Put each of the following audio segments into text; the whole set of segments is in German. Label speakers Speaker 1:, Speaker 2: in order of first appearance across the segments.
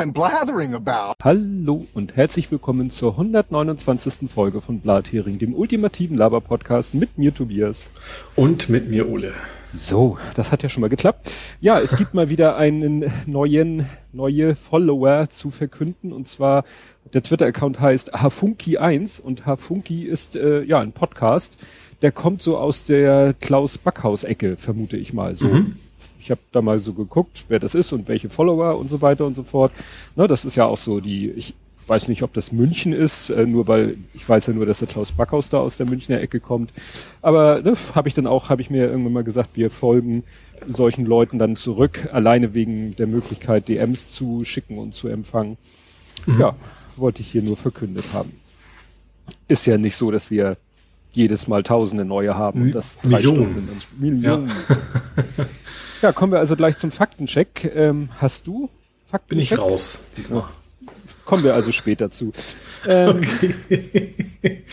Speaker 1: I'm blathering about.
Speaker 2: Hallo und herzlich willkommen zur 129. Folge von Blathering, dem ultimativen Laber-Podcast mit mir Tobias.
Speaker 3: Und mit mir Ole.
Speaker 2: So, das hat ja schon mal geklappt. Ja, es gibt mal wieder einen neuen, neue Follower zu verkünden und zwar der Twitter-Account heißt Hafunki1 und Hafunki ist äh, ja ein Podcast, der kommt so aus der Klaus Backhaus-Ecke, vermute ich mal. So mhm ich habe da mal so geguckt, wer das ist und welche Follower und so weiter und so fort. Ne, das ist ja auch so die, ich weiß nicht, ob das München ist, äh, nur weil ich weiß ja nur, dass der Klaus Backhaus da aus der Münchner Ecke kommt. Aber ne, habe ich dann auch, habe ich mir irgendwann mal gesagt, wir folgen solchen Leuten dann zurück, alleine wegen der Möglichkeit, DMs zu schicken und zu empfangen. Mhm. Ja, wollte ich hier nur verkündet haben. Ist ja nicht so, dass wir jedes Mal Tausende neue haben und das
Speaker 3: drei Millionen. Stunden.
Speaker 2: Millionen. Ja. Ja, kommen wir also gleich zum Faktencheck. Ähm, hast du
Speaker 3: Faktencheck? Bin ich raus diesmal.
Speaker 2: Kommen wir also später zu. Ähm, okay.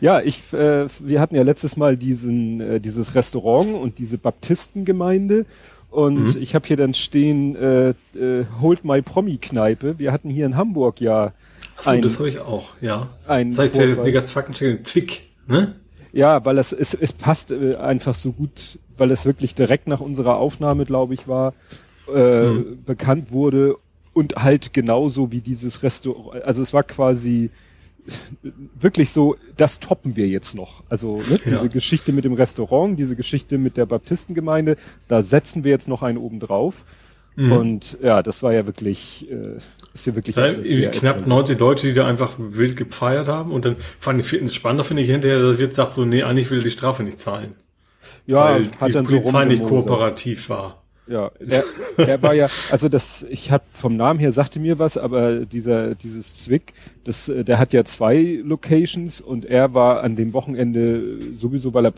Speaker 2: ja, ich, äh, wir hatten ja letztes Mal diesen, äh, dieses Restaurant und diese Baptistengemeinde. Und mhm. ich habe hier dann stehen, äh, äh, Hold My Promi Kneipe. Wir hatten hier in Hamburg ja.
Speaker 3: Achso, ein, das habe ich auch, ja. Ein Seit der ganze Faktencheck Zwick, ne?
Speaker 2: Ja, weil es, es, es passt äh, einfach so gut, weil es wirklich direkt nach unserer Aufnahme, glaube ich, war, äh, hm. bekannt wurde und halt genauso wie dieses Restaurant, also es war quasi wirklich so, das toppen wir jetzt noch. Also ne, diese ja. Geschichte mit dem Restaurant, diese Geschichte mit der Baptistengemeinde, da setzen wir jetzt noch einen oben drauf. Mhm. Und ja, das war ja wirklich, äh, ist ja wirklich.
Speaker 3: Da knapp 90 Leute, die da einfach wild gefeiert haben und dann fand ich spannender finde ich hinterher, dass wird sagt so, nee, eigentlich will die Strafe nicht zahlen.
Speaker 2: Ja, weil hat die dann
Speaker 3: Polizei so nicht kooperativ war.
Speaker 2: Ja, er, er war ja, also das, ich hab vom Namen her sagte mir was, aber dieser dieses Zwick, das, der hat ja zwei Locations und er war an dem Wochenende sowieso, weil er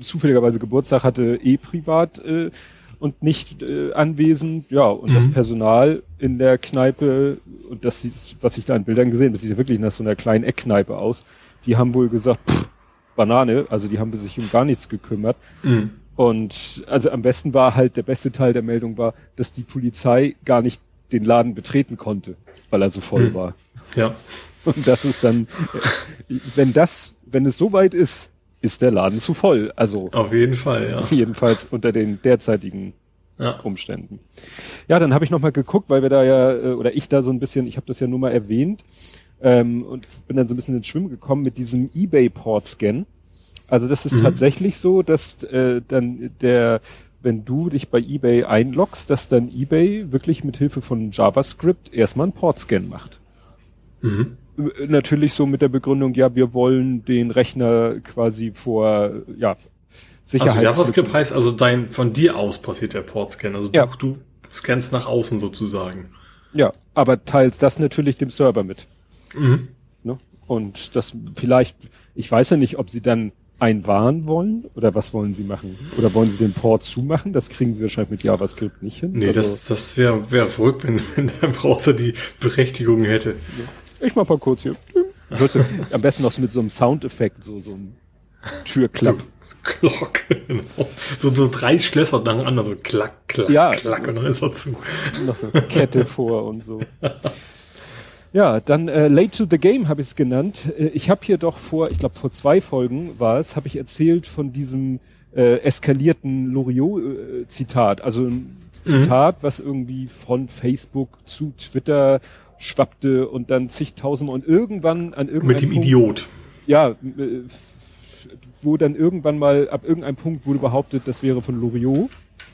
Speaker 2: zufälligerweise Geburtstag hatte, eh privat äh, und nicht äh, anwesend. Ja, und mhm. das Personal in der Kneipe, und das sieht, was ich da in Bildern gesehen, das sieht ja wirklich nach so einer kleinen Eckkneipe aus. Die haben wohl gesagt, pff, Banane, also die haben sich um gar nichts gekümmert. Mhm. Und also am besten war halt, der beste Teil der Meldung war, dass die Polizei gar nicht den Laden betreten konnte, weil er so voll mhm. war.
Speaker 3: Ja.
Speaker 2: Und das ist dann, wenn das, wenn es so weit ist, ist der Laden zu voll. Also
Speaker 3: auf jeden Fall, ja.
Speaker 2: Jedenfalls unter den derzeitigen ja. Umständen. Ja, dann habe ich noch mal geguckt, weil wir da ja äh, oder ich da so ein bisschen, ich habe das ja nur mal erwähnt ähm, und bin dann so ein bisschen ins Schwimmen gekommen mit diesem eBay Port Scan. Also das ist mhm. tatsächlich so, dass äh, dann der wenn du dich bei eBay einloggst, dass dann eBay wirklich mit Hilfe von JavaScript erstmal einen Port-Scan macht. Mhm natürlich so mit der Begründung, ja, wir wollen den Rechner quasi vor, ja,
Speaker 3: Sicherheit. Also JavaScript heißt also dein, von dir aus passiert der Portscan. Also ja. du, du scannst nach außen sozusagen.
Speaker 2: Ja, aber teils das natürlich dem Server mit. Mhm. Ne? Und das vielleicht, ich weiß ja nicht, ob sie dann einwarnen wollen oder was wollen sie machen? Oder wollen sie den Port zumachen? Das kriegen sie wahrscheinlich mit JavaScript nicht hin.
Speaker 3: Nee, also, das, das wäre wär verrückt, wenn, wenn der Browser die Berechtigung hätte.
Speaker 2: Ich mach mal kurz hier. Am besten noch so mit so einem Soundeffekt, so, so ein Türklapp.
Speaker 3: Glock, genau. So, so drei Schlösser nacheinander, so klack, klack, ja, klack, und dann ist er zu.
Speaker 2: Noch so Kette vor und so. Ja, dann äh, Late to the Game habe ich es genannt. Äh, ich habe hier doch vor, ich glaube vor zwei Folgen war es, habe ich erzählt von diesem äh, eskalierten Loriot-Zitat. also ein Zitat, mhm. was irgendwie von Facebook zu Twitter schwappte und dann zigtausend und irgendwann an irgendeinem
Speaker 3: Mit dem Punkt, Idiot.
Speaker 2: Ja, äh, wo dann irgendwann mal, ab irgendeinem Punkt wurde behauptet, das wäre von Loriot.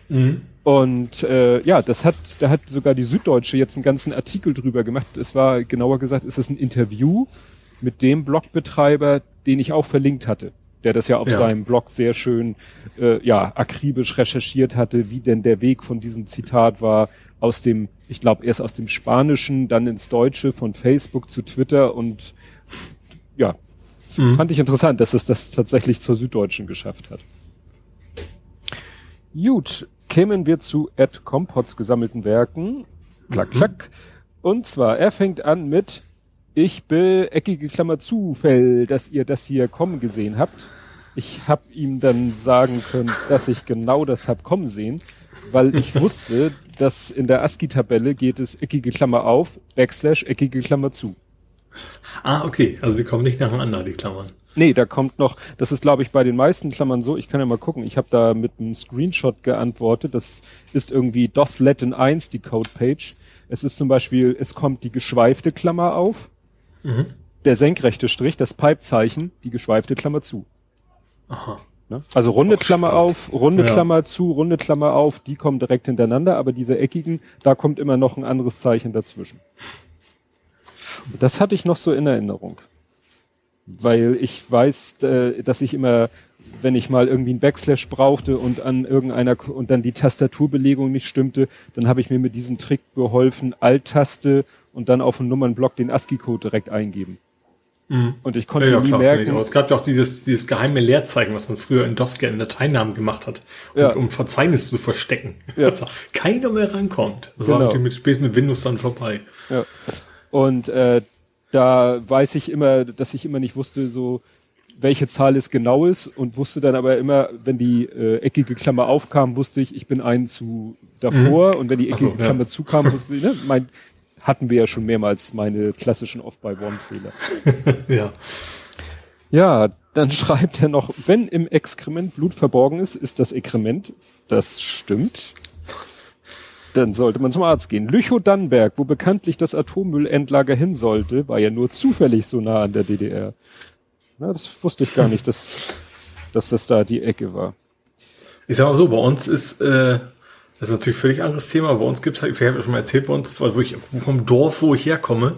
Speaker 2: Mhm. Und äh, ja, das hat, da hat sogar die Süddeutsche jetzt einen ganzen Artikel drüber gemacht. Es war genauer gesagt, ist es ein Interview mit dem Blogbetreiber, den ich auch verlinkt hatte, der das ja auf ja. seinem Blog sehr schön, äh, ja, akribisch recherchiert hatte, wie denn der Weg von diesem Zitat war aus dem ich glaube, erst aus dem Spanischen, dann ins Deutsche, von Facebook zu Twitter und ja, mhm. fand ich interessant, dass es das tatsächlich zur Süddeutschen geschafft hat. Gut, kämen wir zu Ed Compots gesammelten Werken. Klack, mhm. klack. Und zwar, er fängt an mit Ich bin eckige Klammer Zufall, dass ihr das hier kommen gesehen habt. Ich hab ihm dann sagen können, dass ich genau das hab kommen sehen. Weil ich wusste, dass in der ASCII-Tabelle geht es eckige Klammer auf, Backslash, eckige Klammer zu.
Speaker 3: Ah, okay. Also die kommen nicht nacheinander, die Klammern.
Speaker 2: Nee, da kommt noch, das ist glaube ich bei den meisten Klammern so, ich kann ja mal gucken, ich habe da mit einem Screenshot geantwortet, das ist irgendwie DOS Latin 1, die Codepage. Es ist zum Beispiel, es kommt die geschweifte Klammer auf, mhm. der senkrechte Strich, das Pipezeichen, die geschweifte Klammer zu. Aha. Ne? Also runde Klammer spannend. auf, runde ja. Klammer zu, runde Klammer auf, die kommen direkt hintereinander, aber diese eckigen, da kommt immer noch ein anderes Zeichen dazwischen. Und das hatte ich noch so in Erinnerung. Weil ich weiß, äh, dass ich immer, wenn ich mal irgendwie ein Backslash brauchte und an irgendeiner und dann die Tastaturbelegung nicht stimmte, dann habe ich mir mit diesem Trick geholfen, Alt-Taste und dann auf den Nummernblock den ASCII-Code direkt eingeben. Mhm. Und ich konnte ja, nie klar, merken.
Speaker 3: Aber es gab ja auch dieses, dieses geheime Leerzeichen, was man früher in DOS in Dateinamen gemacht hat, um, ja. um Verzeichnis zu verstecken. Ja. Dass keiner mehr rankommt. Das genau. war mit, spätestens mit Windows dann vorbei.
Speaker 2: Ja. Und äh, da weiß ich immer, dass ich immer nicht wusste, so welche Zahl es genau ist und wusste dann aber immer, wenn die äh, eckige Klammer aufkam, wusste ich, ich bin einen zu davor mhm. und wenn die eckige so, Klammer ja. zukam, wusste ich, ne, mein, hatten wir ja schon mehrmals meine klassischen Off-by-One-Fehler.
Speaker 3: ja.
Speaker 2: Ja, dann schreibt er noch, wenn im Exkrement Blut verborgen ist, ist das Exkrement. Das stimmt. Dann sollte man zum Arzt gehen. Lüchow-Dannenberg, wo bekanntlich das Atommüllendlager hin sollte, war ja nur zufällig so nah an der DDR. Na, das wusste ich gar nicht, dass, dass das da die Ecke war.
Speaker 3: Ich sag mal so, bei uns ist äh, das ist natürlich ein völlig anderes Thema. Bei uns gibt es halt, ich habe ja schon mal erzählt, bei uns, also wo ich, vom Dorf, wo ich herkomme,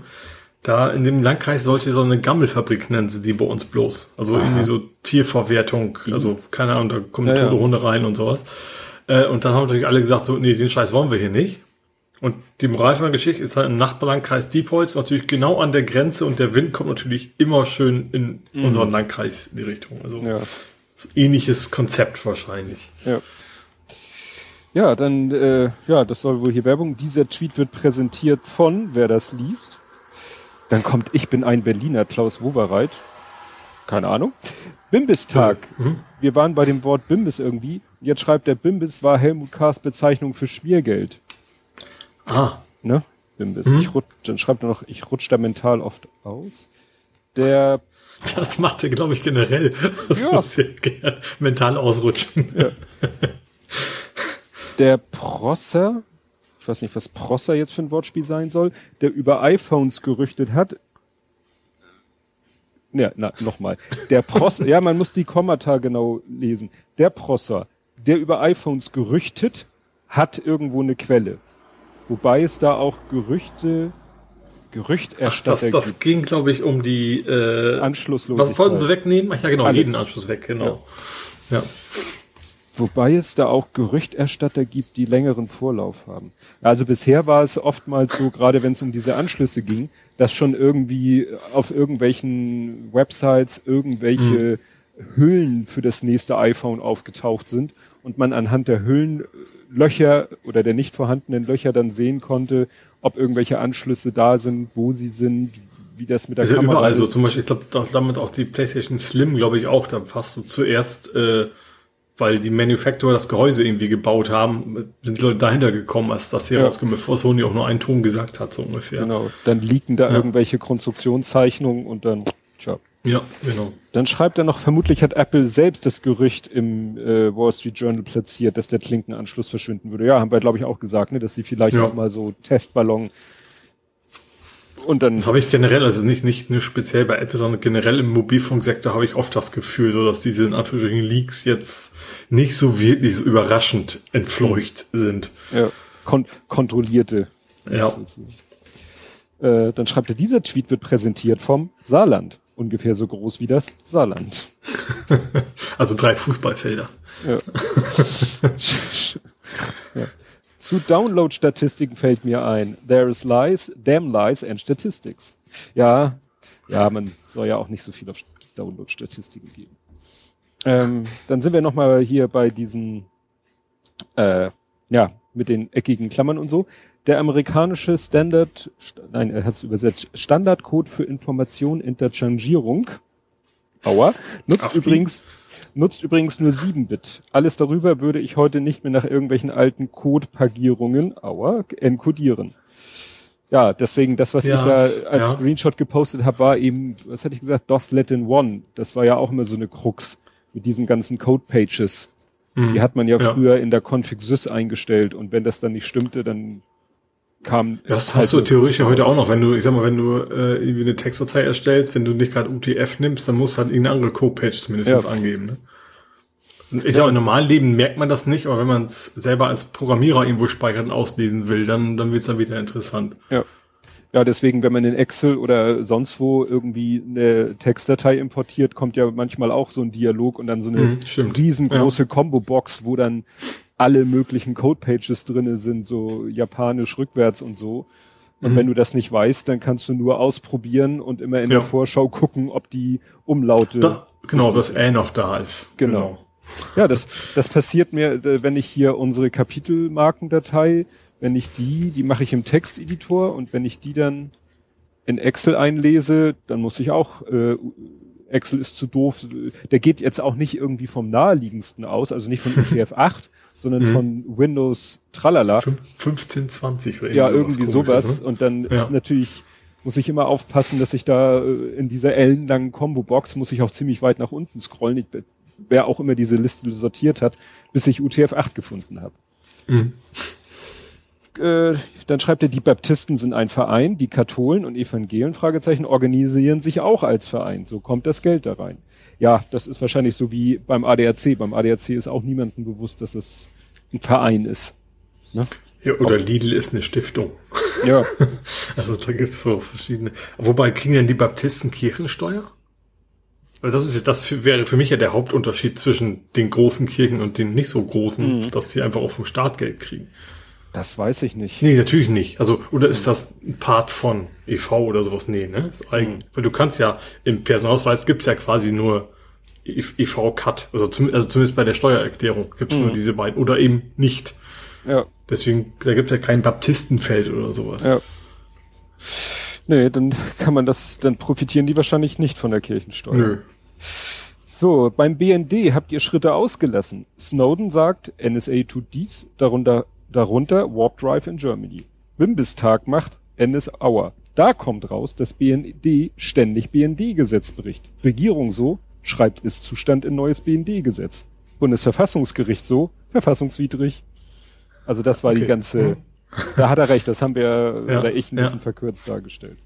Speaker 3: da in dem Landkreis sollte so eine Gammelfabrik nennen sie die bei uns bloß. Also Aha. irgendwie so Tierverwertung, also keine Ahnung, da kommen ja, tote ja. Hunde rein und sowas. Äh, und dann haben natürlich alle gesagt, so, nee, den Scheiß wollen wir hier nicht. Und die Moral von der Geschichte ist halt im Nachbarlandkreis Diepholz natürlich genau an der Grenze und der Wind kommt natürlich immer schön in mhm. unseren Landkreis die Richtung. Also ja. ähnliches Konzept wahrscheinlich.
Speaker 2: Ja. Ja, dann, äh, ja, das soll wohl hier Werbung. Dieser Tweet wird präsentiert von, wer das liest. Dann kommt Ich bin ein Berliner, Klaus Wowereit. Keine Ahnung. Bimbistag. Mhm. Wir waren bei dem Wort Bimbis irgendwie. Jetzt schreibt der Bimbis war Helmut Kahrs Bezeichnung für Schmiergeld.
Speaker 3: Ah.
Speaker 2: Ne? Bimbis. Mhm. Ich rutsch, dann schreibt er noch, ich rutsch da mental oft aus. Der
Speaker 3: das macht er, glaube ich, generell. Das ja. muss ja mental ausrutschen. Ja.
Speaker 2: der Prosser, ich weiß nicht, was Prosser jetzt für ein Wortspiel sein soll, der über iPhones gerüchtet hat. Ja, na, nochmal. Der Prosser, ja, man muss die Kommata genau lesen. Der Prosser, der über iPhones gerüchtet, hat irgendwo eine Quelle. Wobei es da auch Gerüchte, Gerüchterstatter
Speaker 3: Ach, das, das ging, glaube ich, um die
Speaker 2: äh, Anschlusslosigkeit.
Speaker 3: Was wollten sie wegnehmen? Ach ja, genau, Alles. jeden Anschluss weg, genau. Ja. ja.
Speaker 2: Wobei es da auch Gerüchterstatter gibt, die längeren Vorlauf haben. Also bisher war es oftmals so, gerade wenn es um diese Anschlüsse ging, dass schon irgendwie auf irgendwelchen Websites irgendwelche hm. Hüllen für das nächste iPhone aufgetaucht sind und man anhand der Hüllenlöcher oder der nicht vorhandenen Löcher dann sehen konnte, ob irgendwelche Anschlüsse da sind, wo sie sind, wie das mit der
Speaker 3: also
Speaker 2: Kamera
Speaker 3: überall ist. Also zum Beispiel, ich glaube, damit auch die PlayStation Slim, glaube ich, auch, da fast du zuerst äh, weil die Manufacturer das Gehäuse irgendwie gebaut haben, sind Leute dahinter gekommen, als das hier ja. rauskommt, bevor Sony auch nur einen Ton gesagt hat, so ungefähr.
Speaker 2: Genau, dann liegen da ja. irgendwelche Konstruktionszeichnungen und dann, tja.
Speaker 3: Ja, genau.
Speaker 2: Dann schreibt er noch, vermutlich hat Apple selbst das Gerücht im äh, Wall Street Journal platziert, dass der Klinkenanschluss verschwinden würde. Ja, haben wir, glaube ich, auch gesagt, ne, dass sie vielleicht ja. auch mal so Testballon
Speaker 3: und dann. Das habe ich generell, also nicht, nicht nur speziell bei Apple, sondern generell im Mobilfunksektor habe ich oft das Gefühl, so dass diese in Anführungsstrichen Leaks jetzt nicht so wirklich so überraschend entfleucht sind.
Speaker 2: Ja, kon kontrollierte.
Speaker 3: Ja.
Speaker 2: Äh, dann schreibt er, dieser Tweet wird präsentiert vom Saarland. Ungefähr so groß wie das Saarland.
Speaker 3: also drei Fußballfelder.
Speaker 2: Ja. ja. Zu Download-Statistiken fällt mir ein. There is lies, damn lies and statistics. Ja, ja, man soll ja auch nicht so viel auf Download-Statistiken geben. Ähm, dann sind wir nochmal hier bei diesen, äh, ja, mit den eckigen Klammern und so. Der amerikanische Standard, nein, er hat es übersetzt, Standardcode für Information Interchangierung. Aua. Nutzt übrigens, nutzt übrigens nur 7-Bit. Alles darüber würde ich heute nicht mehr nach irgendwelchen alten Code-Pagierungen, aua, encodieren. Ja, deswegen, das, was
Speaker 3: Ja,
Speaker 2: ich da als
Speaker 3: ja.
Speaker 2: Screenshot gepostet habe, war eben, was hatte ich gesagt, DOS Let in One. Das war ja auch immer so eine Krux mit diesen ganzen Code-Pages. Die hat man ja,
Speaker 3: Mhm. Ja.
Speaker 2: früher in der Config-Sys eingestellt und wenn das dann nicht stimmte, dann kam
Speaker 3: Das
Speaker 2: halt
Speaker 3: hast du
Speaker 2: so-
Speaker 3: theoretisch ja heute auch noch, wenn du, ich sag mal, wenn du äh, irgendwie eine Textdatei erstellst, wenn du nicht gerade UTF nimmst, dann musst du halt irgendeine andere Codepage zumindest
Speaker 2: Ja.
Speaker 3: angeben. Ne? Ich sag mal, im normalen Leben merkt man das nicht, aber wenn man es selber als Programmierer irgendwo speichert und auslesen will, dann, dann wird's dann wieder interessant.
Speaker 2: Ja. Ja, deswegen, wenn man in Excel oder sonst wo irgendwie eine Textdatei importiert, kommt ja manchmal auch so ein Dialog und dann so eine
Speaker 3: Mhm,
Speaker 2: riesengroße Combo-Box, wo dann alle möglichen Codepages drinne sind, so japanisch rückwärts und so. Und wenn du das nicht weißt, dann kannst du nur ausprobieren und immer in
Speaker 3: Mhm. Ja.
Speaker 2: der Vorschau gucken, ob die Umlaute.
Speaker 3: Da, genau, dass
Speaker 2: sind.
Speaker 3: Ä noch da ist.
Speaker 2: Genau. Ja, das, das passiert mir, äh, wenn ich hier unsere Kapitelmarkendatei, wenn ich die, die mache ich im Texteditor und wenn ich die dann in Excel einlese, dann muss ich auch, äh, Excel ist zu doof, der geht jetzt auch nicht irgendwie vom naheliegendsten aus, also nicht von UTF-8, sondern
Speaker 3: Mhm.
Speaker 2: von Windows Tralala.
Speaker 3: Fünf- 15, 20 oder
Speaker 2: Ja,
Speaker 3: sowas
Speaker 2: irgendwie
Speaker 3: komisches,
Speaker 2: sowas.
Speaker 3: ne?
Speaker 2: Und dann
Speaker 3: Ja.
Speaker 2: ist natürlich, muss ich immer aufpassen, dass ich da äh, in dieser ellenlangen Combo-Box muss ich auch ziemlich weit nach unten scrollen. Ich, wer auch immer diese Liste sortiert hat, bis ich UTF-8 gefunden habe.
Speaker 3: Mhm.
Speaker 2: Äh, dann schreibt er, die Baptisten sind ein Verein, die Katholen und Evangelen, Fragezeichen, organisieren sich auch als Verein. So kommt das Geld da rein. Ja, das ist wahrscheinlich so wie beim ADAC. Beim ADAC ist auch niemandem bewusst, dass es ein Verein ist. Ne?
Speaker 3: Ja, oder Lidl ist eine Stiftung.
Speaker 2: Ja.
Speaker 3: Also da gibt's so verschiedene. Wobei kriegen denn die Baptisten Kirchensteuer? Weil das ist das für, wäre für mich ja der Hauptunterschied zwischen den großen Kirchen und den nicht so großen,
Speaker 2: Mhm.
Speaker 3: dass sie einfach auch vom Staat Geld kriegen.
Speaker 2: Das weiß ich nicht.
Speaker 3: Nee, natürlich nicht. Also, oder ist das ein Part von e.V. oder sowas? Nee, ne? Ist eigen. Weil du kannst ja, im Personalausweis gibt's ja quasi nur E- e.V.-Cut. Also, zum, also zumindest bei der Steuererklärung gibt's nur diese beiden. Oder eben nicht.
Speaker 2: Ja.
Speaker 3: Deswegen, da gibt's ja kein Baptistenfeld oder sowas.
Speaker 2: Ja. Nee, dann kann man das, dann profitieren die wahrscheinlich nicht von der Kirchensteuer.
Speaker 3: Nö.
Speaker 2: So, beim BND habt ihr Schritte ausgelassen. Snowden sagt, NSA tut dies, darunter, darunter Warp Drive in Germany. Wimbistag macht NS Hour. Da kommt raus, dass BND ständig BND-Gesetz bricht. Regierung so, schreibt ist Zustand in neues BND-Gesetz. Bundesverfassungsgericht so, verfassungswidrig. Also das war die
Speaker 3: Okay.
Speaker 2: ganze,
Speaker 3: Mhm.
Speaker 2: da hat er recht, das haben wir,
Speaker 3: Ja,
Speaker 2: oder ich ein
Speaker 3: ja.
Speaker 2: bisschen verkürzt dargestellt.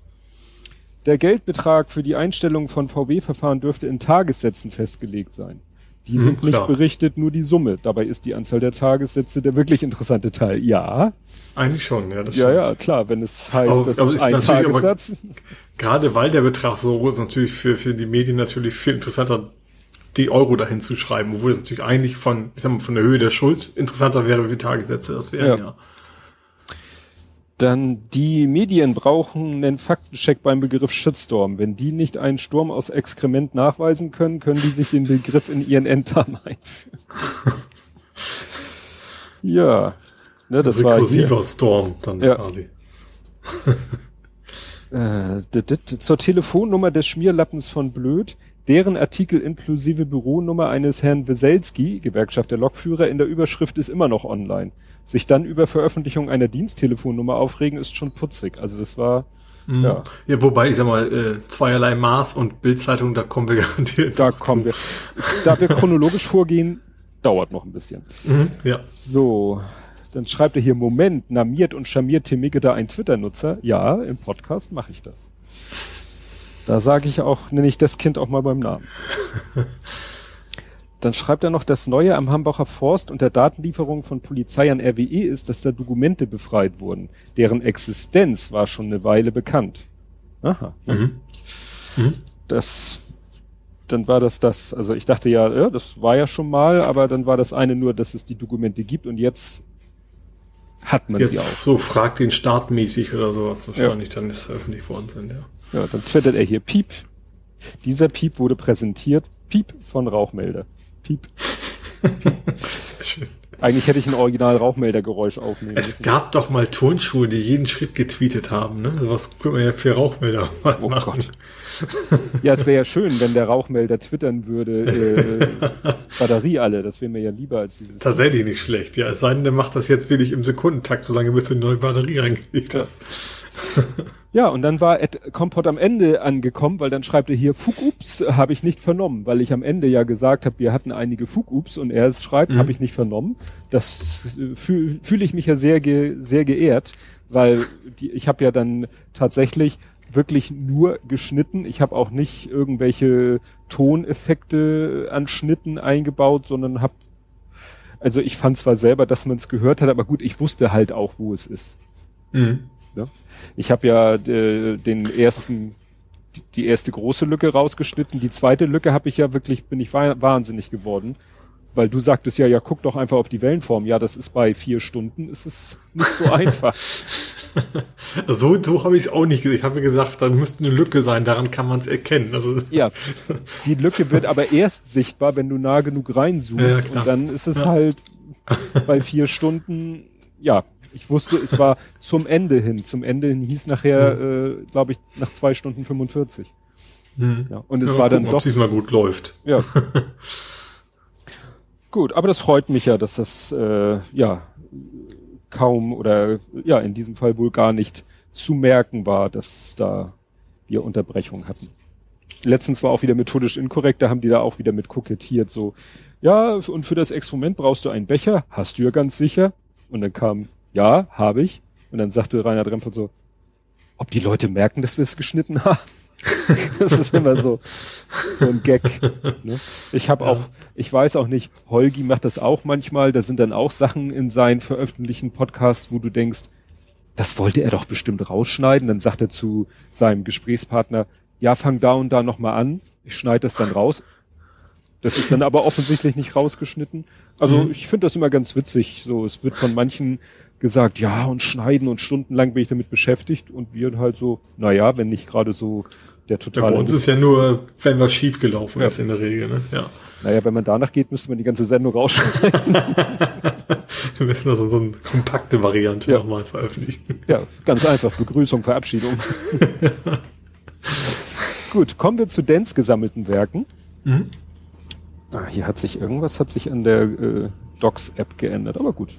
Speaker 2: Der Geldbetrag für die Einstellung von VW-Verfahren dürfte in Tagessätzen festgelegt sein. Die
Speaker 3: Mhm,
Speaker 2: sind nicht
Speaker 3: klar.
Speaker 2: berichtet, nur die Summe. Dabei ist die Anzahl der Tagessätze der wirklich interessante Teil. Ja,
Speaker 3: Eigentlich schon, ja, das
Speaker 2: ja,
Speaker 3: stimmt.
Speaker 2: ja, klar, wenn es heißt,
Speaker 3: Aber-
Speaker 2: das
Speaker 3: aber
Speaker 2: ist
Speaker 3: ist
Speaker 2: ein
Speaker 3: natürlich aber-
Speaker 2: Tagessatz.
Speaker 3: Gerade weil der Betrag so hoch ist, natürlich für, für die Medien natürlich viel interessanter, die Euro dahin zu schreiben, obwohl das natürlich eigentlich von, ich sag mal, von der Höhe der Schuld interessanter wäre, wie viele Tagessätze das wären,
Speaker 2: Ja.
Speaker 3: ja.
Speaker 2: Dann die Medien brauchen einen Faktencheck beim Begriff Shitstorm. Wenn die nicht einen Sturm aus Exkrement nachweisen können, können die sich den Begriff in ihren Enddarm einführen. ja, ne, das war.
Speaker 3: Rekursiver Storm dann
Speaker 2: Ja.
Speaker 3: quasi.
Speaker 2: Äh, zur Telefonnummer des Schmierlappens von Blöd, deren Artikel inklusive Büronummer eines Herrn Weselski, Gewerkschaft der Lokführer, in der Überschrift ist immer noch online. Sich dann über Veröffentlichung einer Diensttelefonnummer aufregen, ist schon putzig. Also das war,
Speaker 3: Mhm.
Speaker 2: ja,
Speaker 3: Ja, wobei, ich sag mal, äh, zweierlei Maß und Bildzeitung, da kommen wir garantiert.
Speaker 2: da kommen wir. Da wir chronologisch vorgehen, dauert noch ein bisschen.
Speaker 3: Mhm, ja.
Speaker 2: So, dann schreibt er hier, Moment, namiert und charmiert Timike da ein Twitter-Nutzer? Ja, im Podcast mache ich das. Da sage ich auch, nenne ich das Kind auch mal beim Namen. Dann schreibt er noch, das Neue am Hambacher Forst und der Datenlieferung von Polizei an RWE ist, dass da Dokumente befreit wurden. Deren Existenz war schon eine Weile bekannt. Aha.
Speaker 3: Mhm.
Speaker 2: Das, dann war das das. Also ich dachte ja, ja, das war ja schon mal, aber dann war das eine nur, dass es die Dokumente gibt und jetzt hat man sie auch.
Speaker 3: Jetzt so fragt den Staat mäßig oder sowas wahrscheinlich, dann ist veröffentlicht worden sind, ja.
Speaker 2: Ja, dann twittert er hier Piep. Dieser Piep wurde präsentiert. Piep von Rauchmelder. Piep.
Speaker 3: Schön.
Speaker 2: Eigentlich hätte ich ein Original Rauchmeldergeräusch aufnehmen
Speaker 3: Es
Speaker 2: müssen.
Speaker 3: gab doch mal Turnschuhe, die jeden Schritt getweetet haben, ne? Was können wir ja für Rauchmelder mal
Speaker 2: Oh
Speaker 3: machen?
Speaker 2: Gott. Ja, es wäre ja schön, wenn der Rauchmelder twittern würde, äh, Batterie alle. Das wäre mir ja lieber als dieses.
Speaker 3: Tatsächlich nicht schlecht, ja. Es sei denn, der macht das jetzt wirklich im Sekundentakt, solange bis du eine neue Batterie reingelegt hast.
Speaker 2: Ja, und dann war Ed Kompott am Ende angekommen, weil dann schreibt er hier, Fugups habe ich nicht vernommen, weil ich am Ende ja gesagt habe, wir hatten einige Fugups und er schreibt,
Speaker 3: Mhm.
Speaker 2: habe ich nicht vernommen. Das äh, fühle fühl ich mich ja sehr, ge, sehr geehrt, weil die, ich habe ja dann tatsächlich wirklich nur geschnitten. Ich habe auch nicht irgendwelche Toneffekte an Schnitten eingebaut, sondern habe also ich fand zwar selber, dass man es gehört hat, aber gut, ich wusste halt auch, wo es ist.
Speaker 3: Mhm.
Speaker 2: Ne? Ich habe ja äh, den ersten, die- erste große Lücke rausgeschnitten. Die zweite Lücke habe ich ja wirklich, bin ich wa- wahnsinnig geworden. Weil du sagtest ja, ja, guck doch einfach auf die Wellenform. Ja, das ist bei vier Stunden, ist es nicht so einfach.
Speaker 3: So, so habe ich es auch nicht gesehen. Ich habe gesagt, da müsste eine Lücke sein, daran kann man es erkennen. Also,
Speaker 2: ja, die Lücke wird aber erst sichtbar, wenn du nah genug reinzoomst.
Speaker 3: Ja,
Speaker 2: und dann ist es
Speaker 3: Ja.
Speaker 2: halt bei vier Stunden, ja, ich wusste, es war zum Ende hin. Zum Ende hin hieß nachher, äh, glaube ich, nach zwei Stunden 45.
Speaker 3: mhm.
Speaker 2: Ja, und es
Speaker 3: Ja,
Speaker 2: war
Speaker 3: gucken,
Speaker 2: dann
Speaker 3: ob
Speaker 2: doch
Speaker 3: es diesmal gut läuft.
Speaker 2: Ja. Gut, aber das freut mich ja, dass das äh, ja kaum oder ja in diesem Fall wohl gar nicht zu merken war, dass da wir Unterbrechungen hatten. Letztens war auch wieder methodisch inkorrekt, da haben die da auch wieder mit kokettiert, so, ja, und für das Experiment brauchst du einen Becher, hast du ja ganz sicher. Und dann kam, ja, habe ich. Und dann sagte Rainer Drempfert so, ob die Leute merken, dass wir es geschnitten haben. das ist immer so, so ein Gag. Ne? Ich habe auch, ich weiß auch nicht, Holgi macht das auch manchmal, da sind dann auch Sachen in seinen veröffentlichten Podcasts, wo du denkst, das wollte er doch bestimmt rausschneiden. Dann sagt er zu seinem Gesprächspartner, ja, fang da und da nochmal an, ich schneide das dann raus. Das ist dann aber offensichtlich nicht rausgeschnitten. Also
Speaker 3: Mhm.
Speaker 2: ich finde das immer ganz witzig. So, es wird von manchen gesagt, ja, und schneiden und stundenlang bin ich damit beschäftigt und wir halt so, naja, wenn nicht gerade so der
Speaker 3: Ja,
Speaker 2: totale.
Speaker 3: bei uns ist ja nur, wenn was schief gelaufen ist in der Regel. Ne? Ja.
Speaker 2: Naja, wenn man danach geht, müsste man die ganze Sendung rausschneiden.
Speaker 3: Wir müssen also so eine kompakte Variante
Speaker 2: Ja.
Speaker 3: nochmal veröffentlichen.
Speaker 2: ja, ganz einfach. Begrüßung, Verabschiedung. Gut, kommen wir zu Dens gesammelten Werken.
Speaker 3: Mhm.
Speaker 2: Ah, hier hat sich irgendwas hat sich an der äh, Docs-App geändert, aber gut.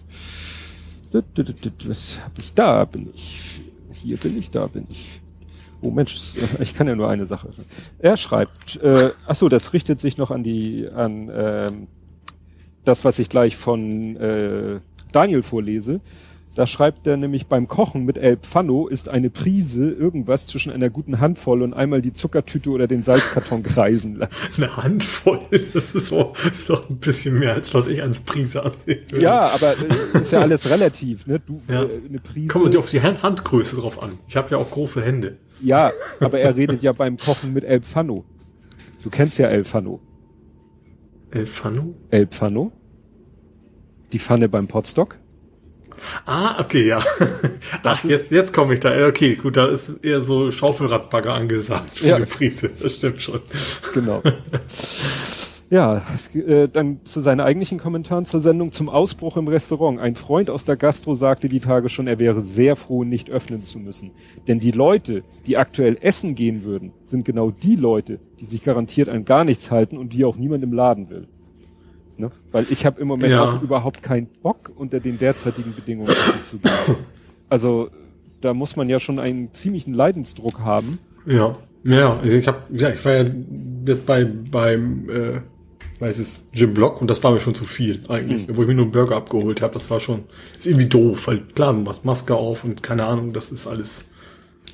Speaker 2: Was hab ich? Da bin ich. Hier bin ich, da bin ich. Oh Mensch, ich kann ja nur eine Sache. Er schreibt, äh, ach so, das richtet sich noch an die, an ähm, das, was ich gleich von äh, Daniel vorlese. Da schreibt er nämlich beim Kochen mit El Pfanno ist eine Prise irgendwas zwischen einer guten Handvoll und einmal die Zuckertüte oder den Salzkarton kreisen lassen.
Speaker 3: Eine Handvoll, das ist so, doch ein bisschen mehr, als was ich als Prise ansehe.
Speaker 2: Ja, aber äh, ist ja alles relativ, ne? Du,
Speaker 3: Ja.
Speaker 2: äh, eine Prise.
Speaker 3: Kommt auf die Hand Handgröße drauf an. Ich habe ja auch große Hände.
Speaker 2: Ja, aber er redet ja beim Kochen mit El Pfanno. Du kennst ja El Pfanno.
Speaker 3: El Fano?
Speaker 2: El Pfanno? Die Pfanne beim Potstock?
Speaker 3: Ah, okay, ja. Ach,
Speaker 2: ist-
Speaker 3: jetzt, jetzt komme ich da. Okay, gut, da ist eher so Schaufelradbagger angesagt für
Speaker 2: Ja.
Speaker 3: eine Prise. Das stimmt schon.
Speaker 2: Genau. Ja, äh, dann zu seinen eigentlichen Kommentaren zur Sendung zum Ausbruch im Restaurant. Ein Freund aus der Gastro sagte die Tage schon, er wäre sehr froh, nicht öffnen zu müssen. Denn die Leute, die aktuell essen gehen würden, sind genau die Leute, die sich garantiert an gar nichts halten und die auch niemand im Laden will. Ne? Weil ich habe im Moment
Speaker 3: Ja.
Speaker 2: auch überhaupt keinen Bock, unter den derzeitigen Bedingungen essen zu gehen. Also da muss man ja schon einen ziemlichen Leidensdruck haben.
Speaker 3: Ja. Ja, also ich habe, ja, ich war ja jetzt bei beim äh, weiß es Jim Block und das war mir schon zu viel eigentlich, wo ich mir nur einen Burger abgeholt habe. Das war schon ist irgendwie doof, weil klar, du machst Maske auf und keine Ahnung, das ist alles.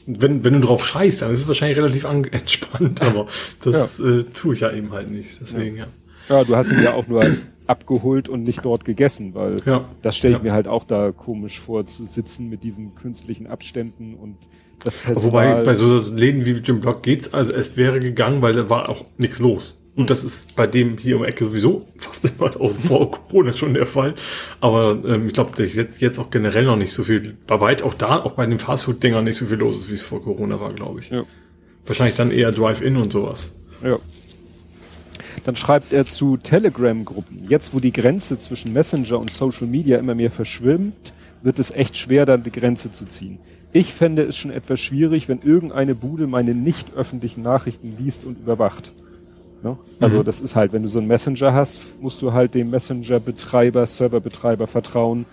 Speaker 3: Und wenn wenn du drauf scheißt, dann ist es wahrscheinlich relativ an, entspannt, aber das äh, tue ich ja eben halt nicht. Deswegen ja.
Speaker 2: Ja, du hast ihn ja auch nur abgeholt und nicht dort gegessen, weil
Speaker 3: Ja.
Speaker 2: das stelle ich
Speaker 3: Ja.
Speaker 2: mir halt auch da komisch vor, zu sitzen mit diesen künstlichen Abständen und das Personal.
Speaker 3: Wobei bei so Läden wie Jim Block geht's, also es wäre gegangen, weil da war auch nichts los. Und das ist bei dem hier um Ecke sowieso fast immer aus vor Corona schon der Fall. Aber ähm, ich glaube, dass jetzt, jetzt auch generell noch nicht so viel, bei weit auch da, auch bei den Fastfood-Dingern nicht so viel los ist, wie es vor Corona war, glaube ich.
Speaker 2: ja,
Speaker 3: Wahrscheinlich dann eher Drive-In und sowas.
Speaker 2: ja. Dann schreibt er zu Telegram-Gruppen. Jetzt, wo die Grenze zwischen Messenger und Social Media immer mehr verschwimmt, wird es echt schwer, dann die Grenze zu ziehen. Ich fände es schon etwas schwierig, wenn irgendeine Bude meine nicht öffentlichen Nachrichten liest und überwacht. Ne? Also
Speaker 3: Mhm.
Speaker 2: das ist halt, wenn du so einen Messenger hast, musst du halt dem Messenger-Betreiber, Serverbetreiber vertrauen.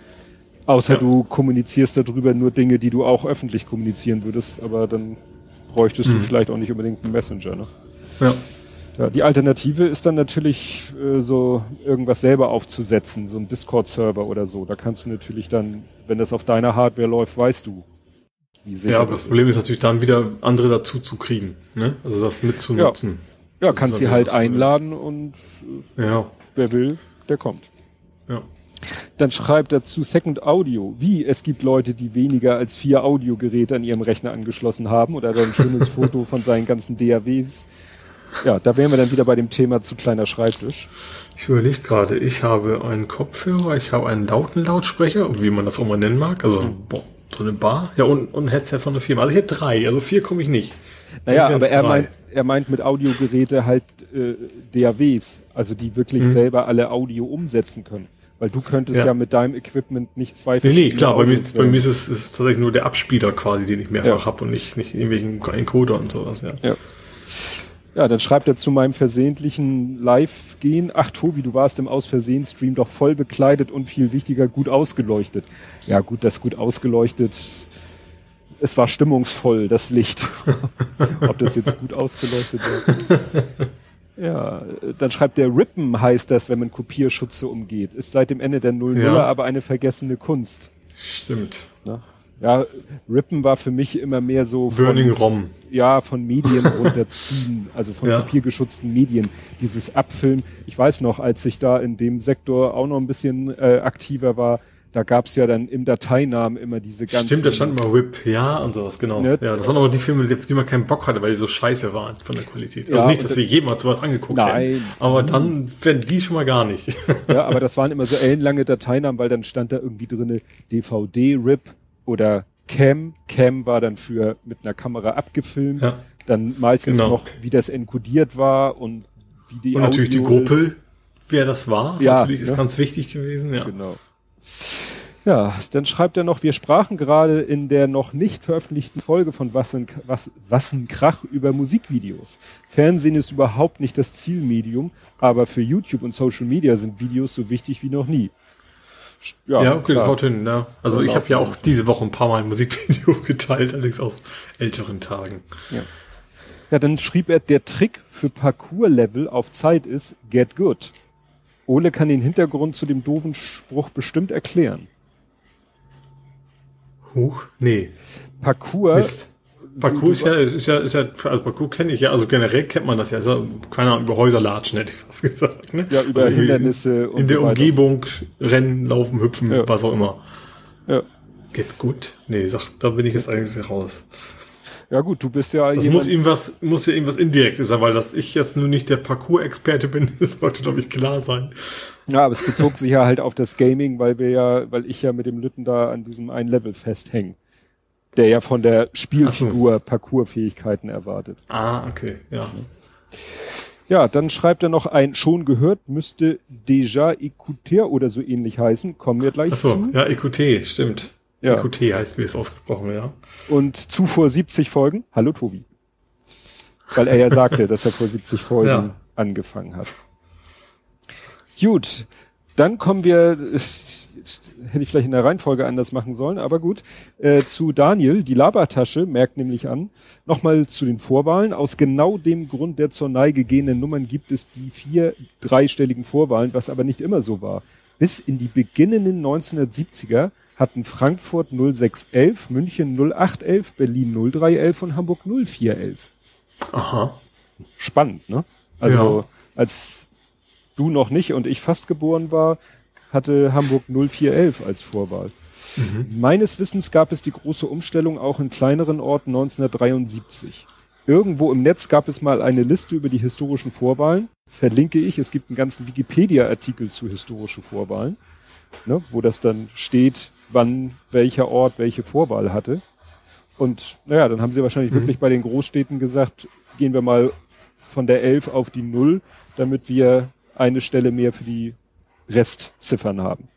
Speaker 2: Außer
Speaker 3: Ja.
Speaker 2: du kommunizierst darüber nur Dinge, die du auch öffentlich kommunizieren würdest, aber dann bräuchtest du
Speaker 3: Mhm.
Speaker 2: vielleicht auch nicht unbedingt einen Messenger. Ne?
Speaker 3: Ja.
Speaker 2: Ja, die Alternative ist dann natürlich äh, so irgendwas selber aufzusetzen, so ein Discord-Server oder so. Da kannst du natürlich dann, wenn das auf deiner Hardware läuft, weißt du, wie sicher
Speaker 3: Ja, aber
Speaker 2: das
Speaker 3: das Problem ist natürlich dann wieder andere dazu zu kriegen, ne? Also das mitzunutzen.
Speaker 2: Ja,
Speaker 3: Das
Speaker 2: kannst sie halt einladen und äh,
Speaker 3: Ja.
Speaker 2: wer will, der kommt.
Speaker 3: Ja.
Speaker 2: Dann schreibt er zu Second Audio. Wie? Es gibt Leute, die weniger als vier Audiogeräte an ihrem Rechner angeschlossen haben oder ein schönes Foto von seinen ganzen DAWs. Ja, da wären wir dann wieder bei dem Thema zu kleiner Schreibtisch.
Speaker 3: Ich überlege gerade, ich habe einen Kopfhörer, ich habe einen lauten Lautsprecher, wie man das auch mal nennen mag, also
Speaker 2: Mhm.
Speaker 3: so eine Bar, ja und, und ein Headset von der Firma. Also ich hätte drei, also vier komme ich nicht.
Speaker 2: Naja, aber er
Speaker 3: drei.
Speaker 2: meint, er meint mit Audiogeräte halt äh, DAWs, also die wirklich
Speaker 3: Mhm.
Speaker 2: selber alle Audio umsetzen können. Weil du könntest ja,
Speaker 3: Ja.
Speaker 2: mit deinem Equipment nicht zwei
Speaker 3: Nee, nee, klar, bei mir, ist, bei mir ist es ist tatsächlich nur der Abspieler quasi, den ich mehrfach
Speaker 2: Ja.
Speaker 3: hab und nicht, nicht irgendwelchen Encoder und sowas, ja.
Speaker 2: Ja. Ja, dann schreibt er zu meinem versehentlichen Live-Gehen, ach Tobi, du warst im Aus-Versehen-Stream doch voll bekleidet und viel wichtiger, gut ausgeleuchtet. Ja gut, das gut ausgeleuchtet, es war stimmungsvoll, das Licht. Ob das jetzt gut ausgeleuchtet war. Ja, dann schreibt der Rippen heißt das, wenn man Kopierschutze umgeht. Ist seit dem Ende der 00er
Speaker 3: Ja.
Speaker 2: aber eine vergessene Kunst.
Speaker 3: Stimmt.
Speaker 2: Ne? Ja, Rippen war für mich immer mehr so von-
Speaker 3: Burning ROM.
Speaker 2: ja, von Medien runterziehen, also von
Speaker 3: Ja.
Speaker 2: kopiergeschützten Medien. Dieses Abfilmen. Ich weiß noch, als ich da in dem Sektor auch noch ein bisschen äh, aktiver war, da gab's ja dann im Dateinamen immer diese ganzen.
Speaker 3: Stimmt, da stand immer Whip, ja, und sowas, genau.
Speaker 2: Ne?
Speaker 3: Ja, das waren aber die Filme, die, die man keinen Bock hatte, weil die so scheiße waren von der Qualität. Also
Speaker 2: Ja,
Speaker 3: nicht, dass wir jemals sowas angeguckt
Speaker 2: Nein.
Speaker 3: hätten. Aber dann werden die schon mal gar nicht.
Speaker 2: Ja, aber das waren immer so ellenlange Dateinamen, weil dann stand da irgendwie drinne DVD-RIP oder Cam. Cam war dann für mit einer Kamera abgefilmt.
Speaker 3: Ja.
Speaker 2: Dann meistens
Speaker 3: Genau.
Speaker 2: noch, wie das enkodiert war und wie die
Speaker 3: Und natürlich die
Speaker 2: Audio ist.
Speaker 3: Gruppe, wer das war,
Speaker 2: Ja,
Speaker 3: natürlich ist
Speaker 2: ne?
Speaker 3: ganz wichtig gewesen, ja.
Speaker 2: Genau. Ja, dann schreibt er noch, wir sprachen gerade in der noch nicht veröffentlichten Folge von Wassen, Was, Wassenkrach über Musikvideos. Fernsehen ist überhaupt nicht das Zielmedium, aber für YouTube und Social Media sind Videos so wichtig wie noch nie.
Speaker 3: Ja, okay, das
Speaker 2: klar.
Speaker 3: haut hin, ja. Also
Speaker 2: Ja,
Speaker 3: ich habe ja
Speaker 2: auch.
Speaker 3: diese Woche ein paar Mal ein Musikvideo geteilt, allerdings aus älteren Tagen.
Speaker 2: Ja, dann schrieb er, der Trick für Parcours-Level auf Zeit ist get good. Ole kann den Hintergrund zu dem doofen Spruch bestimmt erklären.
Speaker 3: Huch, nee.
Speaker 2: Parcours,
Speaker 3: Mist. Parcours ist ja, ist ja, ist ja, also Parcours kenne ich ja, also generell kennt man das ja, also, keine Ahnung, über Häuser latschen, hätte ich fast gesagt, ne?
Speaker 2: ja, über
Speaker 3: also
Speaker 2: Hindernisse und
Speaker 3: In der
Speaker 2: so weiter.
Speaker 3: Umgebung, rennen, laufen, hüpfen,
Speaker 2: Ja.
Speaker 3: was auch immer.
Speaker 2: Ja.
Speaker 3: Geht gut? Nee, sag, da bin ich jetzt eigentlich raus.
Speaker 2: ja gut, du bist ja
Speaker 3: Das
Speaker 2: jemand,
Speaker 3: muss ihm was, muss ja irgendwas Indirektes sein, weil dass ich jetzt nur nicht der Parcours-Experte bin, das sollte, glaube ich, klar sein.
Speaker 2: Ja, aber es bezog sich ja halt auf das Gaming, weil wir ja, weil ich ja mit dem Lütten da an diesem einen Level festhänge. Der ja von der Spielfigur Parcoursfähigkeiten erwartet.
Speaker 3: Ah, okay, ja.
Speaker 2: Ja, dann schreibt er noch ein, schon gehört, müsste déjà écouter oder so ähnlich heißen. Kommen wir gleich
Speaker 3: Achso,
Speaker 2: zu.
Speaker 3: ja, EQT, stimmt.
Speaker 2: Ja.
Speaker 3: EQT heißt, wie es ausgesprochen, ja.
Speaker 2: Und zu vor 70 Folgen. Hallo Tobi. Weil er ja sagte, dass er vor 70 Folgen
Speaker 3: Ja.
Speaker 2: angefangen hat. Gut, dann kommen wir, hätte ich vielleicht in der Reihenfolge anders machen sollen, aber gut, äh, zu Daniel, die Labertasche, merkt nämlich an, nochmal zu den Vorwahlen. Aus genau dem Grund der zur Neige gehenden Nummern gibt es die vier dreistelligen Vorwahlen, was aber nicht immer so war. Bis in die beginnenden 1970er hatten Frankfurt 0611, München 0811, Berlin 0311 und Hamburg 0411
Speaker 3: Aha.
Speaker 2: spannend, ne? Also
Speaker 3: Ja.
Speaker 2: als du noch nicht und ich fast geboren war, hatte Hamburg 0411 als Vorwahl. Meines Wissens gab es die große Umstellung auch in kleineren Orten 1973. Irgendwo im Netz gab es mal eine Liste über die historischen Vorwahlen. Verlinke ich. Es gibt einen ganzen Wikipedia-Artikel zu historischen Vorwahlen, ne, wo das dann steht, wann welcher Ort welche Vorwahl hatte. Und naja, dann haben sie wahrscheinlich
Speaker 3: Mhm.
Speaker 2: wirklich bei den Großstädten gesagt, gehen wir mal von der 11 auf die 0, damit wir eine Stelle mehr für die Restziffern haben.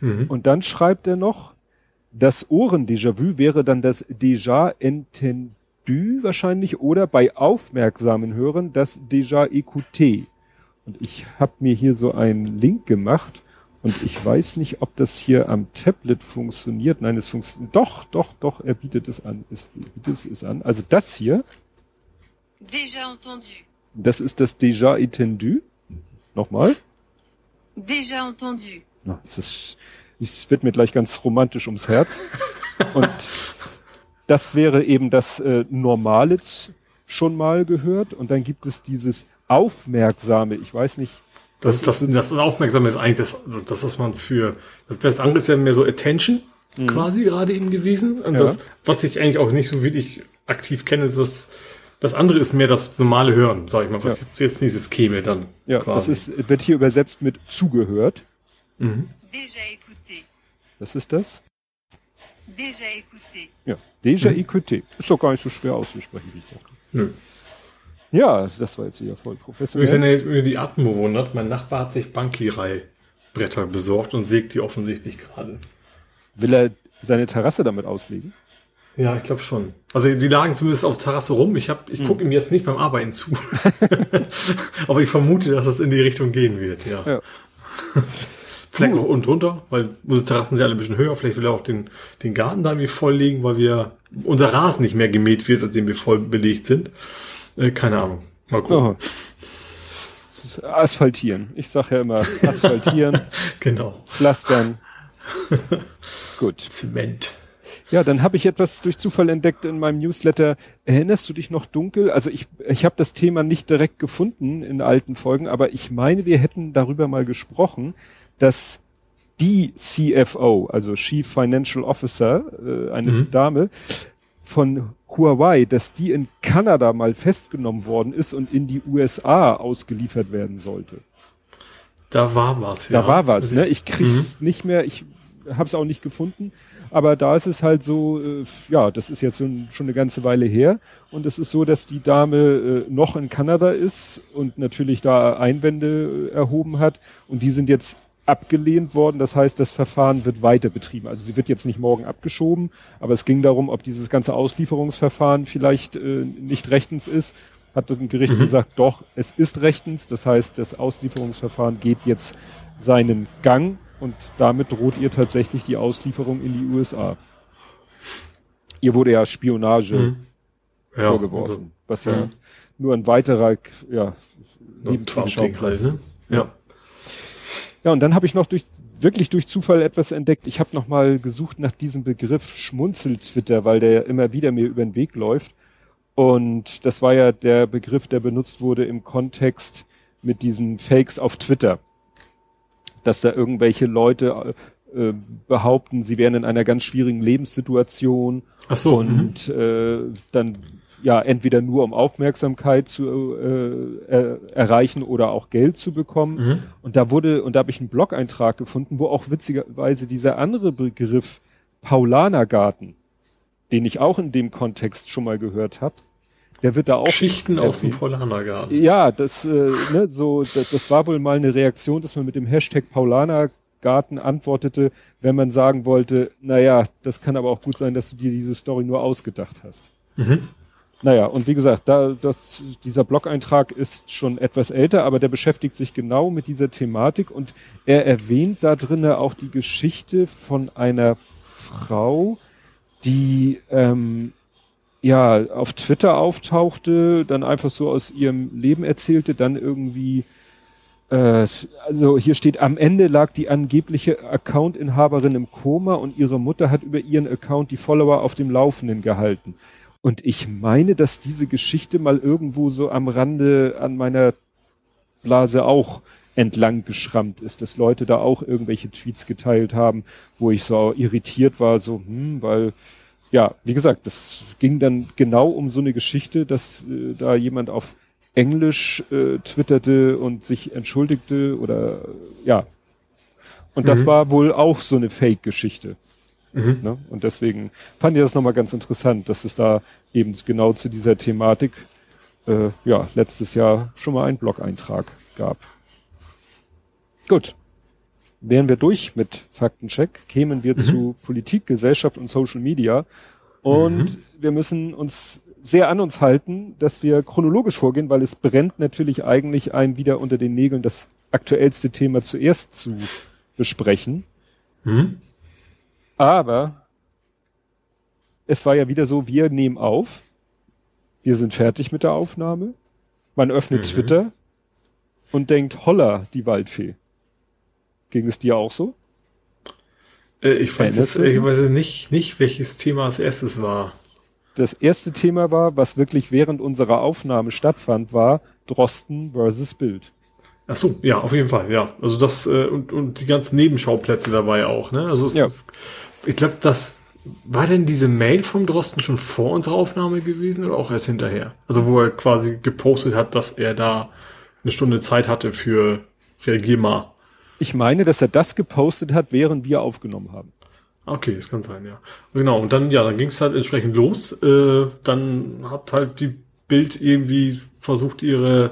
Speaker 3: Mhm.
Speaker 2: Und dann schreibt er noch, Das Ohren-Déjà-vu wäre dann das Déjà entendu wahrscheinlich oder bei aufmerksamen Hören das Déjà écouté. Und ich habe mir hier so einen Link gemacht und ich weiß nicht, ob das hier am Tablet funktioniert. Nein, es funktioniert. Doch, doch, doch, er bietet es an. Es bietet es an. Also das hier. Déjà entendu. Das ist das Déjà étendu. Nochmal. Déjà entendu. Na, es ist es wird mir gleich ganz romantisch ums Herz. Und das wäre eben das äh, Normale schon mal gehört. Und dann gibt es dieses Aufmerksame. Ich weiß nicht.
Speaker 3: Das, das, das, das Aufmerksame ist eigentlich das, das, was man für, das, das andere ist ja mehr so Attention mhm. quasi gerade eben gewesen. Und ja. das, was ich eigentlich auch nicht so wirklich aktiv kenne, das, das andere ist mehr das normale Hören, sag ich mal, was ja. jetzt, jetzt dieses käme dann.
Speaker 2: Ja, quasi. das ist, wird hier übersetzt mit zugehört. Mhm. Déjà écouté. Was ist das? Déjà écouté. Ja, déjà hm. écouté. Ist doch gar nicht so schwer auszusprechen, wie ich dachte. Nö. Ja, das war jetzt wieder voll professionell.
Speaker 3: Wenn ihr über die Atmo wundert, mein Nachbar hat sich Bankirai-Bretter besorgt und sägt die offensichtlich gerade.
Speaker 2: Will er seine Terrasse damit auslegen?
Speaker 3: Ja, ich glaube schon. Also die lagen zumindest auf Terrasse rum. Ich, hab, ich hm. gucke ihm jetzt nicht beim Arbeiten zu. Aber ich vermute, dass es in die Richtung gehen wird, ja. ja. Vielleicht noch unten drunter, weil unsere Terrassen sind alle ein bisschen höher. Vielleicht will er auch den, den Garten da irgendwie volllegen, weil wir unser Rasen nicht mehr gemäht wird, seitdem wir voll belegt sind. Äh, keine Ahnung.
Speaker 2: Mal gucken. Oh. Asphaltieren. Ich sage ja immer asphaltieren.
Speaker 3: genau.
Speaker 2: Pflastern. Gut.
Speaker 3: Zement.
Speaker 2: Ja, dann habe ich etwas durch Zufall entdeckt in meinem Newsletter. Erinnerst du dich noch dunkel? Also ich, ich habe das Thema nicht direkt gefunden in alten Folgen, aber ich meine, wir hätten darüber mal gesprochen, dass die CFO, also Chief Financial Officer, äh, eine mhm. Dame von Huawei, dass die in Kanada mal festgenommen worden ist und in die USA ausgeliefert werden sollte.
Speaker 3: Da war was,
Speaker 2: ja. Da war was, ne? Ich krieg's mhm. nicht mehr, ich hab's auch nicht gefunden, aber da ist es halt so, äh, ja, das ist jetzt schon, schon eine ganze Weile her und es ist so, dass die Dame äh, noch in Kanada ist und natürlich da Einwände äh, erhoben hat und die sind jetzt abgelehnt worden. Das heißt, das Verfahren wird weiter betrieben. Also sie wird jetzt nicht morgen abgeschoben, aber es ging darum, ob dieses ganze Auslieferungsverfahren vielleicht äh, nicht rechtens ist. Hat ein Gericht mhm. gesagt, doch, es ist rechtens. Das heißt, das Auslieferungsverfahren geht jetzt seinen Gang und damit droht ihr tatsächlich die Auslieferung in die USA. Ihr wurde ja Spionage mhm. ja, vorgeworfen, also, was ja, ja, nur ein weiterer ja,
Speaker 3: Nebenschauplatz ne? ist. Ja.
Speaker 2: Ja, und dann habe ich noch durch wirklich durch Zufall etwas entdeckt. Ich habe noch mal gesucht nach diesem Begriff Schmunzel-Twitter, weil der ja immer wieder mir über den Weg läuft. Und das war ja der Begriff, der benutzt wurde im Kontext mit diesen Fakes auf Twitter. Dass da irgendwelche Leute äh, behaupten, sie wären in einer ganz schwierigen Lebenssituation
Speaker 3: Ach so,
Speaker 2: und äh, dann ja entweder nur um Aufmerksamkeit zu äh, äh, erreichen oder auch Geld zu bekommen. Mhm. Und da wurde, und da habe ich einen Blog-Eintrag gefunden, wo auch witzigerweise dieser andere Begriff Paulanergarten, den ich auch in dem Kontext schon mal gehört habe, der wird da auch.
Speaker 3: Geschichten aus dem Paulanergarten.
Speaker 2: Ja, das, äh, ne, so, das, das war wohl mal eine Reaktion, dass man mit dem Hashtag Paulanergarten antwortete, wenn man sagen wollte, naja, das kann aber auch gut sein, dass du dir diese Story nur ausgedacht hast. Mhm. Naja, und wie gesagt, da, das, dieser Blog-Eintrag ist schon etwas älter, aber der beschäftigt sich genau mit dieser Thematik und er erwähnt da drinnen auch die Geschichte von einer Frau, die ähm, ja auf Twitter auftauchte, dann einfach so aus ihrem Leben erzählte, dann irgendwie äh, also hier steht, am Ende lag die angebliche Account-Inhaberin im Koma und ihre Mutter hat über ihren Account die Follower auf dem Laufenden gehalten. Und ich meine, dass diese Geschichte mal irgendwo so am Rande an meiner Blase auch entlang geschrammt ist, dass Leute da auch irgendwelche Tweets geteilt haben, wo ich so irritiert war, so, hm, weil, ja, wie gesagt, das ging dann genau um so eine Geschichte, dass äh, da jemand auf Englisch äh, twitterte und sich entschuldigte oder ja. Und mhm. das war wohl auch so eine Fake-Geschichte. Mhm. Ne? Und deswegen fand ich das nochmal ganz interessant, dass es da eben genau zu dieser Thematik äh, ja letztes Jahr schon mal einen Blog-Eintrag gab. Gut. Wären wir durch mit Faktencheck, kämen wir mhm. zu Politik, Gesellschaft und Social Media. Und mhm. wir müssen uns sehr an uns halten, dass wir chronologisch vorgehen, weil es brennt natürlich eigentlich ein wieder unter den Nägeln, das aktuellste Thema zuerst zu besprechen. Mhm. Aber es war ja wieder so, wir nehmen auf, wir sind fertig mit der Aufnahme, man öffnet mhm. Twitter und denkt, holla, die Waldfee. Ging es dir auch so?
Speaker 3: Äh, ich weiß es, ich weiß nicht, nicht, welches Thema als erstes war.
Speaker 2: Das erste Thema war, was wirklich während unserer Aufnahme stattfand, war Drosten versus Bild.
Speaker 3: Ach so, ja, auf jeden Fall, ja. Also das äh, und, und die ganzen Nebenschauplätze dabei auch, ne? Also ja. ist, ich glaube, das war denn diese Mail vom Drosten schon vor unserer Aufnahme gewesen oder auch erst hinterher? Also wo er quasi gepostet hat, dass er da eine Stunde Zeit hatte für Reagier mal.
Speaker 2: Ich meine, dass er das gepostet hat, während wir aufgenommen haben.
Speaker 3: Okay, das kann sein, ja. Genau, und dann, ja, dann ging es halt entsprechend los. Äh, dann hat halt die Bild irgendwie versucht, ihre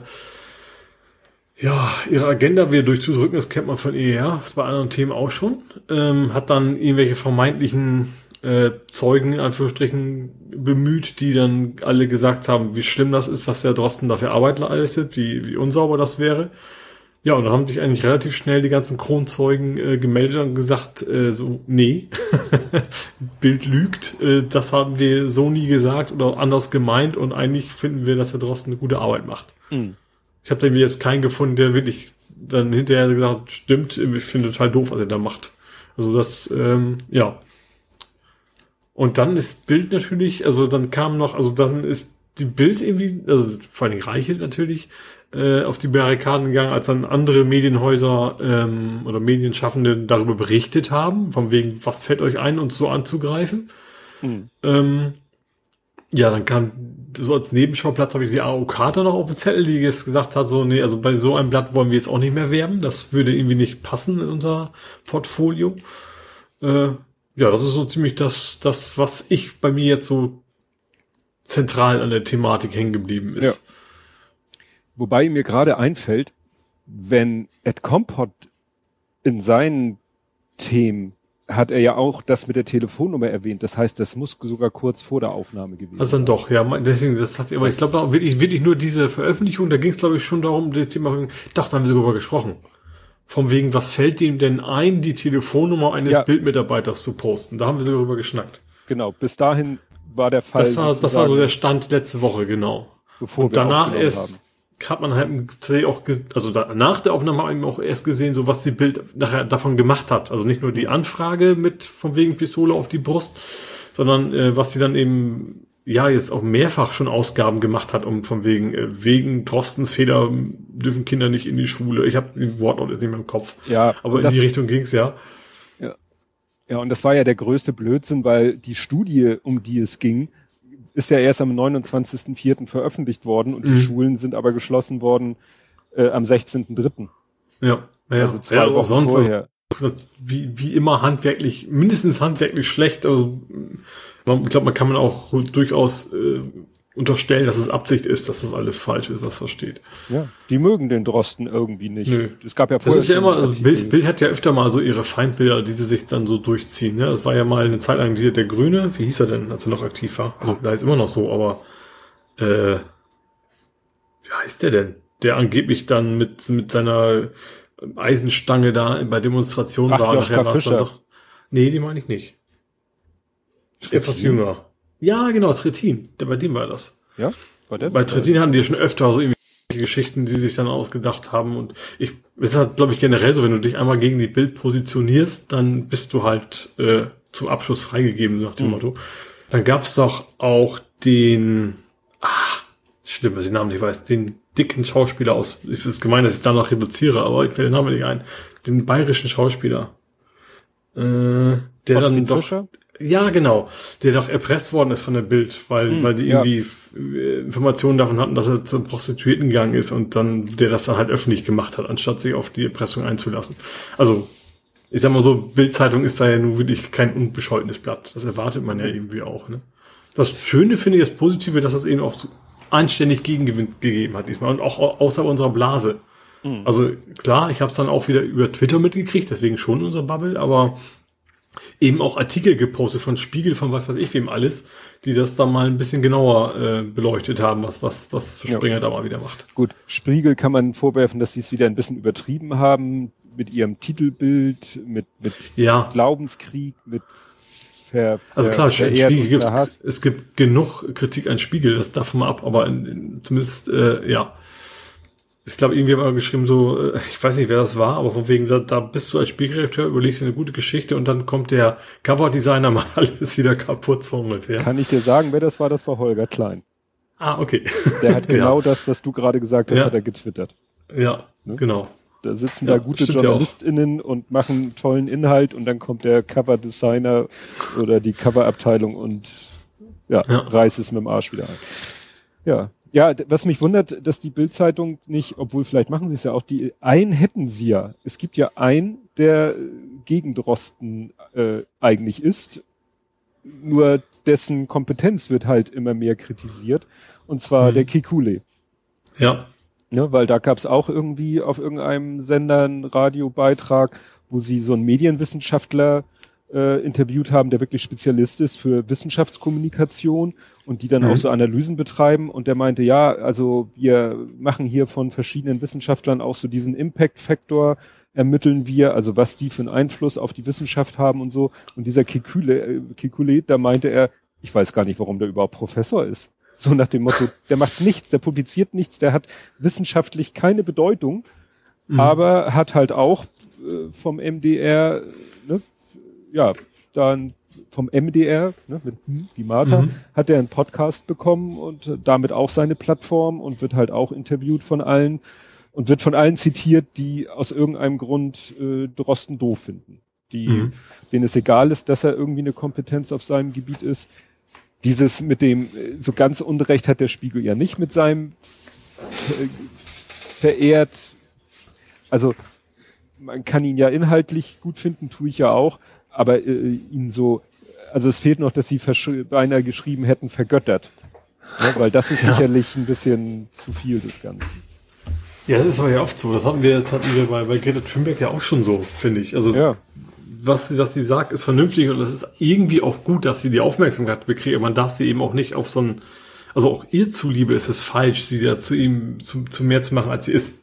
Speaker 3: ja, ihre Agenda wieder durchzudrücken, das kennt man von ER, bei anderen Themen auch schon. Ähm, hat dann irgendwelche vermeintlichen äh, Zeugen in Anführungsstrichen bemüht, die dann alle gesagt haben, wie schlimm das ist, was der Drosten dafür Arbeit leistet, wie, wie unsauber das wäre. Ja, und dann haben sich eigentlich relativ schnell die ganzen Kronzeugen äh, gemeldet und gesagt, äh, so, nee, Bild lügt, äh, das haben wir so nie gesagt oder anders gemeint und eigentlich finden wir, dass der Drosten eine gute Arbeit macht. Mhm. Ich habe da irgendwie jetzt keinen gefunden, der wirklich dann hinterher gesagt stimmt, ich finde total doof, was er da macht. Also das, ähm, ja. Und dann ist Bild natürlich, also dann kam noch, also dann ist die Bild irgendwie, also vor allem Reichelt natürlich, äh, auf die Barrikaden gegangen, als dann andere Medienhäuser ähm, oder Medienschaffende darüber berichtet haben, von wegen, was fällt euch ein, uns so anzugreifen. Mhm. Ähm, ja, dann kam so als Nebenschauplatz habe ich die AOK da noch auf dem Zettel, die jetzt gesagt hat, so, nee, also bei so einem Blatt wollen wir jetzt auch nicht mehr werben. Das würde irgendwie nicht passen in unser Portfolio. Äh, ja, das ist so ziemlich das, das, was ich bei mir jetzt so zentral an der Thematik hängen geblieben ist.
Speaker 2: Wobei mir gerade einfällt, wenn Ed Compot in seinen Themen hat er ja auch das mit der Telefonnummer erwähnt. Das heißt, das muss sogar kurz vor der Aufnahme gewesen sein.
Speaker 3: Also dann doch, ja, deswegen, das hat, aber das ich glaube wirklich, wirklich nur diese Veröffentlichung, da ging es glaube ich schon darum, das Thema, doch, da haben wir sogar darüber gesprochen. Vom wegen, was fällt dem denn ein, die Telefonnummer eines ja. Bildmitarbeiters zu posten? Da haben wir sogar darüber geschnackt.
Speaker 2: Genau, bis dahin war der Fall.
Speaker 3: Das war, das war so der Stand letzte Woche, genau. Bevor Und danach erst, haben hat man halt tatsächlich auch, also da, nach der Aufnahme haben wir auch erst gesehen, so was die Bild nachher davon gemacht hat. Also nicht nur die Anfrage mit von wegen Pistole auf die Brust, sondern äh, was sie dann eben ja jetzt auch mehrfach schon Ausgaben gemacht hat, um von wegen äh, wegen Drostens Fehler dürfen Kinder nicht in die Schule. Ich habe den Wortlaut jetzt nicht mehr im Kopf.
Speaker 2: Ja,
Speaker 3: aber in die Richtung ging's ja.
Speaker 2: Ja. Ja, und das war ja der größte Blödsinn, weil die Studie, um die es ging, ist ja erst am 29.04. veröffentlicht worden und mhm. die Schulen sind aber geschlossen worden äh, am 16.03.
Speaker 3: Ja, ja, also zwei ja, Wochen sonst vorher. Also, wie, wie immer handwerklich, mindestens handwerklich schlecht. Also, ich glaube, man kann man auch durchaus äh, unterstellen, dass es Absicht ist, dass das alles falsch ist, was da steht.
Speaker 2: Ja, die mögen den Drosten irgendwie nicht. Nö.
Speaker 3: Es gab ja vorher. Das ist ja immer, also Bild, Bild hat ja öfter mal so ihre Feindbilder, die sie sich dann so durchziehen. Ne? Das war ja mal eine Zeit lang die, der Grüne, wie hieß er denn, als er noch aktiv war? Also da ist immer noch so, aber äh, wie heißt der denn? Der angeblich dann mit, mit seiner Eisenstange da bei Demonstrationen Ach, war. Nachher war doch. Nee, die meine ich nicht. Etwas jünger. Ja, genau, Trittin. Bei dem war das.
Speaker 2: Ja?
Speaker 3: War der Bei Trittin hatten die schon öfter so irgendwie Geschichten, die sich dann ausgedacht haben. Und ich, es ist halt, glaube ich, generell so, wenn du dich einmal gegen die Bild positionierst, dann bist du halt äh, zum Abschluss freigegeben, nach dem mhm. Motto. Dann gab's doch auch den, ah, stimmt, was ich den Namen nicht weiß, den dicken Schauspieler aus, ich ist gemein, dass ich danach reduziere, aber ich fällt den Namen nicht ein, den bayerischen Schauspieler. Äh, der Gott dann doch, Fischer? Ja, genau. Der doch erpresst worden ist von der Bild, weil, hm, weil die irgendwie ja. Informationen davon hatten, dass er zum Prostituierten gegangen ist und dann der das dann halt öffentlich gemacht hat, anstatt sich auf die Erpressung einzulassen. Also, ich sag mal so, Bildzeitung ist da ja nun wirklich kein unbescholtenes Blatt. Das erwartet man ja irgendwie auch, ne? Das Schöne finde ich, das Positive, dass es eben auch anständig Gegengewind gegeben hat diesmal und auch außer unserer Blase. Mhm. Also klar, ich habe es dann auch wieder über Twitter mitgekriegt, deswegen schon unser Bubble, aber eben auch Artikel gepostet von Spiegel, von was weiß ich wem alles, die das da mal ein bisschen genauer äh, beleuchtet haben, was, was, was Springer ja. da mal wieder macht.
Speaker 2: Gut, Spiegel kann man vorwerfen, dass sie es wieder ein bisschen übertrieben haben mit ihrem Titelbild, mit, mit
Speaker 3: ja.
Speaker 2: Glaubenskrieg, mit
Speaker 3: Ver, also klar, Spiegel gibt's, es gibt genug Kritik an Spiegel, das darf man ab, aber in, in, zumindest, äh, ja, ich glaube, irgendwie haben wir geschrieben, so, äh, ich weiß nicht, wer das war, aber von wegen, da, da bist du als Spielredakteur, überlegst dir eine gute Geschichte und dann kommt der Coverdesigner mal alles wieder kaputt, so ungefähr.
Speaker 2: Kann ich dir sagen, wer das war? Das war Holger Klein.
Speaker 3: Ah, okay.
Speaker 2: Der hat genau ja. das, was du gerade gesagt hast, ja. hat er getwittert.
Speaker 3: Ja, ne? genau.
Speaker 2: Da sitzen ja, da gute JournalistInnen und machen tollen Inhalt und dann kommt der Coverdesigner oder die Coverabteilung und ja, reißt es mit dem Arsch wieder ein. Ja, ja, was mich wundert, dass die Bildzeitung nicht, obwohl vielleicht machen sie es ja auch, die einen hätten sie ja. Es gibt ja einen, der gegen Drosten äh, eigentlich ist, nur dessen Kompetenz wird halt immer mehr kritisiert, und zwar mhm. der Kikule.
Speaker 3: Ja.
Speaker 2: Ne, weil da gab es auch irgendwie auf irgendeinem Sender einen Radiobeitrag, wo sie so einen Medienwissenschaftler äh, interviewt haben, der wirklich Spezialist ist für Wissenschaftskommunikation und die dann mhm. auch so Analysen betreiben. Und der meinte, ja, also wir machen hier von verschiedenen Wissenschaftlern auch so diesen Impact-Faktor ermitteln wir, also was die für einen Einfluss auf die Wissenschaft haben und so. Und dieser Kikule, äh, Kikule, da meinte er, ich weiß gar nicht, warum der überhaupt Professor ist. So nach dem Motto, der macht nichts, der publiziert nichts, der hat wissenschaftlich keine Bedeutung, mhm. aber hat halt auch äh, vom MDR ne, ja, dann vom MDR, ne, mit die Martha, mhm. hat er einen Podcast bekommen und damit auch seine Plattform und wird halt auch interviewt von allen und wird von allen zitiert, die aus irgendeinem Grund äh, Drosten doof finden. Die, mhm. denen es egal ist, dass er irgendwie eine Kompetenz auf seinem Gebiet ist. Dieses mit dem, äh, so ganz Unrecht hat der Spiegel ja nicht mit seinem äh, verehrt. Also man kann ihn ja inhaltlich gut finden, tue ich ja auch, aber äh, ihn so, also es fehlt noch, dass sie beinahe geschrieben hätten, vergöttert. Ja, weil das ist ja. sicherlich ein bisschen zu viel des Ganzen.
Speaker 3: Ja, das ist aber ja oft so. Das hatten wir, das hatten wir bei, bei Greta Thunberg ja auch schon so, finde ich. Also, ja. was sie, was sie sagt, ist vernünftig und das ist irgendwie auch gut, dass sie die Aufmerksamkeit bekriegt. Man darf sie eben auch nicht auf so ein, also auch ihr zuliebe ist es falsch, sie da zu ihm, zu, zu mehr zu machen, als sie ist.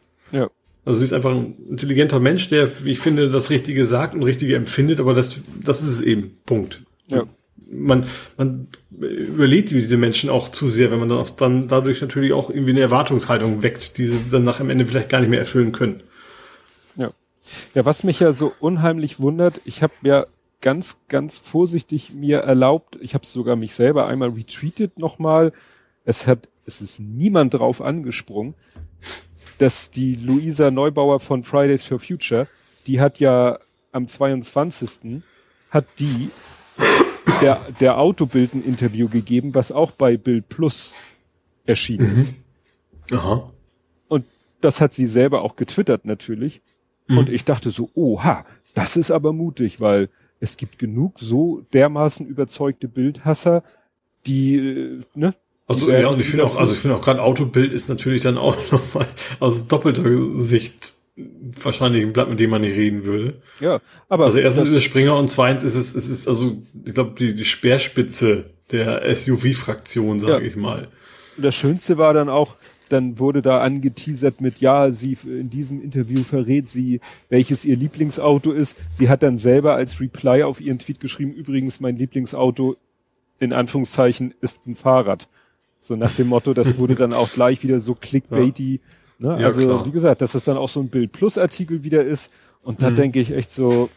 Speaker 3: Also sie ist einfach ein intelligenter Mensch, der, wie ich finde, das Richtige sagt und Richtige empfindet, aber das, das ist es eben. Punkt.
Speaker 2: Ja.
Speaker 3: Man, man überlegt diese Menschen auch zu sehr, wenn man dann, auch dann dadurch natürlich auch irgendwie eine Erwartungshaltung weckt, die sie dann nach am Ende vielleicht gar nicht mehr erfüllen können.
Speaker 2: Ja. Ja, was mich ja so unheimlich wundert, ich habe ja ganz, ganz vorsichtig mir erlaubt, ich habe sogar mich selber einmal retweetet nochmal, es hat, es ist niemand drauf angesprungen, dass die Luisa Neubauer von Fridays for Future, die hat ja am 22. hat die der, der Autobild ein Interview gegeben, was auch bei Bild Plus erschienen mhm. ist.
Speaker 3: Aha.
Speaker 2: Und das hat sie selber auch getwittert natürlich. Mhm. Und ich dachte so, oha, das ist aber mutig, weil es gibt genug so dermaßen überzeugte Bildhasser, die, äh, ne,
Speaker 3: also ja, und ich finde auch, also ich finde auch gerade Autobild ist natürlich dann auch nochmal aus doppelter Sicht wahrscheinlich ein Blatt, mit dem man nicht reden würde.
Speaker 2: Ja, aber
Speaker 3: also erstens ist es Springer und zweitens ist es, es ist also, ich glaube, die, die Speerspitze der SUV-Fraktion, sage ja. ich mal.
Speaker 2: Das Schönste war dann auch, dann wurde da angeteasert mit, ja, sie in diesem Interview verrät sie, welches ihr Lieblingsauto ist. Sie hat dann selber als Reply auf ihren Tweet geschrieben, übrigens mein Lieblingsauto in Anführungszeichen ist ein Fahrrad. So nach dem Motto, das wurde dann auch gleich wieder so clickbaity. Ja. Ne? Ja, also klar. wie gesagt, dass das dann auch so ein Bild-Plus-Artikel wieder ist. Und da mhm. denke ich echt so,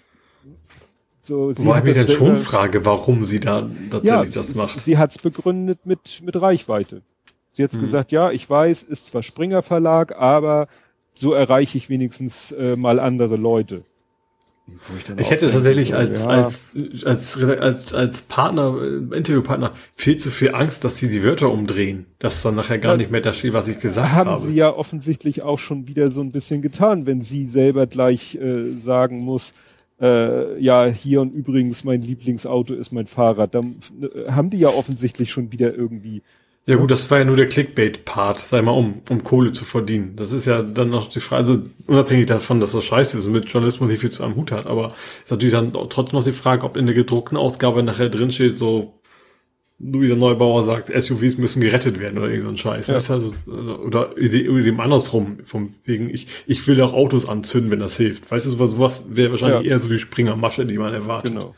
Speaker 3: so, sie Wobei ich mich dann schon frage, warum sie da tatsächlich ja, das macht.
Speaker 2: Sie hat es begründet mit, mit Reichweite. Sie hat mhm. gesagt, ja, ich weiß, ist zwar Springer Verlag, aber so erreiche ich wenigstens äh, mal andere Leute.
Speaker 3: Ich, ich hätte tatsächlich als, ja. als, als, als, als Partner, Interviewpartner viel zu viel Angst, dass sie die Wörter umdrehen, dass dann nachher gar ja, nicht mehr das steht, was ich gesagt haben
Speaker 2: habe. Haben sie ja offensichtlich auch schon wieder so ein bisschen getan, wenn sie selber gleich äh, sagen muss, äh, ja, hier und übrigens mein Lieblingsauto ist mein Fahrrad. Dann äh, haben die ja offensichtlich schon wieder irgendwie
Speaker 3: Ja gut, das war ja nur der Clickbait-Part, sag mal, um, um Kohle zu verdienen. Das ist ja dann noch die Frage, also unabhängig davon, dass das scheiße ist und mit Journalismus nicht viel zu einem Hut hat, aber ist natürlich dann trotzdem noch die Frage, ob in der gedruckten Ausgabe nachher drinsteht, so Luisa Neubauer sagt, SUVs müssen gerettet werden oder irgend so ein Scheiß. Ja. Weißt du, also, oder dem andersrum, vom wegen, ich, ich will auch Autos anzünden, wenn das hilft. Weißt du, sowas, sowas wäre wahrscheinlich ja. eher so die Springermasche, die man erwartet. Genau.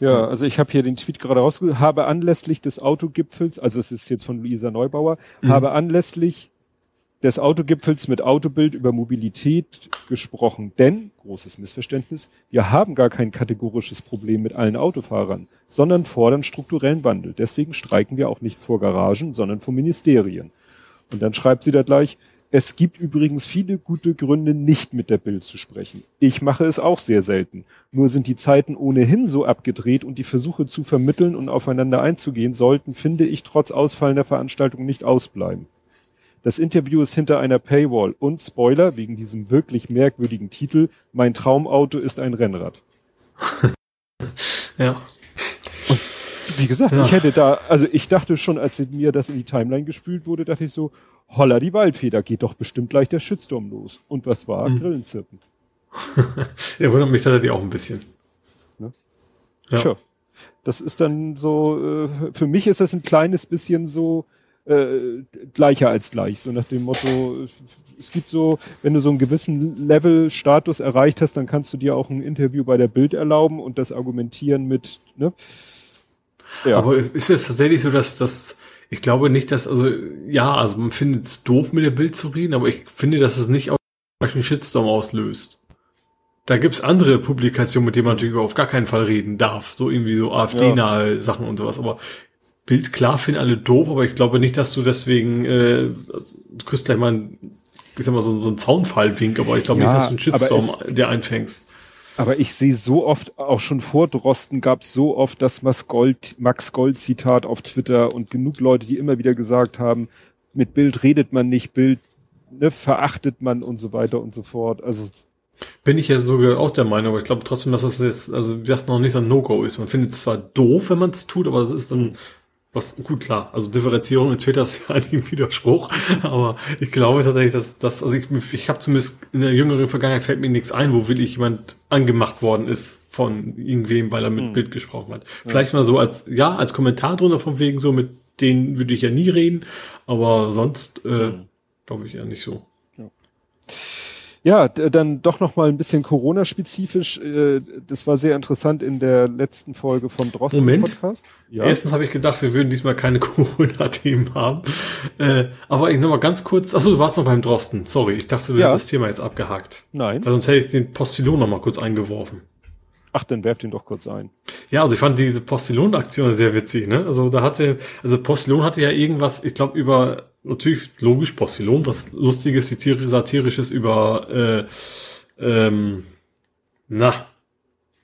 Speaker 2: Ja, also ich habe hier den Tweet gerade rausgeholt, habe anlässlich des Autogipfels, also es ist jetzt von Luisa Neubauer, mhm. habe anlässlich des Autogipfels mit Autobild über Mobilität gesprochen. Denn, großes Missverständnis, wir haben gar kein kategorisches Problem mit allen Autofahrern, sondern fordern strukturellen Wandel. Deswegen streiken wir auch nicht vor Garagen, sondern vor Ministerien. Und dann schreibt sie da gleich, es gibt übrigens viele gute Gründe, nicht mit der Bild zu sprechen. Ich mache es auch sehr selten. Nur sind die Zeiten ohnehin so abgedreht und die Versuche zu vermitteln und aufeinander einzugehen sollten, finde ich, trotz ausfallender Veranstaltungen nicht ausbleiben. Das Interview ist hinter einer Paywall und Spoiler wegen diesem wirklich merkwürdigen Titel, mein Traumauto ist ein Rennrad.
Speaker 3: ja.
Speaker 2: Und wie gesagt, ja. ich hätte da, also ich dachte schon, als mir das in die Timeline gespült wurde, dachte ich so, holla die Waldfeder, geht doch bestimmt gleich der Shitstorm los. Und was war? Mhm. Grillenzirpen.
Speaker 3: er wundert mich tatsächlich auch ein bisschen.
Speaker 2: Ne? Ja. Tja. Das ist dann so, äh, für mich ist das ein kleines bisschen so äh, gleicher als gleich. So nach dem Motto, es gibt so, wenn du so einen gewissen Level Status erreicht hast, dann kannst du dir auch ein Interview bei der Bild erlauben und das argumentieren mit, ne?
Speaker 3: Ja. Aber ist es tatsächlich so, dass das, ich glaube nicht, dass, also, ja, also man findet es doof, mit der Bild zu reden, aber ich finde, dass es nicht auch einen Shitstorm auslöst. Da gibt's andere Publikationen, mit denen man natürlich auf gar keinen Fall reden darf. So irgendwie so AfD-nahe ja. Sachen und sowas. Aber Bild, klar, finden alle doof, aber ich glaube nicht, dass du deswegen, äh, du kriegst gleich mal ein, ich sag mal, so, so einen Zaunfallwink, aber ich glaube ja, nicht, dass du einen Shitstorm, der einfängst.
Speaker 2: Aber ich sehe so oft, auch schon vor Drosten gab es so oft das Max Gold, Max Gold Zitat auf Twitter und genug Leute, die immer wieder gesagt haben, mit Bild redet man nicht, Bild ne, verachtet man und so weiter und so fort. Also
Speaker 3: bin ich ja sogar auch der Meinung, aber ich glaube trotzdem, dass das jetzt, also wie gesagt, noch nicht so ein No-Go ist. Man findet es zwar doof, wenn man es tut, aber es ist dann was, gut, klar. Also Differenzierung in Twitter ist ja eigentlich ein Widerspruch. Aber ich glaube tatsächlich, dass das, also ich, ich habe zumindest in der jüngeren Vergangenheit fällt mir nichts ein, wo will ich jemand angemacht worden ist von irgendwem, weil er mit hm. Bild gesprochen hat. Vielleicht ja. mal so als, ja, als Kommentar drunter von wegen so, mit denen würde ich ja nie reden. Aber sonst, äh, hm. glaube ich ja nicht so.
Speaker 2: Ja, dann doch noch mal ein bisschen Corona-spezifisch. Äh, das war sehr interessant in der letzten Folge vom Drosten
Speaker 3: Moment. Podcast. Ja. Erstens habe ich gedacht, wir würden diesmal keine Corona-Themen haben. Äh, aber ich noch mal ganz kurz. Achso, du warst noch beim Drosten. Sorry, ich dachte, du ja. hättest das Thema jetzt abgehakt.
Speaker 2: Nein.
Speaker 3: Weil sonst hätte ich den Postillon noch mal kurz eingeworfen.
Speaker 2: Ach, dann werft ihn doch kurz ein.
Speaker 3: Ja, also ich fand diese Postillon-Aktion sehr witzig, ne? Also da hatte, also Postillon hatte ja irgendwas, ich glaube, über, natürlich logisch Postillon, was lustiges, satirisches über, äh, ähm, na,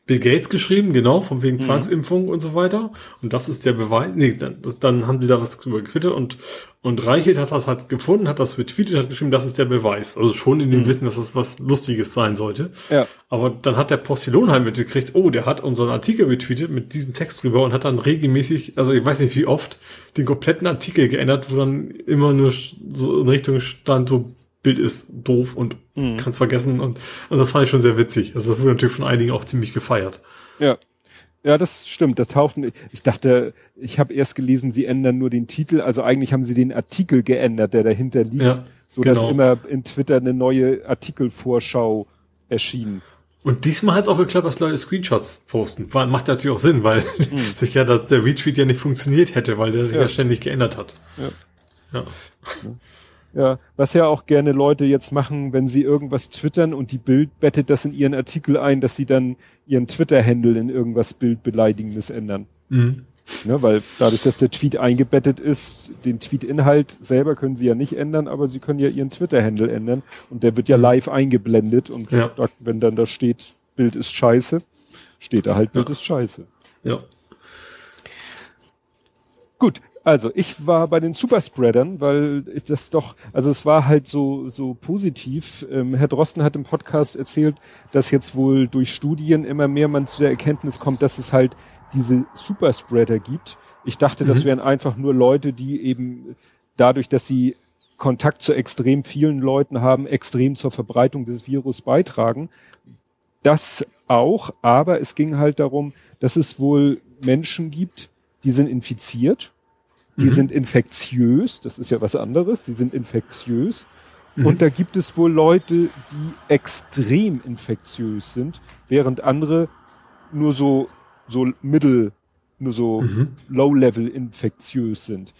Speaker 3: Bill Gates geschrieben, genau, von wegen mhm. Zwangsimpfung und so weiter. Und das ist der Beweis. Nee, dann, das, dann haben die da was drüber getwittert und, und Reichelt hat das halt gefunden, hat das retweetet, hat geschrieben, das ist der Beweis. Also schon in dem mhm. Wissen, dass das was Lustiges sein sollte.
Speaker 2: Ja.
Speaker 3: Aber dann hat der Postillon halt mitgekriegt, oh, der hat unseren Artikel retweetet mit diesem Text drüber und hat dann regelmäßig, also ich weiß nicht wie oft, den kompletten Artikel geändert, wo dann immer nur so in Richtung stand, so Bild ist doof und mhm. kannst vergessen und, und das fand ich schon sehr witzig. Also das wurde natürlich von einigen auch ziemlich gefeiert.
Speaker 2: Ja. Ja, das stimmt. Das taucht. Ich dachte, ich habe erst gelesen, sie ändern nur den Titel. Also eigentlich haben sie den Artikel geändert, der dahinter liegt, ja, so dass genau. immer in Twitter eine neue Artikelvorschau erschien.
Speaker 3: Und diesmal hat es auch geklappt, dass Leute Screenshots posten. Macht natürlich auch Sinn, weil mhm. sich ja der Retweet ja nicht funktioniert hätte, weil der sich ja, ja ständig geändert hat.
Speaker 2: Ja. ja. Ja, was ja auch gerne Leute jetzt machen, wenn sie irgendwas twittern und die Bild bettet das in ihren Artikel ein, dass sie dann ihren Twitter-Handle in irgendwas Bildbeleidigendes ändern. Mhm. Ne, weil dadurch, dass der Tweet eingebettet ist, den Tweet-Inhalt selber können sie ja nicht ändern, aber sie können ja ihren Twitter-Handle ändern und der wird ja mhm. live eingeblendet und ja. da, wenn dann da steht, Bild ist scheiße, steht da halt, Bild ja. ist scheiße.
Speaker 3: Ja.
Speaker 2: Gut, also, ich war bei den Superspreadern, weil das doch, also es war halt so, so positiv. Ähm, Herr Drosten hat im Podcast erzählt, dass jetzt wohl durch Studien immer mehr man zu der Erkenntnis kommt, dass es halt diese Superspreader gibt. Ich dachte, das wären einfach nur Leute, die eben dadurch, dass sie Kontakt zu extrem vielen Leuten haben, extrem zur Verbreitung des Virus beitragen. Das auch, aber es ging halt darum, dass es wohl Menschen gibt, die sind infiziert, die
Speaker 3: Mhm.
Speaker 2: sind infektiös, das ist ja was anderes, die sind infektiös.
Speaker 3: Mhm.
Speaker 2: Und da gibt es wohl Leute, die extrem infektiös sind, während andere nur so, so mittel, nur so
Speaker 3: Mhm.
Speaker 2: low-level infektiös sind.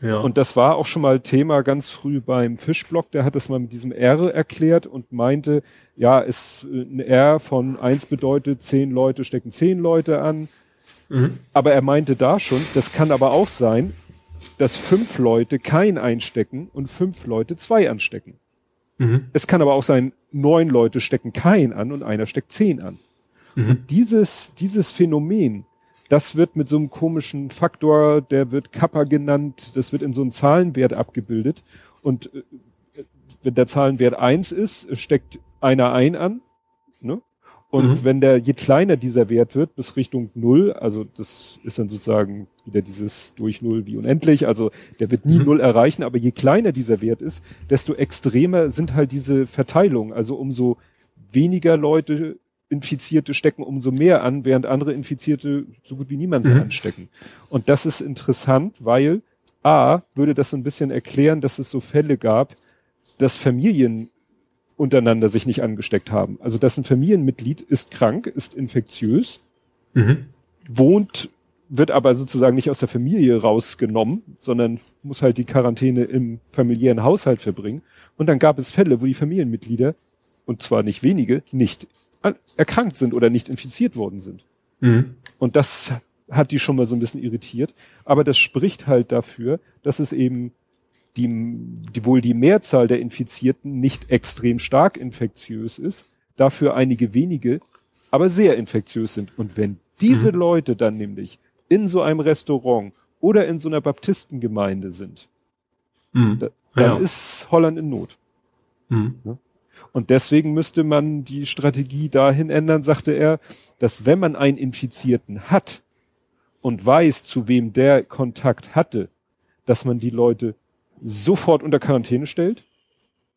Speaker 3: Ja.
Speaker 2: Und das war auch schon mal Thema ganz früh beim Fischblock. Der hat das mal mit diesem R erklärt und meinte, ja, es, äh, ein R von eins bedeutet, zehn Leute stecken zehn Leute an.
Speaker 3: mhm.
Speaker 2: Aber er meinte da schon, das kann aber auch sein, dass fünf Leute kein einstecken und fünf Leute zwei anstecken.
Speaker 3: Mhm.
Speaker 2: Es kann aber auch sein, neun Leute stecken kein an und einer steckt zehn an.
Speaker 3: Mhm.
Speaker 2: Dieses, dieses Phänomen, das wird mit so einem komischen Faktor, der wird Kappa genannt, das wird in so einem Zahlenwert abgebildet. Und äh, wenn der Zahlenwert eins ist, steckt einer ein an. Und
Speaker 3: Mhm.
Speaker 2: wenn der, je kleiner dieser Wert wird, bis Richtung Null, also das ist dann sozusagen wieder dieses durch Null wie unendlich, also der wird nie
Speaker 3: Mhm.
Speaker 2: Null erreichen, aber je kleiner dieser Wert ist, desto extremer sind halt diese Verteilungen. Also umso weniger Leute Infizierte stecken umso mehr an, während andere Infizierte so gut wie niemanden
Speaker 3: Mhm.
Speaker 2: anstecken. Und das ist interessant, weil A, würde das so ein bisschen erklären, dass es so Fälle gab, dass Familien untereinander sich nicht angesteckt haben. Also dass ein Familienmitglied ist krank, ist infektiös,
Speaker 3: Mhm.
Speaker 2: wohnt, wird aber sozusagen nicht aus der Familie rausgenommen, sondern muss halt die Quarantäne im familiären Haushalt verbringen. Und dann gab es Fälle, wo die Familienmitglieder, und zwar nicht wenige, nicht an- erkrankt sind oder nicht infiziert worden sind.
Speaker 3: Mhm.
Speaker 2: Und das hat die schon mal so ein bisschen irritiert. Aber das spricht halt dafür, dass es eben die, die wohl die Mehrzahl der Infizierten nicht extrem stark infektiös ist, dafür einige wenige, aber sehr infektiös sind. Und wenn diese
Speaker 3: Mhm.
Speaker 2: Leute dann nämlich in so einem Restaurant oder in so einer Baptistengemeinde sind,
Speaker 3: Mhm.
Speaker 2: da, dann
Speaker 3: Ja.
Speaker 2: ist Holland in Not.
Speaker 3: Mhm.
Speaker 2: Und deswegen müsste man die Strategie dahin ändern, sagte er, dass wenn man einen Infizierten hat und weiß, zu wem der Kontakt hatte, dass man die Leute sofort unter Quarantäne stellt.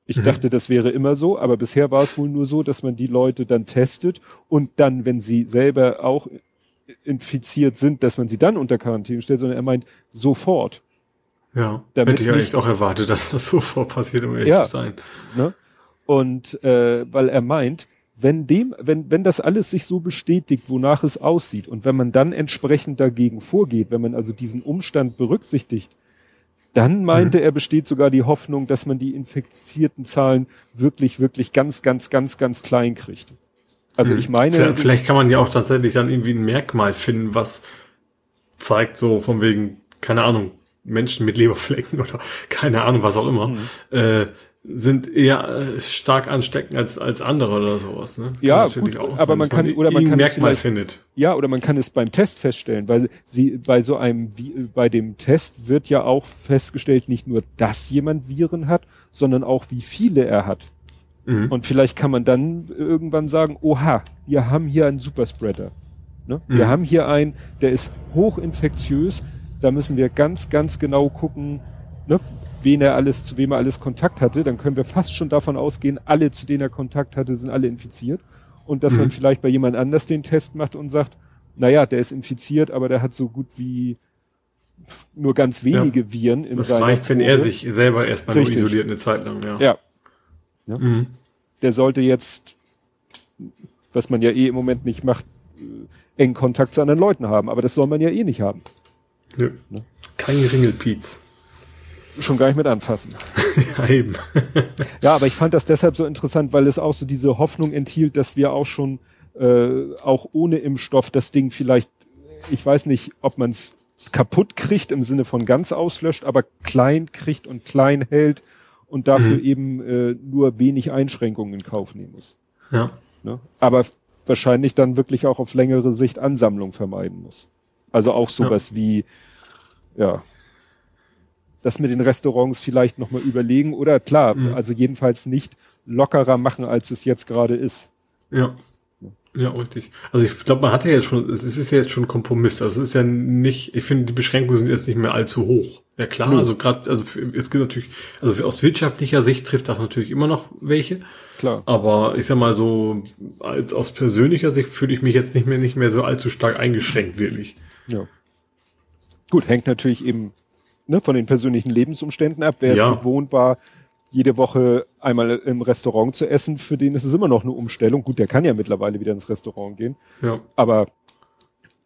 Speaker 2: Ich
Speaker 3: Mhm.
Speaker 2: dachte, das wäre immer so, aber bisher war es wohl nur so, dass man die Leute dann testet und dann, wenn sie selber auch infiziert sind, dass man sie dann unter Quarantäne stellt, sondern er meint sofort.
Speaker 3: Ja.
Speaker 2: Damit
Speaker 3: Hätte ich ja
Speaker 2: nicht-
Speaker 3: echt auch erwartet, dass das sofort passiert, um ehrlich
Speaker 2: Ja.
Speaker 3: zu sein.
Speaker 2: Ne? Und äh, weil er meint, wenn dem, wenn, wenn das alles sich so bestätigt, wonach es aussieht, und wenn man dann entsprechend dagegen vorgeht, wenn man also diesen Umstand berücksichtigt, dann meinte er, besteht sogar die Hoffnung, dass man die infizierten Zahlen wirklich, wirklich ganz, ganz, ganz, ganz klein kriegt. Also
Speaker 3: Mhm.
Speaker 2: ich meine,
Speaker 3: Vielleicht, vielleicht kann man ja auch tatsächlich dann irgendwie ein Merkmal finden, was zeigt, so von wegen, keine Ahnung, Menschen mit Leberflecken oder keine Ahnung, was auch immer,
Speaker 2: Mhm.
Speaker 3: äh, sind eher äh, stark ansteckend als, als andere oder sowas. Ne? Kann
Speaker 2: Ja, gut,
Speaker 3: auch
Speaker 2: aber
Speaker 3: sein,
Speaker 2: man kann- oder man kann es
Speaker 3: Merkmal findet.
Speaker 2: Ja, oder man kann es beim Test feststellen, weil sie bei so einem Vi- bei dem Test wird ja auch festgestellt, nicht nur, dass jemand Viren hat, sondern auch wie viele er hat.
Speaker 3: Mhm.
Speaker 2: Und vielleicht kann man dann irgendwann sagen, oha, wir haben hier einen Superspreader. Ne? Wir
Speaker 3: Mhm.
Speaker 2: haben hier einen, der ist hochinfektiös, da müssen wir ganz, ganz genau gucken, ne, wen er alles, zu wem er alles Kontakt hatte. Dann können wir fast schon davon ausgehen, alle, zu denen er Kontakt hatte, sind alle infiziert. Und dass man
Speaker 3: Mhm.
Speaker 2: vielleicht bei jemand anders den Test macht und sagt, naja, der ist infiziert, aber der hat so gut wie nur ganz wenige Viren in
Speaker 3: Das
Speaker 2: seiner
Speaker 3: reicht, wenn er sich selber erstmal nur isoliert eine Zeit lang, ja.
Speaker 2: Ja,
Speaker 3: Mhm.
Speaker 2: der sollte jetzt, was man ja eh im Moment nicht macht, äh, engen Kontakt zu anderen Leuten haben. Aber das soll man ja eh nicht haben.
Speaker 3: Nö.
Speaker 2: Ne?
Speaker 3: Kein Ringelpiez.
Speaker 2: Schon gar nicht mit anfassen.
Speaker 3: ja, eben.
Speaker 2: Ja, aber ich fand das deshalb so interessant, weil es auch so diese Hoffnung enthielt, dass wir auch schon äh, auch ohne Impfstoff das Ding vielleicht, ich weiß nicht, ob man es kaputt kriegt im Sinne von ganz auslöscht, aber klein kriegt und klein hält und dafür
Speaker 3: Mhm.
Speaker 2: eben äh, nur wenig Einschränkungen in Kauf nehmen muss.
Speaker 3: Ja.
Speaker 2: Ne? Aber wahrscheinlich dann wirklich auch auf längere Sicht Ansammlung vermeiden muss. Also auch sowas wie, ja, das mit den Restaurants vielleicht nochmal überlegen oder klar,
Speaker 3: Mhm.
Speaker 2: also jedenfalls nicht lockerer machen, als es jetzt gerade ist.
Speaker 3: Ja. Ja, richtig. Also ich glaube, man hat ja jetzt schon, es ist ja jetzt schon ein Kompromiss. Also es ist ja nicht, ich finde, die Beschränkungen sind jetzt nicht mehr allzu hoch. Ja klar, mhm. also gerade, also es gibt natürlich, also aus wirtschaftlicher Sicht trifft das natürlich immer noch welche.
Speaker 2: Klar.
Speaker 3: Aber ich sag mal so, als aus persönlicher Sicht fühle ich mich jetzt nicht mehr nicht mehr so allzu stark eingeschränkt, wirklich.
Speaker 2: Ja. Gut, hängt natürlich eben ne, von den persönlichen Lebensumständen ab. Wer ja. es gewohnt war, jede Woche einmal im Restaurant zu essen, für den ist es immer noch eine Umstellung. Gut, der kann ja mittlerweile wieder ins Restaurant gehen.
Speaker 3: Ja.
Speaker 2: Aber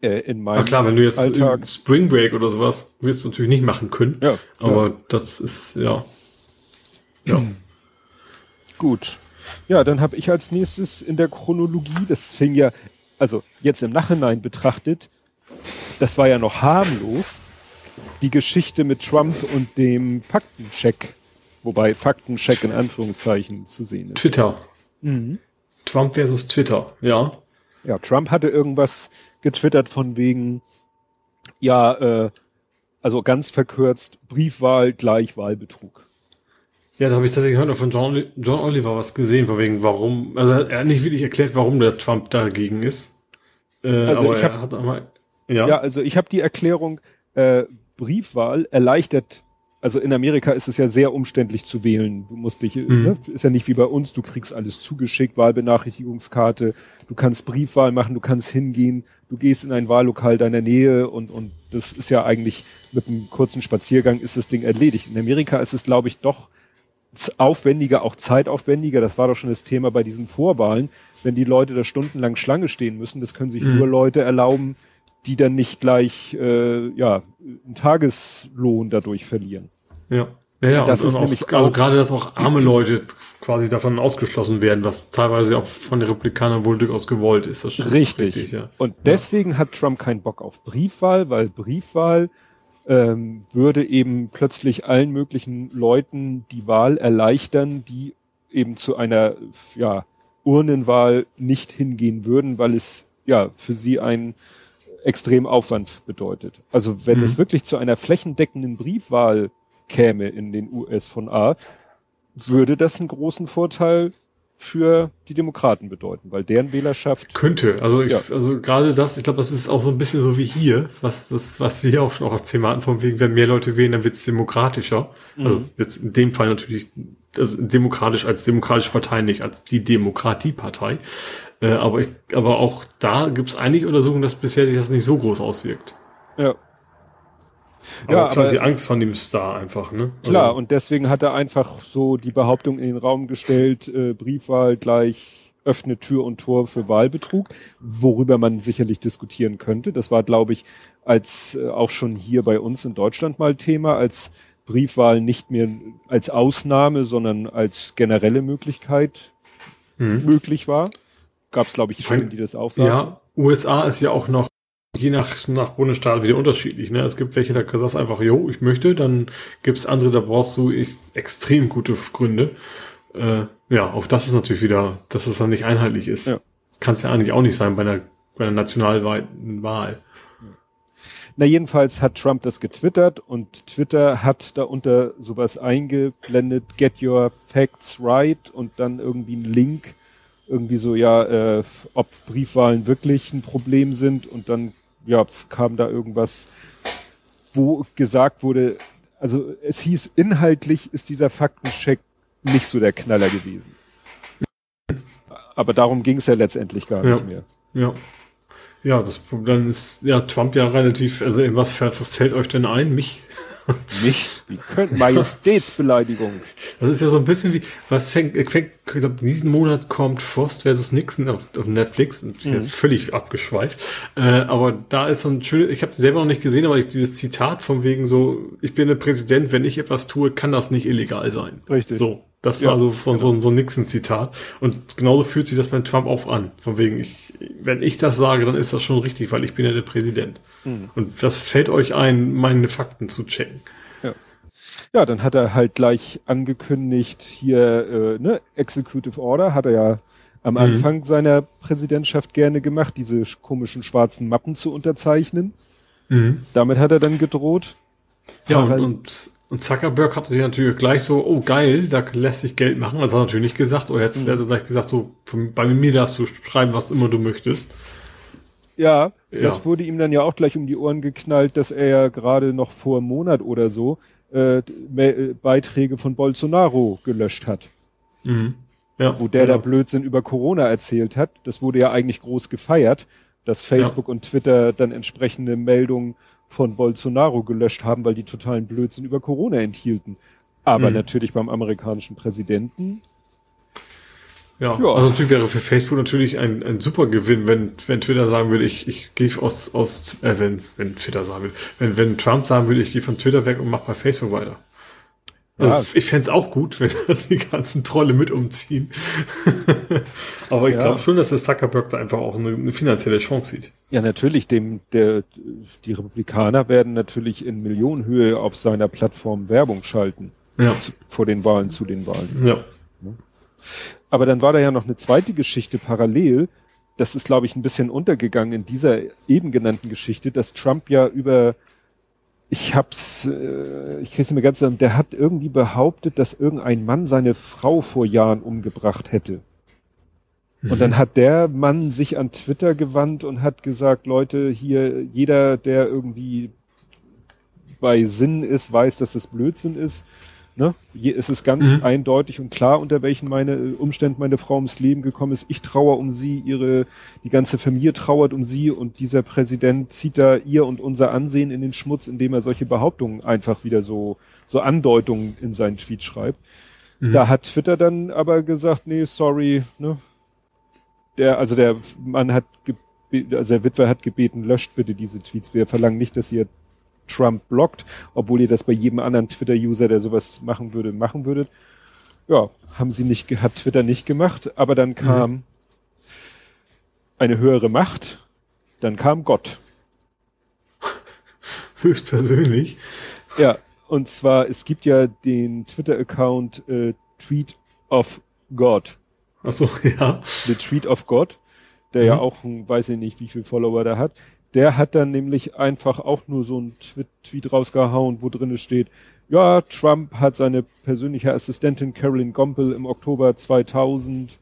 Speaker 2: äh, in meinem
Speaker 3: Ach klar, wenn du jetzt Alltag, Spring Break oder sowas wirst du natürlich nicht machen können.
Speaker 2: Ja.
Speaker 3: Aber das ist ja. Ja.
Speaker 2: Gut. Ja, dann habe ich als nächstes in der Chronologie, das fing ja, also jetzt im Nachhinein betrachtet, das war ja noch harmlos, die Geschichte mit Trump und dem Faktencheck Wobei Faktencheck in Anführungszeichen zu sehen ist.
Speaker 3: Twitter. Mhm. Trump versus Twitter, ja.
Speaker 2: Ja, Trump hatte irgendwas getwittert von wegen, ja, äh, also ganz verkürzt, Briefwahl gleich Wahlbetrug.
Speaker 3: Ja, da habe ich tatsächlich heute von John, John Oliver was gesehen, von wegen, warum, also er hat nicht wirklich erklärt, warum der Trump dagegen ist.
Speaker 2: Äh, also ich hab, ja. ja, also ich habe die Erklärung, äh, Briefwahl erleichtert also in Amerika ist es ja sehr umständlich zu wählen. Du musst dich, mhm. ne, ist ja nicht wie bei uns, du kriegst alles zugeschickt, Wahlbenachrichtigungskarte, du kannst Briefwahl machen, du kannst hingehen, du gehst in ein Wahllokal deiner Nähe und, und das ist ja eigentlich mit einem kurzen Spaziergang ist das Ding erledigt. In Amerika ist es, glaube ich, doch aufwendiger, auch zeitaufwendiger. Das war doch schon das Thema bei diesen Vorwahlen. Wenn die Leute da stundenlang Schlange stehen müssen, das können sich mhm. nur Leute erlauben, die dann nicht gleich äh, ja einen Tageslohn dadurch verlieren.
Speaker 3: Ja. Ja, ja das ist auch, nämlich also gerade, dass auch arme Leute quasi davon ausgeschlossen werden, was teilweise auch von den Republikanern wohl durchaus gewollt ist.
Speaker 2: Das richtig. richtig ja. Und deswegen ja. hat Trump keinen Bock auf Briefwahl, weil Briefwahl ähm, würde eben plötzlich allen möglichen Leuten die Wahl erleichtern, die eben zu einer ja, Urnenwahl nicht hingehen würden, weil es ja für sie ein extrem Aufwand bedeutet. Also wenn mhm. es wirklich zu einer flächendeckenden Briefwahl käme in den US von A, würde das einen großen Vorteil für die Demokraten bedeuten, weil deren Wählerschaft
Speaker 3: könnte. Also ich, ja. also gerade das, ich glaube, das ist auch so ein bisschen so wie hier, was das, was wir hier auch schon auch als Thema hatten, von wegen, wenn mehr Leute wählen, dann wird es demokratischer. Mhm. Also jetzt in dem Fall natürlich, also demokratisch als demokratische Partei, nicht als die Demokratiepartei. Äh, aber, ich, aber auch da gibt es einige Untersuchungen, dass bisher sich das nicht so groß auswirkt.
Speaker 2: Ja.
Speaker 3: Aber ja, klar, aber die Angst von dem Star einfach, ne?
Speaker 2: Also, klar, und deswegen hat er einfach so die Behauptung in den Raum gestellt, äh, Briefwahl gleich öffnet Tür und Tor für Wahlbetrug, worüber man sicherlich diskutieren könnte. Das war, glaube ich, als äh, auch schon hier bei uns in Deutschland mal Thema, als Briefwahl nicht mehr als Ausnahme, sondern als generelle Möglichkeit mhm. möglich war. Gab es, glaube ich, Stimmen, die das auch sagen.
Speaker 3: Ja, USA ist ja auch noch je nach, nach Bundesstaat wieder unterschiedlich. Ne? Es gibt welche, da sagst du einfach, jo, ich möchte. Dann gibt es andere, da brauchst du extrem gute Gründe. Äh, ja, auch das ist natürlich wieder, dass es dann nicht einheitlich ist. Ja. Kann es ja eigentlich auch nicht sein bei einer, bei einer nationalweiten Wahl.
Speaker 2: Na, jedenfalls hat Trump das getwittert und Twitter hat da unter sowas eingeblendet, get your facts right und dann irgendwie einen Link irgendwie so, ja, äh, ob Briefwahlen wirklich ein Problem sind und dann, ja, kam da irgendwas, wo gesagt wurde, also es hieß, inhaltlich ist dieser Faktencheck nicht so der Knaller gewesen. Aber darum ging es ja letztendlich gar ja, nicht mehr.
Speaker 3: Ja. Ja, das Problem ist, ja, Trump ja relativ, also was, was fällt euch denn ein? Mich
Speaker 2: nicht? Wie könnte Majestätsbeleidigung.
Speaker 3: Das ist ja so ein bisschen wie, was fängt, fängt ich glaube, diesen Monat kommt Frost versus Nixon auf, auf Netflix, mhm. völlig abgeschweift. Äh, aber da ist so ein schönes, ich habe selber noch nicht gesehen, aber ich, dieses Zitat von wegen so, ich bin der Präsident, wenn ich etwas tue, kann das nicht illegal sein.
Speaker 2: Richtig.
Speaker 3: So. Das war ja, so, so, genau. so, so ein Nixon-Zitat. Und genauso fühlt sich das bei Trump auch an. Von wegen, ich, wenn ich das sage, dann ist das schon richtig, weil ich bin ja der Präsident. Mhm. Und das fällt euch ein, meine Fakten zu checken.
Speaker 2: Ja. Ja, dann hat er halt gleich angekündigt, hier, äh, ne, Executive Order hat er ja am mhm. Anfang seiner Präsidentschaft gerne gemacht, diese komischen schwarzen Mappen zu unterzeichnen. Mhm. Damit hat er dann gedroht.
Speaker 3: Ja, und, und Und Zuckerberg hatte sich natürlich gleich so, oh geil, da lässt sich Geld machen. Also hat er natürlich nicht gesagt, oh, er hat, er gleich gesagt, so, von, bei mir darfst du schreiben, was immer du möchtest.
Speaker 2: Ja, ja, das wurde ihm dann ja auch gleich um die Ohren geknallt, dass er ja gerade noch vor einem Monat oder so äh, äh, Beiträge von Bolsonaro gelöscht hat. Mhm. Ja, wo der genau. da Blödsinn über Corona erzählt hat. Das wurde ja eigentlich groß gefeiert, dass Facebook ja. und Twitter dann entsprechende Meldungen von Bolsonaro gelöscht haben, weil die totalen Blödsinn über Corona enthielten. Aber mhm. natürlich beim amerikanischen Präsidenten.
Speaker 3: Ja, ja, also natürlich wäre für Facebook natürlich ein, ein super Gewinn, wenn, wenn Twitter sagen würde, ich, ich gehe aus, aus äh, wenn, wenn Twitter sagen will, wenn, wenn Trump sagen würde, ich gehe von Twitter weg und mach bei Facebook weiter. Also ja. ich fände auch gut, wenn die ganzen Trolle mit umziehen. Aber ich ja. glaube schon, dass der Zuckerberg da einfach auch eine, eine, finanzielle Chance sieht.
Speaker 2: Ja, natürlich. Dem, der, die Republikaner werden natürlich in Millionenhöhe auf seiner Plattform Werbung schalten. Ja. Zu, vor den Wahlen zu den Wahlen. Ja. Aber dann war da ja noch eine zweite Geschichte parallel. Das ist, glaube ich, ein bisschen untergegangen in dieser eben genannten Geschichte, dass Trump ja über ich hab's, äh, ich krieg's nicht mehr ganz zusammen, der hat irgendwie behauptet, dass irgendein Mann seine Frau vor Jahren umgebracht hätte. Mhm. Und dann hat der Mann sich an Twitter gewandt und hat gesagt, Leute, hier, jeder, der irgendwie bei Sinn ist, weiß, dass das Blödsinn ist. Ne? Hier ist es ganz mhm. eindeutig und klar, unter welchen meine äh, Umständen meine Frau ums Leben gekommen ist. Ich trauere um sie, ihre, die ganze Familie trauert um sie und dieser Präsident zieht da ihr und unser Ansehen in den Schmutz, indem er solche Behauptungen einfach wieder so, so Andeutungen in seinen Tweet schreibt. Mhm. Da hat Twitter dann aber gesagt, nee, sorry, ne? Der, also der Mann hat, also der Witwer hat gebeten, löscht bitte diese Tweets. Wir verlangen nicht, dass ihr Trump blockt, obwohl ihr das bei jedem anderen Twitter-User, der sowas machen würde, machen würdet. Ja, haben sie nicht, hat Twitter nicht gemacht, aber dann kam mhm. eine höhere Macht, dann kam Gott.
Speaker 3: Höchstpersönlich.
Speaker 2: Ja, und zwar, es gibt ja den Twitter-Account äh, Tweet of God.
Speaker 3: Ach so, ja.
Speaker 2: The Tweet of God, der mhm. ja auch, weiß ich nicht, wie viel Follower da hat. Der hat dann nämlich einfach auch nur so ein Tweet rausgehauen, wo drinne steht, ja, Trump hat seine persönliche Assistentin Carolyn Gompel im Oktober 2000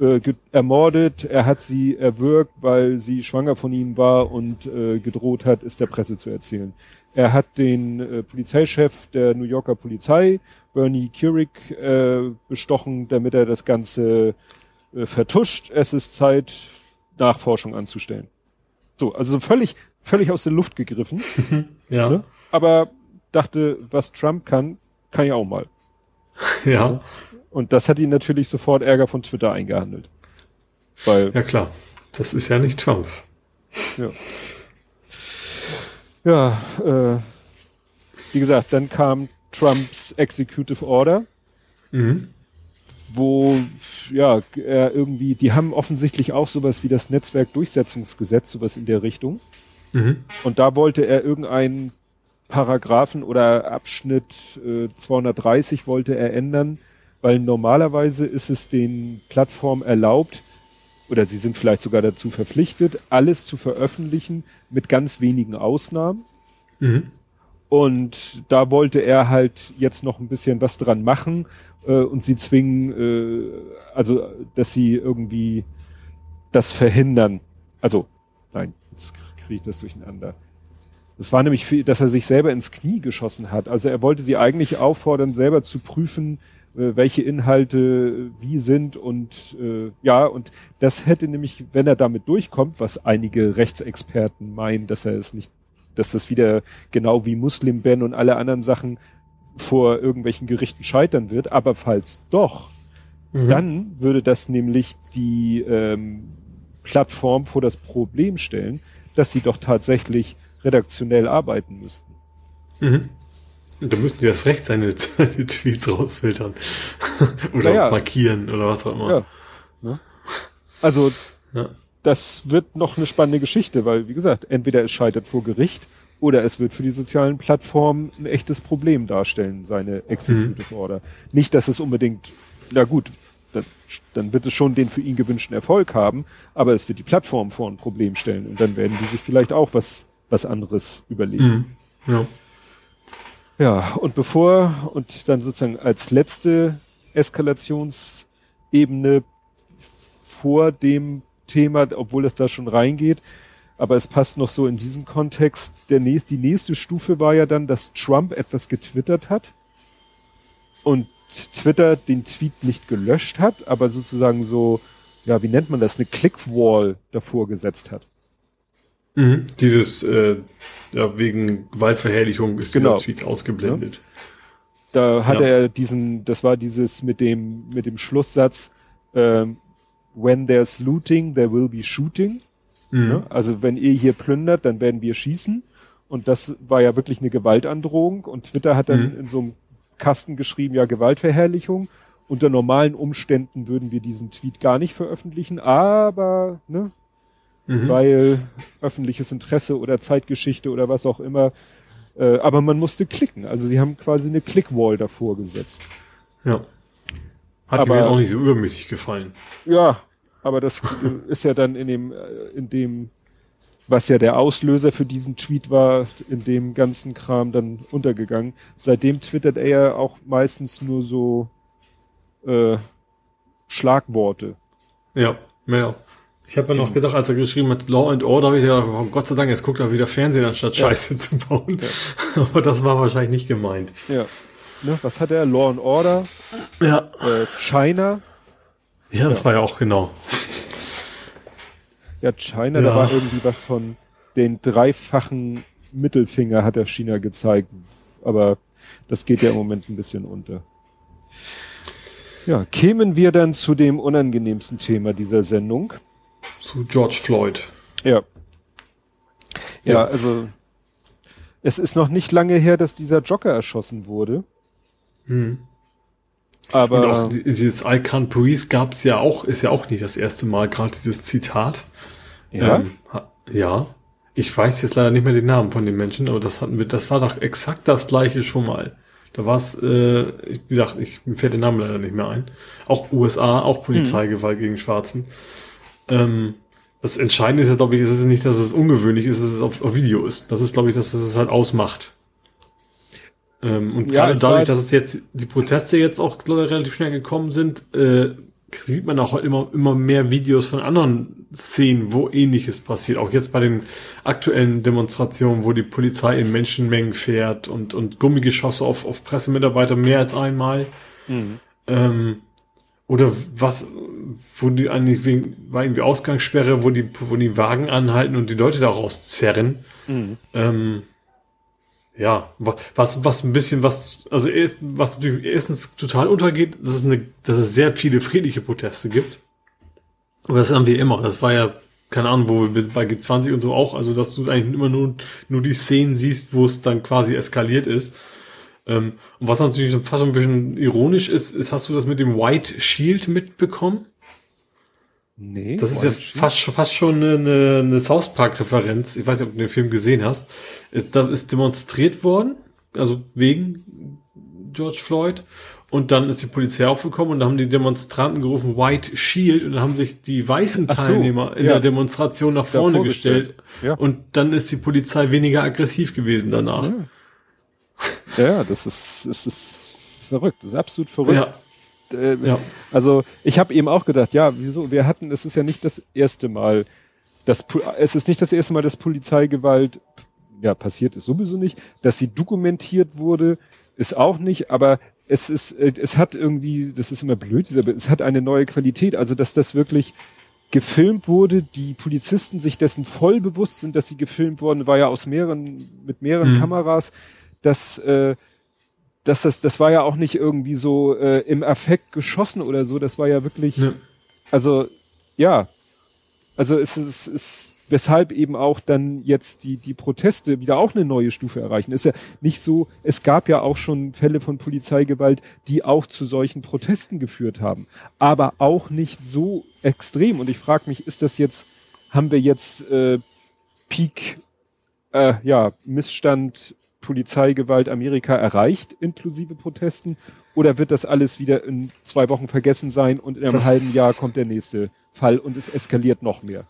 Speaker 2: äh, ermordet. Er hat sie erwürgt, weil sie schwanger von ihm war und äh, gedroht hat, es der Presse zu erzählen. Er hat den äh, Polizeichef der New Yorker Polizei, Bernie Kurik, äh, bestochen, damit er das Ganze äh, vertuscht. Es ist Zeit, Nachforschung anzustellen. So, also völlig, völlig aus der Luft gegriffen. ja. Ne? Aber dachte, was Trump kann, kann ich auch mal.
Speaker 3: Ja.
Speaker 2: Und das hat ihn natürlich sofort Ärger von Twitter eingehandelt. Weil,
Speaker 3: ja klar, das ist ja nicht Trump.
Speaker 2: Ja. Ja, äh, wie gesagt, dann kam Trumps Executive Order. Mhm wo ja er irgendwie, die haben offensichtlich auch sowas wie das Netzwerkdurchsetzungsgesetz, sowas in der Richtung. Mhm. Und da wollte er irgendeinen Paragraphen oder Abschnitt äh, 230 wollte er ändern, weil normalerweise ist es den Plattformen erlaubt, oder sie sind vielleicht sogar dazu verpflichtet, alles zu veröffentlichen mit ganz wenigen Ausnahmen. Mhm. Und da wollte er halt jetzt noch ein bisschen was dran machen äh, und sie zwingen, äh, also dass sie irgendwie das verhindern. Also, nein, jetzt kriege ich das durcheinander. Es war nämlich, dass er sich selber ins Knie geschossen hat. Also er wollte sie eigentlich auffordern, selber zu prüfen, äh, welche Inhalte wie sind und äh, ja, und das hätte nämlich, wenn er damit durchkommt, was einige Rechtsexperten meinen, dass er es nicht dass das wieder genau wie Muslim-Ben und alle anderen Sachen vor irgendwelchen Gerichten scheitern wird. Aber falls doch, mhm. dann würde das nämlich die ähm, Plattform vor das Problem stellen, dass sie doch tatsächlich redaktionell arbeiten müssten.
Speaker 3: Mhm. Da müssten die das Recht seine, seine Tweets rausfiltern. oder ja. markieren oder was auch immer. Ja.
Speaker 2: Ne? Also ja das wird noch eine spannende Geschichte, weil, wie gesagt, entweder es scheitert vor Gericht oder es wird für die sozialen Plattformen ein echtes Problem darstellen, seine Executive mhm. Order. Nicht, dass es unbedingt, na gut, dann, dann wird es schon den für ihn gewünschten Erfolg haben, aber es wird die Plattform vor ein Problem stellen und dann werden die sich vielleicht auch was, was anderes überlegen.
Speaker 3: Mhm. Ja.
Speaker 2: Ja, und bevor, und dann sozusagen als letzte Eskalationsebene vor dem Thema, obwohl es da schon reingeht, aber es passt noch so in diesen Kontext. Der nächste, die nächste Stufe war ja dann, dass Trump etwas getwittert hat und Twitter den Tweet nicht gelöscht hat, aber sozusagen so, ja, wie nennt man das, eine Clickwall davor gesetzt hat.
Speaker 3: Mhm. Dieses, äh, ja, wegen Gewaltverherrlichung ist genau. dieser Tweet ausgeblendet. Ja.
Speaker 2: Da hat ja. er diesen, das war dieses mit dem, mit dem Schlusssatz, ähm, when there's looting, there will be shooting. Mhm. Ja, also wenn ihr hier plündert, dann werden wir schießen. Und das war ja wirklich eine Gewaltandrohung. Und Twitter hat dann mhm. in so einem Kasten geschrieben, ja, Gewaltverherrlichung. Unter normalen Umständen würden wir diesen Tweet gar nicht veröffentlichen, aber, ne, mhm. weil öffentliches Interesse oder Zeitgeschichte oder was auch immer. Äh, aber man musste klicken. Also sie haben quasi eine Clickwall davor gesetzt.
Speaker 3: Ja. Hat aber, mir auch nicht so übermäßig gefallen.
Speaker 2: Ja, aber das ist ja dann in dem, äh, in dem, was ja der Auslöser für diesen Tweet war, in dem ganzen Kram dann untergegangen. Seitdem twittert er ja auch meistens nur so äh, Schlagworte.
Speaker 3: Ja, mehr. Ich habe mir noch gedacht, als er geschrieben hat, Law and Order, habe ich gedacht, oh Gott sei Dank, jetzt guckt er wieder Fernsehen, anstatt ja. Scheiße zu bauen. Ja. Aber das war wahrscheinlich nicht gemeint.
Speaker 2: Ja. Ne, was hat er? Law and Order?
Speaker 3: Ja.
Speaker 2: Äh, China?
Speaker 3: Ja, das ja. war ja auch genau.
Speaker 2: Ja, China, ja. da war irgendwie was von den dreifachen Mittelfinger hat der China gezeigt, aber das geht ja im Moment ein bisschen unter. Ja, kämen wir dann zu dem unangenehmsten Thema dieser Sendung.
Speaker 3: Zu George Floyd.
Speaker 2: Ja. Ja, ja. also es ist noch nicht lange her, dass dieser Jogger erschossen wurde.
Speaker 3: Hm. Aber und auch dieses I can't breathe gab es ja auch, ist ja auch nicht das erste Mal, gerade dieses Zitat. Ja. Ähm, ja. Ich weiß jetzt leider nicht mehr den Namen von den Menschen, aber das hatten wir, das war doch exakt das gleiche schon mal. Da war es, äh, wie gesagt, ich, mir fällt der Name leider nicht mehr ein. Auch USA, auch Polizeigewalt mhm. gegen Schwarzen. Ähm, das Entscheidende ist ja, glaube ich, ist es nicht, dass es ungewöhnlich ist, dass es auf, auf Video ist. Das ist, glaube ich, das, was es halt ausmacht. Ähm, und ja, gerade dadurch, dass es jetzt die Proteste jetzt auch relativ schnell gekommen sind, äh, sieht man auch immer, immer mehr Videos von anderen Szenen, wo ähnliches passiert. Auch jetzt bei den aktuellen Demonstrationen, wo die Polizei in Menschenmengen fährt und, und Gummigeschosse auf, auf Pressemitarbeiter mehr als einmal. Mhm. Ähm, oder was, wo die eigentlich wegen, war irgendwie Ausgangssperre, wo die, wo die Wagen anhalten und die Leute da rauszerren. Mhm. Ähm, ja, was, was ein bisschen, was, also was natürlich erstens total untergeht, dass es eine, dass es sehr viele friedliche Proteste gibt. Und das haben wir immer. Das war ja, keine Ahnung, wo wir bei G20 und so auch, also dass du eigentlich immer nur, nur die Szenen siehst, wo es dann quasi eskaliert ist. Ähm, und was natürlich fast ein bisschen ironisch ist, ist, hast du das mit dem White Shield mitbekommen? Nee. Das ist ja fast, fast schon eine, eine South Park-Referenz. Ich weiß nicht, ob du den Film gesehen hast. Ist, da ist demonstriert worden, also wegen George Floyd. Und dann ist die Polizei aufgekommen und da haben die Demonstranten gerufen White Shield und dann haben sich die weißen Teilnehmer so, in ja. der Demonstration nach vorne gestellt. Ja. Und dann ist die Polizei weniger aggressiv gewesen danach.
Speaker 2: Ja, ja das ist, das ist verrückt. Das ist absolut verrückt. Äh, ja. Also ich habe eben auch gedacht, ja, wieso? Wir hatten, es ist ja nicht das erste Mal, dass es ist nicht das erste Mal, dass Polizeigewalt ja passiert ist sowieso nicht, dass sie dokumentiert wurde, ist auch nicht, aber es ist, äh, es hat irgendwie, das ist immer blöd, dieser, es hat eine neue Qualität, also dass das wirklich gefilmt wurde, die Polizisten sich dessen voll bewusst sind, dass sie gefilmt worden, war ja aus mehreren, mit mehreren mhm. Kameras, dass äh, dass das, das war ja auch nicht irgendwie so äh, im Affekt geschossen oder so, das war ja wirklich, ja. also ja, also es ist, es ist, weshalb eben auch dann jetzt die, die Proteste wieder auch eine neue Stufe erreichen. Ist ja nicht so, es gab ja auch schon Fälle von Polizeigewalt, die auch zu solchen Protesten geführt haben, aber auch nicht so extrem. Und ich frage mich, ist das jetzt, haben wir jetzt äh, Peak, äh, ja, Missstand Polizeigewalt Amerika erreicht, inklusive Protesten? Oder wird das alles wieder in zwei Wochen vergessen sein und in einem das halben Jahr kommt der nächste Fall und es eskaliert noch mehr?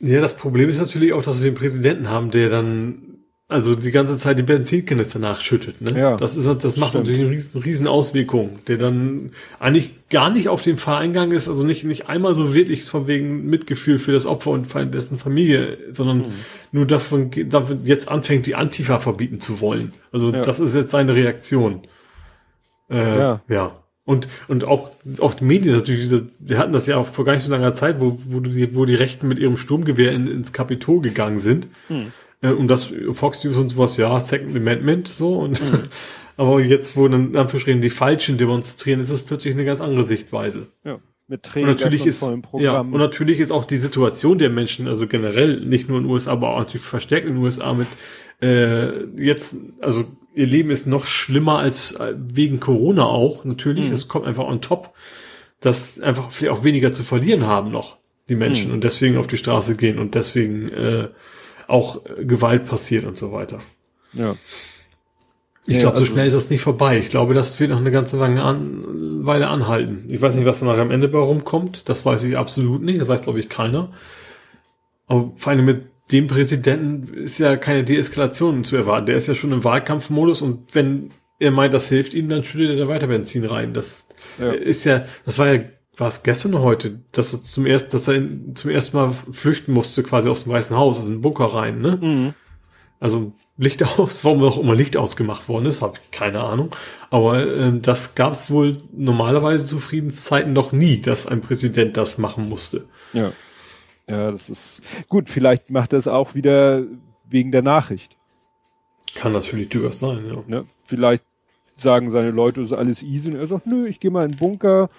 Speaker 3: Ja, das Problem ist natürlich auch, dass wir einen Präsidenten haben, der dann also die ganze Zeit die Benzinkanister nachschüttet. Ne?
Speaker 2: Ja,
Speaker 3: das ist das macht
Speaker 2: stimmt.
Speaker 3: natürlich eine riesen, riesen Auswirkung, der dann eigentlich gar nicht auf den Fall eingegangen ist, also nicht nicht einmal so wirklich von wegen Mitgefühl für das Opfer und dessen Familie, sondern
Speaker 2: Mhm.
Speaker 3: nur davon, davon jetzt anfängt, die Antifa verbieten zu wollen. Also
Speaker 2: Ja.
Speaker 3: das ist jetzt seine Reaktion. Äh,
Speaker 2: Ja.
Speaker 3: ja. Und, und auch, auch die Medien, natürlich, wir hatten das ja auch vor gar nicht so langer Zeit, wo, wo, die, wo die Rechten mit ihrem Sturmgewehr in, ins Kapitol gegangen sind. Äh, und das Fox News und sowas, ja, Second Amendment, so. Und, aber jetzt, wo dann Anführungsstrichen die Falschen demonstrieren, ist das plötzlich eine ganz andere Sichtweise.
Speaker 2: Ja. Mit
Speaker 3: Und
Speaker 2: Trägers
Speaker 3: natürlich
Speaker 2: und
Speaker 3: ist, ja, und natürlich ist auch die Situation der Menschen, also generell, nicht nur in den USA, aber auch natürlich verstärkt in den USA mit, äh, jetzt, also ihr Leben ist noch schlimmer als äh, wegen Corona auch, natürlich, es kommt einfach on top, dass einfach vielleicht auch weniger zu verlieren haben noch, die Menschen, und deswegen auf die Straße gehen und deswegen, äh, auch äh, Gewalt passiert und so weiter.
Speaker 2: ja.
Speaker 3: Ich
Speaker 2: Ja,
Speaker 3: glaube, so
Speaker 2: also-
Speaker 3: schnell ist das nicht vorbei. Ich glaube, das wird noch eine ganze lange an, Weile anhalten. Ich weiß nicht, was danach am Ende bei rumkommt. Das weiß ich absolut nicht. Das weiß, glaube ich, keiner. Aber vor allem mit dem Präsidenten ist ja keine Deeskalation zu erwarten. Der ist ja schon im Wahlkampfmodus und wenn er meint, das hilft ihm, dann schüttet er da weiter Benzin rein. Das
Speaker 2: Ja.
Speaker 3: ist ja, das war ja, war es gestern oder heute, dass er zum ersten, dass er in, zum ersten Mal flüchten musste, quasi aus dem Weißen Haus, aus dem Bunker rein, ne?
Speaker 2: Mhm.
Speaker 3: Also Licht aus, warum auch immer Licht ausgemacht worden ist, habe ich keine Ahnung. Aber ähm, das gab es wohl normalerweise zu Friedenszeiten noch nie, dass ein Präsident das machen musste.
Speaker 2: Ja. Ja, das ist gut. Vielleicht macht er es auch wieder wegen der Nachricht.
Speaker 3: Kann natürlich durchaus sein, ja.
Speaker 2: Ne? Vielleicht sagen seine Leute, ist alles easy und er sagt, nö, ich gehe mal in den Bunker,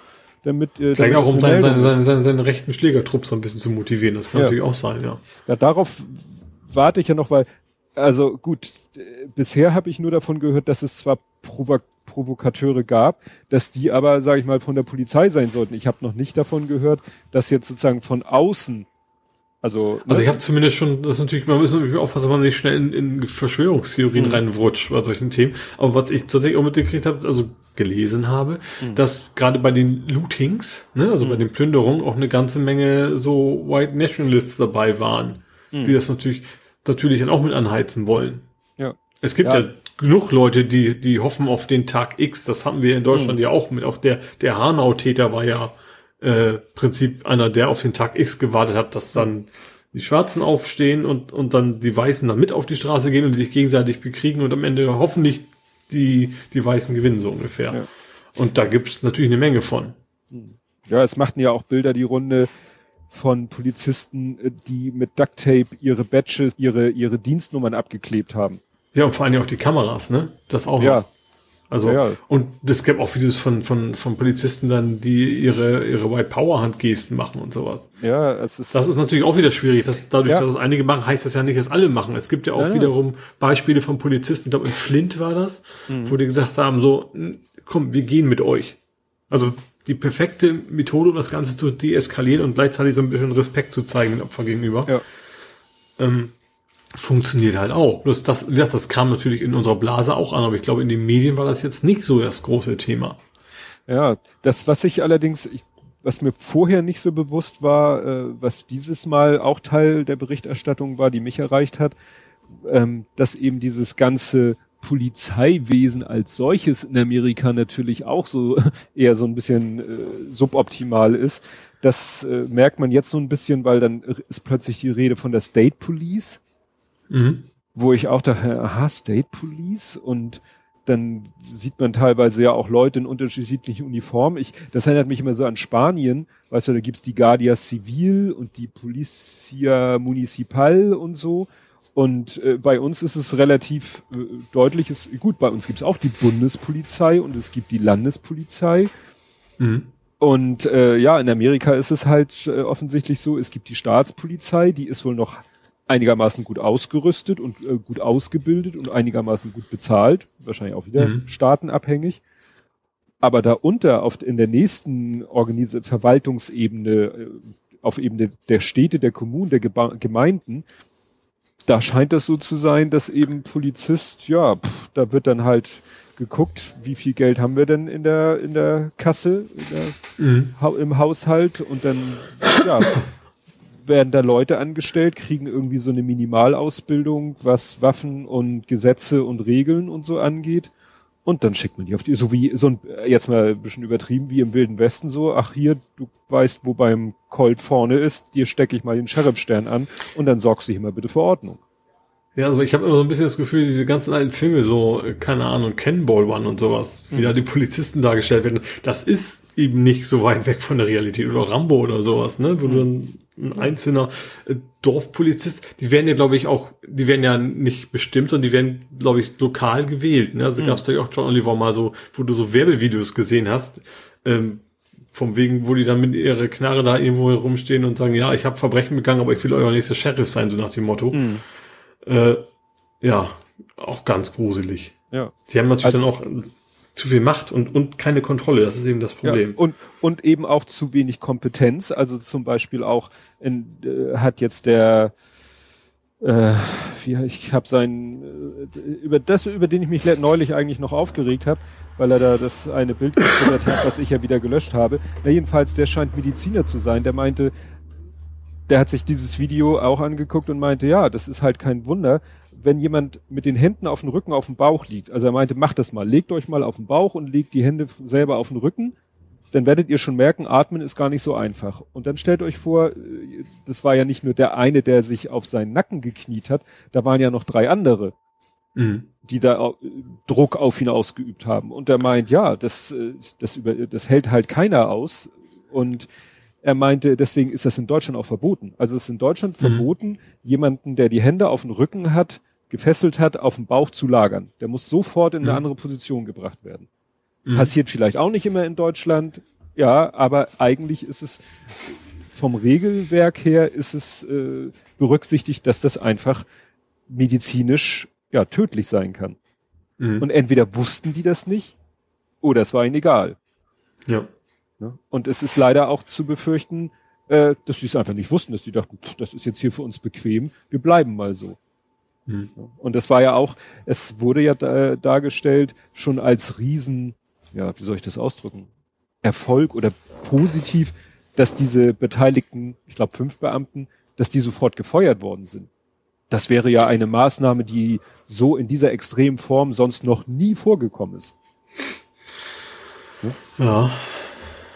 Speaker 2: damit, äh,
Speaker 3: Vielleicht
Speaker 2: damit
Speaker 3: auch um
Speaker 2: eine
Speaker 3: seinen, seinen, seinen, seinen rechten Schlägertrupp so ein bisschen zu motivieren. Das kann
Speaker 2: Ja.
Speaker 3: natürlich auch sein, ja.
Speaker 2: Ja, darauf warte ich ja noch, weil, also gut, äh, bisher habe ich nur davon gehört, dass es zwar Provo Provokateure gab, dass die aber, sage ich mal, von der Polizei sein sollten. Ich habe noch nicht davon gehört, dass jetzt sozusagen von außen, also,
Speaker 3: Also
Speaker 2: ne?
Speaker 3: ich habe zumindest schon, das ist natürlich, man muss natürlich aufpassen, dass man nicht schnell in, in Verschwörungstheorien
Speaker 2: Mhm.
Speaker 3: reinrutscht bei solchen Themen. Aber was ich tatsächlich auch mitgekriegt habe, also gelesen habe,
Speaker 2: Mhm.
Speaker 3: dass gerade bei den Lootings, ne, also bei den Plünderungen, auch eine ganze Menge so White Nationalists dabei waren,
Speaker 2: Mhm.
Speaker 3: die das natürlich, natürlich dann auch mit anheizen wollen.
Speaker 2: ja.
Speaker 3: Es gibt
Speaker 2: Ja.
Speaker 3: ja, genug Leute, die, die hoffen auf den Tag X. Das haben wir in Deutschland
Speaker 2: Mhm.
Speaker 3: ja auch mit. Auch der, der Hanau-Täter war ja äh, Prinzip einer, der auf den Tag X gewartet hat, dass dann die Schwarzen aufstehen und, und dann die Weißen dann mit auf die Straße gehen und sich gegenseitig bekriegen und am Ende hoffentlich die, die Weißen gewinnen, so ungefähr.
Speaker 2: Ja.
Speaker 3: Und da gibt's natürlich eine Menge von.
Speaker 2: Ja, es machten ja auch Bilder die Runde von Polizisten, äh, die mit Ducktape ihre Badges, ihre, ihre Dienstnummern abgeklebt haben.
Speaker 3: Ja, und vor allem auch die Kameras, ne? Das auch
Speaker 2: Ja.
Speaker 3: noch. Also,
Speaker 2: Ja, ja.
Speaker 3: und es gab auch Videos von, von, von Polizisten dann, die ihre, ihre White Power Handgesten machen und sowas.
Speaker 2: Ja, es ist,
Speaker 3: Das ist natürlich auch wieder schwierig. Dass dadurch,
Speaker 2: Ja.
Speaker 3: dass es einige machen, heißt das ja nicht, dass alle machen. Es gibt ja auch wiederum Beispiele von Polizisten, ich glaube in Flint war das,
Speaker 2: Mhm.
Speaker 3: wo die gesagt haben, so, "N- komm, wir gehen mit euch. Also die perfekte Methode, um das Ganze zu deeskalieren und gleichzeitig so ein bisschen Respekt zu zeigen den Opfer gegenüber,
Speaker 2: ja.
Speaker 3: ähm, funktioniert halt auch. Das, gesagt, das kam natürlich in unserer Blase auch an, aber ich glaube, in den Medien war das jetzt nicht so das große Thema.
Speaker 2: Ja, das, was ich allerdings, ich, was mir vorher nicht so bewusst war, äh, was dieses Mal auch Teil der Berichterstattung war, die mich erreicht hat, ähm, dass eben dieses ganze Polizeiwesen als solches in Amerika natürlich auch so eher so ein bisschen äh, suboptimal ist. Das äh, merkt man jetzt so ein bisschen, weil dann ist plötzlich die Rede von der State Police
Speaker 3: Mhm.
Speaker 2: wo ich auch dachte, aha, State Police und dann sieht man teilweise ja auch Leute in unterschiedlichen Uniformen. Ich, das erinnert mich immer so an Spanien, weißt du, da gibt's die Guardia Civil und die Policia Municipal und so. Und äh, bei uns ist es relativ äh, deutliches, gut, bei uns gibt's auch die Bundespolizei und es gibt die Landespolizei.
Speaker 3: Mhm.
Speaker 2: Und äh, ja, in Amerika ist es halt äh, offensichtlich so, es gibt die Staatspolizei, die ist wohl noch einigermaßen gut ausgerüstet und äh, gut ausgebildet und einigermaßen gut bezahlt, wahrscheinlich auch wieder
Speaker 3: Mhm.
Speaker 2: staatenabhängig. Aber darunter auf, in der nächsten Organis Verwaltungsebene, äh, auf Ebene der Städte, der Kommunen, der Geba Gemeinden, da scheint das so zu sein, dass eben Polizist, ja, pff, da wird dann halt geguckt, wie viel Geld haben wir denn in der, in der Kasse, in der
Speaker 3: Mhm.
Speaker 2: Im Haushalt und dann, ja, werden da Leute angestellt, kriegen irgendwie so eine Minimalausbildung, was Waffen und Gesetze und Regeln und so angeht. Und dann schickt man die auf die, so wie, so ein, jetzt mal ein bisschen übertrieben, wie im Wilden Westen so, ach hier, du weißt, wo beim Colt vorne ist, dir stecke ich mal den Sheriffstern an und dann sorgst du hier mal bitte für Ordnung.
Speaker 3: Ja, also ich habe immer so ein bisschen das Gefühl, diese ganzen alten Filme, so, äh, keine Ahnung, Cannonball One und sowas, wie mhm. da die Polizisten dargestellt werden, das ist eben nicht so weit weg von der Realität. Oder Rambo oder sowas, ne? Wo mhm. du dann ein einzelner äh, Dorfpolizist, die werden ja, glaube ich, auch, die werden ja nicht bestimmt, sondern die werden, glaube ich, lokal gewählt. Ne? Also mhm. gab es da ja auch John Oliver mal so, wo du so Werbevideos gesehen hast, ähm, vom wegen, wo die dann mit ihrer Knarre da irgendwo herumstehen und sagen, ja, ich habe Verbrechen begangen, aber ich will euer nächster Sheriff sein, so nach dem Motto. Mhm. Äh, ja, auch ganz gruselig.
Speaker 2: Ja.
Speaker 3: Die haben natürlich also, dann auch zu viel Macht und, und keine Kontrolle. Das ist eben das Problem. Ja,
Speaker 2: und, und eben auch zu wenig Kompetenz. Also zum Beispiel auch in, äh, hat jetzt der äh, wie, ich habe sein äh, über das über den ich mich neulich eigentlich noch aufgeregt habe, weil er da das eine Bild getwittert hat, was ich ja wieder gelöscht habe. Na jedenfalls, der scheint Mediziner zu sein. Der meinte, der hat sich dieses Video auch angeguckt und meinte, ja, das ist halt kein Wunder, wenn jemand mit den Händen auf dem Rücken auf dem Bauch liegt. Also er meinte, macht das mal, legt euch mal auf den Bauch und legt die Hände selber auf den Rücken, dann werdet ihr schon merken, atmen ist gar nicht so einfach. Und dann stellt euch vor, äh, das war ja nicht nur der eine, der sich auf seinen Nacken gekniet hat, da waren ja noch drei andere, mhm. die da äh, Druck auf ihn ausgeübt haben. Und er meint, ja, das, äh, das, über, das hält halt keiner aus. Und er meinte, deswegen ist das in Deutschland auch verboten. Also es ist in Deutschland mhm. verboten, jemanden, der die Hände auf dem Rücken hat, gefesselt hat, auf dem Bauch zu lagern. Der muss sofort in eine mhm. andere Position gebracht werden. Mhm. Passiert vielleicht auch nicht immer in Deutschland, ja, aber eigentlich ist es vom Regelwerk her ist es äh, berücksichtigt, dass das einfach medizinisch ja tödlich sein kann. Mhm. Und entweder wussten die das nicht oder es war ihnen egal.
Speaker 3: Ja.
Speaker 2: Ne? Und es ist leider auch zu befürchten, äh, dass sie es einfach nicht wussten, dass sie dachten, pff, das ist jetzt hier für uns bequem, wir bleiben mal so. Mhm. Und das war ja auch, es wurde ja da, dargestellt schon als Riesen, ja, wie soll ich das ausdrücken, Erfolg oder positiv, dass diese beteiligten, ich glaube fünf Beamten, dass die sofort gefeuert worden sind. Das wäre ja eine Maßnahme, die so in dieser extremen Form sonst noch nie vorgekommen ist.
Speaker 3: Ja. ja.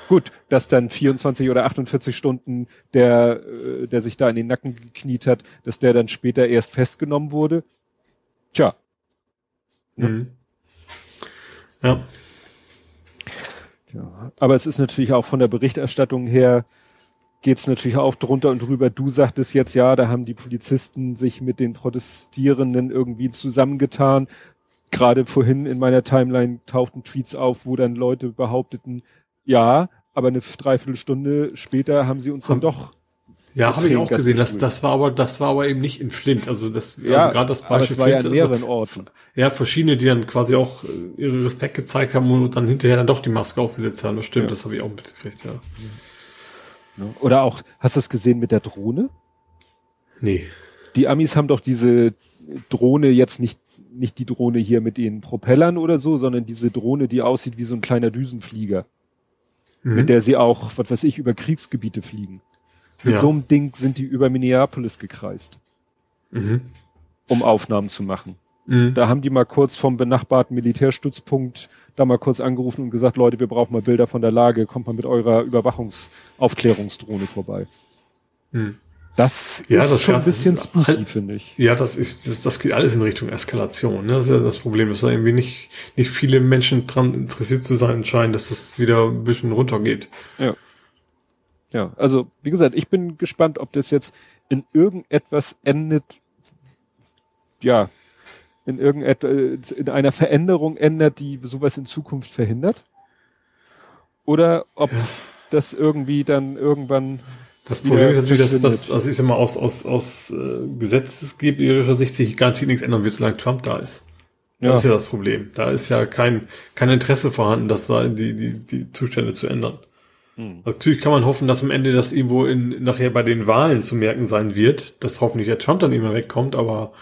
Speaker 2: Gut, dass dann 24 oder 48 Stunden der, äh, der sich da in den Nacken gekniet hat, dass der dann später erst festgenommen wurde. Tja.
Speaker 3: Mhm. Ja.
Speaker 2: ja. Aber es ist natürlich auch von der Berichterstattung her, geht's natürlich auch drunter und drüber. Du sagtest jetzt, ja, da haben die Polizisten sich mit den Protestierenden irgendwie zusammengetan. Gerade vorhin in meiner Timeline tauchten Tweets auf, wo dann Leute behaupteten, ja, aber eine Dreiviertelstunde später haben sie uns dann doch
Speaker 3: ja, habe ich auch gesehen. Das, das war aber, das war aber eben nicht in Flint. Also das,
Speaker 2: ja, also gerade das Beispiel aber war Flint, ja mehreren also, Orten.
Speaker 3: Ja, verschiedene, die dann quasi auch äh, ihre Respekt gezeigt haben und dann hinterher dann doch die Maske aufgesetzt haben. Das stimmt, ja. das habe ich auch mitgekriegt, ja.
Speaker 2: Oder auch, hast du das gesehen mit der Drohne?
Speaker 3: Nee.
Speaker 2: Die Amis haben doch diese Drohne jetzt nicht, nicht die Drohne hier mit den Propellern oder so, sondern diese Drohne, die aussieht wie so ein kleiner Düsenflieger mhm. mit der sie auch, was weiß ich, über Kriegsgebiete fliegen. Mit ja. so einem Ding sind die über Minneapolis gekreist, mhm. um Aufnahmen zu machen. Mhm. Da haben die mal kurz vom benachbarten Militärstützpunkt da mal kurz angerufen und gesagt, Leute, wir brauchen mal Bilder von der Lage, kommt mal mit eurer Überwachungsaufklärungsdrohne vorbei. Mhm. Das
Speaker 3: ja,
Speaker 2: ist
Speaker 3: das
Speaker 2: schon ein bisschen spooky, halt, finde ich.
Speaker 3: Ja, das ist, das, das geht alles in Richtung Eskalation. Ne? Das ist ja das Problem, dass da irgendwie nicht, nicht viele Menschen dran interessiert zu sein scheinen, dass das wieder ein bisschen runtergeht.
Speaker 2: Ja. Ja, also, wie gesagt, ich bin gespannt, ob das jetzt in irgendetwas endet, ja, in irgendetwas, in einer Veränderung ändert, die sowas in Zukunft verhindert. Oder ob ja. das irgendwie dann irgendwann
Speaker 3: das Problem ist natürlich, dass das, also ich sag mal, aus, aus, aus äh, gesetzesgeberischer Sicht sich garantiert nichts ändern wird, solange Trump da ist. Das ja. ist ja das Problem. Da ist ja kein, kein Interesse vorhanden, das da die, die, die Zustände zu ändern. Hm. Natürlich kann man hoffen, dass am Ende das irgendwo in, nachher bei den Wahlen zu merken sein wird, dass hoffentlich der Trump dann immer wegkommt, aber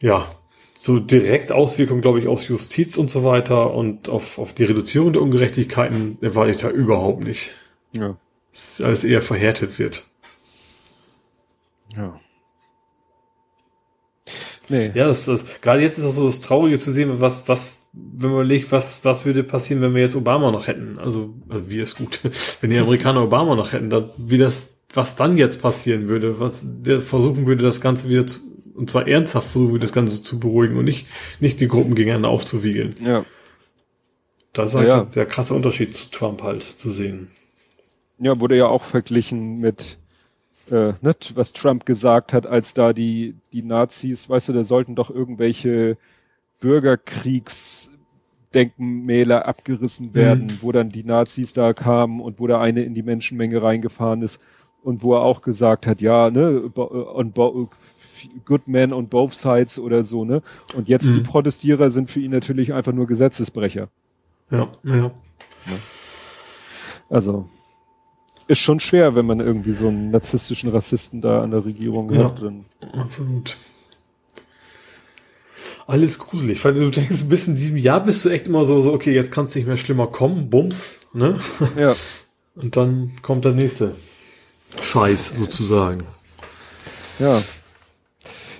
Speaker 3: ja, so direkt Auswirkungen, glaube ich, aus Justiz und so weiter und auf, auf die Reduzierung der Ungerechtigkeiten erwarte ich da überhaupt nicht.
Speaker 2: Ja
Speaker 3: alles eher verhärtet wird.
Speaker 2: Ja.
Speaker 3: Nee. Ja, das, das, gerade jetzt ist das so das Traurige zu sehen, was, was, wenn man überlegt, was, was würde passieren, wenn wir jetzt Obama noch hätten. Also, also wie ist gut, wenn die Amerikaner Obama noch hätten, dann, wie das, was dann jetzt passieren würde, was der versuchen würde, das Ganze wieder zu, und zwar ernsthaft versuchen würde, das Ganze zu beruhigen und nicht, nicht die Gruppen gegeneinander aufzuwiegeln.
Speaker 2: Ja.
Speaker 3: Das ist halt ja, ein sehr krasser Unterschied zu Trump halt zu sehen.
Speaker 2: Ja, wurde ja auch verglichen mit äh, ne, was Trump gesagt hat, als da die, die Nazis, weißt du, da sollten doch irgendwelche Bürgerkriegsdenkmäler abgerissen werden, mhm. wo dann die Nazis da kamen und wo da eine in die Menschenmenge reingefahren ist und wo er auch gesagt hat, ja, ne, on good men on both sides oder so, ne? Und jetzt mhm. die Protestierer sind für ihn natürlich einfach nur Gesetzesbrecher.
Speaker 3: Ja, ja. ja.
Speaker 2: Also, ist schon schwer, wenn man irgendwie so einen narzisstischen Rassisten da an der Regierung ja, hat. Dann.
Speaker 3: Absolut. Alles gruselig. Weil du denkst, bis in diesem Jahr bist du echt immer so, so okay, jetzt kann es nicht mehr schlimmer kommen, Bums, ne?
Speaker 2: Ja.
Speaker 3: Und dann kommt der nächste Scheiß sozusagen.
Speaker 2: Ja.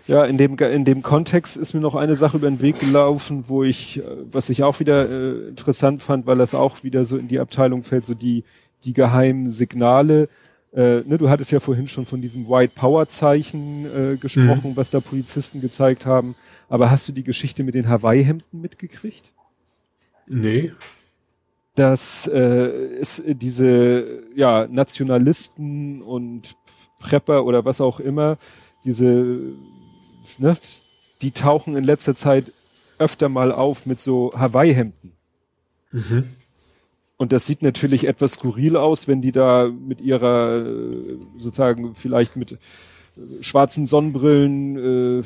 Speaker 2: Ja, in dem, in dem Kontext ist mir noch eine Sache über den Weg gelaufen, wo ich, äh, was ich auch wieder äh, interessant fand, weil das auch wieder so in die Abteilung fällt, so die, die geheimen Signale. Äh, ne, du hattest ja vorhin schon von diesem White Power Zeichen äh, gesprochen, mhm. was da Polizisten gezeigt haben. Aber hast du die Geschichte mit den Hawaii-Hemden mitgekriegt?
Speaker 3: Nee.
Speaker 2: Dass äh, es diese ja, Nationalisten und Prepper oder was auch immer, diese, ne, die tauchen in letzter Zeit öfter mal auf mit so Hawaii-Hemden. Mhm. Und das sieht natürlich etwas skurril aus, wenn die da mit ihrer, sozusagen vielleicht mit äh, schwarzen Sonnenbrillen, äh,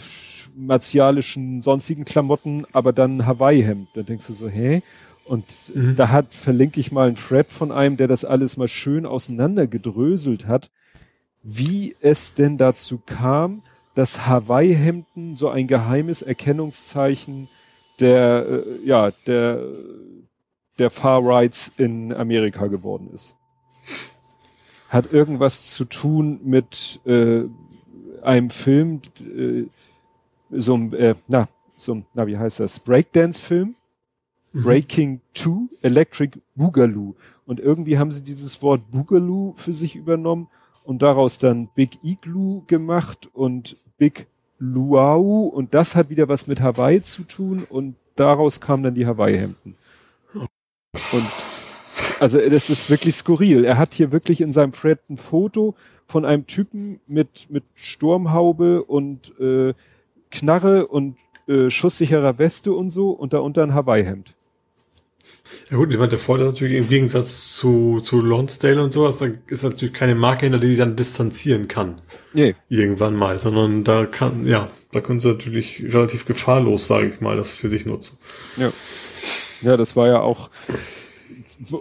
Speaker 2: martialischen, sonstigen Klamotten, aber dann Hawaii-Hemd. Da denkst du so, hä? Und mhm. da hat, verlinke ich mal einen Thread von einem, der das alles mal schön auseinandergedröselt hat, wie es denn dazu kam, dass Hawaii-Hemden so ein geheimes Erkennungszeichen der, äh, ja, der der Far Rights in Amerika geworden ist. Hat irgendwas zu tun mit äh, einem Film, äh, so ein, äh, na, so na, wie heißt das? Breakdance-Film. Mhm. Breaking 2, Electric Boogaloo. Und irgendwie haben sie dieses Wort Boogaloo für sich übernommen und daraus dann Big Igloo gemacht und Big Luau und das hat wieder was mit Hawaii zu tun und daraus kamen dann die Hawaii-Hemden. Und also das ist wirklich skurril. Er hat hier wirklich in seinem Thread ein Foto von einem Typen mit, mit Sturmhaube und äh, Knarre und äh, schusssicherer Weste und so und darunter ein Hawaii-Hemd.
Speaker 3: Ja gut, ich meine, der Vorteil natürlich im Gegensatz zu, zu Lonsdale und sowas, da ist natürlich keine Marke hinter, die sich dann distanzieren kann.
Speaker 2: Nee.
Speaker 3: Irgendwann mal, sondern da kann, ja, da können sie natürlich relativ gefahrlos, sage ich mal, das für sich nutzen.
Speaker 2: Ja. Ja, das war ja auch,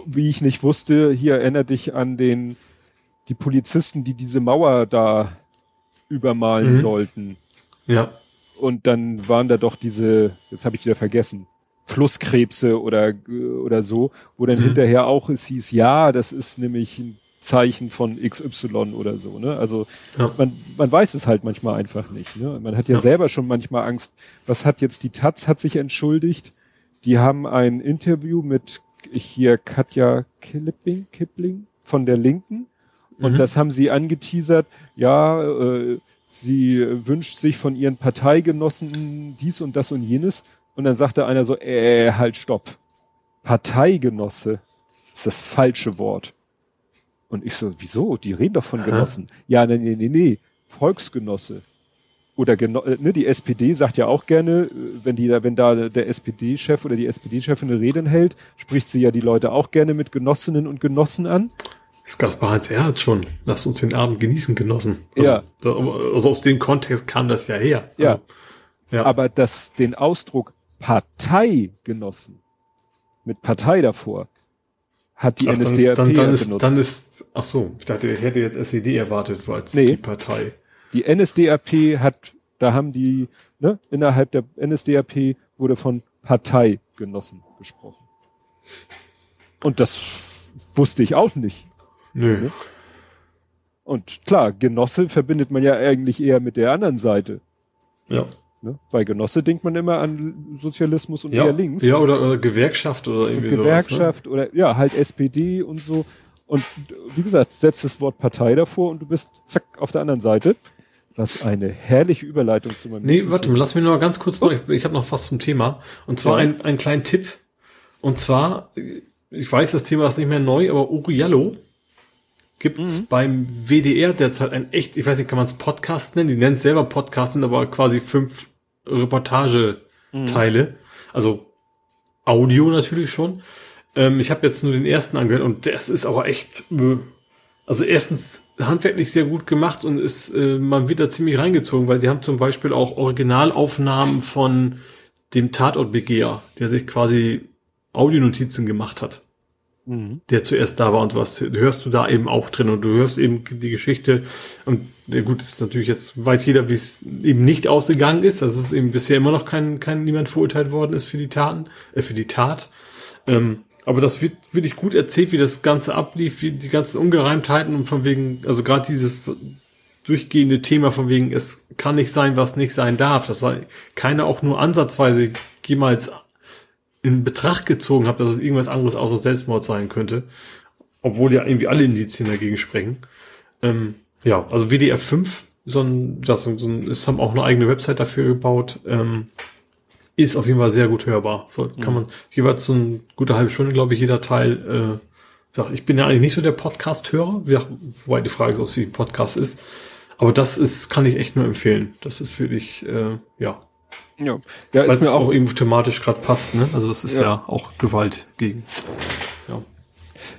Speaker 2: wie ich nicht wusste, hier erinnert dich an den, die Polizisten, die diese Mauer da übermalen mhm. sollten.
Speaker 3: Ja.
Speaker 2: Und dann waren da doch diese, jetzt habe ich wieder vergessen, Flusskrebse oder, oder so, wo dann mhm. hinterher auch es hieß, ja, das ist nämlich ein Zeichen von XY oder so, ne? Also ja. man, man weiß es halt manchmal einfach nicht. Ne? Man hat ja, ja, selber schon manchmal Angst. Was hat jetzt die Taz hat sich entschuldigt? Die haben ein Interview mit hier Katja Kippling, Kipling von der Linken und mhm. das haben sie angeteasert. Ja, äh, sie wünscht sich von ihren Parteigenossen dies und das und jenes und dann sagte einer so, äh, halt, stopp. Parteigenosse ist das falsche Wort. Und ich so, wieso? Die reden doch von Genossen. Ja, nee, nee, nee, nee. Volksgenosse oder äh, ne, die SPD sagt ja auch gerne, äh, wenn die da, wenn da der SPD-Chef oder die SPD-Chefin eine Rede hält, spricht sie ja die Leute auch gerne mit Genossinnen und Genossen an.
Speaker 3: Das Gaspar Heinz Erhard schon. Lasst uns den Abend genießen, Genossen. Also,
Speaker 2: ja.
Speaker 3: also aus dem Kontext kam das ja her.
Speaker 2: Also, ja. ja. Aber das, den Ausdruck Parteigenossen mit Partei davor hat die ach, NSDAP
Speaker 3: dann ist, dann, dann ist, benutzt. Dann ist, ach so, ich dachte, ich hätte jetzt SED erwartet, als nee. die Partei.
Speaker 2: Die NSDAP hat, da haben die, ne, innerhalb der NSDAP wurde von Parteigenossen gesprochen. Und das wusste ich auch nicht.
Speaker 3: Nö. Ne?
Speaker 2: Und klar, Genosse verbindet man ja eigentlich eher mit der anderen Seite.
Speaker 3: Ja.
Speaker 2: Ne? Bei Genosse denkt man immer an Sozialismus und
Speaker 3: Ja,
Speaker 2: eher links.
Speaker 3: ja oder, oder Gewerkschaft oder irgendwie
Speaker 2: Gewerkschaft oder ja, halt SPD und so. Und wie gesagt, setzt das Wort Partei davor und du bist zack auf der anderen Seite. Was eine herrliche Überleitung zu meinem
Speaker 3: Nee, warte mal, lass mich noch mal ganz kurz noch, ich, ich habe noch was zum Thema. Und zwar
Speaker 2: Ja.
Speaker 3: ein, einen kleinen Tipp. Und zwar, ich weiß, das Thema ist nicht mehr neu, aber Uriallo gibt's
Speaker 2: Mhm.
Speaker 3: beim WDR derzeit ein echt, ich weiß nicht, kann man es Podcast nennen? Die nennen es selber Podcast, sind aber quasi fünf Reportageteile. Also Audio natürlich schon. Ähm, ich habe jetzt nur den ersten angehört und das ist aber echt, äh, also erstens handwerklich sehr gut gemacht und ist äh, man wird da ziemlich reingezogen, weil die haben zum Beispiel auch Originalaufnahmen von dem Tatortbegeher, der sich quasi Audionotizen gemacht hat
Speaker 2: Mhm.
Speaker 3: der zuerst da war und was hörst du da eben auch drin und du hörst eben die Geschichte und ja gut, ist natürlich jetzt weiß jeder, wie es eben nicht ausgegangen ist, dass es eben bisher immer noch kein, kein niemand verurteilt worden ist für die Taten, äh, für die Tat. Ähm, aber das wird wirklich gut erzählt, wie das Ganze ablief, wie die ganzen Ungereimtheiten und von wegen, also gerade dieses durchgehende Thema von wegen, es kann nicht sein, was nicht sein darf, dass keiner auch nur ansatzweise jemals in Betracht gezogen hat, dass es irgendwas anderes außer Selbstmord sein könnte. Obwohl ja irgendwie alle Indizien dagegen sprechen. Ähm, ja, also WDR 5, so ein, das, so ein, es haben auch eine eigene Website dafür gebaut, ähm, ist auf jeden Fall sehr gut hörbar. So, kann man jeweils so eine gute halbe Stunde, glaube ich, jeder Teil. Äh, ich bin ja eigentlich nicht so der Podcast-Hörer, wobei die Frage ist, ob es wie ein Podcast ist. Aber das ist, kann ich echt nur empfehlen. Das ist wirklich, äh, ja,
Speaker 2: Ja, ja ist mir
Speaker 3: auch
Speaker 2: auch,
Speaker 3: irgendwie thematisch gerade passt, ne? Also es ist ja.
Speaker 2: Ja.
Speaker 3: auch Gewalt gegen.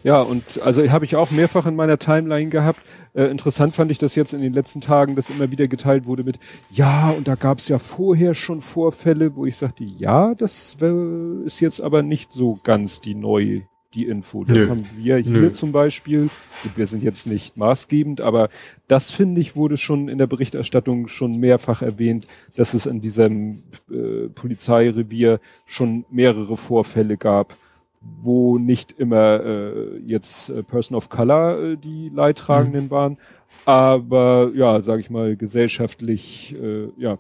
Speaker 3: Ja.
Speaker 2: und also habe ich auch mehrfach in meiner Timeline gehabt. Äh, interessant fand ich das jetzt in den letzten Tagen, dass immer wieder geteilt wurde mit, ja, und da gab es ja vorher schon Vorfälle, wo ich sagte, ja, das ist jetzt aber nicht so ganz die neue, die Info. Das
Speaker 3: Nö.
Speaker 2: haben wir hier
Speaker 3: Nö.
Speaker 2: zum Beispiel. Wir sind jetzt nicht maßgebend, aber das finde ich wurde schon in der Berichterstattung schon mehrfach erwähnt, dass es in diesem äh, Polizeirevier schon mehrere Vorfälle gab, wo nicht immer äh, jetzt äh, Person of Color äh, die Leidtragenden waren, aber ja, sage ich mal, gesellschaftlich, äh, ja,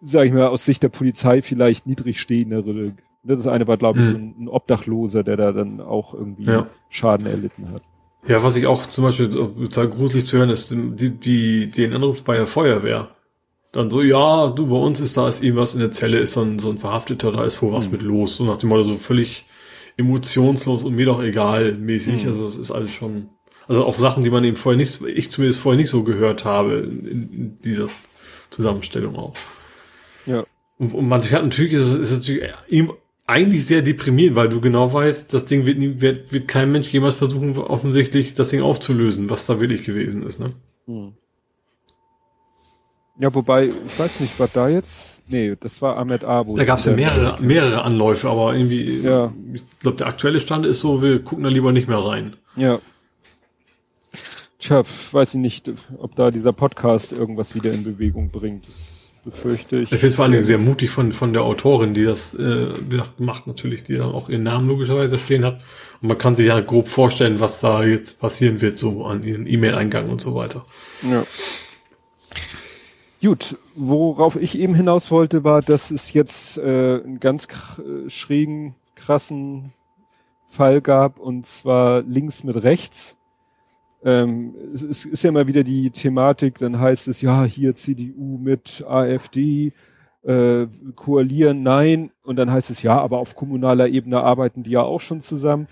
Speaker 2: sage ich mal, aus Sicht der Polizei vielleicht niedrig stehendere. Das eine war, glaube ich,
Speaker 3: Mhm.
Speaker 2: so ein, ein Obdachloser, der da dann auch irgendwie
Speaker 3: Ja.
Speaker 2: Schaden erlitten hat.
Speaker 3: Ja, was ich auch zum Beispiel total gruselig zu hören ist, die, die, den Anruf bei der Feuerwehr. Dann so, ja, du, bei uns ist da ist irgendwas in der Zelle, ist ein, so ein Verhafteter, da ist wohl was mit los. So nach dem Motto, so völlig emotionslos und mir doch egal mäßig. Also das ist alles schon, also auch Sachen, die man eben vorher nicht, ich zumindest vorher nicht so gehört habe in, dieser Zusammenstellung auch.
Speaker 2: Ja.
Speaker 3: Und, und man hat natürlich, ist es ist natürlich ihm eigentlich sehr deprimierend, weil du genau weißt, das Ding wird, nie, wird, wird kein Mensch jemals versuchen, offensichtlich das Ding aufzulösen, was da wirklich gewesen ist, ne?
Speaker 2: Hm. Ja, wobei, ich weiß nicht, war da jetzt? Nee, das war Ahmed Abu.
Speaker 3: Da gab es ja mehrere, mehrere Anläufe, aber irgendwie,
Speaker 2: Ja.
Speaker 3: ich glaube, der aktuelle Stand ist so, wir gucken da lieber nicht mehr rein.
Speaker 2: Ja. Tja, weiß ich nicht, ob da dieser Podcast irgendwas wieder in Bewegung bringt. Das befürchte ich.
Speaker 3: Ich finde es vor allen Dingen sehr mutig von, von der Autorin, die das äh, macht natürlich, die dann auch ihren Namen logischerweise stehen hat. Und man kann sich ja grob vorstellen, was da jetzt passieren wird, so an ihren E-Mail-Eingang und so weiter.
Speaker 2: Ja. Gut, worauf ich eben hinaus wollte, war, dass es jetzt äh, einen ganz äh, schrägen, krassen Fall gab, und zwar links mit rechts. Ähm, es, es ist ja immer wieder die Thematik, dann heißt es, ja, hier CDU mit AfD äh, koalieren, nein. Und dann heißt es, ja, aber auf kommunaler Ebene arbeiten die ja auch schon zusammen.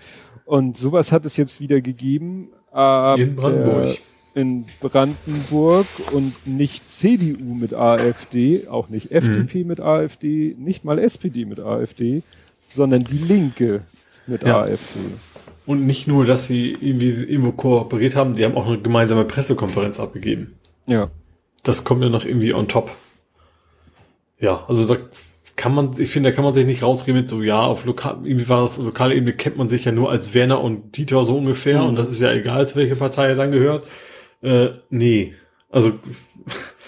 Speaker 2: Und sowas hat es jetzt wieder gegeben. Aber
Speaker 3: In Brandenburg.
Speaker 2: In Brandenburg und nicht CDU mit AfD, auch nicht FDP mit AfD, nicht mal SPD mit AfD, sondern die Linke mit
Speaker 3: Ja.
Speaker 2: AfD.
Speaker 3: Und nicht nur, dass sie irgendwie irgendwo kooperiert haben, sie haben auch eine gemeinsame Pressekonferenz abgegeben.
Speaker 2: Ja.
Speaker 3: Das kommt ja noch irgendwie on top. Ja, also da kann man, ich finde, da kann man sich nicht rausreden mit so, ja, auf lokal, irgendwie war das, auf lokaler Ebene kennt man sich ja nur als Werner und Dieter so ungefähr
Speaker 2: Mhm.
Speaker 3: und das ist ja egal, zu welcher Partei er dann gehört. Äh, nee. Also,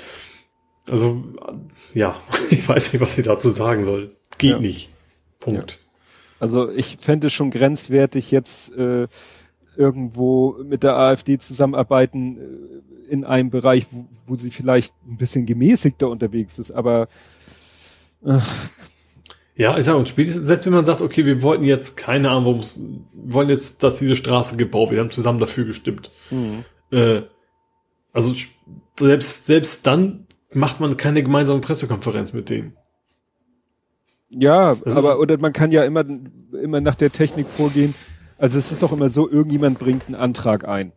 Speaker 3: also, ja, ich weiß nicht, was ich dazu sagen soll. Geht
Speaker 2: Ja.
Speaker 3: nicht. Punkt.
Speaker 2: Also ich fände es schon grenzwertig jetzt äh, irgendwo mit der AfD zusammenarbeiten äh, in einem Bereich, wo, wo sie vielleicht ein bisschen gemäßigter unterwegs ist, aber
Speaker 3: äh, ja, und spätestens, selbst wenn man sagt, okay, wir wollten jetzt, keine Ahnung, wir wollen jetzt, dass diese Straße gebaut wird, wir haben zusammen dafür gestimmt. Mhm. Äh, also selbst, selbst dann macht man keine gemeinsame Pressekonferenz mit denen.
Speaker 2: Ja, das aber oder man kann ja immer, immer nach der Technik vorgehen. Also es ist doch immer so, irgendjemand bringt einen Antrag ein.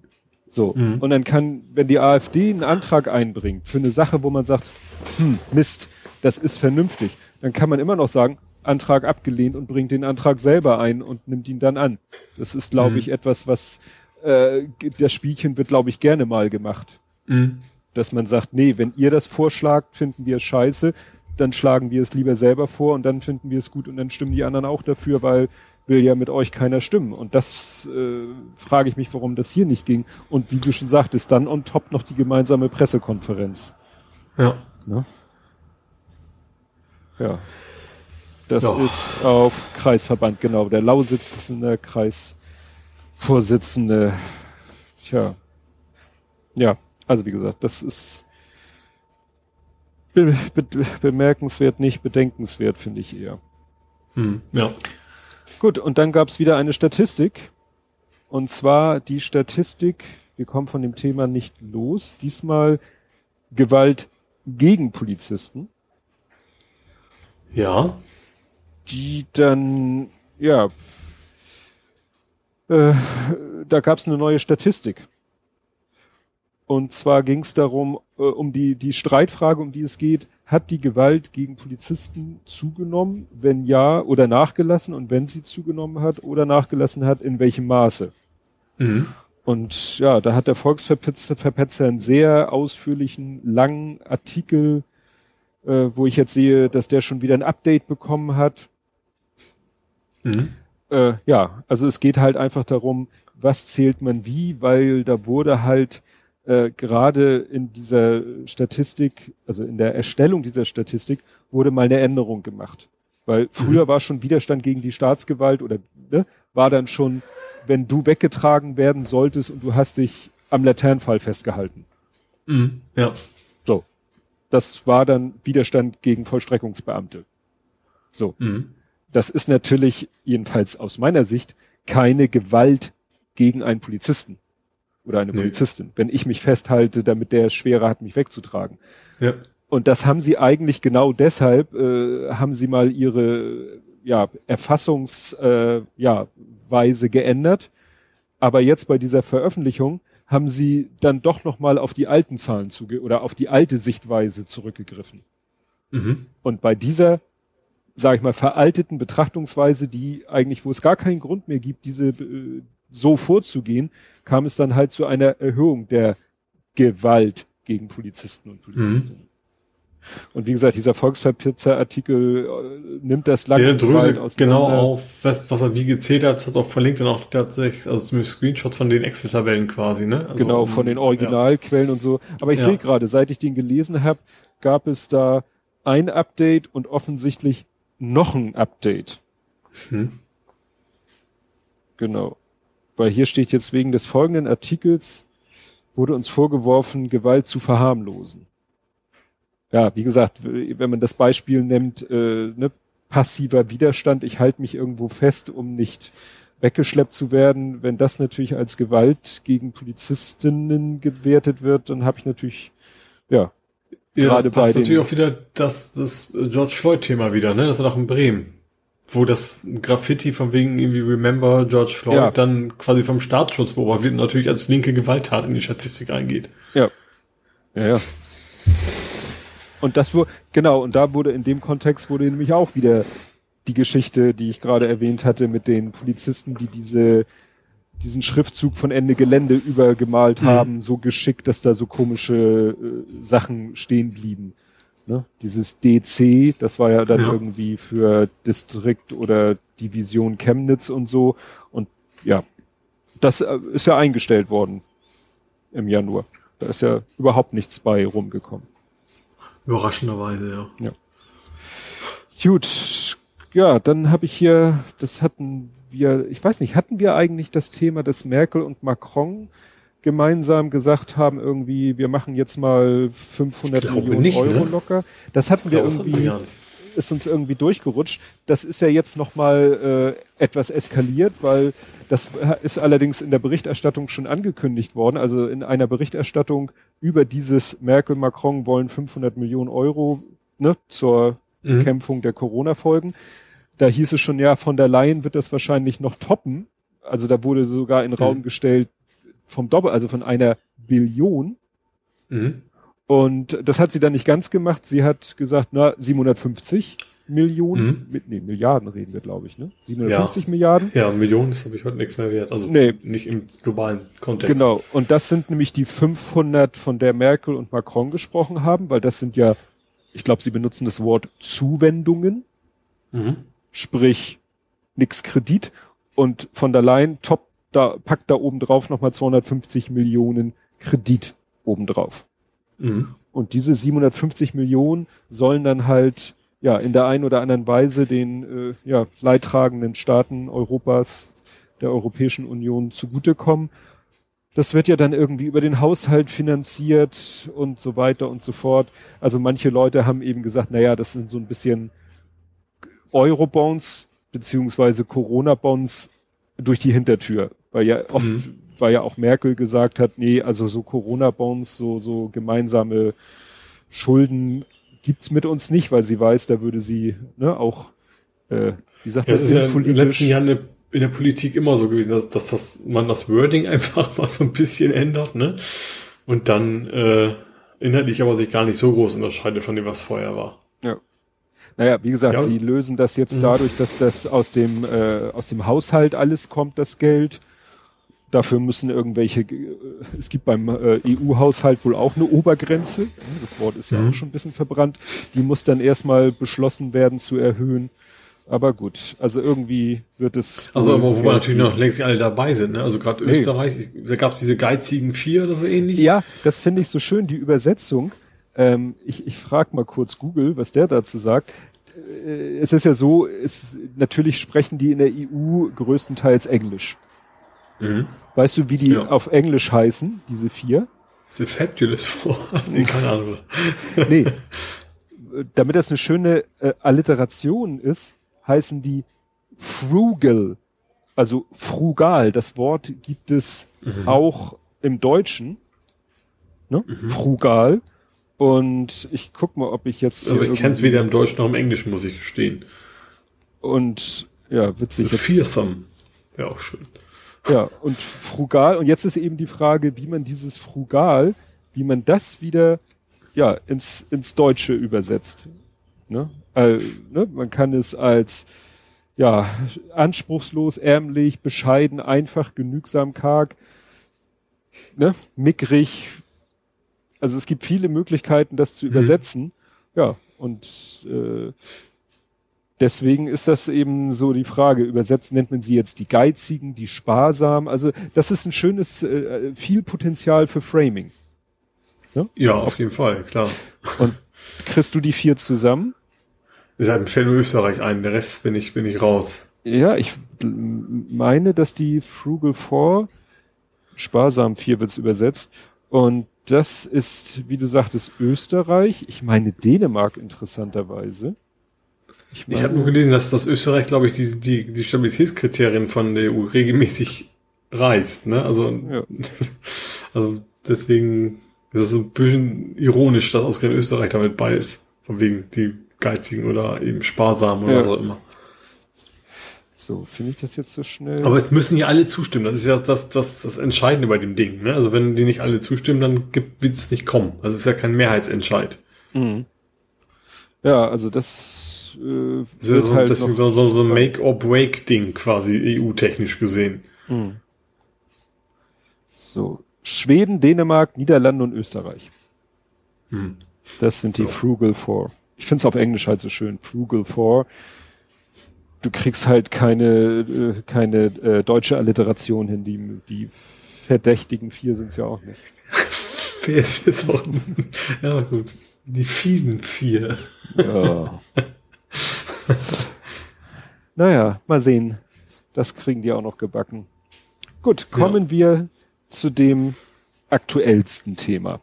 Speaker 2: So. Mhm. Und dann kann, wenn die AfD einen Antrag einbringt für eine Sache, wo man sagt, hm, Mist, das ist vernünftig, dann kann man immer noch sagen, Antrag abgelehnt und bringt den Antrag selber ein und nimmt ihn dann an. Das ist, glaube mhm. ich, etwas, was äh, das Spielchen wird, glaube ich, gerne mal gemacht. Mhm. Dass man sagt, nee, wenn ihr das vorschlagt, finden wir es scheiße, dann schlagen wir es lieber selber vor und dann finden wir es gut und dann stimmen die anderen auch dafür, weil will ja mit euch keiner stimmen. Und das äh, frage ich mich, warum das hier nicht ging. Und wie du schon sagtest, dann on top noch die gemeinsame Pressekonferenz.
Speaker 3: Ja. Ne?
Speaker 2: Ja. Das ja. ist auf Kreisverband, genau. Der Lausitz ist in der Kreisvorsitzende. Tja. Ja, also wie gesagt, das ist be be bemerkenswert, nicht bedenkenswert, finde ich eher.
Speaker 3: Hm, ja.
Speaker 2: Gut, und dann gab es wieder eine Statistik. Und zwar die Statistik, wir kommen von dem Thema nicht los, diesmal Gewalt gegen Polizisten.
Speaker 3: Ja.
Speaker 2: Die dann, ja, äh, da gab es eine neue Statistik. Und zwar ging es darum, äh, um die, die Streitfrage, um die es geht, hat die Gewalt gegen Polizisten zugenommen? Wenn ja, oder nachgelassen? Und wenn sie zugenommen hat oder nachgelassen hat, in welchem Maße? Mhm. Und ja, da hat der Volksverpetzer einen sehr ausführlichen, langen Artikel, äh, wo ich jetzt sehe, dass der schon wieder ein Update bekommen hat. Mhm. Äh, ja, also es geht halt einfach darum, was zählt man wie, weil da wurde halt äh, gerade in dieser Statistik, also in der Erstellung dieser Statistik, wurde mal eine Änderung gemacht. Weil früher mhm. war schon Widerstand gegen die Staatsgewalt oder ne, war dann schon, wenn du weggetragen werden solltest und du hast dich am Laternenfall festgehalten.
Speaker 3: Mhm. Ja.
Speaker 2: So. Das war dann Widerstand gegen Vollstreckungsbeamte. So. Mhm. Das ist natürlich, jedenfalls aus meiner Sicht, keine Gewalt gegen einen Polizisten oder eine nee. Polizistin, wenn ich mich festhalte, damit der es schwerer hat, mich wegzutragen.
Speaker 3: Ja.
Speaker 2: Und das haben sie eigentlich genau deshalb, äh, haben sie mal ihre ja, Erfassungsweise äh, ja, Weise geändert. Aber jetzt bei dieser Veröffentlichung haben sie dann doch nochmal auf die alten Zahlen zuge oder auf die alte Sichtweise zurückgegriffen. Mhm. Und bei dieser, sage ich mal, veralteten Betrachtungsweise, die eigentlich, wo es gar keinen Grund mehr gibt, diese äh, so vorzugehen, kam es dann halt zu einer Erhöhung der Gewalt gegen Polizisten und Polizistinnen. Mhm. Und wie gesagt, dieser Volksverpitzer-Artikel äh, nimmt das
Speaker 3: lange ja, Dröse genau auf, was, was er wie gezählt hat, hat auch verlinkt und auch tatsächlich, also zumindest Screenshots von den Excel-Tabellen quasi, ne?
Speaker 2: Also, genau, von den Originalquellen ja. und so. Aber ich ja. sehe gerade, seit ich den gelesen habe, gab es da ein Update und offensichtlich noch ein Update. Hm. Genau. Weil hier steht jetzt wegen des folgenden Artikels wurde uns vorgeworfen, Gewalt zu verharmlosen. Ja, wie gesagt, wenn man das Beispiel nimmt, äh, ne, passiver Widerstand, ich halte mich irgendwo fest, um nicht weggeschleppt zu werden. Wenn das natürlich als Gewalt gegen Polizistinnen gewertet wird, dann habe ich natürlich, ja,
Speaker 3: ja gerade bei den... natürlich auch wieder das, das George Floyd-Thema wieder, ne? Das war doch in Bremen wo das Graffiti von wegen irgendwie Remember George Floyd ja. dann quasi vom Staatsschutz beobachtet wird und natürlich als linke Gewalttat in die Statistik eingeht.
Speaker 2: Ja. Ja, ja. Und das wurde, genau, und da wurde in dem Kontext wurde nämlich auch wieder die Geschichte, die ich gerade erwähnt hatte, mit den Polizisten, die diese, diesen Schriftzug von Ende Gelände übergemalt mhm. haben, so geschickt, dass da so komische äh, Sachen stehen blieben. Ne? Dieses DC, das war ja dann ja. irgendwie für Distrikt oder Division Chemnitz und so. Und ja, das äh, ist ja eingestellt worden im Januar. Da ist ja überhaupt nichts bei rumgekommen.
Speaker 3: Überraschenderweise, ja.
Speaker 2: ja. Gut, ja, dann habe ich hier, das hatten wir, ich weiß nicht, hatten wir eigentlich das Thema, dass Merkel und Macron gemeinsam gesagt haben, irgendwie, wir machen jetzt mal 500 Millionen nicht, Euro ne? locker. Das hatten wir irgendwie, ist uns irgendwie durchgerutscht. Das ist ja jetzt nochmal äh, etwas eskaliert, weil das ist allerdings in der Berichterstattung schon angekündigt worden. Also in einer Berichterstattung über dieses Merkel-Macron wollen 500 Millionen Euro ne, zur mhm. Bekämpfung der Corona-Folgen. Da hieß es schon, ja, von der Leyen wird das wahrscheinlich noch toppen. Also da wurde sogar in Raum mhm. gestellt vom Doppel, also von einer Billion. Mhm. Und das hat sie dann nicht ganz gemacht. Sie hat gesagt, na, 750 Millionen, mhm. mit, nee, Milliarden reden wir, glaube ich, ne? 750
Speaker 3: ja.
Speaker 2: Milliarden.
Speaker 3: Ja, Millionen ist, glaube ich, heute nichts mehr wert. Also nee. nicht im globalen Kontext.
Speaker 2: Genau. Und das sind nämlich die 500, von der Merkel und Macron gesprochen haben, weil das sind ja, ich glaube, sie benutzen das Wort Zuwendungen. Mhm. Sprich, nix Kredit. Und von der Leyen top, da, packt da oben drauf nochmal 250 Millionen Kredit obendrauf. Mhm. Und diese 750 Millionen sollen dann halt ja in der einen oder anderen Weise den äh, ja, leidtragenden Staaten Europas, der Europäischen Union zugutekommen. Das wird ja dann irgendwie über den Haushalt finanziert und so weiter und so fort. Also manche Leute haben eben gesagt, na ja, das sind so ein bisschen Eurobonds beziehungsweise Corona-Bonds durch die Hintertür. Weil ja oft, mhm. weil ja auch Merkel gesagt hat, nee, also so Corona-Bonds, so, so gemeinsame Schulden gibt's mit uns nicht, weil sie weiß, da würde sie ne, auch, äh, wie sagt
Speaker 3: man, das ist ja in den letzten Jahren in in der Politik immer so gewesen, dass, dass das, man das Wording einfach mal so ein bisschen ändert, ne? Und dann äh, inhaltlich aber sich gar nicht so groß unterscheidet von dem, was vorher war.
Speaker 2: Ja. Naja, wie gesagt, ja. sie lösen das jetzt mhm. dadurch, dass das aus dem, äh, aus dem Haushalt alles kommt, das Geld. Dafür müssen irgendwelche, äh, es gibt beim äh, EU-Haushalt wohl auch eine Obergrenze. Das Wort ist ja mhm. auch schon ein bisschen verbrannt. Die muss dann erstmal beschlossen werden zu erhöhen. Aber gut, also irgendwie wird es.
Speaker 3: Also, aber wo wir natürlich noch längst nicht alle dabei sind, ne? Also gerade nee. Österreich, da gab es diese geizigen vier oder so ähnlich.
Speaker 2: Ja, das finde ich so schön, die Übersetzung. Ähm, ich ich frage mal kurz Google, was der dazu sagt. Äh, es ist ja so, es, natürlich sprechen die in der EU größtenteils Englisch. Mhm. Weißt du, wie die ja. auf Englisch heißen, diese vier?
Speaker 3: The Fabulous Four. nee, keine Ahnung.
Speaker 2: nee. Damit das eine schöne äh, Alliteration ist, heißen die frugal. Also frugal. Das Wort gibt es mhm. auch im Deutschen. Ne? Mhm. Frugal. Und ich guck mal, ob ich jetzt.
Speaker 3: Aber ich kenne es weder im Deutschen noch im Englischen, muss ich gestehen.
Speaker 2: Und ja, witzig.
Speaker 3: So fearsome. Wäre auch schön.
Speaker 2: Ja, und frugal. Und jetzt ist eben die Frage, wie man dieses frugal, wie man das wieder ja ins, ins Deutsche übersetzt. Ne? Äh, ne? Man kann es als ja anspruchslos, ärmlich, bescheiden, einfach, genügsam, karg, ne? mickrig. Also es gibt viele Möglichkeiten, das zu mhm. übersetzen. Ja, und äh, Deswegen ist das eben so die Frage. Übersetzt nennt man sie jetzt die Geizigen, die Sparsamen. Also das ist ein schönes, äh, viel Potenzial für Framing.
Speaker 3: Ja, ja auf jeden Fall, klar.
Speaker 2: Und kriegst du die vier zusammen?
Speaker 3: Wir sagen, fällt nur Österreich ein, der Rest bin ich, bin ich raus.
Speaker 2: Ja, ich meine, dass die Frugal Four, Sparsam vier wird's übersetzt. Und das ist, wie du sagtest, Österreich. Ich meine Dänemark interessanterweise.
Speaker 3: Ich, ich habe nur gelesen, dass das Österreich, glaube ich, die, die, die Stabilitätskriterien von der EU regelmäßig reißt. Ne? Also, ja. also deswegen ist es ein bisschen ironisch, dass ausgerechnet Österreich damit bei ist. Von wegen die Geizigen oder eben Sparsamen oder ja. was auch immer.
Speaker 2: So, finde ich das jetzt so schnell?
Speaker 3: Aber es müssen ja alle zustimmen. Das ist ja das, das, das Entscheidende bei dem Ding. Ne? Also wenn die nicht alle zustimmen, dann wird es nicht kommen. Also es ist ja kein Mehrheitsentscheid. Mhm.
Speaker 2: Ja, also das
Speaker 3: das ist so, halt das ist so, so, so ein Make-or-Break-Ding quasi, EU-technisch gesehen. Hm.
Speaker 2: So, Schweden, Dänemark, Niederlande und Österreich. Hm. Das sind die so. Frugal Four. Ich finde es auf Englisch halt so schön, Frugal Four. Du kriegst halt keine, äh, keine äh, deutsche Alliteration hin, die, die verdächtigen vier sind es ja auch nicht.
Speaker 3: ist auch, ja gut. Die fiesen vier. Ja.
Speaker 2: Naja, mal sehen. Das kriegen die auch noch gebacken. Gut, kommen ja. wir zu dem aktuellsten Thema.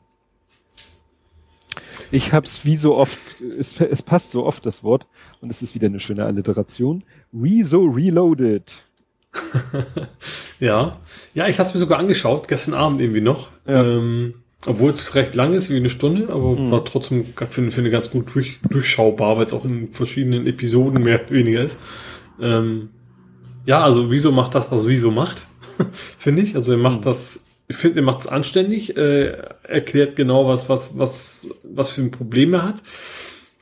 Speaker 2: Ich hab's wie so oft, es, es passt so oft das Wort und es ist wieder eine schöne Alliteration. Rezo Reloaded.
Speaker 3: ja, ja, ich hatte mir sogar angeschaut, gestern Abend irgendwie noch. Ja. Ähm, obwohl es recht lang ist, wie eine Stunde, aber mhm. war trotzdem finde find ganz gut durch, durchschaubar, weil es auch in verschiedenen Episoden mehr oder weniger ist. Ähm, ja, also Wieso macht das, was Wieso macht, finde ich. Also er macht mhm. das, ich finde, er macht es anständig, äh, erklärt genau, was, was, was, was für ein Problem er hat.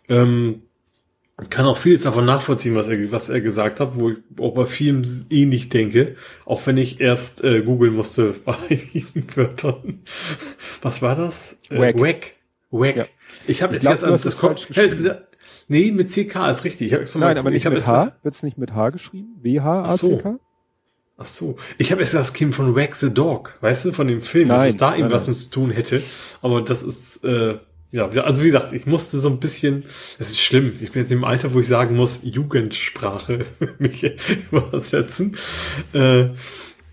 Speaker 3: Ähm, kann auch vieles davon nachvollziehen, was er, was er gesagt hat, wo ich auch bei vielen ähnlich denke, auch wenn ich erst äh, googeln musste bei einigen Wörtern. Was war das?
Speaker 2: Äh, Wack.
Speaker 3: Wack. Wack. Ja. Ich habe jetzt erst das falsch geschrieben. Nee, mit CK ist richtig. Ich
Speaker 2: hab extra Nein, mal, aber nicht mit H. Wird's nicht mit H geschrieben? W-H-A-C-K?
Speaker 3: Ach so. Ich habe jetzt das Kim von Wack the Dog, weißt du, von dem Film, nein, dass es da irgendwas mit zu tun hätte. Aber das ist, äh, ja, also wie gesagt, ich musste so ein bisschen, das ist schlimm, ich bin jetzt im Alter, wo ich sagen muss, Jugendsprache mich übersetzen. Äh,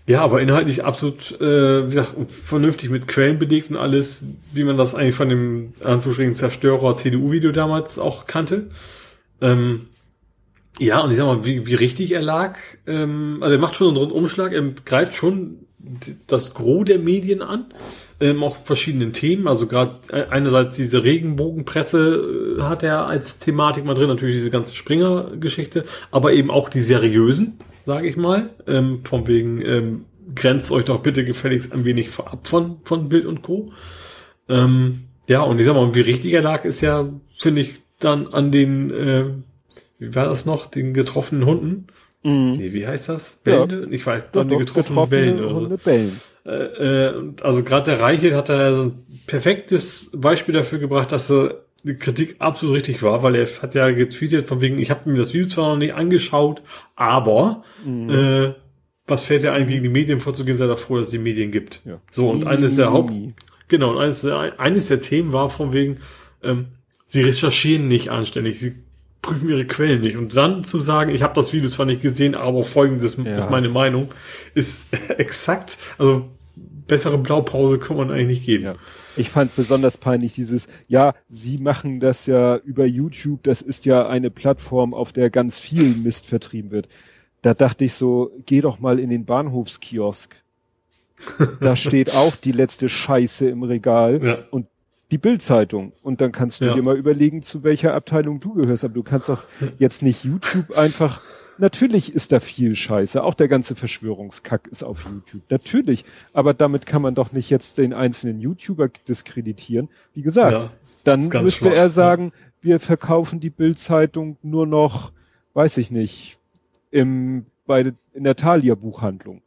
Speaker 3: ja, aber inhaltlich absolut, äh, wie gesagt, vernünftig mit Quellen belegt und alles, wie man das eigentlich von dem Anführungsstrichen Zerstörer CDU-Video damals auch kannte. Ähm, ja, und ich sag mal, wie, wie richtig er lag, ähm, also er macht schon einen Rundumschlag, er greift schon das Gros der Medien an ähm, auch verschiedenen Themen. Also gerade äh, einerseits diese Regenbogenpresse äh, hat er als Thematik mal drin, natürlich diese ganze Springer-Geschichte, aber eben auch die seriösen, sage ich mal, ähm, von wegen ähm, grenzt euch doch bitte gefälligst ein wenig vorab von von Bild und Co. Ähm, ja, und ich sag mal, wie richtig er lag, ist ja, finde ich, dann an den, äh, wie war das noch, den getroffenen Hunden. Mhm. Nee, wie heißt das?
Speaker 2: Bälde?
Speaker 3: Ja. Ich weiß, dann die getroffenen, getroffene Bällen. Oder so. Bällen. Äh, äh, also gerade der Reichelt hat da so ein perfektes Beispiel dafür gebracht, dass er die Kritik absolut richtig war, weil er hat ja getweetet von wegen, ich habe mir das Video zwar noch nicht angeschaut, aber mhm. äh, was fällt dir ein, gegen die Medien vorzugehen, sei da froh, dass es die Medien gibt. Ja. So, und eines der Haupt, genau, und eines, eines der Themen war von wegen, ähm, sie recherchieren nicht anständig, sie prüfen ihre Quellen nicht. Und dann zu sagen, ich habe das Video zwar nicht gesehen, aber folgendes ja. ist meine Meinung, ist exakt, also bessere Blaupause kann man eigentlich nicht geben.
Speaker 2: Ja. Ich fand besonders peinlich dieses, ja, sie machen das ja über YouTube, das ist ja eine Plattform, auf der ganz viel Mist vertrieben wird. Da dachte ich so, geh doch mal in den Bahnhofskiosk. da steht auch die letzte Scheiße im Regal ja. und die Bildzeitung. Und dann kannst du ja. dir mal überlegen, zu welcher Abteilung du gehörst. Aber du kannst doch jetzt nicht YouTube einfach Natürlich ist da viel Scheiße. Auch der ganze Verschwörungskack ist auf YouTube. Natürlich. Aber damit kann man doch nicht jetzt den einzelnen YouTuber diskreditieren. Wie gesagt, ja, dann müsste schwach, er sagen, ja. wir verkaufen die Bildzeitung nur noch, weiß ich nicht, im, bei, in der Thalia Buchhandlung.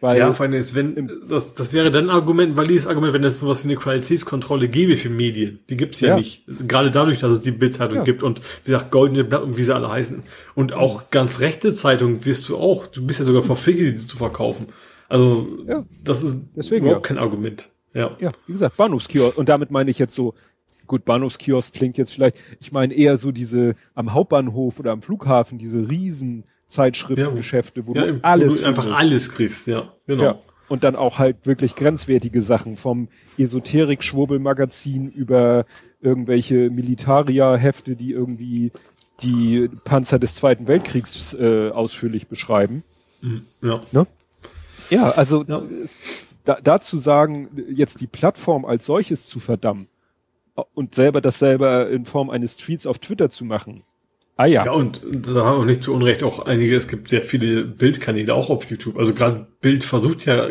Speaker 3: Weil ja, vor allem ist, wenn, das, das wäre dann ein Argument, ein valides Argument, wenn es sowas wie eine Qualitätskontrolle gäbe für Medien. Die gibt's ja, ja. nicht. Gerade dadurch, dass es die Bildzeitung ja. gibt und, wie gesagt, Goldene Blatt und wie sie alle heißen. Und auch ganz rechte Zeitungen wirst du auch, du bist ja sogar verpflichtet, die zu verkaufen. Also, ja. das ist Deswegen, überhaupt kein Argument. Ja.
Speaker 2: ja, wie gesagt, Bahnhofskiosk. Und damit meine ich jetzt so, gut, Bahnhofskiosk klingt jetzt vielleicht, ich meine eher so diese am Hauptbahnhof oder am Flughafen, diese riesen Zeitschriftengeschäfte, wo ja, du alles wo
Speaker 3: du einfach alles kriegst, ja,
Speaker 2: genau. Ja. Und dann auch halt wirklich grenzwertige Sachen vom Esoterik-Schwurbel-Magazin über irgendwelche Militaria-Hefte, die irgendwie die Panzer des Zweiten Weltkriegs äh, ausführlich beschreiben.
Speaker 3: Mhm, ja.
Speaker 2: Ne? Ja, also ja. Da, dazu sagen, jetzt die Plattform als solches zu verdammen und selber das selber in Form eines Tweets auf Twitter zu machen,
Speaker 3: Ah ja. Ja, und da haben wir nicht zu Unrecht auch einige, es gibt sehr viele Bildkanäle auch auf YouTube. Also gerade Bild versucht ja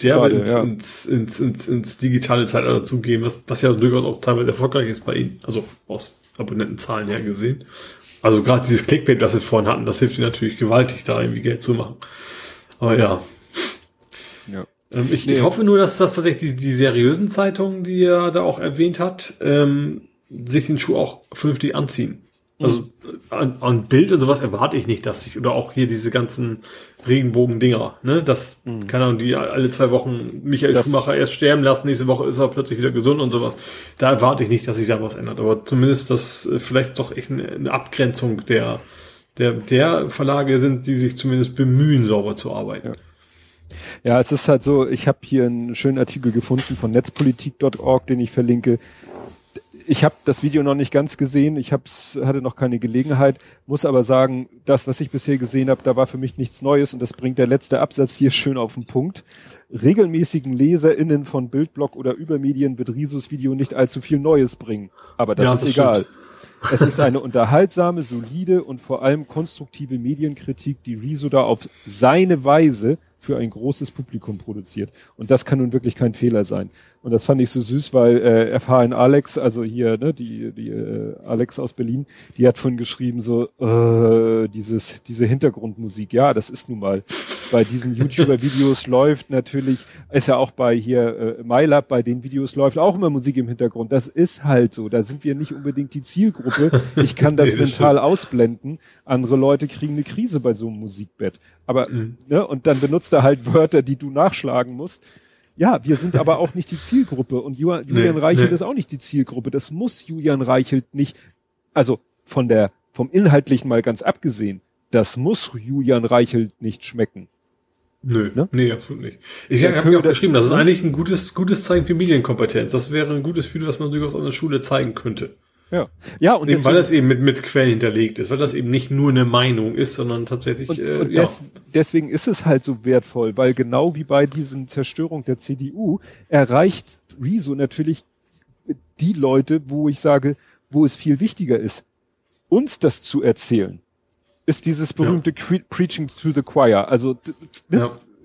Speaker 3: derbe ins, ja. ins, ins, ins, ins digitale Zeitalter zu gehen, was, was ja durchaus auch teilweise erfolgreich ist bei ihnen. Also aus Abonnentenzahlen her gesehen. Also gerade dieses Clickbait, das wir vorhin hatten, das hilft ihnen natürlich gewaltig, da irgendwie Geld zu machen. Aber ja. Ja. Ähm, ich, nee. ich hoffe nur, dass das tatsächlich die, die seriösen Zeitungen, die er da auch erwähnt hat, ähm, sich den Schuh auch vernünftig anziehen. Also an, an Bild und sowas erwarte ich nicht, dass ich, oder auch hier diese ganzen Regenbogen-Dinger, ne, das, mhm. keine Ahnung, die alle zwei Wochen Michael das, Schumacher erst sterben lassen, nächste Woche ist er plötzlich wieder gesund und sowas. Da erwarte ich nicht, dass sich da was ändert. Aber zumindest das äh, vielleicht doch echt eine, eine Abgrenzung der, der, der Verlage sind, die sich zumindest bemühen, sauber zu arbeiten.
Speaker 2: Ja. Ja, es ist halt so, ich habe hier einen schönen Artikel gefunden von netzpolitik.org, den ich verlinke. Ich habe das Video noch nicht ganz gesehen, ich hab's, hatte noch keine Gelegenheit, muss aber sagen, das, was ich bisher gesehen habe, da war für mich nichts Neues und das bringt der letzte Absatz hier schön auf den Punkt. Regelmäßigen LeserInnen von Bildblog oder Übermedien wird Risus Video nicht allzu viel Neues bringen. Aber das
Speaker 3: Ja,
Speaker 2: ist
Speaker 3: das
Speaker 2: egal. Es ist eine unterhaltsame, solide und vor allem konstruktive Medienkritik, die Riso da auf seine Weise für ein großes Publikum produziert. Und das kann nun wirklich kein Fehler sein. Und das fand ich so süß, weil äh, FHN Alex, also hier, ne, die, die äh, Alex aus Berlin, die hat von geschrieben, so, äh, dieses, diese Hintergrundmusik, ja, das ist nun mal. Bei diesen YouTuber-Videos läuft natürlich, ist ja auch bei hier äh, MyLab, bei den Videos läuft auch immer Musik im Hintergrund. Das ist halt so. Da sind wir nicht unbedingt die Zielgruppe. Ich kann das
Speaker 3: Nee, das
Speaker 2: mental ausblenden. Andere Leute kriegen eine Krise bei so einem Musikbett. Aber,
Speaker 3: Mhm.
Speaker 2: ne, und dann benutzt er halt Wörter, die du nachschlagen musst. Ja, wir sind aber auch nicht die Zielgruppe und Ju- Julian
Speaker 3: Nee,
Speaker 2: Reichelt
Speaker 3: nee.
Speaker 2: ist auch nicht die Zielgruppe. Das muss Julian Reichelt nicht, also von der, vom Inhaltlichen mal ganz abgesehen, das muss Julian Reichelt nicht schmecken.
Speaker 3: Nö,
Speaker 2: Ne?
Speaker 3: nee, absolut nicht. Ich
Speaker 2: Ja,
Speaker 3: habe mir auch geschrieben, das ist eigentlich ein gutes, gutes Zeichen für Medienkompetenz. Das wäre ein gutes Video, was man durchaus an der Schule zeigen könnte.
Speaker 2: Ja. Ja, und
Speaker 3: Eben, weil
Speaker 2: deswegen-
Speaker 3: das eben mit, mit Quellen hinterlegt ist, weil das eben nicht nur eine Meinung ist, sondern tatsächlich,
Speaker 2: Und,
Speaker 3: äh,
Speaker 2: und
Speaker 3: ja.
Speaker 2: des, deswegen ist es halt so wertvoll, weil genau wie bei diesen Zerstörung der CDU erreicht Rezo natürlich die Leute, wo ich sage, wo es viel wichtiger ist, uns das zu erzählen, ist dieses berühmte Cre Preaching to the Choir. Also ne?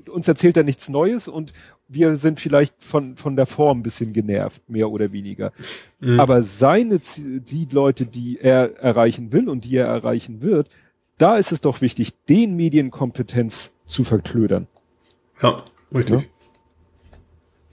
Speaker 3: Ja.
Speaker 2: uns erzählt er nichts Neues und wir sind vielleicht von, von der Form ein bisschen genervt, mehr oder weniger.
Speaker 3: Mhm.
Speaker 2: Aber seine, die Leute, die er erreichen will und die er erreichen wird, da ist es doch wichtig, den Medienkompetenz zu verklödern.
Speaker 3: ja, richtig.
Speaker 2: Ja.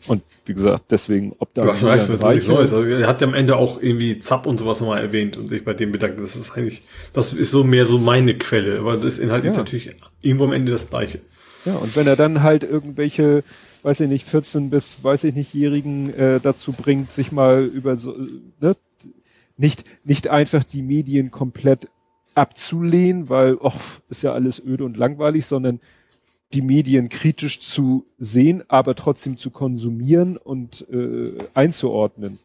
Speaker 2: Und wie gesagt, deswegen, ob da
Speaker 3: hast schon ist nichts
Speaker 2: Reichelt-
Speaker 3: Neues. Also, er hat ja am Ende auch irgendwie Zapp und sowas nochmal erwähnt und sich bei dem bedankt. Das ist eigentlich, das ist so mehr so meine Quelle, aber das Inhalt ist
Speaker 2: Ja.
Speaker 3: natürlich irgendwo am Ende das Gleiche.
Speaker 2: Ja, und wenn er dann halt irgendwelche, weiß ich nicht, 14 bis, weiß ich nicht, Jährigen äh, dazu bringt, sich mal über so, äh, ne, nicht, nicht einfach die Medien komplett abzulehnen, weil, och, ist ja alles öde und langweilig, sondern die Medien kritisch zu sehen, aber trotzdem zu konsumieren und äh, einzuordnen.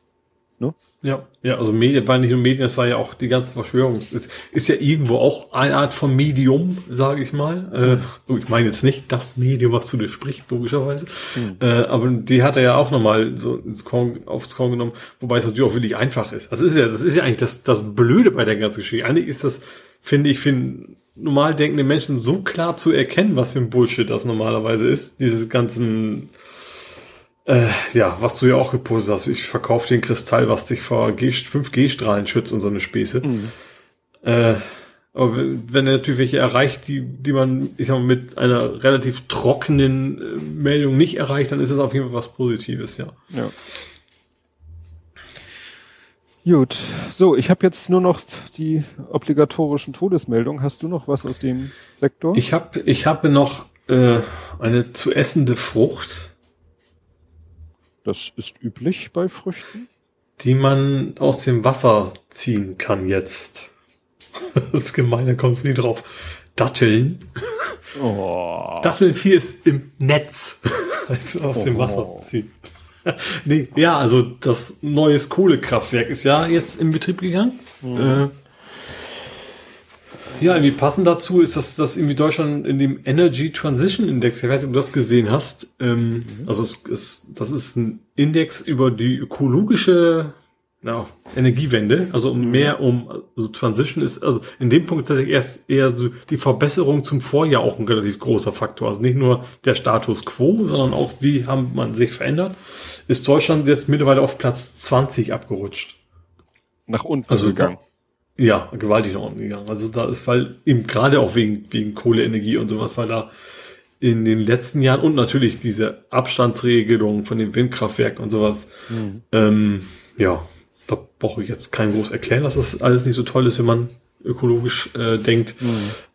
Speaker 3: Ja, ja, also Medien, war nicht nur Medien, das war ja auch die ganze Verschwörung. Es ist, ist ja irgendwo auch eine Art von Medium, sage ich mal. Äh, oh, ich meine jetzt nicht das Medium, was zu dir spricht, logischerweise. Äh, aber die hat er ja auch nochmal so ins Korn, aufs Korn genommen, wobei es natürlich auch wirklich einfach ist. Das ist ja, das ist ja eigentlich das, das Blöde bei der ganzen Geschichte. Eigentlich ist das, finde ich, für normal denkende Menschen so klar zu erkennen, was für ein Bullshit das normalerweise ist. Diese ganzen äh, ja, was du ja auch gepostet hast, ich verkaufe den Kristall, was dich vor G 5G-Strahlen schützt und so eine Späße. Äh, aber wenn, er natürlich welche erreicht, die, die man, ich sag mal, mit einer relativ trockenen äh, Meldung nicht erreicht, dann ist das auf jeden Fall was Positives, ja.
Speaker 2: Ja. Gut, so, ich habe jetzt nur noch die obligatorischen Todesmeldungen. Hast du noch was aus dem Sektor?
Speaker 3: Ich habe ich habe noch äh, eine zu essende Frucht,
Speaker 2: das ist üblich bei Früchten.
Speaker 3: die man aus dem Wasser ziehen kann jetzt. das ist gemein, da kommst du nie drauf. Datteln.
Speaker 2: Oh.
Speaker 3: Datteln 4 ist im Netz. Also aus dem Wasser ziehen. nee, ja, also das neues Kohlekraftwerk ist ja jetzt in Betrieb gegangen. Äh, ja, irgendwie passend dazu ist, dass das irgendwie Deutschland in dem Energy Transition Index, ich weiß nicht, ob du das gesehen hast, ähm, also es ist, das ist ein Index über die ökologische ja, Energiewende, also um mehr um, also Transition ist, also in dem Punkt tatsächlich erst eher so die Verbesserung zum Vorjahr auch ein relativ großer Faktor. Also nicht nur der Status quo, sondern auch wie haben man sich verändert. Ist Deutschland jetzt mittlerweile auf Platz 20 abgerutscht.
Speaker 2: Nach unten
Speaker 3: Also
Speaker 2: gegangen.
Speaker 3: Ja, gewaltig nach unten gegangen. Also da ist, weil eben gerade auch wegen, wegen Kohleenergie und sowas, weil da in den letzten Jahren und natürlich diese Abstandsregelung von den Windkraftwerken und sowas, ähm, ja, da brauche ich jetzt kein groß erklären, dass das alles nicht so toll ist, wenn man ökologisch äh, denkt,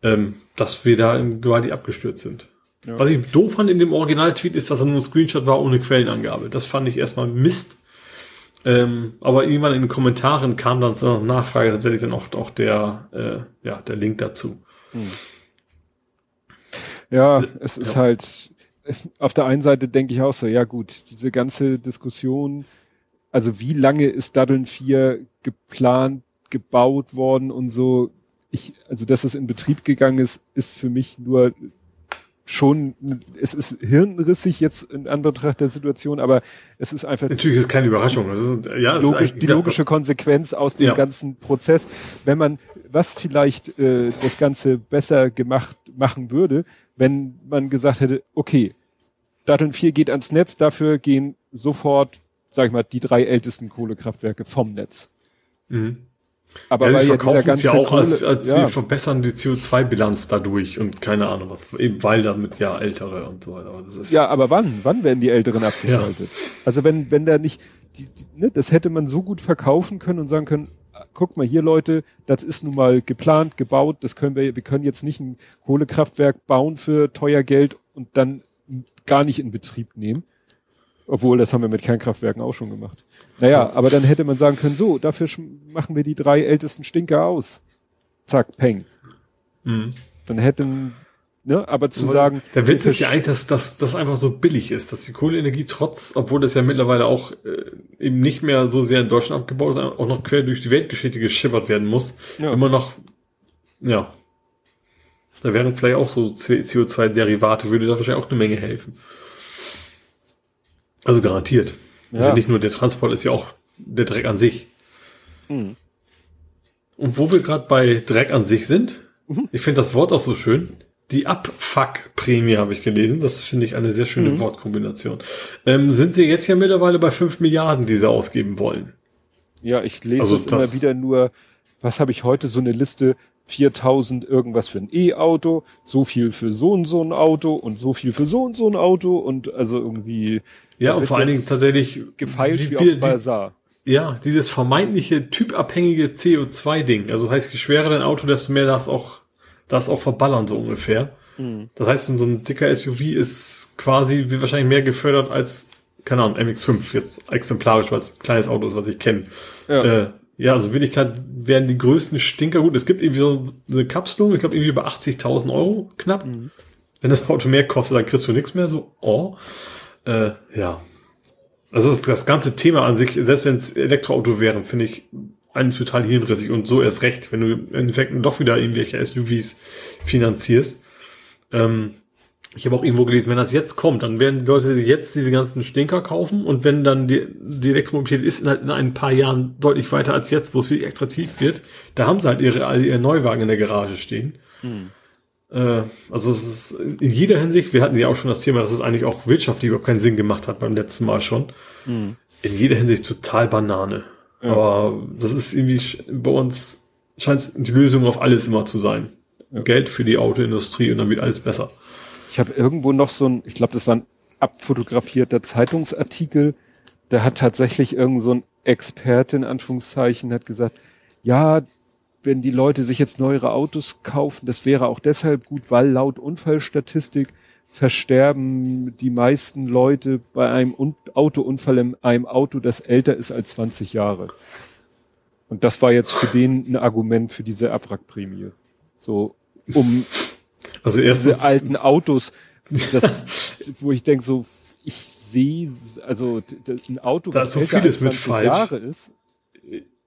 Speaker 3: ähm, dass wir da in gewaltig abgestürzt sind. Was ich doof fand in dem Original-Tweet ist, dass er nur ein Screenshot war ohne Quellenangabe. Das fand ich erstmal Mist. Ähm, aber irgendwann in den Kommentaren kam dann zur Nachfrage tatsächlich dann auch, auch der, äh, ja, der Link dazu.
Speaker 2: Hm. Ja, es ist ja. halt, auf der einen Seite denke ich auch so, ja gut, diese ganze Diskussion, also wie lange ist Daddeln 4 geplant, gebaut worden und so, ich, also dass es in Betrieb gegangen ist, ist für mich nur schon, es ist hirnrissig jetzt in Anbetracht der Situation, aber es ist einfach.
Speaker 3: Natürlich ist es keine Überraschung. Das ist, ja,
Speaker 2: die, logisch, die logische Konsequenz aus dem ja. ganzen Prozess. Wenn man, was vielleicht äh, das Ganze besser gemacht machen würde, wenn man gesagt hätte, okay, Datteln 4 geht ans Netz, dafür gehen sofort, sag ich mal, die drei ältesten Kohlekraftwerke vom Netz. Mhm.
Speaker 3: Aber ja, weil ja dieser ganze ja auch Kohle, als, als ja. wir verbessern die CO2-Bilanz dadurch und keine Ahnung was, eben weil damit ja ältere und so weiter. Aber
Speaker 2: ja, aber wann? Wann werden die Älteren abgeschaltet? Ja. Also wenn, wenn da nicht, die, die, ne, das hätte man so gut verkaufen können und sagen können, guck mal hier Leute, das ist nun mal geplant, gebaut, das können wir, wir können jetzt nicht ein Kohlekraftwerk bauen für teuer Geld und dann gar nicht in Betrieb nehmen. Obwohl, das haben wir mit Kernkraftwerken auch schon gemacht. Naja, aber dann hätte man sagen können, so, dafür machen wir die drei ältesten Stinker aus. Zack, peng. Mhm. Dann hätten, ne, aber zu aber sagen.
Speaker 3: Der Witz ist ja eigentlich, dass, das einfach so billig ist, dass die Kohleenergie trotz, obwohl das ja mittlerweile auch äh, eben nicht mehr so sehr in Deutschland abgebaut, sondern auch noch quer durch die Weltgeschichte geschippert werden muss, ja. immer noch, ja. Da wären vielleicht auch so CO2-Derivate, würde da wahrscheinlich auch eine Menge helfen. Also garantiert. Ja. Also nicht nur der Transport, ist ja auch der Dreck an sich. Mhm. Und wo wir gerade bei Dreck an sich sind, mhm. ich finde das Wort auch so schön. Die Abfuck-Prämie habe ich gelesen. Das finde ich eine sehr schöne mhm. Wortkombination. Ähm, sind sie jetzt ja mittlerweile bei 5 Milliarden, die sie ausgeben wollen?
Speaker 2: Ja, ich lese also es immer wieder nur, was habe ich heute, so eine Liste, 4000 irgendwas für ein E-Auto, so viel für so und so ein Auto und so viel für so und so ein Auto und also irgendwie.
Speaker 3: Ja, und vor allen Dingen tatsächlich
Speaker 2: gefeilt wie, wie auf Basar.
Speaker 3: Ja, dieses vermeintliche typabhängige CO2-Ding. Also heißt, je schwerer dein Auto, desto mehr das auch, das auch verballern, so ungefähr. Mhm. Das heißt, so ein dicker SUV ist quasi, wie wahrscheinlich mehr gefördert als, keine Ahnung, MX5 jetzt exemplarisch, weil es ein kleines Auto ist, was ich kenne. Ja. Äh, ja, also Wirklichkeit werden die größten Stinker gut. Es gibt irgendwie so eine Kapselung, ich glaube irgendwie über 80.000 Euro knapp. Mhm. Wenn das Auto mehr kostet, dann kriegst du nichts mehr. So, oh. Äh, ja. Also das, das ganze Thema an sich, selbst wenn es Elektroauto wären, finde ich eigentlich total hirnrissig und so erst recht, wenn du im Endeffekt doch wieder irgendwelche SUVs finanzierst. Ähm, ich habe auch irgendwo gelesen, wenn das jetzt kommt, dann werden die Leute jetzt diese ganzen Stinker kaufen und wenn dann die, die Elektromobilität ist in, in ein paar Jahren deutlich weiter als jetzt, wo es wirklich attraktiv wird, da haben sie halt ihre, alle ihre Neuwagen in der Garage stehen. Hm. Äh, also es ist in jeder Hinsicht, wir hatten ja auch schon das Thema, dass es eigentlich auch wirtschaftlich überhaupt keinen Sinn gemacht hat beim letzten Mal schon. Hm. In jeder Hinsicht total Banane. Ja. Aber das ist irgendwie bei uns scheint es die Lösung auf alles immer zu sein. Ja. Geld für die Autoindustrie und dann wird alles besser.
Speaker 2: Ich habe irgendwo noch so ein, ich glaube, das war ein abfotografierter Zeitungsartikel, da hat tatsächlich irgend so ein Experte in Anführungszeichen hat gesagt, ja, wenn die Leute sich jetzt neuere Autos kaufen, das wäre auch deshalb gut, weil laut Unfallstatistik versterben die meisten Leute bei einem Autounfall in einem Auto, das älter ist als 20 Jahre. Und das war jetzt für den ein Argument für diese Abwrackprämie. So, um also diese alten Autos, das, wo ich denke so, ich sehe, also ein Auto,
Speaker 3: da was so vieles mit falsch. Jahre ist.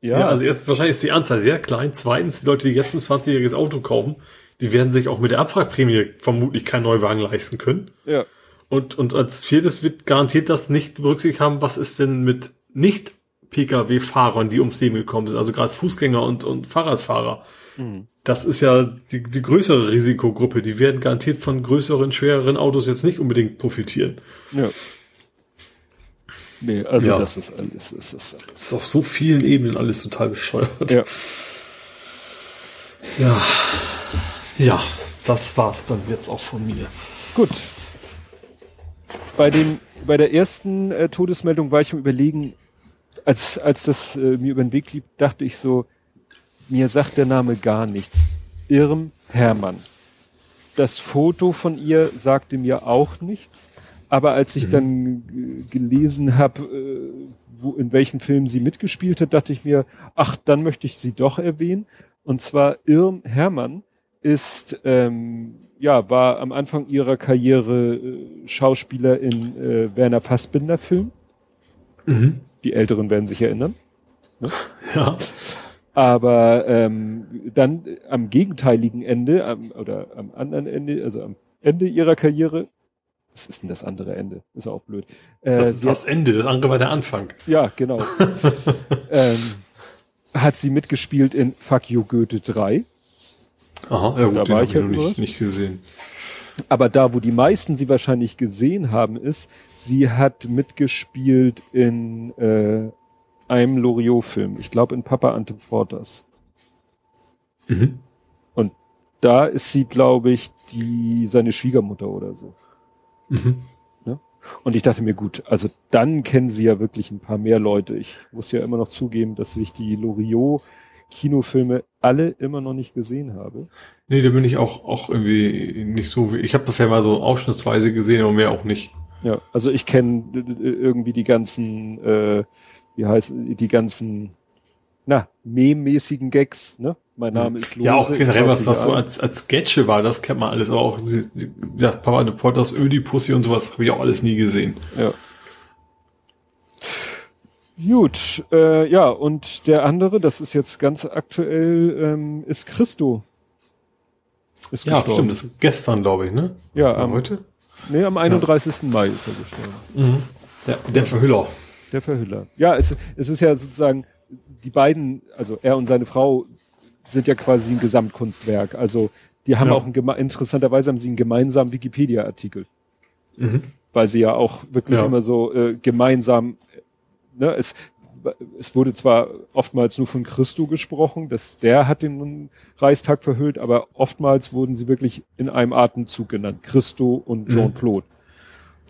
Speaker 3: Ja. ja, also erst wahrscheinlich ist die Anzahl sehr klein. Zweitens, die Leute, die jetzt ein 20-jähriges Auto kaufen, die werden sich auch mit der Abwrackprämie vermutlich keinen Neuwagen leisten können.
Speaker 2: Ja.
Speaker 3: Und, und als viertes wird garantiert das nicht berücksichtigt haben, was ist denn mit nicht Pkw-Fahrern, die ums Leben gekommen sind, also gerade Fußgänger und, und Fahrradfahrer. Mhm. Das ist ja die, die größere Risikogruppe. Die werden garantiert von größeren, schwereren Autos jetzt nicht unbedingt profitieren.
Speaker 2: Ja. Nee, also ja. das ist alles, das ist alles.
Speaker 3: Das ist auf so vielen Ebenen alles total bescheuert.
Speaker 2: Ja.
Speaker 3: Ja. Ja, das war's dann jetzt auch von mir.
Speaker 2: Gut. Bei dem, bei der ersten äh, Todesmeldung war ich am überlegen, als, als das äh, mir über den Weg lief, dachte ich so, mir sagt der Name gar nichts. Irm Hermann. Das Foto von ihr sagte mir auch nichts. Aber als ich mhm. dann gelesen habe, äh, in welchem Film sie mitgespielt hat, dachte ich mir, ach, dann möchte ich sie doch erwähnen. Und zwar Irm Hermann ist, ähm, ja, war am Anfang ihrer Karriere äh, Schauspieler in äh, Werner Fassbinder Film.
Speaker 3: Mhm.
Speaker 2: Die Älteren werden sich erinnern.
Speaker 3: Ja.
Speaker 2: Aber ähm, dann am gegenteiligen Ende, am, oder am anderen Ende, also am Ende ihrer Karriere, was ist denn das andere Ende? Ist auch blöd. Äh,
Speaker 3: Das ist das Ende, das andere war der Anfang.
Speaker 2: hat, ja, genau. ähm, hat sie mitgespielt in Fuck You Goethe 3.
Speaker 3: Aha, ja gut,
Speaker 2: Da war ich ja
Speaker 3: nicht, nicht gesehen.
Speaker 2: Aber da, wo die meisten sie wahrscheinlich gesehen haben, ist, sie hat mitgespielt in äh, einem Loriot-Film. Ich glaube in Papa Ante Porters.
Speaker 3: Mhm.
Speaker 2: Da ist sie, glaube ich, die seine Schwiegermutter oder so.
Speaker 3: Mhm.
Speaker 2: Und ich dachte mir, gut, also dann kennen sie ja wirklich ein paar mehr Leute. Ich muss ja immer noch zugeben, dass ich die Loriot Kinofilme alle immer noch nicht gesehen habe.
Speaker 3: Nee, da bin ich auch, auch irgendwie nicht so wie, ich habe ja mal so ausschnittsweise gesehen, aber mehr auch nicht.
Speaker 2: Ja, also ich kenne irgendwie die ganzen, äh, wie heißen die ganzen, na, meme-mäßigen Gags, ne? Mein Name ist Lose.
Speaker 3: ja, auch generell was, was so als, als Sketche war, das kennt man alles, aber auch, sie, sie, ja, Papa de Porters, Ödi, Pussy und sowas habe ich auch alles nie gesehen.
Speaker 2: Ja. Gut, äh, ja, und der andere, das ist jetzt ganz aktuell, ähm, ist Christo. Ist
Speaker 3: Ja,
Speaker 2: gestorben.
Speaker 3: stimmt, gestern, glaube ich, ne?
Speaker 2: Ja, am,
Speaker 3: heute?
Speaker 2: nee, am 31. Mai ist er gestorben.
Speaker 3: Mhm. Der, der Verhüller.
Speaker 2: Der Verhüller. Ja, es, es ist ja sozusagen, die beiden, also er und seine Frau, sind ja quasi ein Gesamtkunstwerk. Also die haben
Speaker 3: Ja.
Speaker 2: auch ein, interessanterweise haben sie einen gemeinsamen Wikipedia-Artikel,
Speaker 3: Mhm.
Speaker 2: weil sie ja auch wirklich
Speaker 3: Ja.
Speaker 2: immer so äh, gemeinsam, ne, es, es wurde zwar oftmals nur von Christo gesprochen, dass der hat den Reichstag verhüllt, aber oftmals wurden sie wirklich in einem Atemzug genannt. Christo und
Speaker 3: Mhm.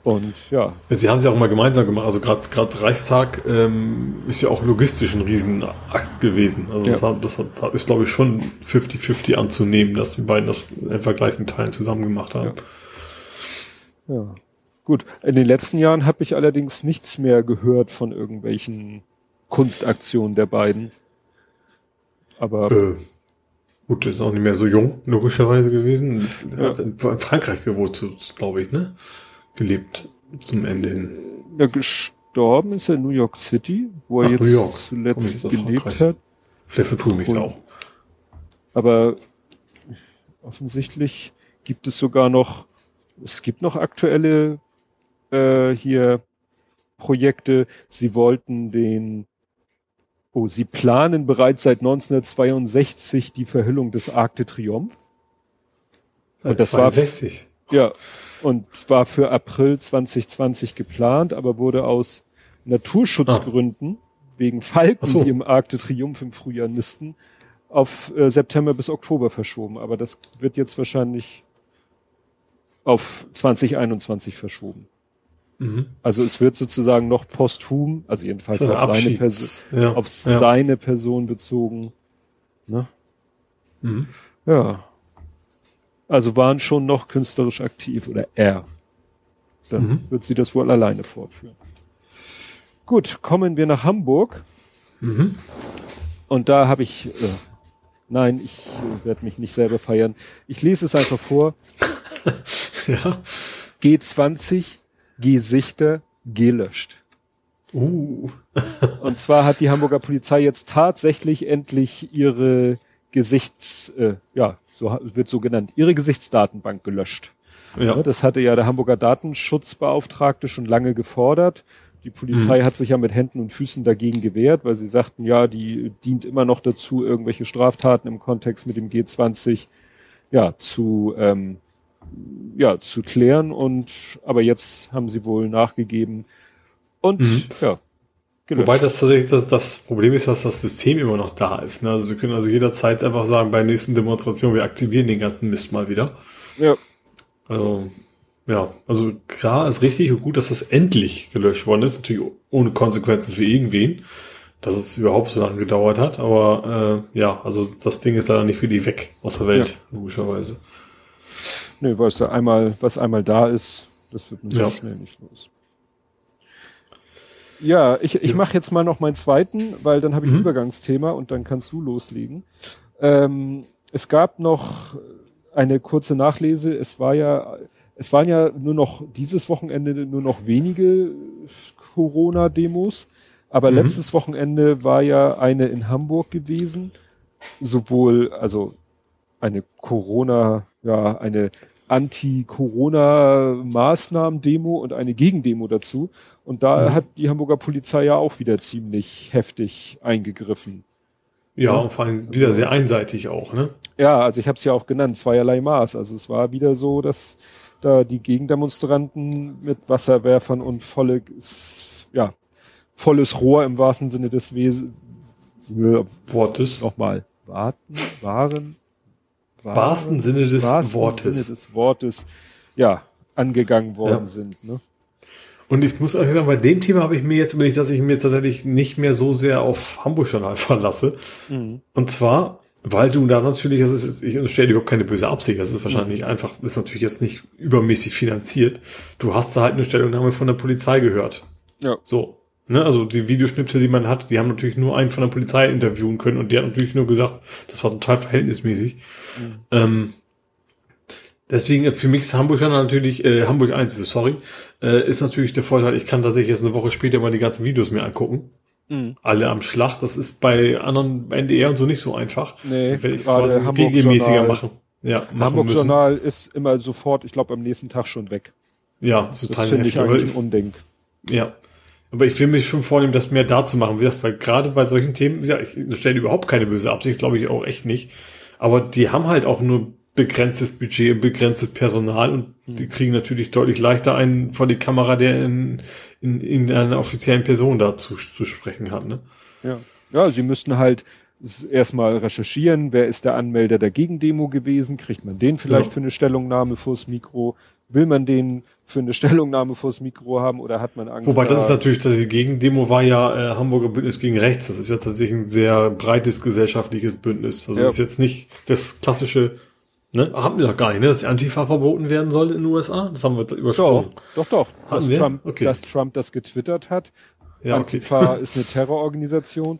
Speaker 2: Und ja,
Speaker 3: Ja, Sie haben es ja auch mal gemeinsam gemacht. Also gerade Reichstag ähm, ist ja auch logistisch ein Riesenakt gewesen. Also
Speaker 2: Ja.
Speaker 3: das, hat, das hat, ist, glaube ich, schon 50-50 anzunehmen, dass die beiden das in etwa gleichen Teilen zusammen gemacht haben.
Speaker 2: Ja. Gut. In den letzten Jahren habe ich allerdings nichts mehr gehört von irgendwelchen Kunstaktionen der beiden. Aber
Speaker 3: Äh, gut, ist auch nicht mehr so jung, logischerweise gewesen.
Speaker 2: Ja.
Speaker 3: in Frankreich gewohnt, glaube ich, ne? Gelebt zum Ende hin.
Speaker 2: ja, gestorben ist er in New York City, wo er
Speaker 3: Ach,
Speaker 2: jetzt zuletzt gelebt
Speaker 3: Frankreich.
Speaker 2: hat.
Speaker 3: Vielleicht vertue ich mich da auch.
Speaker 2: Aber offensichtlich gibt es sogar noch, es gibt noch aktuelle äh, hier Projekte. Sie wollten den, oh, sie planen bereits seit 1962 die Verhüllung des Arc de Triomphe. Und das war-
Speaker 3: 62.
Speaker 2: Ja, und war für April 2020 geplant, aber wurde aus Naturschutzgründen wegen Falken,
Speaker 3: so.
Speaker 2: die im Arc de Triomphe im Frühjahr nisten, auf äh, September bis Oktober verschoben. Aber das wird jetzt wahrscheinlich auf 2021 verschoben.
Speaker 3: Mhm.
Speaker 2: Also es wird sozusagen noch posthum, also jedenfalls
Speaker 3: So
Speaker 2: auf, seine, Perso
Speaker 3: ja.
Speaker 2: auf
Speaker 3: ja.
Speaker 2: seine Person bezogen. Ne?
Speaker 3: Mhm.
Speaker 2: Ja. Also waren schon noch künstlerisch aktiv oder er. Dann
Speaker 3: Mhm.
Speaker 2: wird sie das wohl alleine fortführen. Gut, kommen wir nach Hamburg
Speaker 3: Mhm.
Speaker 2: und da habe ich, äh, nein, ich äh, werde mich nicht selber feiern. Ich lese es einfach vor.
Speaker 3: Ja.
Speaker 2: G20, Gesichter gelöscht.
Speaker 3: Uh.
Speaker 2: Und zwar hat die Hamburger Polizei jetzt tatsächlich endlich ihre Gesichts, äh, ja, so wird so genannt, ihre Gesichtsdatenbank gelöscht.
Speaker 3: Ja.
Speaker 2: Ja, das hatte ja der Hamburger Datenschutzbeauftragte schon lange gefordert. Die Polizei hat sich ja mit Händen und Füßen dagegen gewehrt, weil sie sagten, ja, die dient immer noch dazu, irgendwelche Straftaten im Kontext mit dem G20 ja zu ähm, ja zu klären. Und aber jetzt haben sie wohl nachgegeben und
Speaker 3: Mhm.
Speaker 2: ja. Gelöscht.
Speaker 3: Wobei das tatsächlich das, das Problem ist, dass das System immer noch da ist. Ne? Also Sie können also jederzeit einfach sagen, bei der nächsten Demonstration, wir aktivieren den ganzen Mist mal wieder.
Speaker 2: ja,
Speaker 3: Also, ja, also klar ist richtig und gut, dass das endlich gelöscht worden ist. Natürlich ohne Konsequenzen für irgendwen, dass es überhaupt so lange gedauert hat. Aber äh, ja, also das Ding ist leider nicht für die weg aus der Welt, logischerweise.
Speaker 2: nee, weißt du, einmal, was einmal da ist, das wird so
Speaker 3: Ja.
Speaker 2: schnell nicht los. Ja, ich, ich
Speaker 3: Ja.
Speaker 2: mache jetzt mal noch meinen zweiten, weil dann habe ich
Speaker 3: Mhm.
Speaker 2: ein Übergangsthema und dann kannst du loslegen. Ähm, es gab noch eine kurze Nachlese. Es war ja, es waren ja nur noch dieses Wochenende nur noch wenige Corona-Demos. Aber mhm. letztes Wochenende war ja eine in Hamburg gewesen. Sowohl, also eine Corona, ja, eine Anti-Corona-Maßnahmen-Demo und eine Gegendemo dazu. Und da mhm. hat die Hamburger Polizei ja auch wieder ziemlich heftig eingegriffen.
Speaker 3: Ja, und vor allem wieder sehr einseitig auch, ne?
Speaker 2: Ja, also ich habe es ja auch genannt, zweierlei Maß. Also es war wieder so, dass da die Gegendemonstranten mit Wasserwerfern und volle, ja, volles Rohr im wahrsten Sinne des Wes
Speaker 3: Wortes.
Speaker 2: Nochmal. Warten, waren,
Speaker 3: waren wahrsten Sinne des wahrsten Wortes.
Speaker 2: Sinne des Wortes, ja, angegangen worden ja. sind, ne?
Speaker 3: Und ich muss euch sagen, bei dem Thema habe ich mir jetzt überlegt, dass ich mir tatsächlich nicht mehr so sehr auf Hamburg-Journal verlasse. Mhm. Und zwar, weil du da natürlich, das ist, ich stelle dir überhaupt keine böse Absicht, das ist wahrscheinlich mhm. einfach, ist natürlich jetzt nicht übermäßig finanziert. Du hast da halt eine Stellungnahme von der Polizei gehört. Ja. So. Ne, also die Videoschnipsel, die man hat, die haben natürlich nur einen von der Polizei interviewen können und die hat natürlich nur gesagt, das war total verhältnismäßig. Mhm. Ähm, Deswegen äh, für mich ist Hamburg dann natürlich, äh, Hamburg 1, sorry, äh, ist natürlich der Vorteil, ich kann tatsächlich jetzt eine Woche später mal die ganzen Videos mir angucken. Mhm. Alle am Schlag. Das ist bei anderen NDR und so nicht so einfach.
Speaker 2: Nee,
Speaker 3: werde ich quasi regelmäßiger machen.
Speaker 2: Ja, machen Hamburg müssen. Journal ist immer sofort, ich glaube, am nächsten Tag schon weg.
Speaker 3: Ja,
Speaker 2: das, das finde ich eigentlich ein Unding.
Speaker 3: Ja. Aber ich will mich schon vornehmen, das mehr da zu machen, weil gerade bei solchen Themen, ja, ich stelle überhaupt keine böse Absicht, glaube ich auch echt nicht. Aber die haben halt auch nur begrenztes Budget und begrenztes Personal und mhm. die kriegen natürlich deutlich leichter einen vor die Kamera, der in, in, in einer offiziellen Person dazu zu sprechen hat. Ne?
Speaker 2: Ja. ja, sie müssten halt erstmal recherchieren, wer ist der Anmelder der Gegendemo gewesen, kriegt man den vielleicht ja. für eine Stellungnahme vors Mikro, will man den für eine Stellungnahme vors Mikro haben oder hat man Angst?
Speaker 3: Wobei da das ist natürlich, dass die Gegendemo war ja äh, Hamburger Bündnis gegen Rechts. Das ist ja tatsächlich ein sehr breites gesellschaftliches Bündnis. Also ja. das ist jetzt nicht das klassische Ne? Haben wir doch gar nicht, ne? dass die Antifa verboten werden soll in den USA. Das haben wir übersprochen.
Speaker 2: Doch, doch, doch. Dass Trump, okay. dass Trump das getwittert hat. Ja, Antifa okay. ist eine Terrororganisation.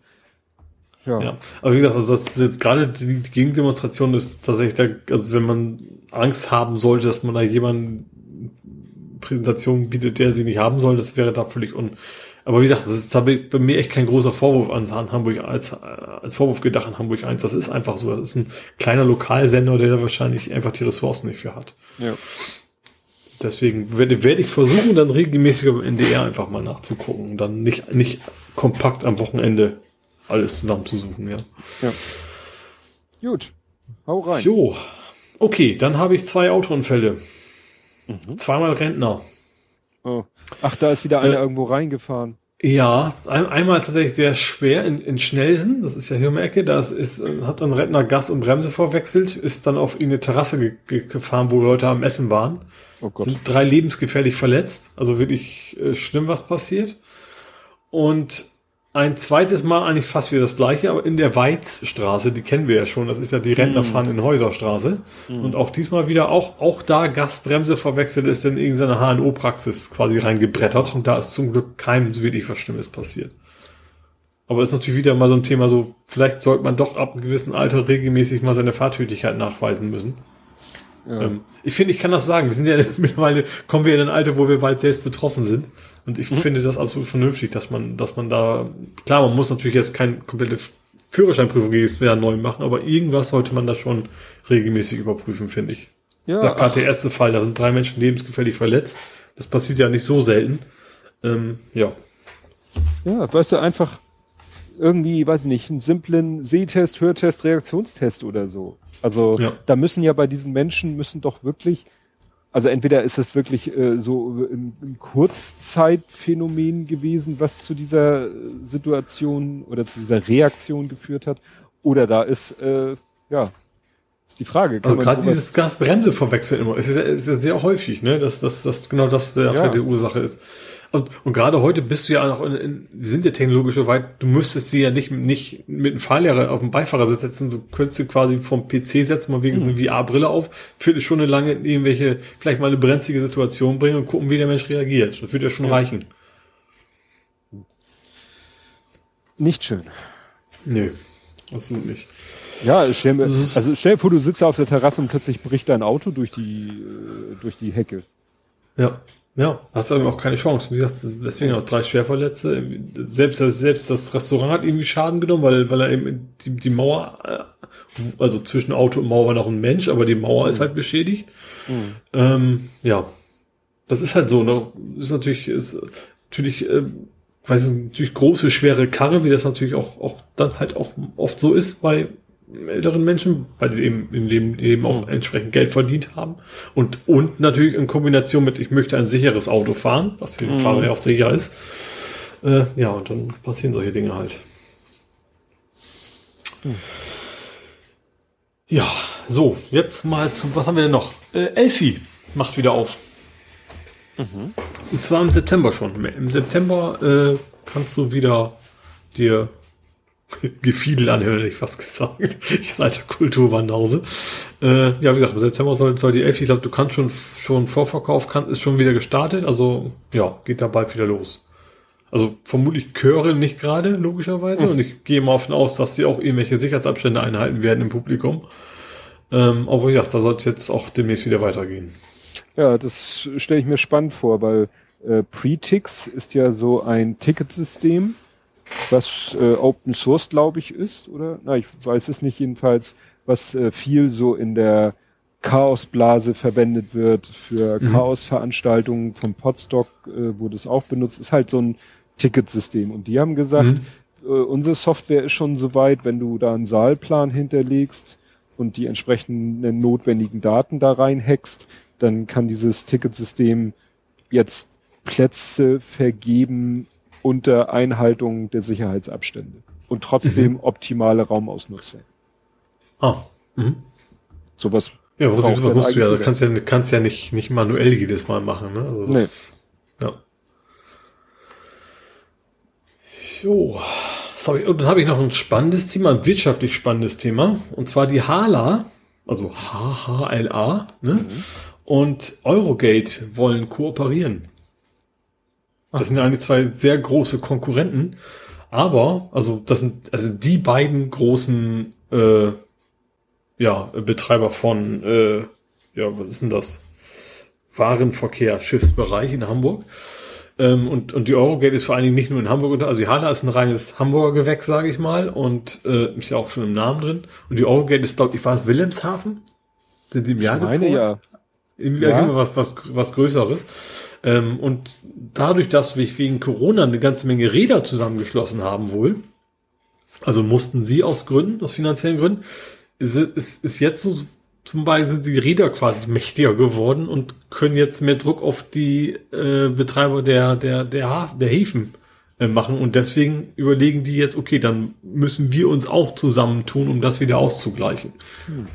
Speaker 3: Ja. ja. Aber wie gesagt, also das ist jetzt gerade die, die Gegendemonstration ist tatsächlich da, also wenn man Angst haben sollte, dass man da jemanden Präsentation bietet, der sie nicht haben soll, das wäre da völlig un, aber wie gesagt, das ist bei mir echt kein großer Vorwurf an, an Hamburg als, als Vorwurf gedacht an Hamburg 1. Das ist einfach so. Das ist ein kleiner Lokalsender, der da wahrscheinlich einfach die Ressourcen nicht für hat. Ja. Deswegen werde, werde ich versuchen, dann regelmäßig im NDR einfach mal nachzugucken und dann nicht, nicht kompakt am Wochenende alles zusammenzusuchen, ja. Ja.
Speaker 2: Gut. Hau rein.
Speaker 3: Jo. Okay, dann habe ich zwei Autounfälle. Mhm. Zweimal Rentner.
Speaker 2: Oh. Ach, da ist wieder einer äh, irgendwo reingefahren.
Speaker 3: Ja, ein, einmal tatsächlich sehr schwer in, in Schnelsen, das ist ja hier um die Ecke, da ist, hat ein Rentner Gas und Bremse verwechselt, ist dann auf eine Terrasse ge ge gefahren, wo Leute am Essen waren. Oh Gott. Sind drei lebensgefährlich verletzt, also wirklich äh, schlimm, was passiert. Und ein zweites Mal eigentlich fast wieder das gleiche, aber in der Weizstraße, die kennen wir ja schon, das ist ja die Rentnerfahren mm. in Häuserstraße. Mm. Und auch diesmal wieder auch, auch da Gasbremse verwechselt ist in irgendeine HNO-Praxis quasi reingebrettert und da ist zum Glück keinem so wirklich was Schlimmes passiert. Aber ist natürlich wieder mal so ein Thema, so, vielleicht sollte man doch ab einem gewissen Alter regelmäßig mal seine Fahrtüchtigkeit nachweisen müssen. Ja. Ähm, ich finde, ich kann das sagen. Wir sind ja mittlerweile, kommen wir in ein Alter, wo wir bald selbst betroffen sind. Und ich mhm. finde das absolut vernünftig, dass man, dass man da, klar, man muss natürlich jetzt keine komplette Führerscheinprüfung jedes Jahr neu machen, aber irgendwas sollte man da schon regelmäßig überprüfen, finde ich. Ja. Da gerade der erste Fall, da sind drei Menschen lebensgefährlich verletzt. Das passiert ja nicht so selten. Ähm, ja.
Speaker 2: Ja, weißt du, einfach irgendwie, weiß ich nicht, einen simplen Sehtest, Hörtest, Reaktionstest oder so. Also ja. da müssen ja bei diesen Menschen müssen doch wirklich also entweder ist es wirklich äh, so ein, ein Kurzzeitphänomen gewesen, was zu dieser Situation oder zu dieser Reaktion geführt hat, oder da ist äh, ja ist die Frage.
Speaker 3: Kann also gerade dieses Gasbremse verwechseln immer, ist ja, ist ja sehr häufig, ne, dass das, das genau das der, ja. die Ursache ist. Und, und gerade heute bist du ja noch in, in, wir sind ja technologisch so weit, du müsstest sie ja nicht, nicht mit einem Fahrlehrer auf dem Beifahrersitz setzen, du könntest sie quasi vom PC setzen, mal wegen mhm. eine VR-Brille auf, für eine Stunde lang in irgendwelche, vielleicht mal eine brenzlige Situation bringen und gucken, wie der Mensch reagiert. Das würde ja schon ja. reichen.
Speaker 2: Nicht schön.
Speaker 3: Nö, absolut nicht.
Speaker 2: Ja, stell mir, also stell dir vor, du sitzt auf der Terrasse und plötzlich bricht dein Auto durch die, äh, durch die Hecke.
Speaker 3: Ja. Ja, hat es auch keine Chance. Wie gesagt, deswegen auch drei Schwerverletzte. Selbst, selbst das Restaurant hat irgendwie Schaden genommen, weil, weil er eben die, die Mauer, äh, also zwischen Auto und Mauer war noch ein Mensch, aber die Mauer mhm. ist halt beschädigt. Mhm. Ähm, ja, das ist halt so. Ne? Ist natürlich, ist natürlich, äh, weiß ich, natürlich große, schwere Karre, wie das natürlich auch, auch dann halt auch oft so ist bei älteren Menschen, weil sie eben im Leben eben auch mhm. entsprechend Geld verdient haben. Und, und natürlich in Kombination mit, ich möchte ein sicheres Auto fahren, was für den mhm. Fahrer ja auch sicher ist. Äh, ja, und dann passieren solche Dinge halt. Mhm. Ja, so, jetzt mal zu, was haben wir denn noch? Äh, Elfi macht wieder auf. Mhm. Und zwar im September schon. Im September äh, kannst du wieder dir Gefiedel anhören, hätte ich fast gesagt. Ich seid der Kulturwanderhause. Äh, ja, wie gesagt, im September soll, soll die Elf, ich glaube, du kannst schon, schon Vorverkauf, kann, ist schon wieder gestartet. Also, ja, geht da bald wieder los. Also, vermutlich Chöre nicht gerade, logischerweise. Mhm. Und ich gehe mal davon aus, dass sie auch irgendwelche Sicherheitsabstände einhalten werden im Publikum. Ähm, aber ja, da soll es jetzt auch demnächst wieder weitergehen.
Speaker 2: Ja, das stelle ich mir spannend vor, weil äh, Pretix ist ja so ein Ticketsystem was äh, Open Source, glaube ich, ist, oder? Na, ich weiß es nicht jedenfalls, was äh, viel so in der Chaosblase verwendet wird für mhm. Chaosveranstaltungen vom Podstock, äh, wo das auch benutzt, ist halt so ein Ticketsystem. Und die haben gesagt, mhm. äh, unsere Software ist schon so weit, wenn du da einen Saalplan hinterlegst und die entsprechenden notwendigen Daten da reinhackst, dann kann dieses Ticketsystem jetzt Plätze vergeben unter Einhaltung der Sicherheitsabstände und trotzdem mhm. optimale Raumausnutzung.
Speaker 3: Ah. Mhm.
Speaker 2: Sowas.
Speaker 3: Ja, aber das musst du ja, du kannst ja, kannst ja nicht, nicht manuell jedes Mal machen, ne? Also das, nee. Ja. Jo. Sorry, und dann habe ich noch ein spannendes Thema, ein wirtschaftlich spannendes Thema. Und zwar die HALA, also HHLA, ne? Mhm. Und Eurogate wollen kooperieren. Das sind eigentlich zwei sehr große Konkurrenten. Aber, also das sind also die beiden großen äh, ja, Betreiber von, äh, ja, was ist denn das? Warenverkehr, Schiffsbereich in Hamburg. Ähm, und, und die Eurogate ist vor allen Dingen nicht nur in Hamburg, also die Hala ist ein reines Hamburger Gewächs, sage ich mal, und äh, ist ja auch schon im Namen drin. Und die Eurogate ist, glaube ich, war es Wilhelmshaven?
Speaker 2: Sind die im Jahr meine, ja.
Speaker 3: Irgendwie ja. was, was, was Größeres. Ähm, und dadurch, dass wir wegen Corona eine ganze Menge Räder zusammengeschlossen haben wohl, also mussten sie aus Gründen, aus finanziellen Gründen, ist, ist, ist jetzt so, zum Beispiel sind die Räder quasi mächtiger geworden und können jetzt mehr Druck auf die äh, Betreiber der, der, der, der Häfen äh, machen. Und deswegen überlegen die jetzt, okay, dann müssen wir uns auch zusammentun, um das wieder auszugleichen. Hm.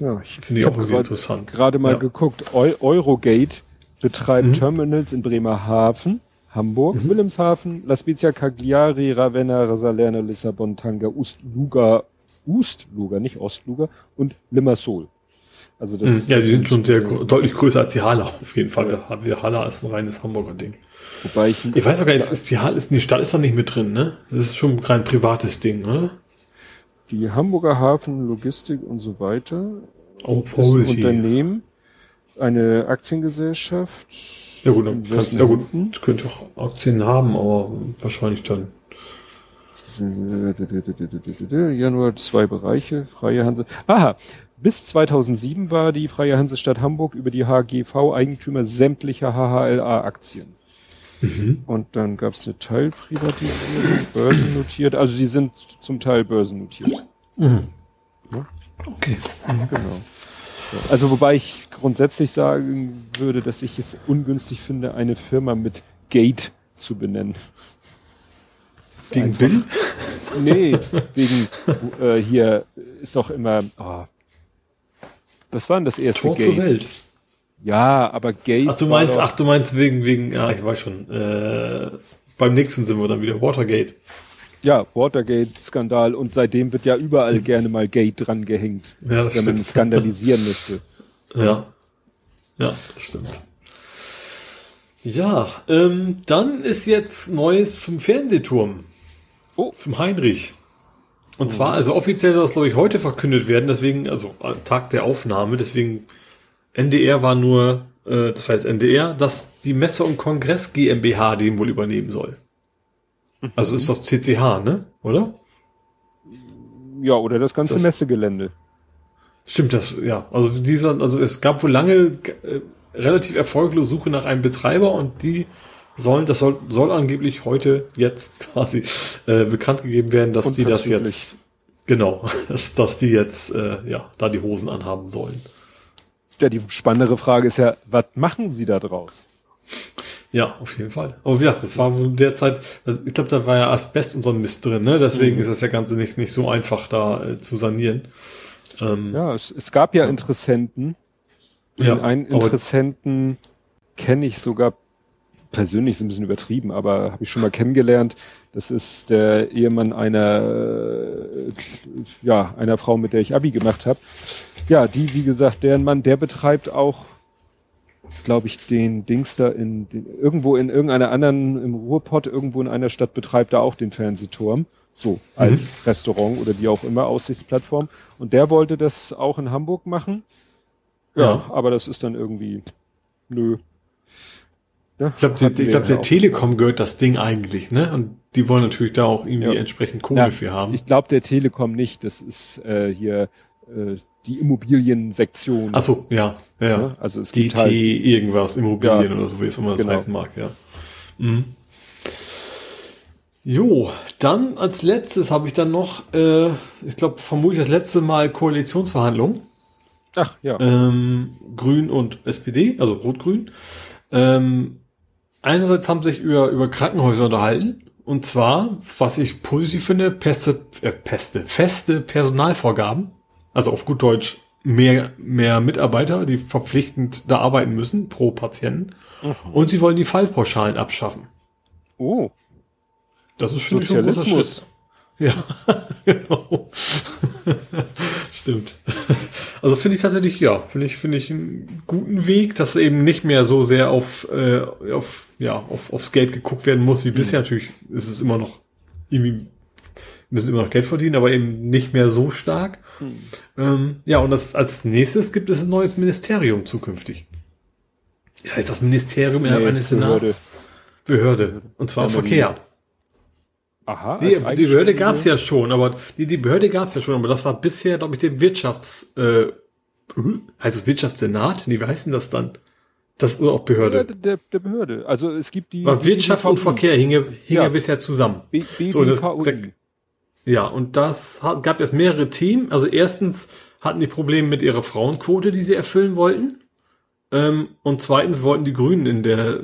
Speaker 2: Ja, ich finde ich auch irgendwie interessant. Gerade mal ja. geguckt, Eu Eurogate betreibt mhm. Terminals in Bremerhaven, Hamburg, mhm. Wilhelmshaven, La Spezia, Cagliari, Ravenna, Salerno, Lissabon, Tanga, Ustluga, Ustluga, nicht Ostluga und Limassol.
Speaker 3: Also das mhm. ja, die sind schon sehr deutlich größer als die Hala auf jeden Fall. Ja. Die Hala ist ein reines Hamburger Ding. Wobei ich, ich weiß auch gar nicht, ist die Hala, ist die Stadt ist da nicht mit drin, ne? Das ist schon kein privates Ding, oder?
Speaker 2: Die Hamburger Hafen Logistik und so weiter. Oh, das Unternehmen, eine Aktiengesellschaft.
Speaker 3: Ja gut, dann kannst, ja gut, könnte auch Aktien haben, aber wahrscheinlich dann.
Speaker 2: Januar zwei Bereiche, Freie Hanse. Aha, bis 2007 war die Freie Hansestadt Hamburg über die HGV Eigentümer sämtlicher HHLA-Aktien. Mhm. Und dann gab es eine Teilprivatisierung, börsennotiert. Also sie sind zum Teil börsennotiert. Mhm. Ja? Okay. Mhm. Genau. Also wobei ich grundsätzlich sagen würde, dass ich es ungünstig finde, eine Firma mit Gate zu benennen.
Speaker 3: Wegen Bill?
Speaker 2: Nee, wegen äh, hier ist doch immer. Oh, was war denn das erste
Speaker 3: Tor Gate? Zur Welt.
Speaker 2: Ja, aber Gate.
Speaker 3: Ach, du meinst, ach, du meinst wegen, wegen, ja, ich weiß schon. Äh, beim nächsten sind wir dann wieder Watergate.
Speaker 2: Ja, Watergate-Skandal und seitdem wird ja überall gerne mal Gate dran gehängt, ja, wenn man skandalisieren möchte.
Speaker 3: Ja. Ja, das stimmt. Ja, ähm, dann ist jetzt Neues zum Fernsehturm. Oh. Zum Heinrich. Und zwar, also offiziell soll das, glaube ich, heute verkündet werden, deswegen, also Tag der Aufnahme, deswegen NDR war nur, äh, das heißt NDR, dass die Messe- und Kongress GmbH den wohl übernehmen soll. Also ist doch CCH, ne? Oder?
Speaker 2: Ja, oder das ganze
Speaker 3: Das-
Speaker 2: Messegelände.
Speaker 3: Stimmt das, ja. Also dieser, also es gab wohl lange äh, relativ erfolglose Suche nach einem Betreiber und die sollen, das soll, soll angeblich heute jetzt quasi äh, bekannt gegeben werden, dass die das jetzt genau, dass, dass die jetzt äh, ja da die Hosen anhaben sollen.
Speaker 2: Ja, die spannendere Frage ist ja, was machen sie da draus?
Speaker 3: Ja, auf jeden Fall. Aber wie gesagt, das war wohl derzeit, ich glaube, da war ja Asbest und so ein Mist drin, ne? Deswegen
Speaker 2: Mhm.
Speaker 3: ist das ja Ganze nicht, nicht so einfach da äh, zu sanieren. Ähm,
Speaker 2: Ja, es, es gab ja Interessenten.
Speaker 3: Ja,
Speaker 2: Den einen Interessenten kenne ich sogar persönlich, ist ein bisschen übertrieben, aber habe ich schon mal kennengelernt. Das ist der Ehemann einer, äh, ja, einer Frau, mit der ich Abi gemacht habe. Ja, die, wie gesagt, deren Mann, der betreibt auch, glaube ich, den Dings da in den, irgendwo in irgendeiner anderen, im Ruhrpott, irgendwo in einer Stadt betreibt er auch den Fernsehturm. So, als Restaurant oder wie auch immer, Aussichtsplattform. Und der wollte das auch in Hamburg machen. Ja,
Speaker 3: Ja.
Speaker 2: aber das ist dann irgendwie, nö. Ja,
Speaker 3: Ich glaube, glaub, der
Speaker 2: auch.
Speaker 3: Telekom gehört das Ding eigentlich, ne? Und die wollen natürlich da auch irgendwie
Speaker 2: Ja.
Speaker 3: entsprechend Kohle
Speaker 2: Ja,
Speaker 3: für haben.
Speaker 2: Ich glaube, der Telekom nicht. Das ist äh, hier äh, die Immobiliensektion.
Speaker 3: Ach so, ja, ja.
Speaker 2: Ne? Also es gibt
Speaker 3: GT
Speaker 2: halt,
Speaker 3: irgendwas, Immobilien
Speaker 2: Ja.
Speaker 3: oder so, wie es immer das
Speaker 2: Genau.
Speaker 3: heißen mag, ja. Mhm. Jo, dann als letztes habe ich dann noch, äh, ich glaube, vermutlich das letzte Mal Koalitionsverhandlungen.
Speaker 2: ach ja,
Speaker 3: ähm, Grün und SPD, also Rot-Grün. Ähm, einerseits haben sich über, über Krankenhäuser unterhalten. Und zwar, was ich positiv finde, Peste, äh, Peste, feste Personalvorgaben. Also auf gut Deutsch mehr, mehr Mitarbeiter, die verpflichtend da arbeiten müssen pro Patienten. Und sie wollen die Fallpauschalen abschaffen.
Speaker 2: oh,
Speaker 3: Das ist schon ein großer. Schritt. Ja, genau. Stimmt. Also finde ich tatsächlich, ja, finde ich, finde ich einen guten Weg, dass eben nicht mehr so sehr auf, äh, auf, ja, auf, aufs Geld geguckt werden muss, wie bisher. Natürlich ist es immer noch irgendwie, müssen immer noch Geld verdienen, aber eben nicht mehr so stark. Ähm, ja, und das, als nächstes gibt es ein neues Ministerium zukünftig. Das heißt das Ministerium innerhalb
Speaker 2: Nee,
Speaker 3: eines
Speaker 2: Behörde.
Speaker 3: Senats. Behörde. Und zwar
Speaker 2: Ja, die-
Speaker 3: Verkehr.
Speaker 2: Aha.
Speaker 3: Nee, die Behörde
Speaker 2: eigenständige-
Speaker 3: gab's ja schon, aber die, die Behörde gab's ja schon, aber das war bisher, glaube ich, dem Wirtschafts, äh, heißt es Wirtschaftssenat? Nee, wie heißt denn das dann? Das oder auch Behörde.
Speaker 2: der, der Behörde. Also es gibt die
Speaker 3: Aber Wirtschaft und
Speaker 2: BDVI.
Speaker 3: Verkehr hinge, hinge
Speaker 2: Ja.
Speaker 3: bisher zusammen.
Speaker 2: B
Speaker 3: So, das-
Speaker 2: BDVI.
Speaker 3: Ja, und das hat, gab es mehrere Themen. Also erstens hatten die Probleme mit ihrer Frauenquote, die sie erfüllen wollten. Ähm, und zweitens wollten die Grünen in der,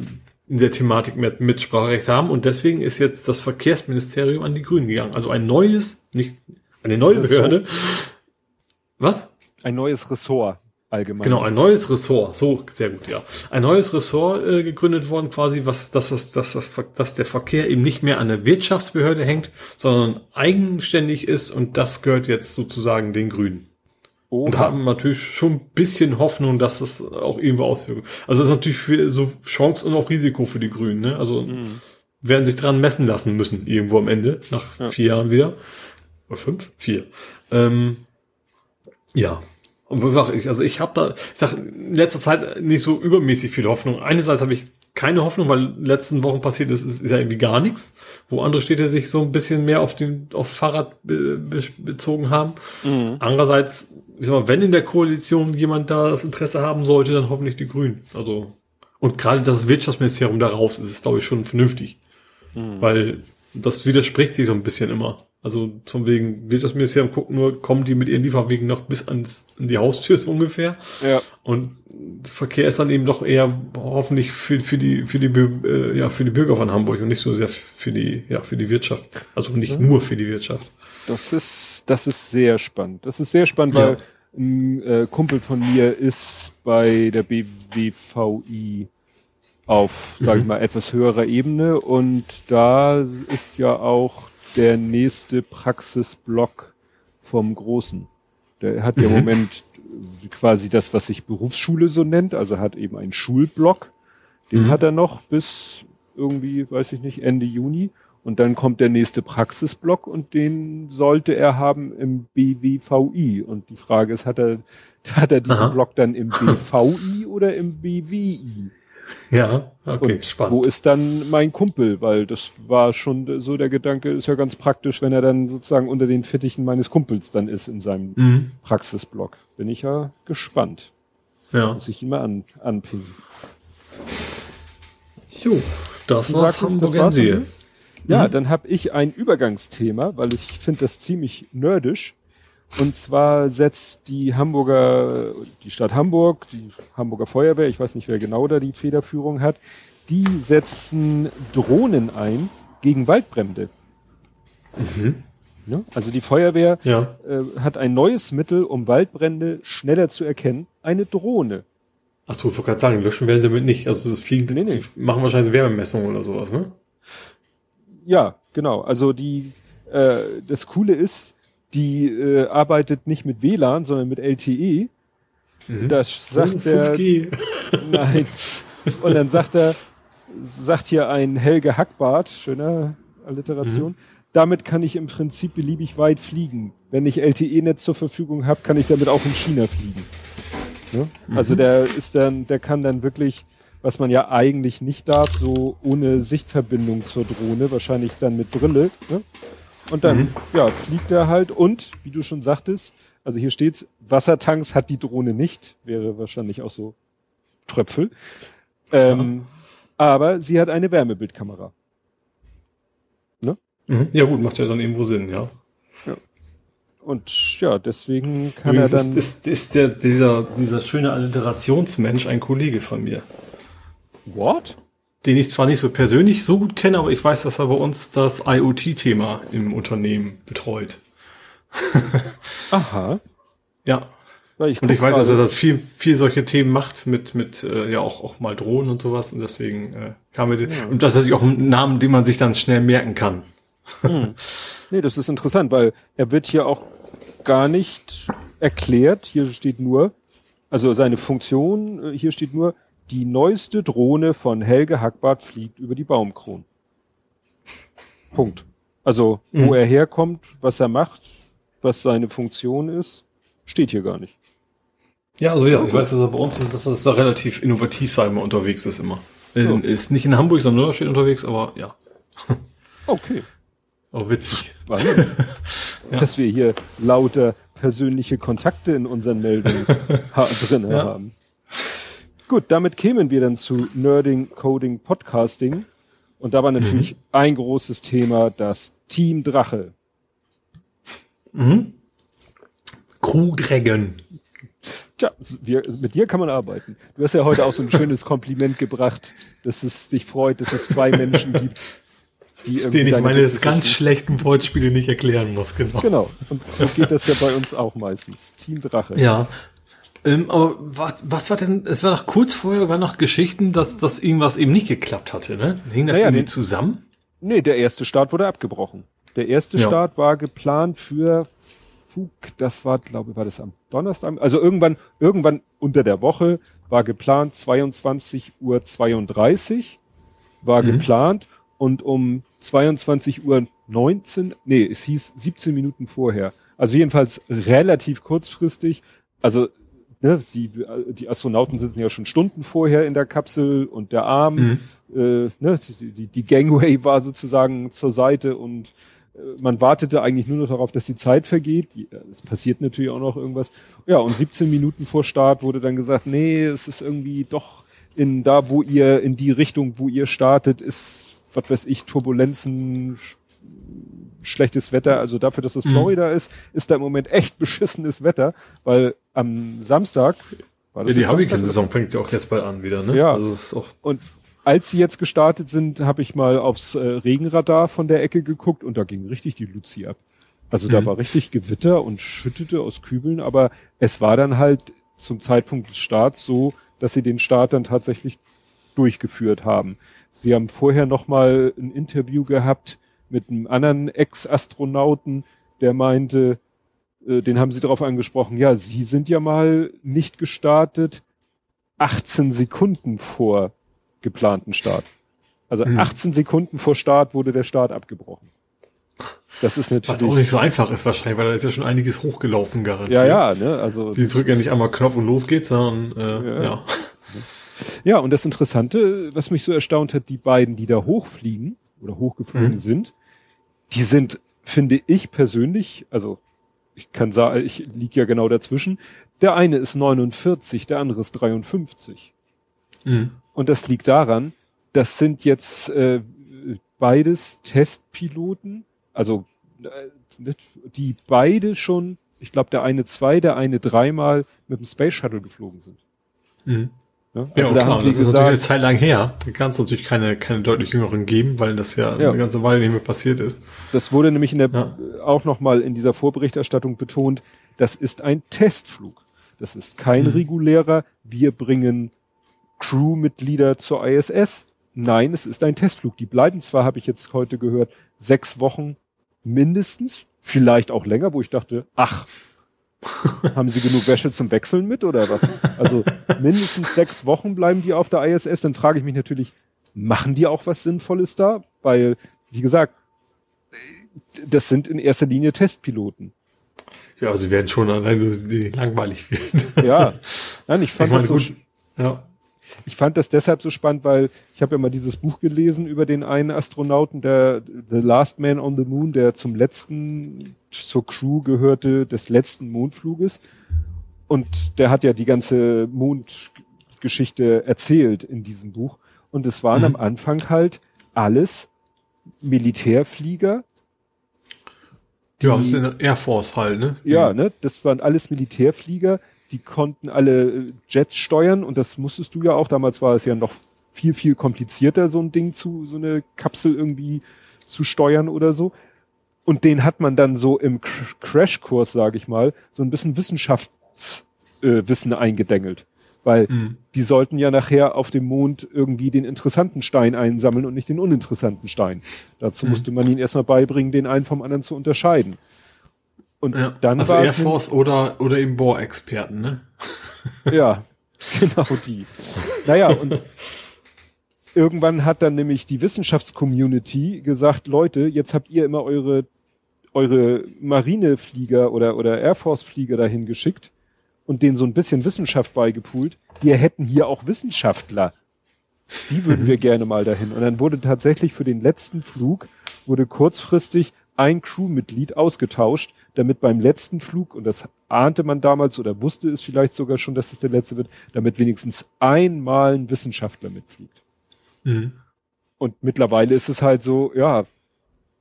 Speaker 3: in der Thematik mit Mitspracherecht haben. Und deswegen ist jetzt das Verkehrsministerium an die Grünen gegangen. Also ein neues, nicht, eine neue
Speaker 2: Ressort.
Speaker 3: Behörde. Was?
Speaker 2: Ein neues Ressort allgemein.
Speaker 3: Genau, ein neues Ressort. So, sehr gut, ja. Ein neues Ressort äh, gegründet worden, quasi, was, dass, das, dass, das, dass der Verkehr eben nicht mehr an der Wirtschaftsbehörde hängt, sondern eigenständig ist und das gehört jetzt sozusagen den Grünen.
Speaker 2: Oh,
Speaker 3: Und haben natürlich schon ein bisschen Hoffnung, dass das auch irgendwo Auswirkungen. Also das ist natürlich für so Chance und auch Risiko für die Grünen. Ne? Also
Speaker 2: Mhm.
Speaker 3: werden sich dran messen lassen müssen, irgendwo am Ende, nach
Speaker 2: Ja.
Speaker 3: vier Jahren wieder. Oder fünf? Vier. Ähm, ja. Und ich- Also ich habe da, ich sag, in letzter Zeit nicht so übermäßig viel Hoffnung. Einerseits habe ich keine Hoffnung, weil in den letzten Wochen passiert ist, ist, ist ja irgendwie gar nichts. Wo andere Städte sich so ein bisschen mehr auf den auf Fahrrad be, be, bezogen haben.
Speaker 2: Mhm.
Speaker 3: Andererseits, ich sag mal, wenn in der Koalition jemand da das Interesse haben sollte, dann hoffentlich die Grünen. Also und gerade das Wirtschaftsministerium da raus ist, ist glaube ich schon vernünftig,
Speaker 2: Mhm.
Speaker 3: weil das widerspricht sich so ein bisschen immer. Also von wegen Wirtschaftsministerium guckt nur, kommen die mit ihren Lieferwegen noch bis ans an die Haustür so ungefähr.
Speaker 2: Ja.
Speaker 3: Und Verkehr ist dann eben doch eher hoffentlich für, für die für die äh, ja für die Bürger von Hamburg und nicht so sehr für die ja für die Wirtschaft. Also nicht nur für die Wirtschaft.
Speaker 2: Das ist, das ist sehr spannend. Das ist sehr spannend,
Speaker 3: Ja.
Speaker 2: weil ein äh, Kumpel von mir ist bei der BWVI auf, sage ich mal, etwas höherer Ebene und da ist ja auch der nächste Praxisblock vom Großen. Der hat ja im
Speaker 3: Mhm.
Speaker 2: Moment quasi das, was sich Berufsschule so nennt, also hat eben einen Schulblock. Den
Speaker 3: Mhm.
Speaker 2: hat er noch bis irgendwie, weiß ich nicht, Ende Juni. Und dann kommt der nächste Praxisblock und den sollte er haben im BWVI. Und die Frage ist, hat er, hat er diesen Aha. Block dann im BVI oder im BWI?
Speaker 3: Ja, okay,
Speaker 2: und spannend. Wo ist dann mein Kumpel? Weil das war schon so der Gedanke, ist ja ganz praktisch, wenn er dann sozusagen unter den Fittichen meines Kumpels dann ist in seinem mhm. Praxisblock. Bin ich ja gespannt. Ja. Muss ich ihn mal an, anpingen.
Speaker 3: Jo, das du war's Hamburg
Speaker 2: Ja, mhm. dann habe ich ein Übergangsthema, weil ich finde das ziemlich nerdisch. Und zwar setzt die Hamburger, die Stadt Hamburg, die Hamburger Feuerwehr, ich weiß nicht, wer genau da die Federführung hat, die setzen Drohnen ein gegen Waldbrände. Mhm. Ja, also die Feuerwehr ja. äh, hat ein neues Mittel, um Waldbrände schneller zu erkennen, eine Drohne.
Speaker 3: Ach du, ich wollte gerade sagen, löschen werden sie damit nicht. Also das fliegen, nee, nee. machen wahrscheinlich Wärmemessungen oder sowas, ne?
Speaker 2: Ja, genau. Also die, äh, das Coole ist, die äh, arbeitet nicht mit WLAN, sondern mit LTE. Mhm. Das sagt oh, 5G. er. Nein. Und dann sagt er, sagt hier ein Helge Hackbart, schöner Alliteration, mhm. damit kann ich im Prinzip beliebig weit fliegen. Wenn ich LTE-Netz zur Verfügung habe, kann ich damit auch in China fliegen. Ne? Mhm. Also der ist dann, der kann dann wirklich, was man ja eigentlich nicht darf, so ohne Sichtverbindung zur Drohne, wahrscheinlich dann mit Brille. Ne? Und dann, mhm. ja, fliegt er halt und, wie du schon sagtest, also hier steht's, Wassertanks hat die Drohne nicht, wäre wahrscheinlich auch so Tröpfel. Ähm, ja. Aber sie hat eine Wärmebildkamera.
Speaker 3: Ne? Mhm. Ja gut, macht ja dann irgendwo Sinn, ja.
Speaker 2: ja. Und ja, deswegen kann Übrigens er dann.
Speaker 3: Ist, ist, ist der, dieser, dieser schöne Alliterationsmensch ein Kollege von mir.
Speaker 2: What?
Speaker 3: Den ich zwar nicht so persönlich so gut kenne, aber ich weiß, dass er bei uns das IoT-Thema im Unternehmen betreut.
Speaker 2: Aha.
Speaker 3: Ja. ja ich und ich weiß, dass er das viel, viel solche Themen macht mit, mit äh, ja auch, auch mal Drohnen und sowas. Und deswegen äh, kam mir ja. und das ist natürlich auch ein Name, den man sich dann schnell merken kann.
Speaker 2: Hm. Nee, das ist interessant, weil er wird hier auch gar nicht erklärt. Hier steht nur, also seine Funktion, äh, hier steht nur, die neueste Drohne von Helge Hackbart fliegt über die Baumkronen. Punkt. Also, wo mhm. er herkommt, was er macht, was seine Funktion ist, steht hier gar nicht.
Speaker 3: Ja, also ja, ich weiß, dass er bei uns ist, dass er da relativ innovativ, sagen wir, unterwegs ist immer. Ja. Ist nicht in Hamburg, sondern nur steht unterwegs, aber ja.
Speaker 2: Okay.
Speaker 3: Oh, witzig.
Speaker 2: Ja. Dass wir hier lauter persönliche Kontakte in unseren Meldungen drin ja. haben. Gut, damit kämen wir dann zu Nerding, Coding, Podcasting. Und da war natürlich mhm. ein großes Thema das Team Drache.
Speaker 3: Mhm. Dragon.
Speaker 2: Tja, wir, mit dir kann man arbeiten. Du hast ja heute auch so ein schönes Kompliment gebracht, dass es dich freut, dass es zwei Menschen gibt,
Speaker 3: die Den ich meine Witze ganz schlechten Wortspiele nicht erklären muss, genau.
Speaker 2: Genau. Und so geht das ja bei uns auch meistens. Team Drache.
Speaker 3: Ja. Ähm, aber was, was war denn, es war doch kurz vorher, war noch Geschichten, dass, dass irgendwas eben nicht geklappt hatte, ne? Hing das naja, irgendwie den, zusammen?
Speaker 2: Nee, der erste Start wurde abgebrochen. Der erste ja. Start war geplant für Fug, das war, glaube ich, war das am Donnerstag, also irgendwann, irgendwann unter der Woche war geplant 22 Uhr 32 war mhm. geplant und um 22 Uhr 19, nee, es hieß 17 Minuten vorher. Also jedenfalls relativ kurzfristig. Also ne, die, die Astronauten sitzen ja schon Stunden vorher in der Kapsel und der Arm, mhm. äh, ne, die, die Gangway war sozusagen zur Seite und äh, man wartete eigentlich nur noch darauf, dass die Zeit vergeht. Es passiert natürlich auch noch irgendwas. Ja, und 17 Minuten vor Start wurde dann gesagt, nee, es ist irgendwie doch in da, wo ihr, in die Richtung, wo ihr startet, ist was weiß ich, Turbulenzen, schlechtes Wetter. Also dafür, dass es mhm. Florida ist, ist da im Moment echt beschissenes Wetter, weil am Samstag
Speaker 3: war das Ja, die Hurricane-Saison fängt ja auch jetzt bald an wieder, ne?
Speaker 2: Ja. Also ist auch und als sie jetzt gestartet sind, habe ich mal aufs äh, Regenradar von der Ecke geguckt und da ging richtig die Luzi ab. Also da mhm. war richtig Gewitter und schüttete aus Kübeln, aber es war dann halt zum Zeitpunkt des Starts so, dass sie den Start dann tatsächlich durchgeführt haben. Sie haben vorher noch mal ein Interview gehabt mit einem anderen Ex-Astronauten, der meinte, äh, den haben sie darauf angesprochen, ja, Sie sind ja mal nicht gestartet, 18 Sekunden vor geplanten Start. Also mhm. 18 Sekunden vor Start wurde der Start abgebrochen. Das ist natürlich.
Speaker 3: Was auch nicht so einfach ist wahrscheinlich, weil da ist ja schon einiges hochgelaufen garantiert.
Speaker 2: Ja, ja, ne, also.
Speaker 3: Die drücken ja nicht einmal Knopf und los geht's, sondern, äh, ja.
Speaker 2: ja. Ja, und das Interessante, was mich so erstaunt hat, die beiden, die da hochfliegen oder hochgeflogen mhm. sind, die sind, finde ich persönlich, also ich kann sagen, ich liege ja genau dazwischen. Der eine ist 49, der andere ist 53. Mhm. Und das liegt daran, das sind jetzt äh, beides Testpiloten, also äh, die beide schon, ich glaube der eine zwei, der eine dreimal mit dem Space Shuttle geflogen sind.
Speaker 3: Mhm. Ja, also da klar, haben sie das gesagt, ist natürlich eine Zeit lang her. Da kann es natürlich keine, keine deutlich jüngeren geben, weil das ja, ja, eine ganze Weile nicht mehr passiert ist.
Speaker 2: Das wurde nämlich in der, ja. auch nochmal in dieser Vorberichterstattung betont, das ist ein Testflug. Das ist kein mhm. regulärer, wir bringen Crewmitglieder zur ISS. Nein, es ist ein Testflug. Die bleiben zwar, habe ich jetzt heute gehört, sechs Wochen mindestens, vielleicht auch länger, wo ich dachte, ach, haben Sie genug Wäsche zum Wechseln mit oder was? Also mindestens sechs Wochen bleiben die auf der ISS. Dann frage ich mich natürlich, machen die auch was Sinnvolles da? Weil, wie gesagt, das sind in erster Linie Testpiloten.
Speaker 3: Ja, sie werden schon alleine langweilig werden.
Speaker 2: Ja, Nein, ich fand ich meine, das so.
Speaker 3: Gut, ja.
Speaker 2: Ich fand das deshalb so spannend, weil ich habe ja mal dieses Buch gelesen über den einen Astronauten, der The Last Man on the Moon, der zum letzten zur Crew gehörte des letzten Mondfluges. Und der hat ja die ganze Mondgeschichte erzählt in diesem Buch. Und es waren mhm. am Anfang halt alles Militärflieger.
Speaker 3: Die, ja, das ist in der Air Force halt, ne?
Speaker 2: Ja, ne? Das waren alles Militärflieger, die konnten alle äh, Jets steuern und das musstest du ja auch. Damals war es ja noch viel, viel komplizierter, so ein Ding zu, so eine Kapsel irgendwie zu steuern oder so. Und den hat man dann so im Crashkurs, sage ich mal, so ein bisschen Wissenschaftswissen äh, eingedengelt. Weil mhm. die sollten ja nachher auf dem Mond irgendwie den interessanten Stein einsammeln und nicht den uninteressanten Stein. Dazu mhm. musste man ihnen erstmal beibringen, den einen vom anderen zu unterscheiden.
Speaker 3: Und ja, dann also war Air Force oder, oder eben Bohrexperten, ne?
Speaker 2: Ja, genau die. Naja, und irgendwann hat dann nämlich die Wissenschaftscommunity gesagt, Leute, jetzt habt ihr immer eure, eure Marineflieger oder, oder Air Force Flieger dahin geschickt und denen so ein bisschen Wissenschaft beigepult. Wir hätten hier auch Wissenschaftler. Die würden wir gerne mal dahin. Und dann wurde tatsächlich für den letzten Flug wurde kurzfristig ein Crewmitglied ausgetauscht, damit beim letzten Flug, und das ahnte man damals oder wusste es vielleicht sogar schon, dass es der letzte wird, damit wenigstens einmal ein Wissenschaftler mitfliegt. Mhm. Und mittlerweile ist es halt so, ja,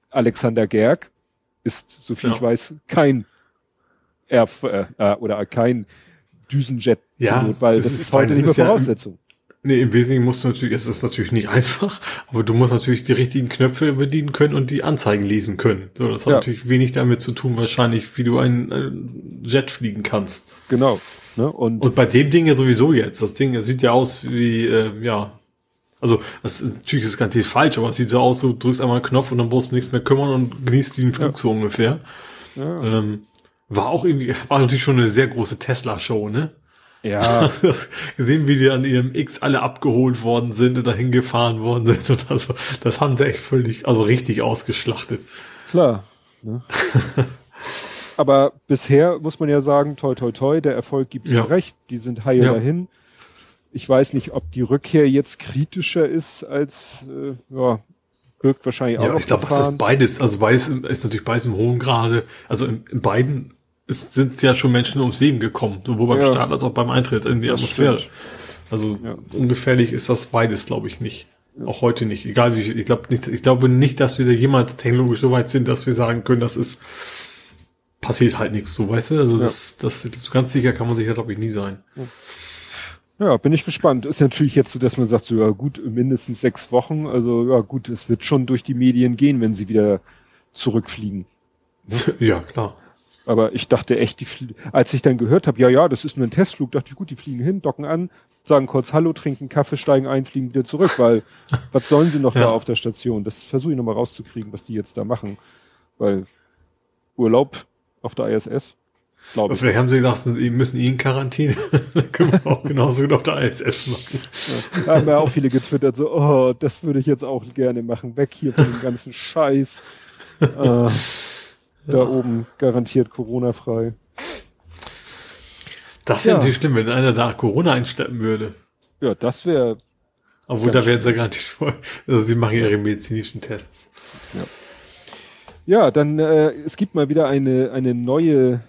Speaker 2: Alexander Gerg ist, so viel ja. ich weiß, kein Air, äh, oder kein Düsenjet,
Speaker 3: ja,
Speaker 2: weil das ist, ist heute nicht mehr Voraussetzung.
Speaker 3: Nee, im Wesentlichen musst du natürlich, es ist natürlich nicht einfach, aber du musst natürlich die richtigen Knöpfe bedienen können und die Anzeigen lesen können. So, das hat ja. natürlich wenig damit zu tun, wahrscheinlich, wie du einen Jet fliegen kannst.
Speaker 2: Genau.
Speaker 3: Ne? Und, und bei dem Ding ja sowieso jetzt. Das Ding das sieht ja aus wie, äh, ja, also das ist, natürlich ist es ganz falsch, aber es sieht so aus, du drückst einmal einen Knopf und dann brauchst du nichts mehr kümmern und genießt den Flug ja. so ungefähr. Ja. Ähm, war auch irgendwie, war natürlich schon eine sehr große Tesla-Show, ne?
Speaker 2: Ja.
Speaker 3: Das gesehen, wie die an ihrem X alle abgeholt worden sind oder hingefahren worden sind und also, das haben sie echt völlig, also richtig ausgeschlachtet.
Speaker 2: Klar. Ne? Aber bisher muss man ja sagen, toi toi toi, der Erfolg gibt ja. ihnen recht, die sind heil ja. dahin. Ich weiß nicht, ob die Rückkehr jetzt kritischer ist als, äh, ja, birgt wahrscheinlich auch
Speaker 3: ja, ich glaube, das ist beides, also beides ist natürlich beides im hohen Grade, also in, in beiden es sind ja schon Menschen ums Leben gekommen, sowohl beim ja. Start als auch beim Eintritt in die das Atmosphäre. Stimmt. Also ja. ungefährlich ist das beides, glaube ich, nicht. Ja. Auch heute nicht. Egal wie, ich glaube nicht, ich glaube nicht, dass wir da jemals technologisch so weit sind, dass wir sagen können, das ist, passiert halt nichts so, weißt du? Also das, das, so ganz sicher kann man sich ja, glaube ich, nie sein.
Speaker 2: Ja, bin ich gespannt. Ist natürlich jetzt so, dass man sagt, so, ja gut, mindestens sechs Wochen. Also ja gut, es wird schon durch die Medien gehen, wenn sie wieder zurückfliegen.
Speaker 3: Ja, klar.
Speaker 2: Aber ich dachte echt, die Flie als ich dann gehört habe, ja, ja, das ist nur ein Testflug, dachte ich, gut, die fliegen hin, docken an, sagen kurz Hallo, trinken Kaffee, steigen ein, fliegen wieder zurück, weil was sollen sie noch ja. da auf der Station? Das versuche ich nochmal rauszukriegen, was die jetzt da machen. Weil Urlaub auf der ISS.
Speaker 3: Aber vielleicht haben sie gedacht, sie müssen ihn Quarantäne. Dann können wir auch genauso gut auf der ISS machen.
Speaker 2: Ja, da haben ja auch viele getwittert, so, oh, das würde ich jetzt auch gerne machen. Weg hier von dem ganzen Scheiß. äh, da ja. oben garantiert Corona-frei.
Speaker 3: Das wäre ja. natürlich schlimm, wenn einer da Corona einsteppen würde.
Speaker 2: Ja, das wäre.
Speaker 3: Obwohl, da wären sie garantiert voll. Also, sie machen ihre medizinischen Tests.
Speaker 2: Ja. Ja, dann äh, es gibt mal wieder eine eine neue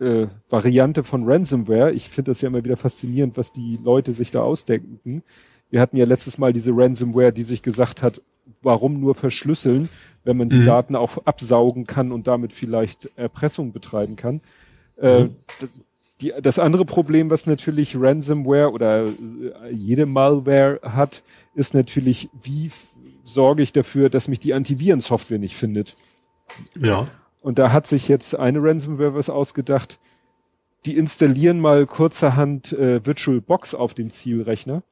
Speaker 2: äh, Variante von Ransomware. Ich finde das ja immer wieder faszinierend, was die Leute sich da ausdenken. Wir hatten ja letztes Mal diese Ransomware, die sich gesagt hat, warum nur verschlüsseln, wenn man die mhm. Daten auch absaugen kann und damit vielleicht Erpressung betreiben kann. Äh, mhm. die, das andere Problem, was natürlich Ransomware oder äh, jede Malware hat, ist natürlich, wie sorge ich dafür, dass mich die Antivirensoftware nicht findet.
Speaker 3: Ja.
Speaker 2: Und da hat sich jetzt eine Ransomware was ausgedacht. Die installieren mal kurzerhand äh, VirtualBox auf dem Zielrechner.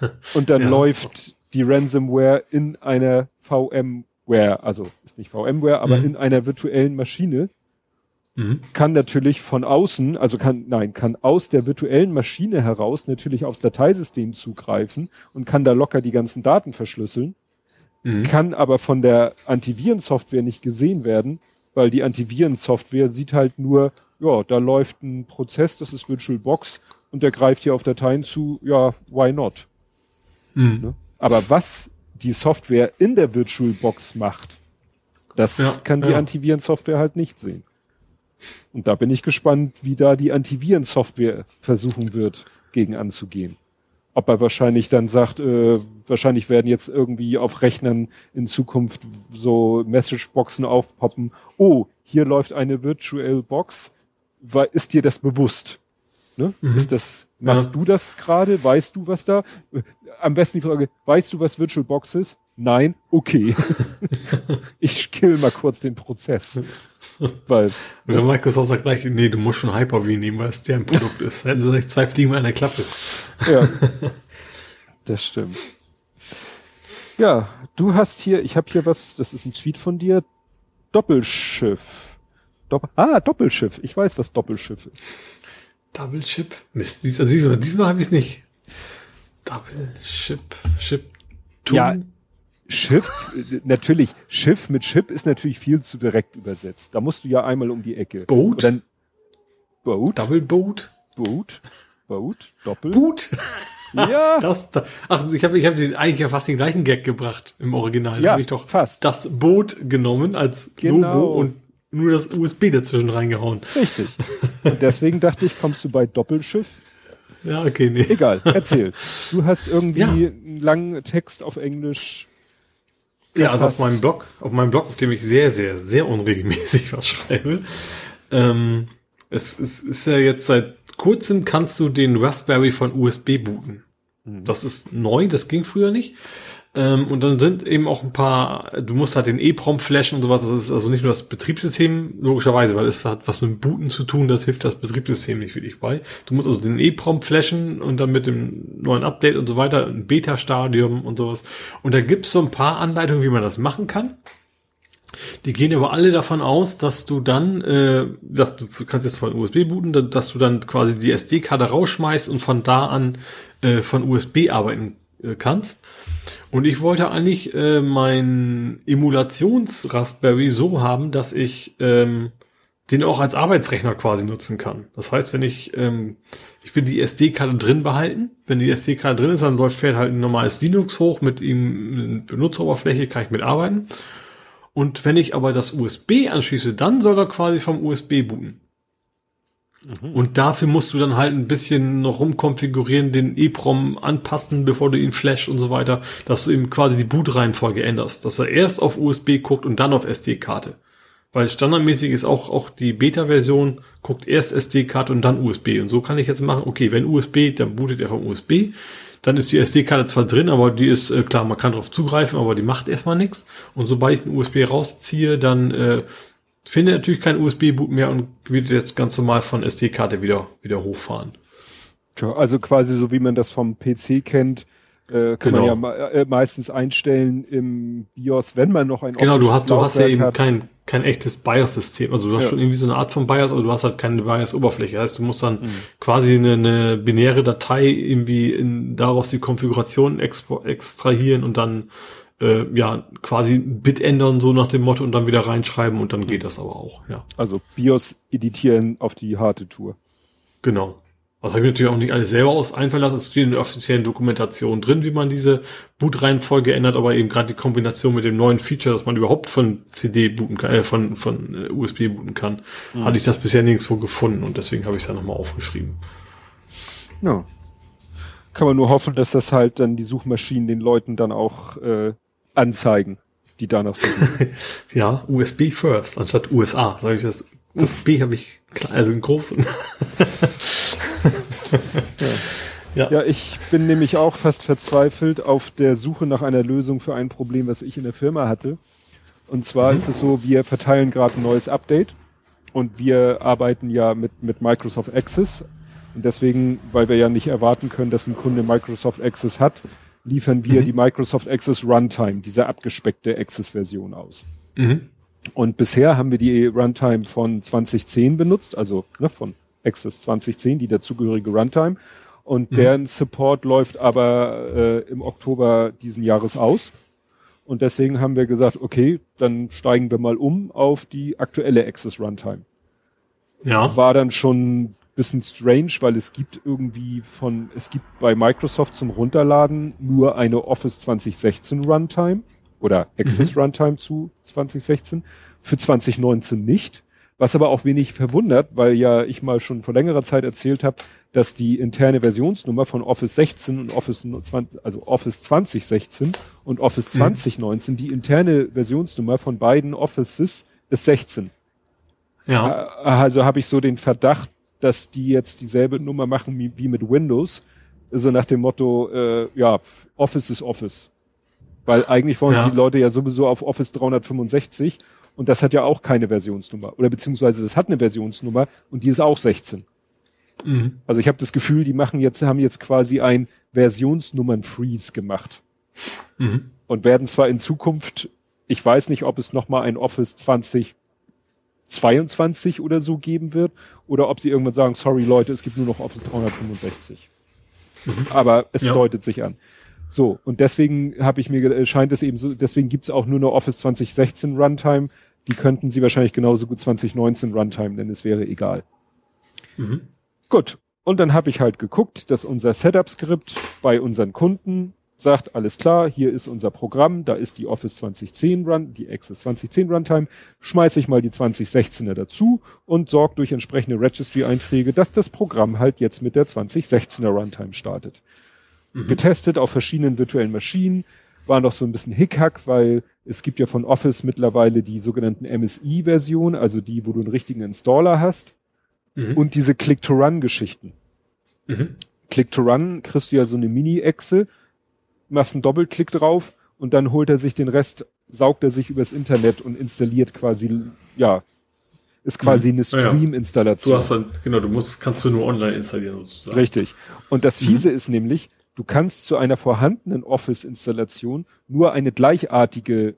Speaker 2: und dann ja. läuft die Ransomware in einer VMware, also ist nicht VMware, aber mhm. in einer virtuellen Maschine. Mhm. Kann natürlich von außen, also kann, nein, kann aus der virtuellen Maschine heraus natürlich aufs Dateisystem zugreifen und kann da locker die ganzen Daten verschlüsseln. Mhm. Kann aber von der Antivirensoftware nicht gesehen werden, weil die Antivirensoftware sieht halt nur, ja, da läuft ein Prozess, das ist VirtualBox und der greift hier auf Dateien zu, ja, why not? Mhm. Ne? Aber was die Software in der VirtualBox macht, das ja, kann die ja. Antivirensoftware halt nicht sehen. Und da bin ich gespannt, wie da die Antivirensoftware versuchen wird, gegen anzugehen ob er wahrscheinlich dann sagt, äh, wahrscheinlich werden jetzt irgendwie auf Rechnern in Zukunft so Messageboxen aufpoppen. Oh, hier läuft eine Virtual Box. War, ist dir das bewusst? Ne? Mhm. Ist das, machst ja. du das gerade? Weißt du, was da? Am besten die Frage, weißt du, was Virtual Box ist? Nein? Okay. ich kill mal kurz den Prozess.
Speaker 3: Weil. Und dann Microsoft sagt gleich, nee, du musst schon Hyper-V nehmen, weil es deren Produkt ist. Hätten sie nicht zwei Fliegen mit einer Klappe.
Speaker 2: Ja. Das stimmt. Ja, du hast hier, ich habe hier was, das ist ein Tweet von dir. Doppelschiff. Dopp ah, Doppelschiff. Ich weiß, was Doppelschiff ist.
Speaker 3: Double-Ship? Mist, diesmal, diesmal, diesmal habe ich es nicht. Double-Ship, Ship,
Speaker 2: Tun. Ja, Schiff, natürlich, Schiff mit Chip ist natürlich viel zu direkt übersetzt. Da musst du ja einmal um die Ecke.
Speaker 3: Boot?
Speaker 2: Dann
Speaker 3: Boat? Double Boat?
Speaker 2: Boot? Boat? Doppel?
Speaker 3: Boot? Ja. Das, das, ach, ich habe ich hab eigentlich ja fast den gleichen Gag gebracht im Original.
Speaker 2: Ja,
Speaker 3: ich doch
Speaker 2: fast.
Speaker 3: das Boot genommen als genau. Logo und nur das USB dazwischen reingehauen.
Speaker 2: Richtig. Und deswegen dachte ich, kommst du bei Doppelschiff?
Speaker 3: Ja, okay, nee.
Speaker 2: Egal, erzähl. Du hast irgendwie ja. einen langen Text auf Englisch
Speaker 3: ja, also auf meinem Blog, auf meinem Blog, auf dem ich sehr, sehr, sehr unregelmäßig was schreibe. Ähm, es, es ist ja jetzt seit kurzem kannst du den Raspberry von USB booten. Mhm. Das ist neu, das ging früher nicht. Ähm, und dann sind eben auch ein paar, du musst halt den EEPROM flashen und sowas. Das ist also nicht nur das Betriebssystem, logischerweise, weil es hat was mit Booten zu tun, das hilft das Betriebssystem nicht wirklich bei. Du musst also den EEPROM flashen und dann mit dem neuen Update und so weiter, ein Beta-Stadium und sowas. Und da gibt's so ein paar Anleitungen, wie man das machen kann. Die gehen aber alle davon aus, dass du dann, äh, du kannst jetzt von USB booten, dass du dann quasi die SD-Karte rausschmeißt und von da an äh, von USB arbeiten äh, kannst. Und ich wollte eigentlich äh, mein Emulations-Raspberry so haben, dass ich ähm, den auch als Arbeitsrechner quasi nutzen kann. Das heißt, wenn ich, ähm, ich will die SD-Karte drin behalten. Wenn die SD-Karte drin ist, dann läuft fährt halt ein normales Linux hoch mit ihm Benutzeroberfläche, kann ich mitarbeiten. Und wenn ich aber das USB anschließe, dann soll er quasi vom USB booten. Und dafür musst du dann halt ein bisschen noch rumkonfigurieren, den EEPROM anpassen, bevor du ihn flash und so weiter, dass du eben quasi die Bootreihenfolge änderst, dass er erst auf USB guckt und dann auf SD-Karte. Weil standardmäßig ist auch, auch die Beta-Version, guckt erst SD-Karte und dann USB. Und so kann ich jetzt machen, okay, wenn USB, dann bootet er vom USB. Dann ist die SD-Karte zwar drin, aber die ist, äh, klar, man kann darauf zugreifen, aber die macht erstmal nichts. Und sobald ich den USB rausziehe, dann äh, finde natürlich kein USB-Boot mehr und wird jetzt ganz normal von SD-Karte wieder, wieder hochfahren.
Speaker 2: Tja, also quasi so wie man das vom PC kennt, äh, kann genau. man ja äh, meistens einstellen im BIOS, wenn man noch ein
Speaker 3: Genau, du hast, du hast ja eben kein, kein echtes BIOS-System. Also du hast ja. schon irgendwie so eine Art von BIOS, aber du hast halt keine BIOS-Oberfläche. Heißt, du musst dann mhm. quasi eine, eine, binäre Datei irgendwie in, daraus die Konfiguration extrahieren und dann äh, ja quasi ein Bit ändern, so nach dem Motto, und dann wieder reinschreiben und dann geht das aber auch, ja.
Speaker 2: Also BIOS editieren auf die harte Tour.
Speaker 3: Genau. Das habe ich natürlich auch nicht alles selber aus einfallen lassen. Es steht in der offiziellen Dokumentation drin, wie man diese Bootreihenfolge ändert, aber eben gerade die Kombination mit dem neuen Feature, dass man überhaupt von CD booten kann, äh, von, von äh, USB booten kann, mhm. hatte ich das bisher nirgendwo gefunden und deswegen habe ich es dann nochmal aufgeschrieben.
Speaker 2: Ja. Kann man nur hoffen, dass das halt dann die Suchmaschinen den Leuten dann auch äh, anzeigen, die danach suchen.
Speaker 3: ja, USB first, anstatt USA. Sag ich das das B habe ich also einen großen.
Speaker 2: ja. ja. ja, ich bin nämlich auch fast verzweifelt auf der Suche nach einer Lösung für ein Problem, was ich in der Firma hatte. Und zwar mhm. ist es so, wir verteilen gerade ein neues Update und wir arbeiten ja mit, mit Microsoft Access. Und deswegen, weil wir ja nicht erwarten können, dass ein Kunde Microsoft Access hat, liefern wir mhm. die Microsoft Access Runtime, diese abgespeckte Access-Version aus. Mhm. Und bisher haben wir die Runtime von 2010 benutzt, also ne, von Access 2010, die dazugehörige Runtime. Und mhm. deren Support läuft aber äh, im Oktober diesen Jahres aus. Und deswegen haben wir gesagt, okay, dann steigen wir mal um auf die aktuelle Access Runtime. Ja. War dann schon bisschen strange, weil es gibt irgendwie von, es gibt bei Microsoft zum Runterladen nur eine Office 2016 Runtime oder Access mhm. Runtime zu 2016, für 2019 nicht. Was aber auch wenig verwundert, weil ja ich mal schon vor längerer Zeit erzählt habe, dass die interne Versionsnummer von Office 16 und Office 20, also Office 2016 und Office mhm. 2019, die interne Versionsnummer von beiden Offices ist 16. Ja. Äh, also habe ich so den Verdacht, dass die jetzt dieselbe Nummer machen wie, wie mit Windows. So nach dem Motto, äh, ja, Office ist Office. Weil eigentlich wollen ja. die Leute ja sowieso auf Office 365 und das hat ja auch keine Versionsnummer. Oder beziehungsweise das hat eine Versionsnummer und die ist auch 16. Mhm. Also ich habe das Gefühl, die machen jetzt, haben jetzt quasi ein Versionsnummern-Freeze gemacht. Mhm. Und werden zwar in Zukunft, ich weiß nicht, ob es nochmal ein Office 2022 oder so geben wird, oder ob sie irgendwann sagen, sorry Leute, es gibt nur noch Office 365. Mhm. Aber es ja. deutet sich an. So, und deswegen habe ich mir, scheint es eben so, deswegen gibt's auch nur eine Office 2016 Runtime. Die könnten sie wahrscheinlich genauso gut 2019 Runtime, denn es wäre egal. Mhm. Gut. Und dann habe ich halt geguckt, dass unser Setup-Skript bei unseren Kunden sagt, alles klar, hier ist unser Programm, da ist die Office 2010 Run, die Access 2010 Runtime, schmeiße ich mal die 2016er dazu und sorge durch entsprechende Registry-Einträge, dass das Programm halt jetzt mit der 2016er Runtime startet mhm. getestet auf verschiedenen virtuellen Maschinen. War noch so ein bisschen Hickhack, weil es gibt ja von Office mittlerweile die sogenannten MSI-Version, also die, wo du einen richtigen Installer hast. Mhm. Und diese Click-to-Run-Geschichten. Mhm. Click-to-Run kriegst du ja so eine Mini-Echse, machst einen Doppelklick drauf und dann holt er sich den Rest, saugt er sich übers Internet und installiert quasi, ja, ist quasi mhm. eine Stream-Installation.
Speaker 3: Du hast dann, genau, du musst, kannst du nur online installieren sozusagen.
Speaker 2: Richtig. Und das Fiese mhm. ist nämlich, Du kannst zu einer vorhandenen Office-Installation nur eine gleichartige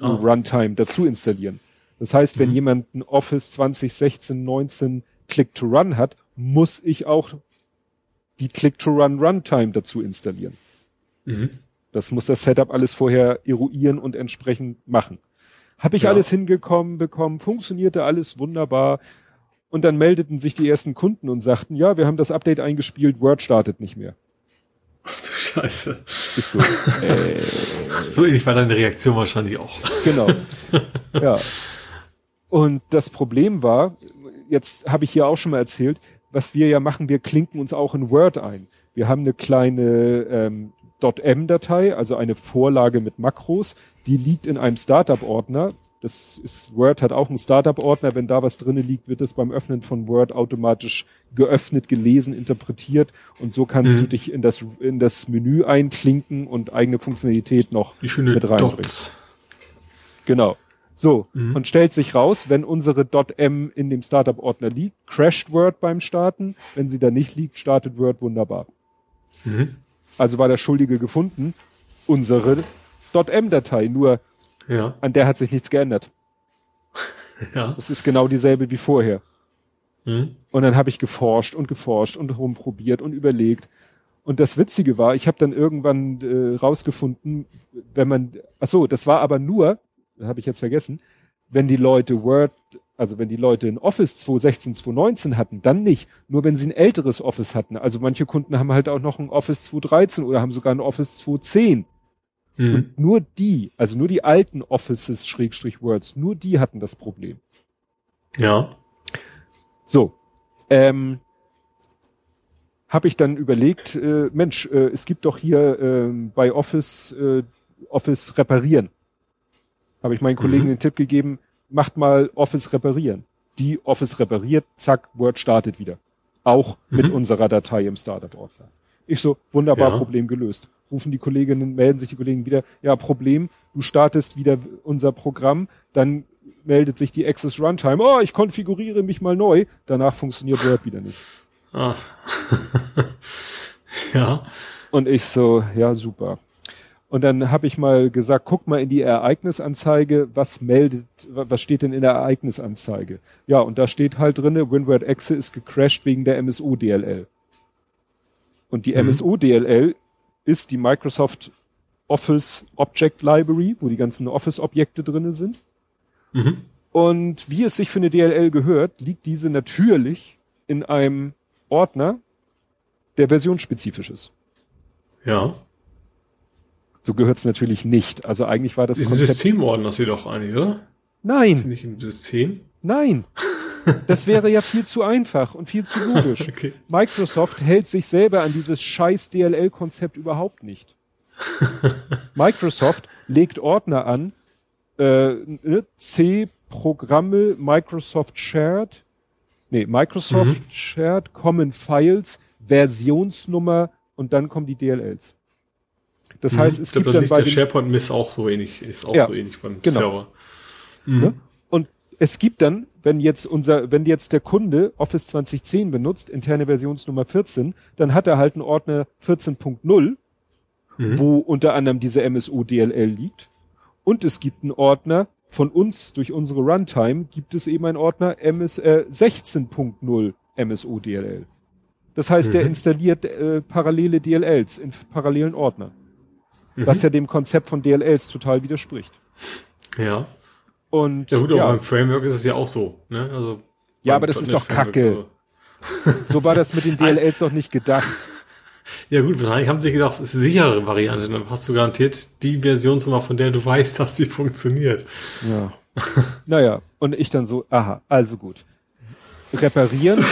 Speaker 2: oh. Runtime dazu installieren. Das heißt, wenn mhm. jemand ein Office 2016, 19 Click to Run hat, muss ich auch die Click to Run Runtime dazu installieren. Mhm. Das muss das Setup alles vorher eruieren und entsprechend machen. Habe ich ja. alles hingekommen bekommen, funktionierte alles wunderbar. Und dann meldeten sich die ersten Kunden und sagten, ja, wir haben das Update eingespielt, Word startet nicht mehr.
Speaker 3: Ach du Scheiße. Ist so. äh, so ähnlich war deine Reaktion wahrscheinlich auch.
Speaker 2: Genau. Ja. Und das Problem war, jetzt habe ich hier auch schon mal erzählt, was wir ja machen, wir klinken uns auch in Word ein. Wir haben eine kleine ähm, .m-Datei, also eine Vorlage mit Makros, die liegt in einem Startup-Ordner. Das ist, Word hat auch einen Startup-Ordner. Wenn da was drinnen liegt, wird es beim Öffnen von Word automatisch geöffnet, gelesen, interpretiert. Und so kannst mhm. du dich in das, in das Menü einklinken und eigene Funktionalität noch mit reinbringen. Genau. So. Mhm. Und stellt sich raus, wenn unsere .m in dem Startup-Ordner liegt, crasht Word beim Starten. Wenn sie da nicht liegt, startet Word wunderbar. Mhm. Also war der Schuldige gefunden. Unsere .m-Datei. Nur ja. An der hat sich nichts geändert. Ja. Das ist genau dieselbe wie vorher. Mhm. Und dann habe ich geforscht und geforscht und rumprobiert und überlegt. Und das Witzige war, ich habe dann irgendwann äh, rausgefunden, wenn man, ach so, das war aber nur, habe ich jetzt vergessen, wenn die Leute Word, also wenn die Leute ein Office 2016, 2019 hatten, dann nicht. Nur wenn sie ein älteres Office hatten. Also manche Kunden haben halt auch noch ein Office 2013 oder haben sogar ein Office 2010. Mhm. Und nur die, also nur die alten Offices, Schrägstrich Words, nur die hatten das Problem.
Speaker 3: Ja.
Speaker 2: So. Ähm, habe ich dann überlegt, äh, Mensch, äh, es gibt doch hier äh, bei Office äh, Office reparieren. Habe ich meinen Kollegen mhm. den Tipp gegeben, macht mal Office reparieren. Die Office repariert, zack, Word startet wieder. Auch mhm. mit unserer Datei im Startup-Ordner. Ich so, wunderbar, ja. Problem gelöst. Rufen die Kolleginnen, melden sich die Kollegen wieder, ja, Problem, du startest wieder unser Programm, dann meldet sich die Access Runtime, oh, ich konfiguriere mich mal neu, danach funktioniert Word wieder nicht. Ah.
Speaker 3: ja.
Speaker 2: Und ich so, ja, super. Und dann habe ich mal gesagt, guck mal in die Ereignisanzeige, was meldet, was steht denn in der Ereignisanzeige? Ja, und da steht halt drinne, WinRAR Exe ist gecrashed wegen der MSO DLL. Und die mhm. MSO DLL ist die Microsoft Office Object Library, wo die ganzen Office-Objekte drinne sind. Mhm. Und wie es sich für eine DLL gehört, liegt diese natürlich in einem Ordner, der versionsspezifisch ist.
Speaker 3: Ja.
Speaker 2: So gehört es natürlich nicht. Also eigentlich war das
Speaker 3: ist Konzept... Systemordner sie doch eigentlich, oder?
Speaker 2: Nein. Ist
Speaker 3: nicht im System?
Speaker 2: Nein. Das wäre ja viel zu einfach und viel zu logisch. Okay. Microsoft hält sich selber an dieses scheiß DLL-Konzept überhaupt nicht. Microsoft legt Ordner an, äh, ne, C-Programme, Microsoft Shared, nee, Microsoft mhm. Shared Common Files, Versionsnummer und dann kommen die DLLs. Das mhm. heißt, es gibt dann
Speaker 3: bei der SharePoint Miss auch so ähnlich, ist auch
Speaker 2: ja,
Speaker 3: so ähnlich beim
Speaker 2: genau. Server. Mhm. Ne? Und es gibt dann, wenn jetzt unser, wenn jetzt der Kunde Office 2010 benutzt, interne Versionsnummer 14, dann hat er halt einen Ordner 14.0, mhm. wo unter anderem diese MSO DLL liegt. Und es gibt einen Ordner von uns durch unsere Runtime gibt es eben einen Ordner MS, äh, 16.0 MSO DLL. Das heißt, mhm. der installiert äh, parallele DLLs in parallelen Ordnern. Mhm. Was ja dem Konzept von DLLs total widerspricht.
Speaker 3: Ja.
Speaker 2: Und
Speaker 3: ja gut, aber ja. beim Framework ist es ja auch so. Ne? Also
Speaker 2: ja, aber das ist doch Kacke. so war das mit den DLLs doch nicht gedacht.
Speaker 3: Ja gut, wahrscheinlich haben sie gedacht, es ist eine sichere Variante. Dann hast du garantiert die Versionsnummer, von der du weißt, dass sie funktioniert.
Speaker 2: Ja. naja, und ich dann so, aha, also gut. Reparieren,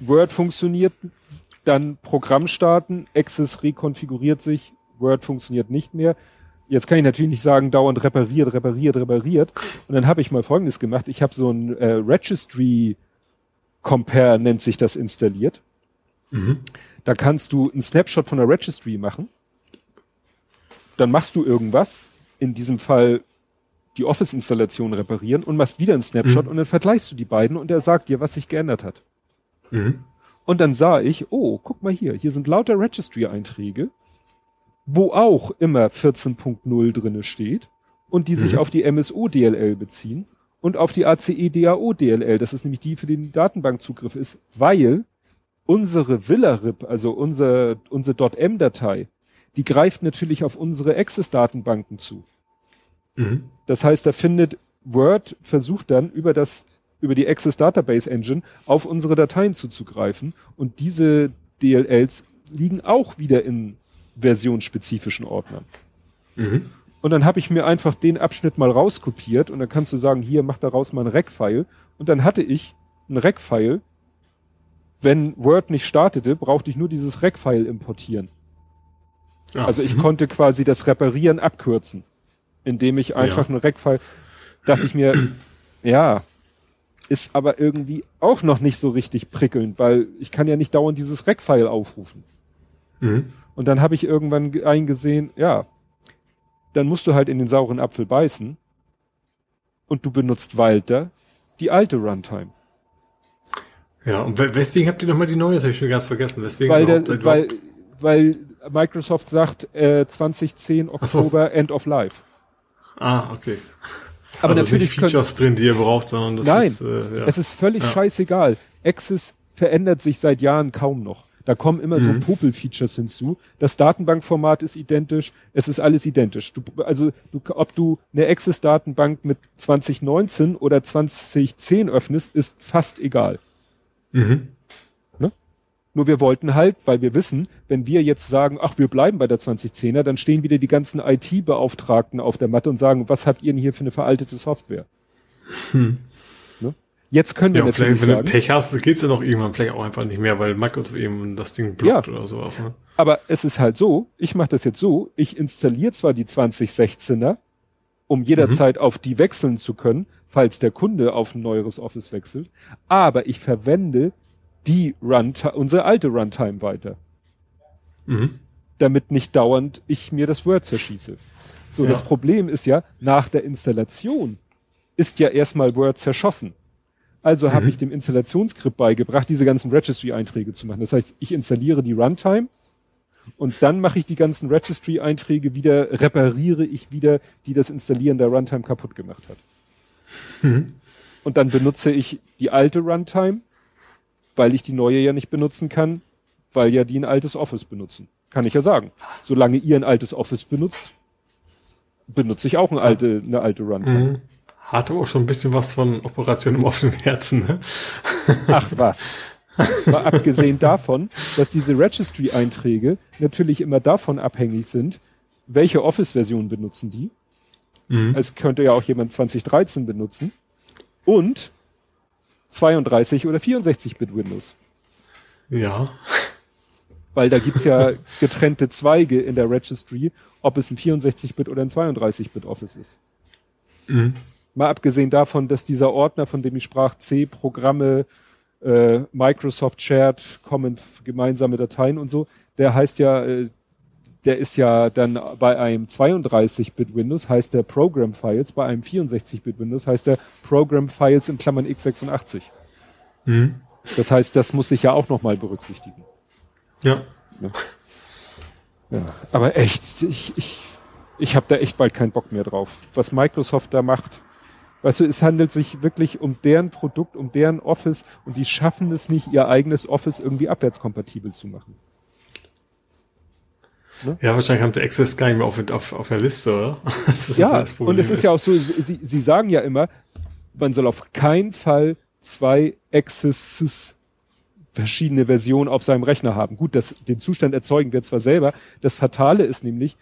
Speaker 2: Word funktioniert, dann Programm starten, Access rekonfiguriert sich, Word funktioniert nicht mehr. Jetzt kann ich natürlich nicht sagen, dauernd repariert, repariert, repariert. Und dann habe ich mal Folgendes gemacht. Ich habe so ein äh, Registry Compare, nennt sich das, installiert. Mhm. Da kannst du einen Snapshot von der Registry machen. Dann machst du irgendwas, in diesem Fall die Office-Installation reparieren und machst wieder einen Snapshot mhm. und dann vergleichst du die beiden und er sagt dir, was sich geändert hat. Mhm. Und dann sah ich, oh, guck mal hier, hier sind lauter Registry-Einträge wo auch immer 14.0 drinne steht und die mhm. sich auf die MSO-DLL beziehen und auf die ACE-DAO-DLL. Das ist nämlich die für den Datenbankzugriff ist, weil unsere Villarip, also unser, unsere .m-Datei, die greift natürlich auf unsere Access-Datenbanken zu. Mhm. Das heißt, da findet Word versucht dann über das, über die Access Database Engine auf unsere Dateien zuzugreifen und diese DLLs liegen auch wieder in versionsspezifischen Ordnern. Mhm. Und dann habe ich mir einfach den Abschnitt mal rauskopiert und dann kannst du sagen, hier, mach daraus mal ein Rec-File. Und dann hatte ich ein Rec-File. Wenn Word nicht startete, brauchte ich nur dieses Rec-File importieren. Ja. Also ich mhm. konnte quasi das Reparieren abkürzen, indem ich einfach ja. ein Rec-File, dachte ich mir, ja, ist aber irgendwie auch noch nicht so richtig prickelnd, weil ich kann ja nicht dauernd dieses Rec-File aufrufen. Mhm. Und dann habe ich irgendwann eingesehen, ja, dann musst du halt in den sauren Apfel beißen und du benutzt Walter die alte Runtime.
Speaker 3: Ja, und weswegen habt ihr nochmal die neue? Das habe ich schon ganz vergessen. Weswegen
Speaker 2: weil, der, weil, weil Microsoft sagt äh, 2010 Oktober so. End of Life.
Speaker 3: Ah, okay. Aber also natürlich nicht Features drin, die ihr braucht, sondern das
Speaker 2: nein,
Speaker 3: ist,
Speaker 2: äh, ja. es ist völlig ja. scheißegal. Access verändert sich seit Jahren kaum noch. Da kommen immer mhm. so Popel-Features hinzu. Das Datenbankformat ist identisch. Es ist alles identisch. Du, also, du, ob du eine Access-Datenbank mit 2019 oder 2010 öffnest, ist fast egal. Mhm. Ne? Nur wir wollten halt, weil wir wissen, wenn wir jetzt sagen, ach, wir bleiben bei der 2010er, dann stehen wieder die ganzen IT-Beauftragten auf der Matte und sagen, was habt ihr denn hier für eine veraltete Software? Hm. Jetzt können wir ja, natürlich
Speaker 3: vielleicht, wenn du Pech hast, geht's ja noch irgendwann vielleicht auch einfach nicht mehr, weil Microsoft eben das Ding blockt ja, oder sowas. Ne?
Speaker 2: Aber es ist halt so, ich mache das jetzt so, ich installiere zwar die 2016er, um jederzeit mhm. auf die wechseln zu können, falls der Kunde auf ein neueres Office wechselt, aber ich verwende die Runtime, unsere alte Runtime weiter. Mhm. Damit nicht dauernd ich mir das Word zerschieße. So, ja. das Problem ist ja, nach der Installation ist ja erstmal Word zerschossen. Also mhm. habe ich dem Installationsskript beigebracht, diese ganzen Registry-Einträge zu machen. Das heißt, ich installiere die Runtime und dann mache ich die ganzen Registry-Einträge wieder, repariere ich wieder, die das Installieren der Runtime kaputt gemacht hat. Mhm. Und dann benutze ich die alte Runtime, weil ich die neue ja nicht benutzen kann, weil ja die ein altes Office benutzen. Kann ich ja sagen. Solange ihr ein altes Office benutzt, benutze ich auch eine alte, eine alte Runtime. Mhm.
Speaker 3: Hatte auch schon ein bisschen was von Operation im offenen Herzen, ne?
Speaker 2: Ach was. Mal abgesehen davon, dass diese Registry-Einträge natürlich immer davon abhängig sind, welche Office-Version benutzen die. Mhm. Es könnte ja auch jemand 2013 benutzen. Und 32 oder 64-Bit Windows.
Speaker 3: Ja.
Speaker 2: Weil da gibt's ja getrennte Zweige in der Registry, ob es ein 64-Bit oder ein 32-Bit Office ist. Mhm. Mal abgesehen davon, dass dieser Ordner, von dem ich sprach, C, Programme, äh, Microsoft Shared, Common gemeinsame Dateien und so, der heißt ja, äh, der ist ja dann bei einem 32-Bit Windows heißt der Program Files, bei einem 64-Bit Windows heißt der Program Files in Klammern x86. Mhm. Das heißt, das muss ich ja auch nochmal berücksichtigen.
Speaker 3: Ja.
Speaker 2: ja. ja. Aber echt, ich, ich, ich habe da echt bald keinen Bock mehr drauf. Was Microsoft da macht, Weißt du, es handelt sich wirklich um deren Produkt, um deren Office und die schaffen es nicht, ihr eigenes Office irgendwie abwärtskompatibel zu machen.
Speaker 3: Ne? Ja, wahrscheinlich haben die Access gar nicht mehr auf, auf, auf der Liste, oder?
Speaker 2: ja, und es ist, ist ja auch so, sie, sie sagen ja immer, man soll auf keinen Fall zwei Accesses verschiedene Versionen auf seinem Rechner haben. Gut, das, den Zustand erzeugen wir zwar selber. Das Fatale ist nämlich,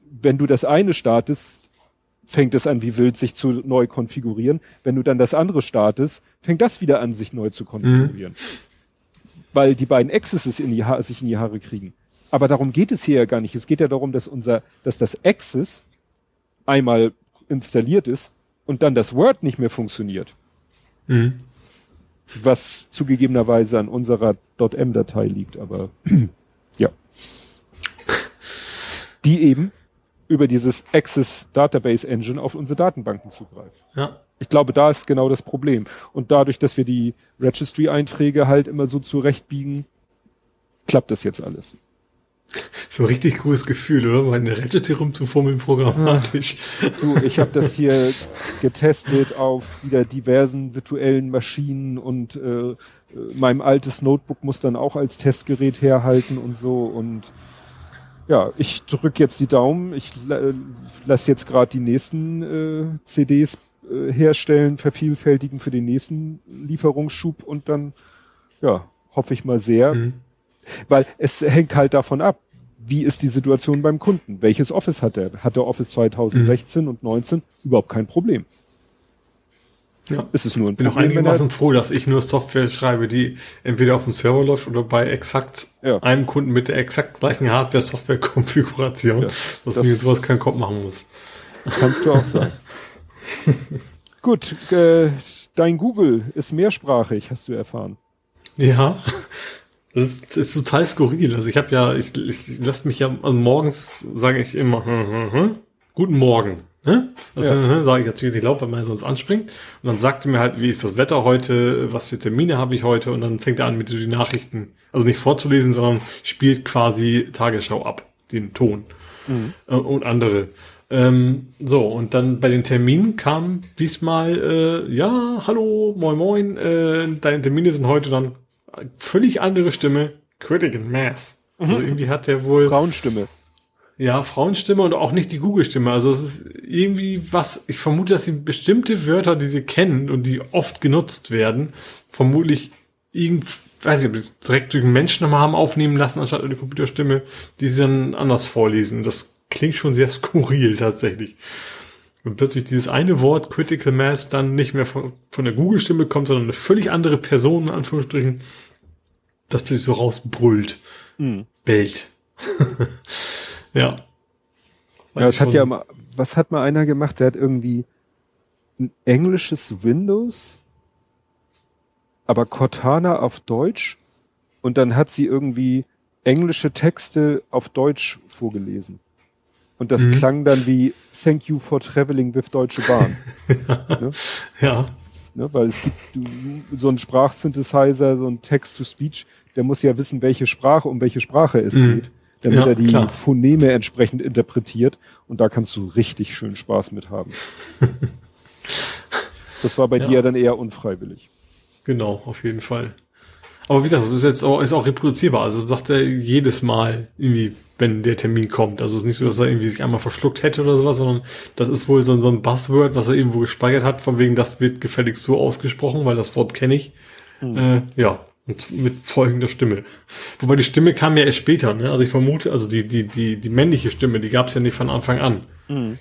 Speaker 2: wenn du das eine startest, fängt es an, wie wild sich zu neu konfigurieren. Wenn du dann das andere startest, fängt das wieder an, sich neu zu konfigurieren. Mhm. Weil die beiden Accesses in die ha sich in die Haare kriegen. Aber darum geht es hier ja gar nicht. Es geht ja darum, dass unser, dass das Access einmal installiert ist und dann das Word nicht mehr funktioniert. Mhm. Was zugegebenerweise an unserer .m-Datei liegt, aber ja. Die eben über dieses Access Database Engine auf unsere Datenbanken zugreift.
Speaker 3: Ja.
Speaker 2: Ich glaube, da ist genau das Problem. Und dadurch, dass wir die Registry-Einträge halt immer so zurechtbiegen, klappt das jetzt alles.
Speaker 3: So ein richtig cooles Gefühl, oder? Mal in der Registry rumzufummeln programmatisch.
Speaker 2: Du, ich habe das hier getestet auf wieder diversen virtuellen Maschinen und äh, meinem altes Notebook muss dann auch als Testgerät herhalten und so und ja, ich drücke jetzt die Daumen. Ich äh, lasse jetzt gerade die nächsten äh, CDs äh, herstellen, vervielfältigen für den nächsten Lieferungsschub und dann, ja, hoffe ich mal sehr. Mhm. Weil es hängt halt davon ab, wie ist die Situation beim Kunden? Welches Office hat er? Hat er Office 2016 mhm. und 19? Überhaupt kein Problem.
Speaker 3: Ja. Es ist nur ein Bin auch einigermaßen froh, dass ich nur Software schreibe, die entweder auf dem Server läuft oder bei exakt ja. einem Kunden mit der exakt gleichen Hardware-Software-Konfiguration, ja, dass das mir sowas keinen Kopf machen muss.
Speaker 2: Kannst du auch sagen. Gut, äh, dein Google ist mehrsprachig, hast du erfahren.
Speaker 3: Ja, das ist, das ist total skurril. Also ich habe ja, ich, ich lasse mich ja also morgens sage ich immer hm, hm, hm, guten Morgen. Ne? Also, ja. sage ich natürlich nicht laut, weil man sonst anspringt. Und dann sagte mir halt, wie ist das Wetter heute, was für Termine habe ich heute und dann fängt er an, mit die Nachrichten, also nicht vorzulesen, sondern spielt quasi Tagesschau ab, den Ton mhm. äh, und andere. Ähm, so, und dann bei den Terminen kam diesmal, äh, ja, hallo, moin moin, äh, deine Termine sind heute dann völlig andere Stimme, Critical Mass. Also
Speaker 2: Mhm.
Speaker 3: irgendwie hat der wohl,
Speaker 2: Frauenstimme.
Speaker 3: Ja, Frauenstimme und auch nicht die Google-Stimme. Also es ist irgendwie was, ich vermute, dass sie bestimmte Wörter, die sie kennen und die oft genutzt werden, vermutlich irgend, weiß ich, ob direkt durch einen Menschen nochmal haben aufnehmen lassen, anstatt eine Computerstimme, die sie dann anders vorlesen. Das klingt schon sehr skurril tatsächlich. Und plötzlich dieses eine Wort Critical Mass dann nicht mehr von, von der Google-Stimme kommt, sondern eine völlig andere Person, in Anführungsstrichen, das plötzlich so rausbrüllt.
Speaker 2: Mhm.
Speaker 3: Bellt. ja.
Speaker 2: Ja, es hat ja mal, was hat mal einer gemacht, der hat irgendwie ein englisches Windows, aber Cortana auf Deutsch und dann hat sie irgendwie englische Texte auf Deutsch vorgelesen. Und das
Speaker 3: Mhm.
Speaker 2: klang dann wie Thank you for traveling with Deutsche Bahn. ne?
Speaker 3: Ja.
Speaker 2: Ne? Weil es gibt so ein Sprachsynthesizer, so ein Text-to-Speech, der muss ja wissen, welche Sprache, um welche Sprache es
Speaker 3: Mhm.
Speaker 2: geht, damit
Speaker 3: Ja,
Speaker 2: er die
Speaker 3: klar.
Speaker 2: Phoneme entsprechend interpretiert. Und da kannst du richtig schön Spaß mit haben. das war bei
Speaker 3: Ja.
Speaker 2: dir dann eher unfreiwillig.
Speaker 3: Genau, auf jeden Fall. Aber wie gesagt, das ist jetzt auch, ist auch reproduzierbar. Also sagt er jedes Mal irgendwie, wenn der Termin kommt. Also es ist nicht so, dass er irgendwie sich einmal verschluckt hätte oder sowas, sondern das ist wohl so, so ein Buzzword, was er irgendwo gespeichert hat, von wegen, das wird gefälligst so ausgesprochen, weil das Wort kenne ich. Äh, ja, und mit folgender Stimme. Wobei die Stimme kam ja erst später, ne? Also ich vermute, also die, die, die, die männliche Stimme, die gab es ja nicht von Anfang an.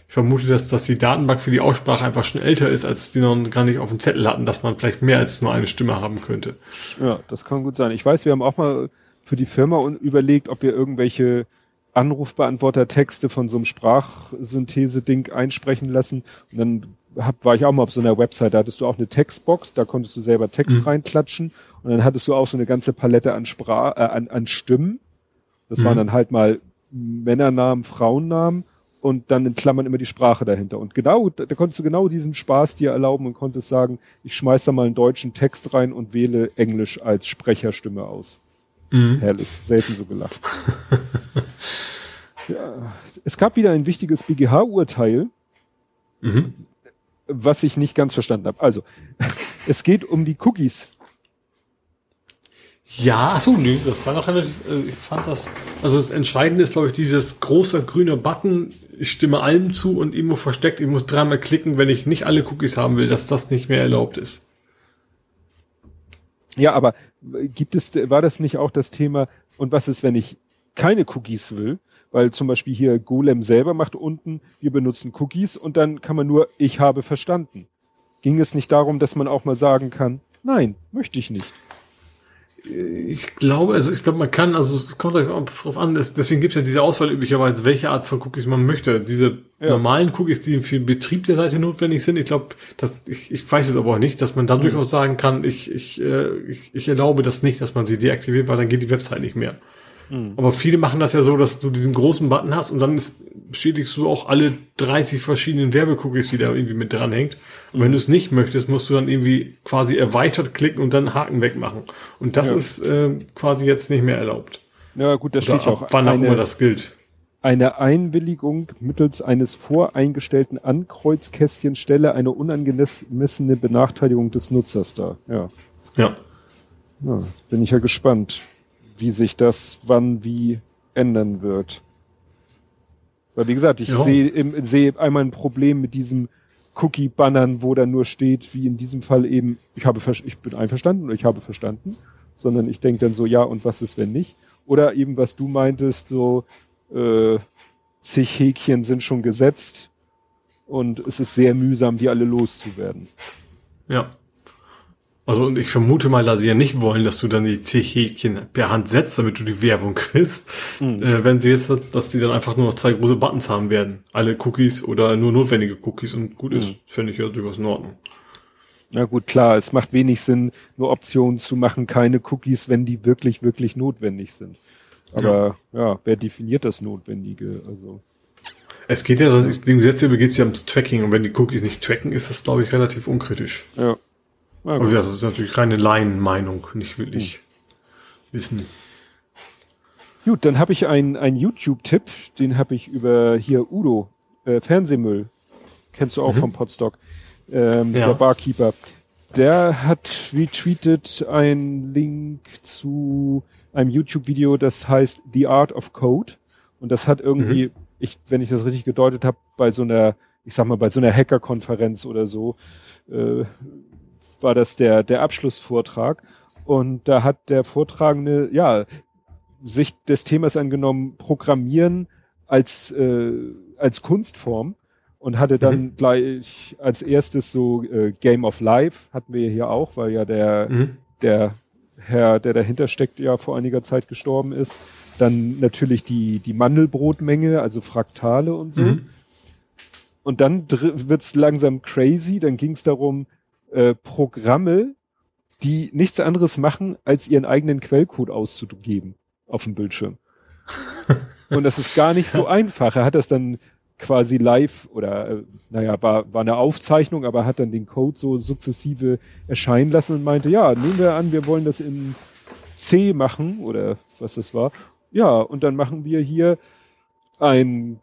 Speaker 3: Ich vermute, dass, dass die Datenbank für die Aussprache einfach schon älter ist, als die noch gar nicht auf dem Zettel hatten, dass man vielleicht mehr als nur eine Stimme haben könnte.
Speaker 2: Ja, das kann gut sein. Ich weiß, wir haben auch mal für die Firma überlegt, ob wir irgendwelche Anrufbeantworter-Texte von so einem Sprachsynthese-Ding einsprechen lassen. Und dann hab, war ich auch mal auf so einer Website, da hattest du auch eine Textbox, da konntest du selber Text reinklatschen und dann hattest du auch so eine ganze Palette an Sprach, äh, an, an Stimmen. Das waren dann halt mal Männernamen, Frauennamen und dann in Klammern immer die Sprache dahinter. Und genau, da, da konntest du genau diesen Spaß dir erlauben und konntest sagen, ich schmeiß da mal einen deutschen Text rein und wähle Englisch als Sprecherstimme aus. Herrlich, selten so gelacht. ja, es gab wieder ein wichtiges BGH-Urteil, was ich nicht ganz verstanden habe. Also, es geht um die Cookies.
Speaker 3: Ja, ach so, nö, das war noch relativ, äh, ich fand das, also das Entscheidende ist, glaube ich, dieses große grüne Button, ich stimme allem zu und irgendwo versteckt, ich muss dreimal klicken, wenn ich nicht alle Cookies haben will, dass das nicht mehr erlaubt ist.
Speaker 2: Ja, aber gibt es, war das nicht auch das Thema, und was ist, wenn ich keine Cookies will? Weil zum Beispiel hier Golem selber macht unten, wir benutzen Cookies und dann kann man nur, ich habe verstanden. Ging es nicht darum, dass man auch mal sagen kann, nein, möchte ich nicht.
Speaker 3: Ich glaube, also ich glaube, man kann, also es kommt darauf an, deswegen gibt es ja diese Auswahl üblicherweise, welche Art von Cookies man möchte. Diese
Speaker 2: Ja.
Speaker 3: normalen Cookies, die für den Betrieb der Seite notwendig sind, ich glaube, das, ich, ich weiß es aber auch nicht, dass man da durchaus sagen kann, ich, ich, äh, ich, ich erlaube das nicht, dass man sie deaktiviert, weil dann geht die Website nicht mehr. Aber viele machen das ja so, dass du diesen großen Button hast und dann ist, bestätigst du auch alle 30 verschiedenen Werbecookies, die da irgendwie mit dranhängt. Und wenn du es nicht möchtest, musst du dann irgendwie quasi erweitert klicken und dann Haken wegmachen. Und das
Speaker 2: Ja.
Speaker 3: ist äh, quasi jetzt nicht mehr erlaubt.
Speaker 2: Ja gut, da
Speaker 3: Oder
Speaker 2: steht auch
Speaker 3: wann auch immer das gilt.
Speaker 2: eine Einwilligung mittels eines voreingestellten Ankreuzkästchens stelle eine unangemessene Benachteiligung des Nutzers dar. Ja.
Speaker 3: Ja.
Speaker 2: Ja, bin ich ja gespannt, wie sich das wann wie ändern wird. Weil wie gesagt, ich
Speaker 3: Ja.
Speaker 2: sehe sehe einmal ein Problem mit diesem Cookie-Bannern, wo dann nur steht, wie in diesem Fall eben, ich habe ich bin einverstanden oder ich habe verstanden, sondern ich denke dann so, ja, und was ist, wenn nicht? Oder eben, was du meintest, so äh, zig Häkchen sind schon gesetzt und es ist sehr mühsam, die alle loszuwerden.
Speaker 3: Ja. Also und ich vermute mal, dass sie ja nicht wollen, dass du dann die C-Häkchen per Hand setzt, damit du die Werbung kriegst. Äh, wenn sie jetzt, dass, dass sie dann einfach nur noch zwei große Buttons haben werden. Alle Cookies oder nur notwendige Cookies und gut ist, finde ich ja durchaus in Ordnung.
Speaker 2: Na gut, klar, es macht wenig Sinn, nur Optionen zu machen, keine Cookies, wenn die wirklich, wirklich notwendig sind. Aber ja, wer definiert das Notwendige? Also
Speaker 3: Es geht ja, dem Gesetz über geht es ja ums Tracking und wenn die Cookies nicht tracken, ist das, glaube ich, relativ unkritisch.
Speaker 2: ja.
Speaker 3: Ja, das ist natürlich reine Laienmeinung, nicht wirklich wissen.
Speaker 2: gut, dann habe ich einen einen YouTube-Tipp, den habe ich über hier Udo äh, Fernsehmüll, kennst du auch mhm. vom Podstock, ähm,
Speaker 3: ja.
Speaker 2: der Barkeeper, der hat retweetet ein Link zu einem YouTube-Video, das heißt The Art of Code. Und das hat irgendwie, mhm. ich, wenn ich das richtig gedeutet habe, bei so einer, ich sag mal, bei so einer Hacker-Konferenz oder so, äh, war das der, der Abschlussvortrag. Und da hat der Vortragende, ja, sich des Themas angenommen, Programmieren als, äh, als Kunstform und hatte dann mhm. gleich als erstes so äh, Game of Life hatten wir hier auch, weil ja der, mhm. der Herr, der dahinter steckt, ja vor einiger Zeit gestorben ist. Dann natürlich die, die Mandelbrotmenge, also Fraktale und so. Mhm. Und dann wird's langsam crazy, dann ging's darum, äh, Programme, die nichts anderes machen, als ihren eigenen Quellcode auszugeben auf dem Bildschirm. Und das ist gar nicht so einfach. Er hat das dann quasi live oder äh, naja, war, war eine Aufzeichnung, aber hat dann den Code so sukzessive erscheinen lassen und meinte, ja, nehmen wir an, wir wollen das in C machen oder was das war. Ja, und dann machen wir hier ein,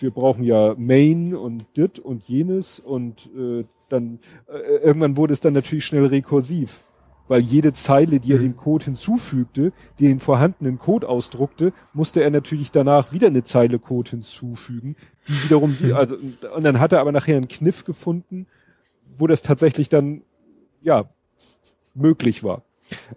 Speaker 2: wir brauchen ja Main und dit und jenes und äh, dann äh, irgendwann wurde es dann natürlich schnell rekursiv weil jede Zeile, die er mhm. dem Code hinzufügte, die den vorhandenen Code ausdruckte, musste er natürlich danach wieder eine Zeile Code hinzufügen, die wiederum die, mhm. also, und dann hat er aber nachher einen Kniff gefunden, wo das tatsächlich dann, ja, möglich war.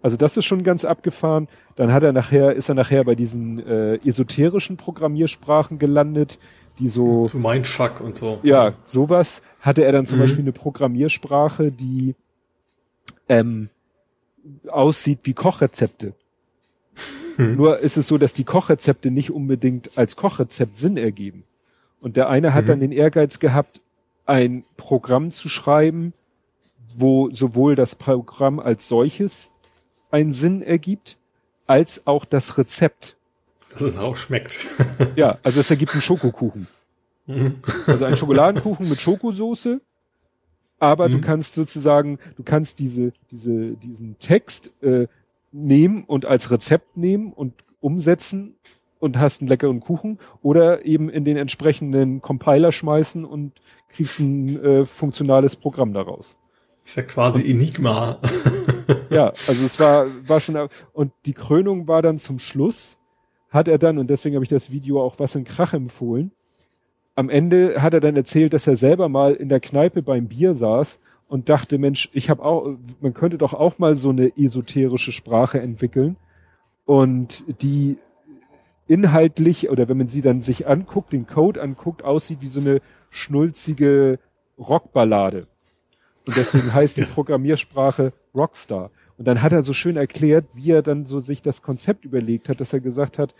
Speaker 2: Also das ist schon ganz abgefahren. Dann hat er nachher, ist er nachher bei diesen äh, esoterischen Programmiersprachen gelandet, die so.
Speaker 3: So Mindfuck und so.
Speaker 2: Ja, sowas. Hatte er dann zum mhm. Beispiel eine Programmiersprache, die ähm, aussieht wie Kochrezepte. Hm. Nur ist es so, dass die Kochrezepte nicht unbedingt als Kochrezept Sinn ergeben. Und der eine hat mhm. dann den Ehrgeiz gehabt, ein Programm zu schreiben, wo sowohl das Programm als solches einen Sinn ergibt, als auch das Rezept.
Speaker 3: Dass es auch schmeckt.
Speaker 2: ja, also es ergibt einen Schokokuchen. Mhm. Also ein Schokoladenkuchen mit Schokosoße aber mhm. du kannst sozusagen, du kannst diese, diese, diesen Text äh, nehmen und als Rezept nehmen und umsetzen und hast einen leckeren Kuchen oder eben in den entsprechenden Compiler schmeißen und kriegst ein äh, funktionales Programm daraus.
Speaker 3: Ist ja quasi und, Enigma.
Speaker 2: ja, also es war, war schon, und die Krönung war dann zum Schluss, hat er dann, und deswegen habe ich das Video auch was in Krach empfohlen, am Ende hat er dann erzählt, dass er selber mal in der Kneipe beim Bier saß und dachte, Mensch, ich habe auch, man könnte doch auch mal so eine esoterische Sprache entwickeln und die inhaltlich oder wenn man sie dann sich anguckt, den Code anguckt, aussieht wie so eine schnulzige Rockballade. Und deswegen heißt die Programmiersprache Rockstar. Und dann hat er so schön erklärt, wie er dann so sich das Konzept überlegt hat, dass er gesagt hat,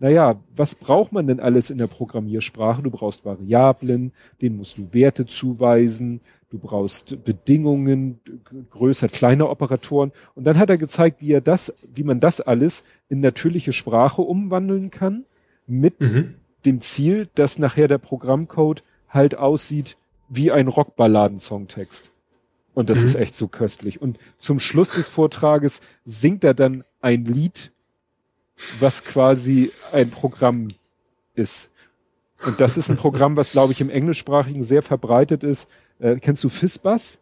Speaker 2: naja, was braucht man denn alles in der Programmiersprache? Du brauchst Variablen, denen musst du Werte zuweisen, du brauchst Bedingungen, größer, kleiner Operatoren. Und dann hat er gezeigt, wie er das, wie man das alles in natürliche Sprache umwandeln kann, mit mhm. dem Ziel, dass nachher der Programmcode halt aussieht wie ein Rockballaden-Songtext. Und das mhm. ist echt so köstlich. Und zum Schluss des Vortrages singt er dann ein Lied was quasi ein Programm ist. Und das ist ein Programm, was, glaube ich, im Englischsprachigen sehr verbreitet ist. Äh, kennst du Fizzbuzz?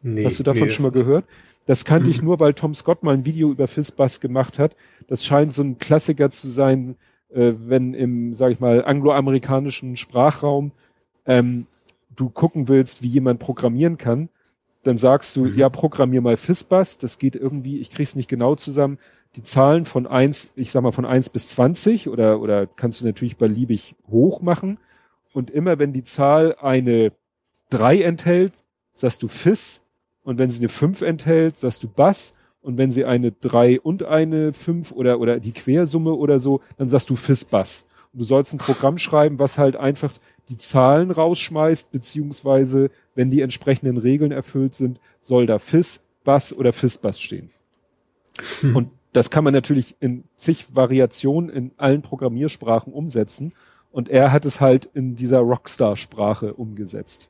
Speaker 2: Nee, Hast du davon nee, schon mal gehört? Das kannte ich nur, weil Tom Scott mal ein Video über Fizzbuzz gemacht hat. Das scheint so ein Klassiker zu sein, äh, wenn im, sag ich mal, angloamerikanischen Sprachraum ähm, du gucken willst, wie jemand programmieren kann, dann sagst du, mhm. ja, programmier mal Fizzbuzz. Das geht irgendwie, ich krieg's nicht genau zusammen die Zahlen von eins, ich sag mal von eins bis zwanzig oder, oder kannst du natürlich beliebig hoch machen. Und immer wenn die Zahl eine drei enthält, sagst du Fis. Und wenn sie eine fünf enthält, sagst du Bass. Und wenn sie eine drei und eine fünf oder, oder die Quersumme oder so, dann sagst du Fis Bass. Und du sollst ein Programm schreiben, was halt einfach die Zahlen rausschmeißt, beziehungsweise, wenn die entsprechenden Regeln erfüllt sind, soll da Fis, Bass oder Fis Bass stehen. Hm. Und das kann man natürlich in zig Variationen in allen Programmiersprachen umsetzen. Und er hat es halt in dieser Rockstar-Sprache umgesetzt.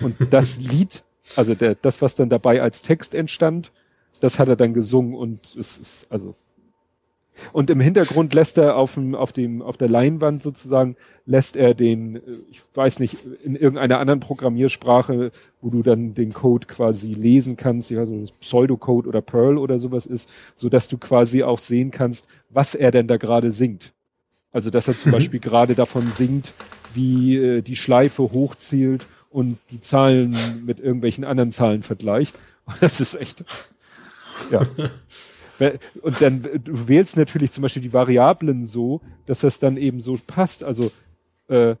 Speaker 2: Und das Lied, also der, das, was dann dabei als Text entstand, das hat er dann gesungen und es ist, also, Und im Hintergrund lässt er auf dem, auf dem, auf der Leinwand sozusagen, lässt er den, äh, ich weiß nicht, in irgendeiner anderen Programmiersprache, wo du dann den Code quasi lesen kannst, ja, so Pseudocode oder Perl oder sowas ist, so dass du quasi auch sehen kannst, was er denn da gerade singt. Also, dass er zum mhm. Beispiel gerade davon singt, wie äh, die Schleife hochzielt und die Zahlen mit irgendwelchen anderen Zahlen vergleicht. Und das ist echt, ja. Und dann, du wählst natürlich zum Beispiel die Variablen so, dass das dann eben so passt. Also, äh,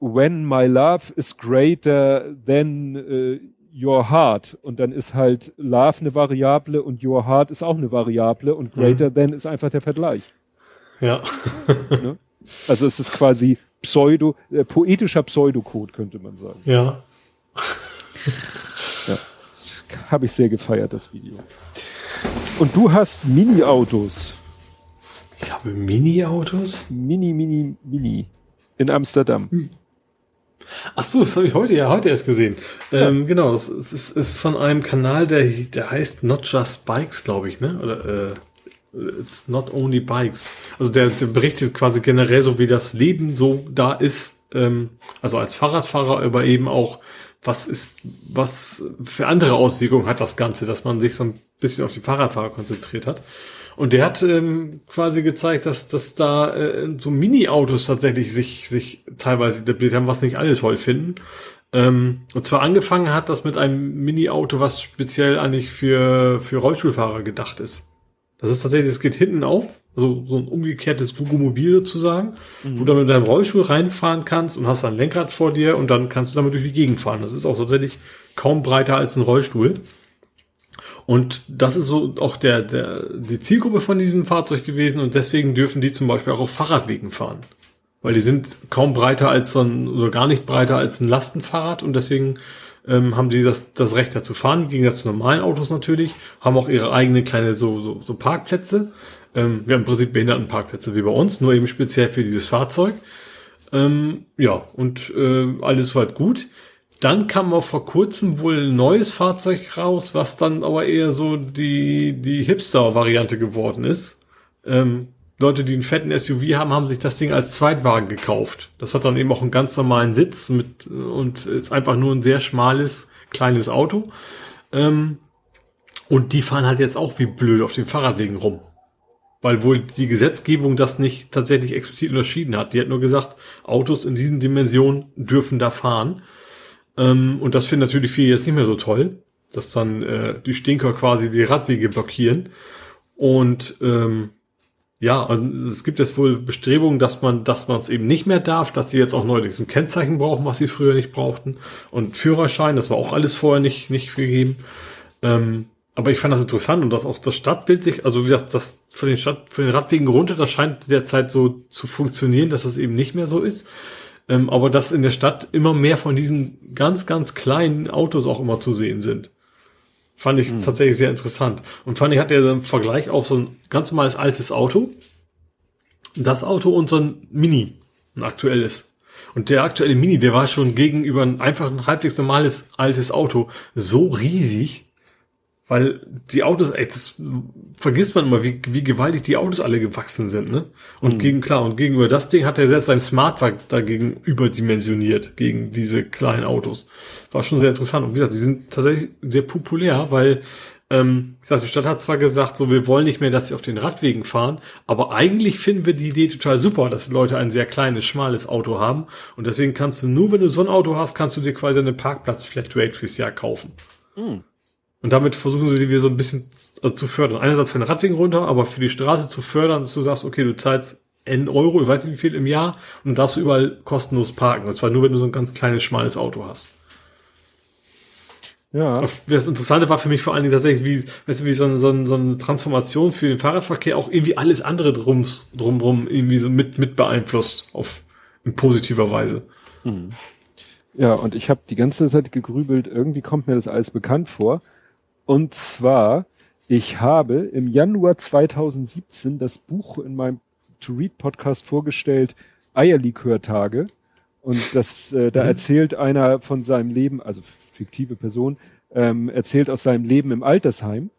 Speaker 2: when my love is greater than äh, your heart. Und dann ist halt love eine Variable und your heart ist auch eine Variable und greater mhm. than ist einfach der Vergleich.
Speaker 3: Ja.
Speaker 2: ne? Also es ist quasi Pseudo, äh, poetischer Pseudocode, könnte man sagen.
Speaker 3: Ja.
Speaker 2: ja. Habe ich sehr gefeiert, das Video. Und du hast Mini-Autos.
Speaker 3: Ich habe Mini-Autos?
Speaker 2: Mini, Mini, Mini. In Amsterdam. Hm.
Speaker 3: Ach so, das habe ich heute ja heute erst gesehen. Ja. Ähm, genau, es, es ist, ist, von einem Kanal, der, der heißt Not Just Bikes, glaube ich, ne? Oder äh, It's Not Only Bikes. Also der, der berichtet quasi generell so, wie das Leben so da ist. Ähm, also als Fahrradfahrer, aber eben auch, was ist, was für andere Auswirkungen hat das Ganze, dass man sich so ein bisschen auf die Fahrradfahrer konzentriert hat. Und der hat ähm, quasi gezeigt, dass, dass da äh, so Mini-Autos tatsächlich sich, sich teilweise etabliert haben, was nicht alle toll finden. Ähm, und zwar angefangen hat das mit einem Mini-Auto, was speziell eigentlich für, für Rollstuhlfahrer gedacht ist. Das ist tatsächlich, es geht hinten auf, also so ein umgekehrtes Fugomobil sozusagen, mhm. wo du dann mit deinem Rollstuhl reinfahren kannst und hast ein Lenkrad vor dir und dann kannst du damit durch die Gegend fahren. Das ist auch tatsächlich kaum breiter als ein Rollstuhl. Und das ist so auch der, der, die Zielgruppe von diesem Fahrzeug gewesen und deswegen dürfen die zum Beispiel auch auf Fahrradwegen fahren. Weil die sind kaum breiter als so ein, oder gar nicht breiter als ein Lastenfahrrad und deswegen ähm, haben die das, das Recht dazu fahren, im Gegensatz zu normalen Autos natürlich, haben auch ihre eigene kleine so, so, so Parkplätze. Ähm, wir haben im Prinzip Behindertenparkplätze wie bei uns, nur eben speziell für dieses Fahrzeug. Ähm, ja, und äh, alles soweit gut. Dann kam auch vor kurzem wohl ein neues Fahrzeug raus, was dann aber eher so die, die Hipster-Variante geworden ist. Ähm, Leute, die einen fetten SUV haben, haben sich das Ding als Zweitwagen gekauft. Das hat dann eben auch einen ganz normalen Sitz mit und ist einfach nur ein sehr schmales, kleines Auto. Ähm, und die fahren halt jetzt auch wie blöd auf den Fahrradwegen rum. Weil wohl die Gesetzgebung das nicht tatsächlich explizit unterschieden hat. Die hat nur gesagt, Autos in diesen Dimensionen dürfen da fahren. Ähm, und das finden natürlich viele jetzt nicht mehr so toll, dass dann äh, die Stinker quasi die Radwege blockieren. Und ähm, ja, und es gibt jetzt wohl Bestrebungen, dass man, dass man es eben nicht mehr darf, dass sie jetzt auch neulich ein Kennzeichen brauchen, was sie früher nicht brauchten. Und Führerschein, das war auch alles vorher nicht, nicht gegeben. Ähm, aber ich fand das interessant und dass auch das Stadtbild sich, also wie gesagt, das von den Stadt, von den Radwegen runter, das scheint derzeit so zu funktionieren, dass das eben nicht mehr so ist. Ähm, aber dass in der Stadt immer mehr von diesen ganz, ganz kleinen Autos auch immer zu sehen sind. Fand ich hm. tatsächlich sehr interessant. Und fand ich, hat er im Vergleich auch so ein ganz normales altes Auto. Das Auto und so ein Mini, ein aktuelles. Und der aktuelle Mini, der war schon gegenüber ein einfach ein halbwegs normales altes Auto so riesig, weil die Autos, ey, das vergisst man immer, wie, wie gewaltig die Autos alle gewachsen sind, ne? Und mhm. gegen, klar, und gegenüber das Ding hat er selbst sein Smartwagen dagegen überdimensioniert, gegen diese kleinen Autos. War schon sehr interessant. Und wie gesagt, die sind tatsächlich sehr populär, weil, ähm, ich sag, die Stadt hat zwar gesagt, so, wir wollen nicht mehr, dass sie auf den Radwegen fahren, aber eigentlich finden wir die Idee total super, dass Leute ein sehr kleines, schmales Auto haben. Und deswegen kannst du nur, wenn du so ein Auto hast, kannst du dir quasi eine Parkplatz-Flatrate fürs Jahr kaufen. Mhm. Und damit versuchen sie die wieder so ein bisschen also zu fördern. Einerseits für den Radwegen runter, aber für die Straße zu fördern, dass du sagst, okay, du zahlst N Euro, ich weiß nicht wie viel im Jahr, und darfst du überall kostenlos parken. Und zwar nur, wenn du so ein ganz kleines, schmales Auto hast. Ja. Das Interessante war für mich vor allen Dingen tatsächlich, wie, weißt du, wie so, eine, so, eine, so eine Transformation für den Fahrradverkehr auch irgendwie alles andere drum, drumrum irgendwie so mit, mit beeinflusst auf in positiver Weise. Hm.
Speaker 2: Ja, und ich habe die ganze Zeit gegrübelt, irgendwie kommt mir das alles bekannt vor. Und zwar, ich habe im Januar 2017 das Buch in meinem To Read Podcast vorgestellt, Eierlikörtage. Und das, äh, da mhm. erzählt einer von seinem Leben, also fiktive Person, ähm, erzählt aus seinem Leben im Altersheim.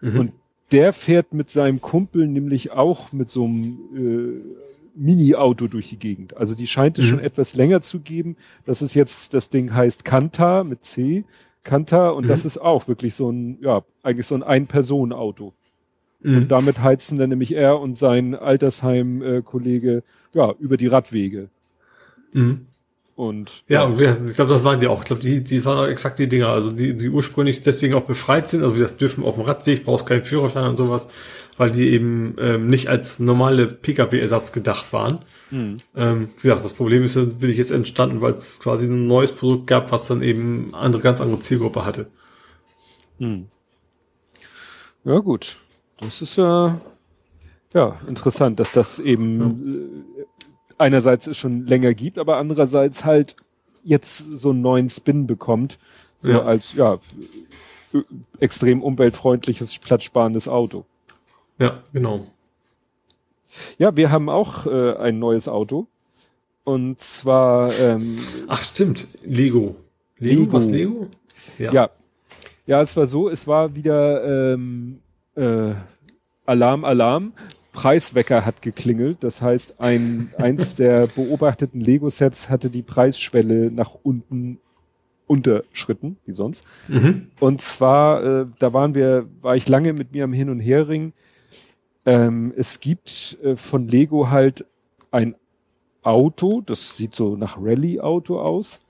Speaker 2: Mhm. Und der fährt mit seinem Kumpel nämlich auch mit so einem äh, Mini-Auto durch die Gegend. Also die scheint es mhm. schon etwas länger zu geben. Das ist jetzt, das Ding heißt Kanta mit C, Kanta, und mhm. das ist auch wirklich so ein, ja, eigentlich so ein Ein-Personen-Auto. Mhm. Und damit heizen dann nämlich er und sein Altersheim-Kollege, ja, über die Radwege. Mhm. Und
Speaker 3: ja, ja. ich glaube, das waren die auch. Ich glaube, die, die waren exakt die Dinger, also die, die ursprünglich deswegen auch befreit sind. Also wie gesagt, dürfen auf dem Radweg, brauchst keinen Führerschein und sowas, weil die eben ähm, nicht als normale Pkw-Ersatz gedacht waren. Mhm. Ähm, wie gesagt, das Problem ist bin ich jetzt entstanden, weil es quasi ein neues Produkt gab, was dann eben andere, ganz andere Zielgruppe hatte.
Speaker 2: Mhm. Ja, gut. Das ist ja, ja interessant, dass das eben ja. Äh, einerseits es schon länger gibt, aber andererseits halt jetzt so einen neuen Spin bekommt, so ja. als ja extrem umweltfreundliches, platzsparendes Auto.
Speaker 3: Ja, genau.
Speaker 2: Ja, wir haben auch äh, ein neues Auto. Und zwar ähm,
Speaker 3: Ach stimmt, Lego. Lego, Lego. was Lego?
Speaker 2: Ja. ja. Ja, es war so, es war wieder ähm, äh, Alarm, Alarm. Preiswecker hat geklingelt. Das heißt, ein, eins der beobachteten Lego-Sets hatte die Preisschwelle nach unten unterschritten, wie sonst. Mhm. Und zwar, äh, da waren wir, war ich lange mit mir am Hin- und Herring. Ähm, es gibt äh, von Lego halt ein Auto, das sieht so nach Rallye-Auto aus.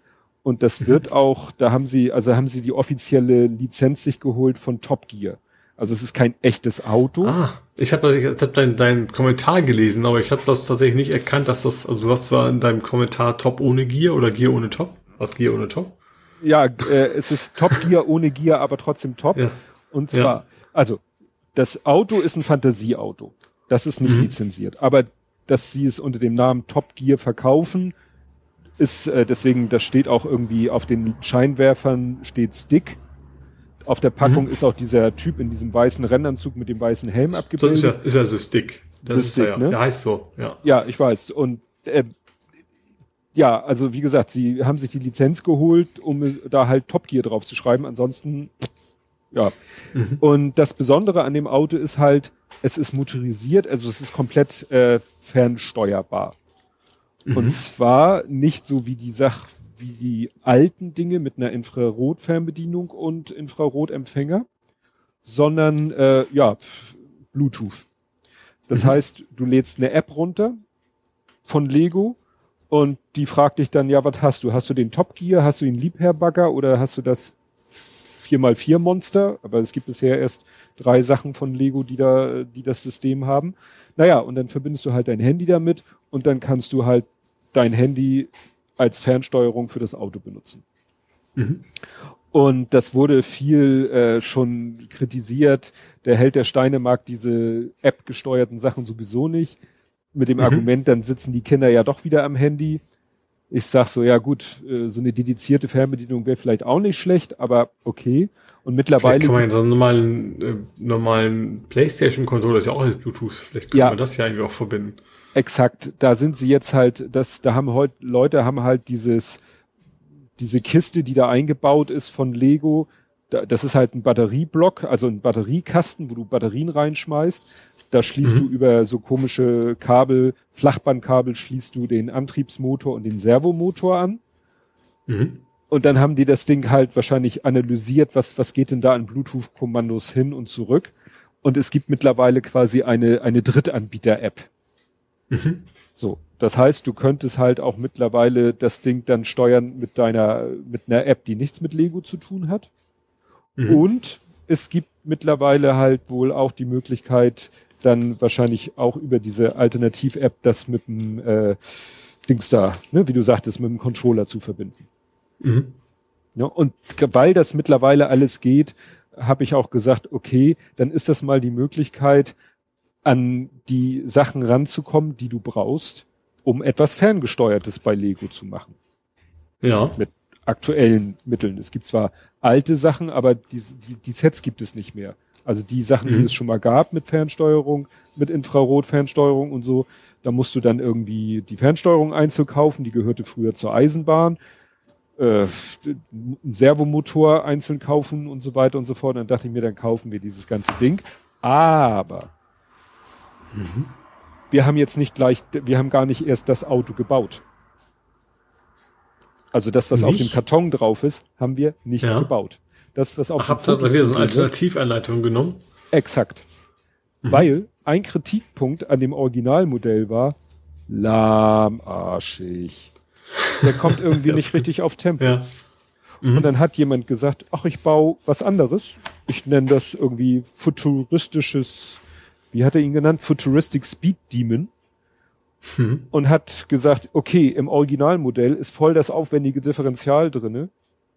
Speaker 2: Und das wird auch, da haben sie, also haben sie die offizielle Lizenz sich geholt von Top Gear. Also es ist kein echtes Auto.
Speaker 3: Ah, ich habe ich hab deinen dein Kommentar gelesen, aber ich habe das tatsächlich nicht erkannt, dass das, also du hast zwar in deinem Kommentar Top ohne Gear oder Gear ohne Top. Was Gear ohne Top?
Speaker 2: Ja, äh, es ist Top Gear ohne Gear, aber trotzdem Top. Ja. Und zwar, ja. also das Auto ist ein Fantasieauto. Das ist nicht mhm. lizenziert. Aber dass sie es unter dem Namen Top Gear verkaufen, ist äh, deswegen, das steht auch irgendwie auf den Scheinwerfern steht Stick. Auf der Packung mhm. ist auch dieser Typ in diesem weißen Rennanzug mit dem weißen Helm abgebildet.
Speaker 3: So ist er, ist er das Stick. Das, das ist Stick, ja. Ne? Der heißt so, ja.
Speaker 2: Ja, ich weiß. Und äh, ja, also wie gesagt, sie haben sich die Lizenz geholt, um da halt Top Gear drauf zu schreiben. Ansonsten, ja. Mhm. Und das Besondere an dem Auto ist halt, es ist motorisiert, also es ist komplett äh, fernsteuerbar. Mhm. Und zwar nicht so wie die Sach, wie die alten Dinge mit einer Infrarotfernbedienung und Infrarotempfänger, sondern äh, ja, Bluetooth. Das mhm. heißt, du lädst eine App runter von Lego und die fragt dich dann, ja, was hast du? Hast du den Top Gear, hast du den Liebherr-Bagger oder hast du das 4x4 Monster? Aber es gibt bisher erst drei Sachen von Lego, die da, die das System haben. Naja, und dann verbindest du halt dein Handy damit und dann kannst du halt dein Handy als Fernsteuerung für das Auto benutzen. Mhm. Und das wurde viel äh, schon kritisiert. Der Held der Steine mag diese App-gesteuerten Sachen sowieso nicht. Mit dem mhm. Argument, dann sitzen die Kinder ja doch wieder am Handy. Ich sag so, ja gut, äh, so eine dedizierte Fernbedienung wäre vielleicht auch nicht schlecht, aber okay. Und mittlerweile.
Speaker 3: Vielleicht kann man ja so einen normalen, äh, normalen Playstation-Controller ist ja auch als Bluetooth. Vielleicht können ja, wir das ja irgendwie auch verbinden.
Speaker 2: Exakt. Da sind sie jetzt halt, das, da haben heute, Leute haben halt dieses, diese Kiste, die da eingebaut ist von Lego. Da, das ist halt ein Batterieblock, also ein Batteriekasten, wo du Batterien reinschmeißt. Da schließt mhm. du über so komische Kabel, Flachbandkabel, schließt du den Antriebsmotor und den Servomotor an. Mhm. Und dann haben die das Ding halt wahrscheinlich analysiert, was, was geht denn da an Bluetooth-Kommandos hin und zurück. Und es gibt mittlerweile quasi eine, eine Drittanbieter-App. Mhm. So. Das heißt, du könntest halt auch mittlerweile das Ding dann steuern mit deiner, mit einer App, die nichts mit Lego zu tun hat. Mhm. Und es gibt mittlerweile halt wohl auch die Möglichkeit, dann wahrscheinlich auch über diese Alternativ-App das mit dem äh, Dings da, ne, wie du sagtest, mit dem Controller zu verbinden. Mhm. Ja, und weil das mittlerweile alles geht, habe ich auch gesagt, okay, dann ist das mal die Möglichkeit, an die Sachen ranzukommen, die du brauchst, um etwas Ferngesteuertes bei Lego zu machen.
Speaker 3: Ja.
Speaker 2: Mit aktuellen Mitteln. Es gibt zwar alte Sachen, aber die, die, die Sets gibt es nicht mehr. Also die Sachen, mhm. die es schon mal gab mit Fernsteuerung, mit Infrarot-Fernsteuerung und so, da musst du dann irgendwie die Fernsteuerung einzeln kaufen, die gehörte früher zur Eisenbahn äh, einen Servomotor einzeln kaufen und so weiter und so fort. Und dann dachte ich mir, dann kaufen wir dieses ganze Ding. Aber wir haben jetzt nicht gleich, wir haben gar nicht erst das Auto gebaut. Also das, was auf
Speaker 3: Nicht?
Speaker 2: dem Karton drauf ist, haben wir nicht
Speaker 3: Ja.
Speaker 2: gebaut. Das, was auf
Speaker 3: Ach, habt ihr eine Alternativanleitung genommen?
Speaker 2: Exakt. Weil ein Kritikpunkt an dem Originalmodell war, lahmarschig. Der kommt irgendwie nicht richtig auf Tempo.
Speaker 3: Ja.
Speaker 2: Und dann hat jemand gesagt, ach, ich baue was anderes. Ich nenne das irgendwie futuristisches, wie hat er ihn genannt? Futuristic Speed Demon.
Speaker 3: Mhm.
Speaker 2: Und hat gesagt, okay, im Originalmodell ist voll das aufwendige Differential drinne.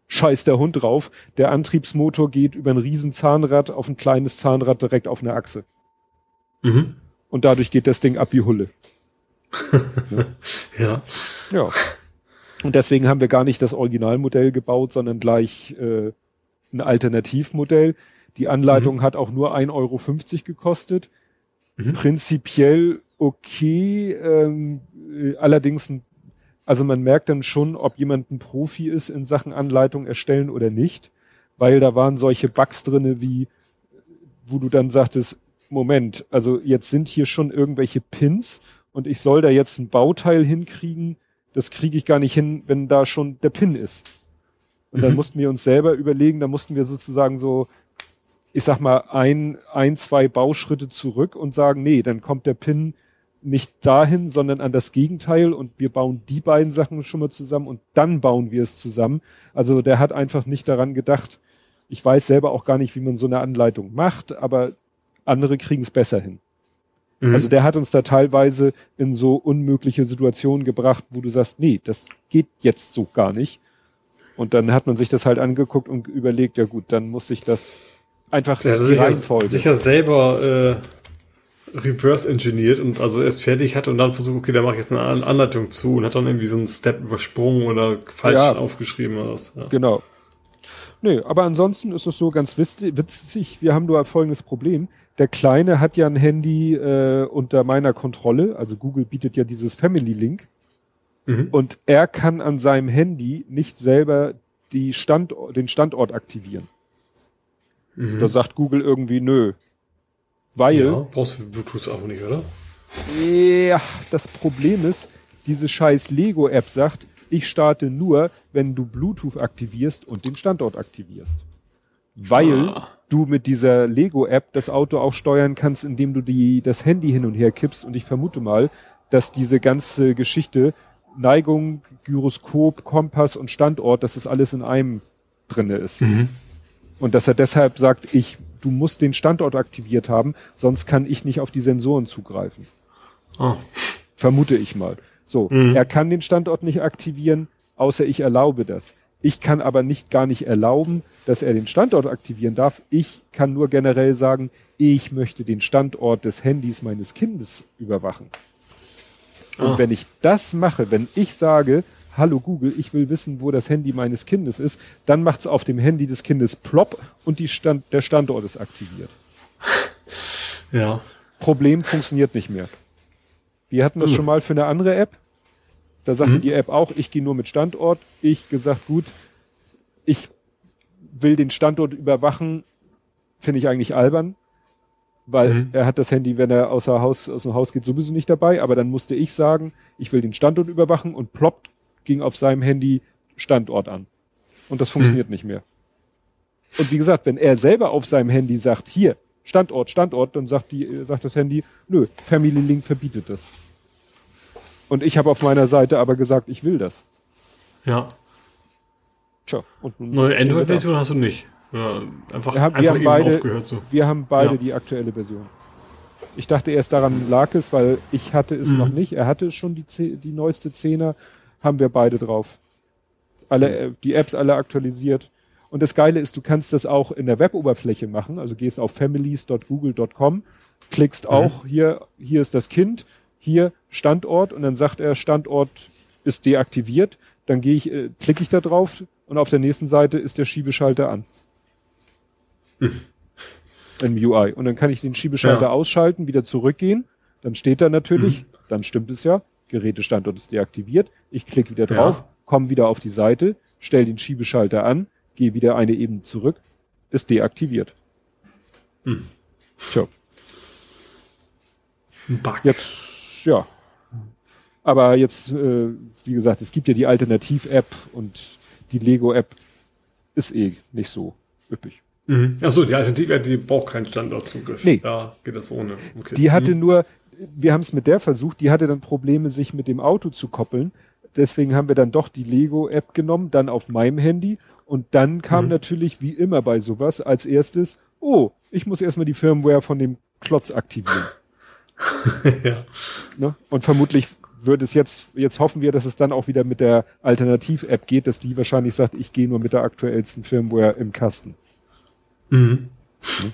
Speaker 2: Scheiß der Hund drauf. Der Antriebsmotor geht über ein riesen Zahnrad auf ein kleines Zahnrad direkt auf eine Achse.
Speaker 3: Mhm.
Speaker 2: Und dadurch geht das Ding ab wie Hulle.
Speaker 3: Ja.
Speaker 2: Ja. Und deswegen haben wir gar nicht das Originalmodell gebaut, sondern gleich äh, ein Alternativmodell. Die Anleitung hat auch nur 1,50 Euro gekostet.
Speaker 3: Mhm.
Speaker 2: Prinzipiell okay, ähm, äh, allerdings, ein, also man merkt dann schon, ob jemand ein Profi ist in Sachen Anleitung erstellen oder nicht, weil da waren solche Bugs drinne wie, wo du dann sagtest, Moment, also jetzt sind hier schon irgendwelche Pins und ich soll da jetzt ein Bauteil hinkriegen, das kriege ich gar nicht hin, wenn da schon der Pin ist. Und dann
Speaker 3: Mhm.
Speaker 2: mussten wir uns selber überlegen, da mussten wir sozusagen so, ich sag mal, ein, ein, zwei Bauschritte zurück und sagen, nee, dann kommt der Pin nicht dahin, sondern an das Gegenteil und wir bauen die beiden Sachen schon mal zusammen und dann bauen wir es zusammen. Also der hat einfach nicht daran gedacht. Ich weiß selber auch gar nicht, wie man so eine Anleitung macht, aber andere kriegen es besser hin.
Speaker 3: Mhm.
Speaker 2: Also der hat uns da teilweise in so unmögliche Situationen gebracht, wo du sagst, nee, das geht jetzt so gar nicht. Und dann hat man sich das halt angeguckt und überlegt, ja gut, dann muss ich das einfach
Speaker 3: hat
Speaker 2: die
Speaker 3: sicher,
Speaker 2: Reihenfolge.
Speaker 3: sicher selber äh, reverse engineert und also erst fertig hatte und dann versucht, okay, da mache ich jetzt eine An Anleitung zu und hat dann irgendwie so einen Step übersprungen oder falsch
Speaker 2: Ja.
Speaker 3: aufgeschrieben oder was. Ja.
Speaker 2: Genau. Nö, aber ansonsten ist es so ganz witz- witzig. Wir haben nur folgendes Problem. Der Kleine hat ja ein Handy äh, unter meiner Kontrolle. Also Google bietet ja dieses Family Link.
Speaker 3: Mhm.
Speaker 2: Und er kann an seinem Handy nicht selber die Standort, den Standort aktivieren.
Speaker 3: Mhm.
Speaker 2: Da sagt Google irgendwie nö. Weil,
Speaker 3: ja, brauchst du Bluetooth auch nicht, oder?
Speaker 2: ja, das Problem ist, diese scheiß Lego-App sagt, ich starte nur, wenn du Bluetooth aktivierst und den Standort aktivierst. Weil
Speaker 3: Ah.
Speaker 2: du mit dieser Lego-App das Auto auch steuern kannst, indem du die, das Handy hin und her kippst. Und ich vermute mal, dass diese ganze Geschichte Neigung, Gyroskop, Kompass und Standort, dass das alles in einem drinne ist.
Speaker 3: Mhm.
Speaker 2: Und dass er deshalb sagt, ich, du musst den Standort aktiviert haben, sonst kann ich nicht auf die Sensoren zugreifen.
Speaker 3: Ah.
Speaker 2: Vermute ich mal. So,
Speaker 3: Mhm.
Speaker 2: er kann den Standort nicht aktivieren, außer ich erlaube das. Ich kann aber nicht gar nicht erlauben, dass er den Standort aktivieren darf. Ich kann nur generell sagen, ich möchte den Standort des Handys meines Kindes überwachen. Und
Speaker 3: Ah.
Speaker 2: wenn ich das mache, wenn ich sage, hallo Google, ich will wissen, wo das Handy meines Kindes ist, dann macht es auf dem Handy des Kindes plopp und die Stand, der Standort ist aktiviert.
Speaker 3: Ja.
Speaker 2: Problem funktioniert nicht mehr. Wir hatten das
Speaker 3: Mhm.
Speaker 2: schon mal für eine andere App. Da sagte die App auch, ich gehe nur mit Standort. Ich gesagt, gut, ich will den Standort überwachen, finde ich eigentlich albern, weil
Speaker 3: Mhm.
Speaker 2: er hat das Handy, wenn er außer Haus, aus dem Haus geht, sowieso nicht dabei. Aber dann musste ich sagen, ich will den Standort überwachen und ploppt ging auf seinem Handy Standort an. Und das funktioniert nicht mehr. Und wie gesagt, wenn er selber auf seinem Handy sagt, hier, Standort, Standort, dann sagt die, äh, sagt das Handy, nö, Family Link verbietet das. Und ich habe auf meiner Seite aber gesagt, ich will das.
Speaker 3: Ja.
Speaker 2: Tja, und nun
Speaker 3: Neue
Speaker 2: wir.
Speaker 3: Android-Version hast du nicht. Ja, einfach,
Speaker 2: Wir haben- wir
Speaker 3: einfach
Speaker 2: haben
Speaker 3: eben
Speaker 2: beide-
Speaker 3: aufgehört so.
Speaker 2: Wir haben beide
Speaker 3: Ja.
Speaker 2: die aktuelle Version. Ich dachte erst daran lag es, weil ich hatte es
Speaker 3: Mhm.
Speaker 2: noch nicht. Er hatte schon die, die neueste Zehner, haben wir beide drauf. Alle, äh, die Apps alle aktualisiert. Und das Geile ist, du kannst das auch in der Weboberfläche machen. Also gehst auf families.google.com, klickst
Speaker 3: Mhm.
Speaker 2: auch hier, hier ist das Kind, hier Standort und dann sagt er, Standort ist deaktiviert. Dann gehe ich, äh, klicke ich da drauf und auf der nächsten Seite ist der Schiebeschalter an. Im UI. Und dann kann ich den Schiebeschalter
Speaker 3: Ja.
Speaker 2: ausschalten, wieder zurückgehen. Dann steht da natürlich, dann stimmt es ja, Gerätestandort ist deaktiviert. Ich klicke wieder drauf,
Speaker 3: Ja.
Speaker 2: komme wieder auf die Seite, stelle den Schiebeschalter an, gehe wieder eine Ebene zurück, ist deaktiviert.
Speaker 3: Hm.
Speaker 2: Tja, Ein Bug. Jetzt, ja. Aber jetzt, äh, wie gesagt, es gibt ja die Alternativ-App und die Lego-App ist eh nicht so üppig.
Speaker 3: Mhm. Achso, die Alternative, die braucht keinen Standortzugriff.
Speaker 2: Nee.
Speaker 3: Da geht das ohne.
Speaker 2: Okay. Die hatte mhm. nur, wir haben es mit der versucht, die hatte dann Probleme, sich mit dem Auto zu koppeln. Deswegen haben wir dann doch die Lego-App genommen, dann auf meinem Handy. Und dann kam mhm. natürlich, wie immer bei sowas, als erstes, oh, ich muss erstmal die Firmware von dem Klotz aktivieren. ja. Ne? Und vermutlich wird es jetzt, jetzt hoffen wir, dass es dann auch wieder mit der Alternativ-App geht, dass die wahrscheinlich sagt, ich gehe nur mit der aktuellsten Firmware im Kasten. Mhm.
Speaker 3: Hm?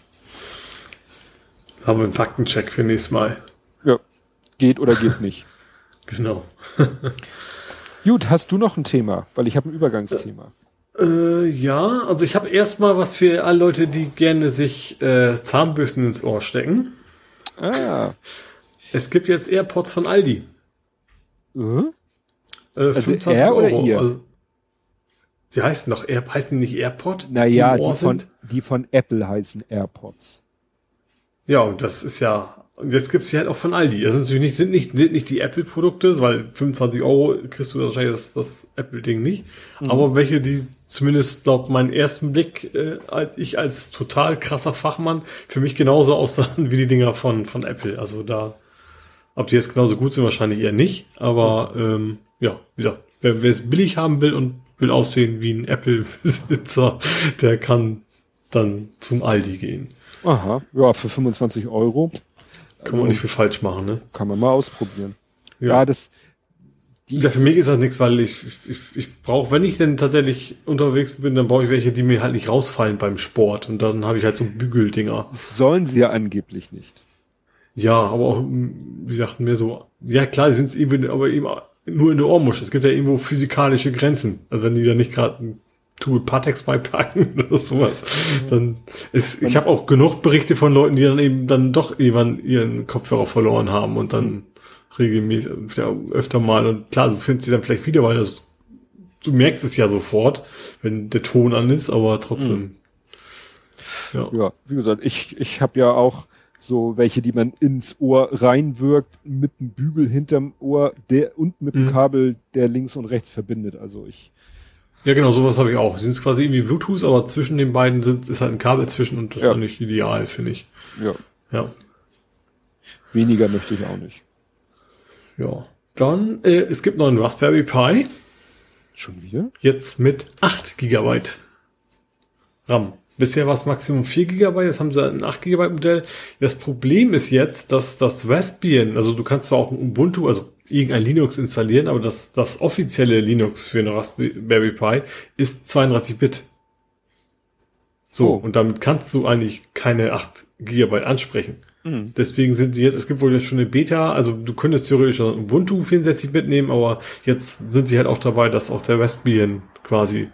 Speaker 3: Haben wir einen Faktencheck für nächstes Mal.
Speaker 2: Geht oder geht nicht.
Speaker 3: genau.
Speaker 2: Gut, hast du noch ein Thema? Weil ich habe ein Übergangsthema.
Speaker 3: Äh, ja, also ich habe erstmal was für alle Leute, die gerne sich äh, Zahnbürsten ins Ohr stecken. Ah. Es gibt jetzt AirPods von Aldi.
Speaker 2: Mhm. Äh, also er oder Euro. ihr? Also,
Speaker 3: Sie heißen doch Air, heißen die nicht AirPod?
Speaker 2: Naja, die, die von, die von Apple heißen AirPods.
Speaker 3: Ja, und das ist ja, jetzt gibt's die halt auch von Aldi. Das sind natürlich nicht, sind nicht, sind nicht die Apple-Produkte, weil 25 Euro kriegst du wahrscheinlich das, das Apple-Ding nicht. Mhm. Aber welche, die zumindest laut meinen ersten Blick, äh, als ich als total krasser Fachmann, für mich genauso aussahen wie die Dinger von, von Apple. Also da, ob die jetzt genauso gut sind, wahrscheinlich eher nicht. Aber, ähm, ja, wie gesagt, wer, wer es billig haben will und will aussehen wie ein Apple-Besitzer, der kann dann zum Aldi gehen.
Speaker 2: Aha, ja, für 25 Euro.
Speaker 3: Kann man nicht viel falsch machen, ne?
Speaker 2: Kann man mal ausprobieren.
Speaker 3: Ja, ja das. Die ja, für mich ist das nichts, weil ich, ich, ich brauche, wenn ich denn tatsächlich unterwegs bin, dann brauche ich welche, die mir halt nicht rausfallen beim Sport. Und dann habe ich halt so Bügeldinger.
Speaker 2: sollen sie ja angeblich nicht.
Speaker 3: Ja, aber auch, wie gesagt, mehr so, ja klar, die sind es eben, aber eben nur in der Ohrmuschel. Es gibt ja irgendwo physikalische Grenzen. Also wenn die da nicht gerade Tool Patex beipacken oder sowas, dann ist, ich habe auch genug Berichte von Leuten, die dann eben dann doch irgendwann ihren Kopfhörer verloren haben und dann regelmäßig, ja, öfter mal und klar, du findest sie dann vielleicht wieder, weil das, du merkst es ja sofort, wenn der Ton an ist, aber trotzdem. Mhm.
Speaker 2: Ja. ja, wie gesagt, ich, ich habe ja auch so welche, die man ins Ohr reinwirkt, mit einem Bügel hinterm Ohr der und mit einem mhm. Kabel, der links und rechts verbindet. Also ich.
Speaker 3: Ja, genau, sowas habe ich auch. Sie sind quasi irgendwie Bluetooth, aber zwischen den beiden sind, ist halt ein Kabel zwischen und das ja. ist nicht ideal, finde ich.
Speaker 2: Ja.
Speaker 3: Ja.
Speaker 2: Weniger möchte ich auch nicht.
Speaker 3: Ja. Dann, äh, es gibt noch einen Raspberry Pi.
Speaker 2: Schon wieder?
Speaker 3: Jetzt mit 8 Gigabyte RAM. Bisher war es Maximum 4 GB, jetzt haben sie ein 8 GB Modell. Das Problem ist jetzt, dass das Raspbian, also du kannst zwar auch ein Ubuntu, also irgendein Linux installieren, aber das, das offizielle Linux für eine Raspberry Pi ist 32 Bit. So, oh. und damit kannst du eigentlich keine 8 GB ansprechen. Mhm. Deswegen sind sie jetzt, es gibt wohl jetzt schon eine Beta, also du könntest theoretisch Ubuntu 64 Bit nehmen, aber jetzt sind sie halt auch dabei, dass auch der Raspbian quasi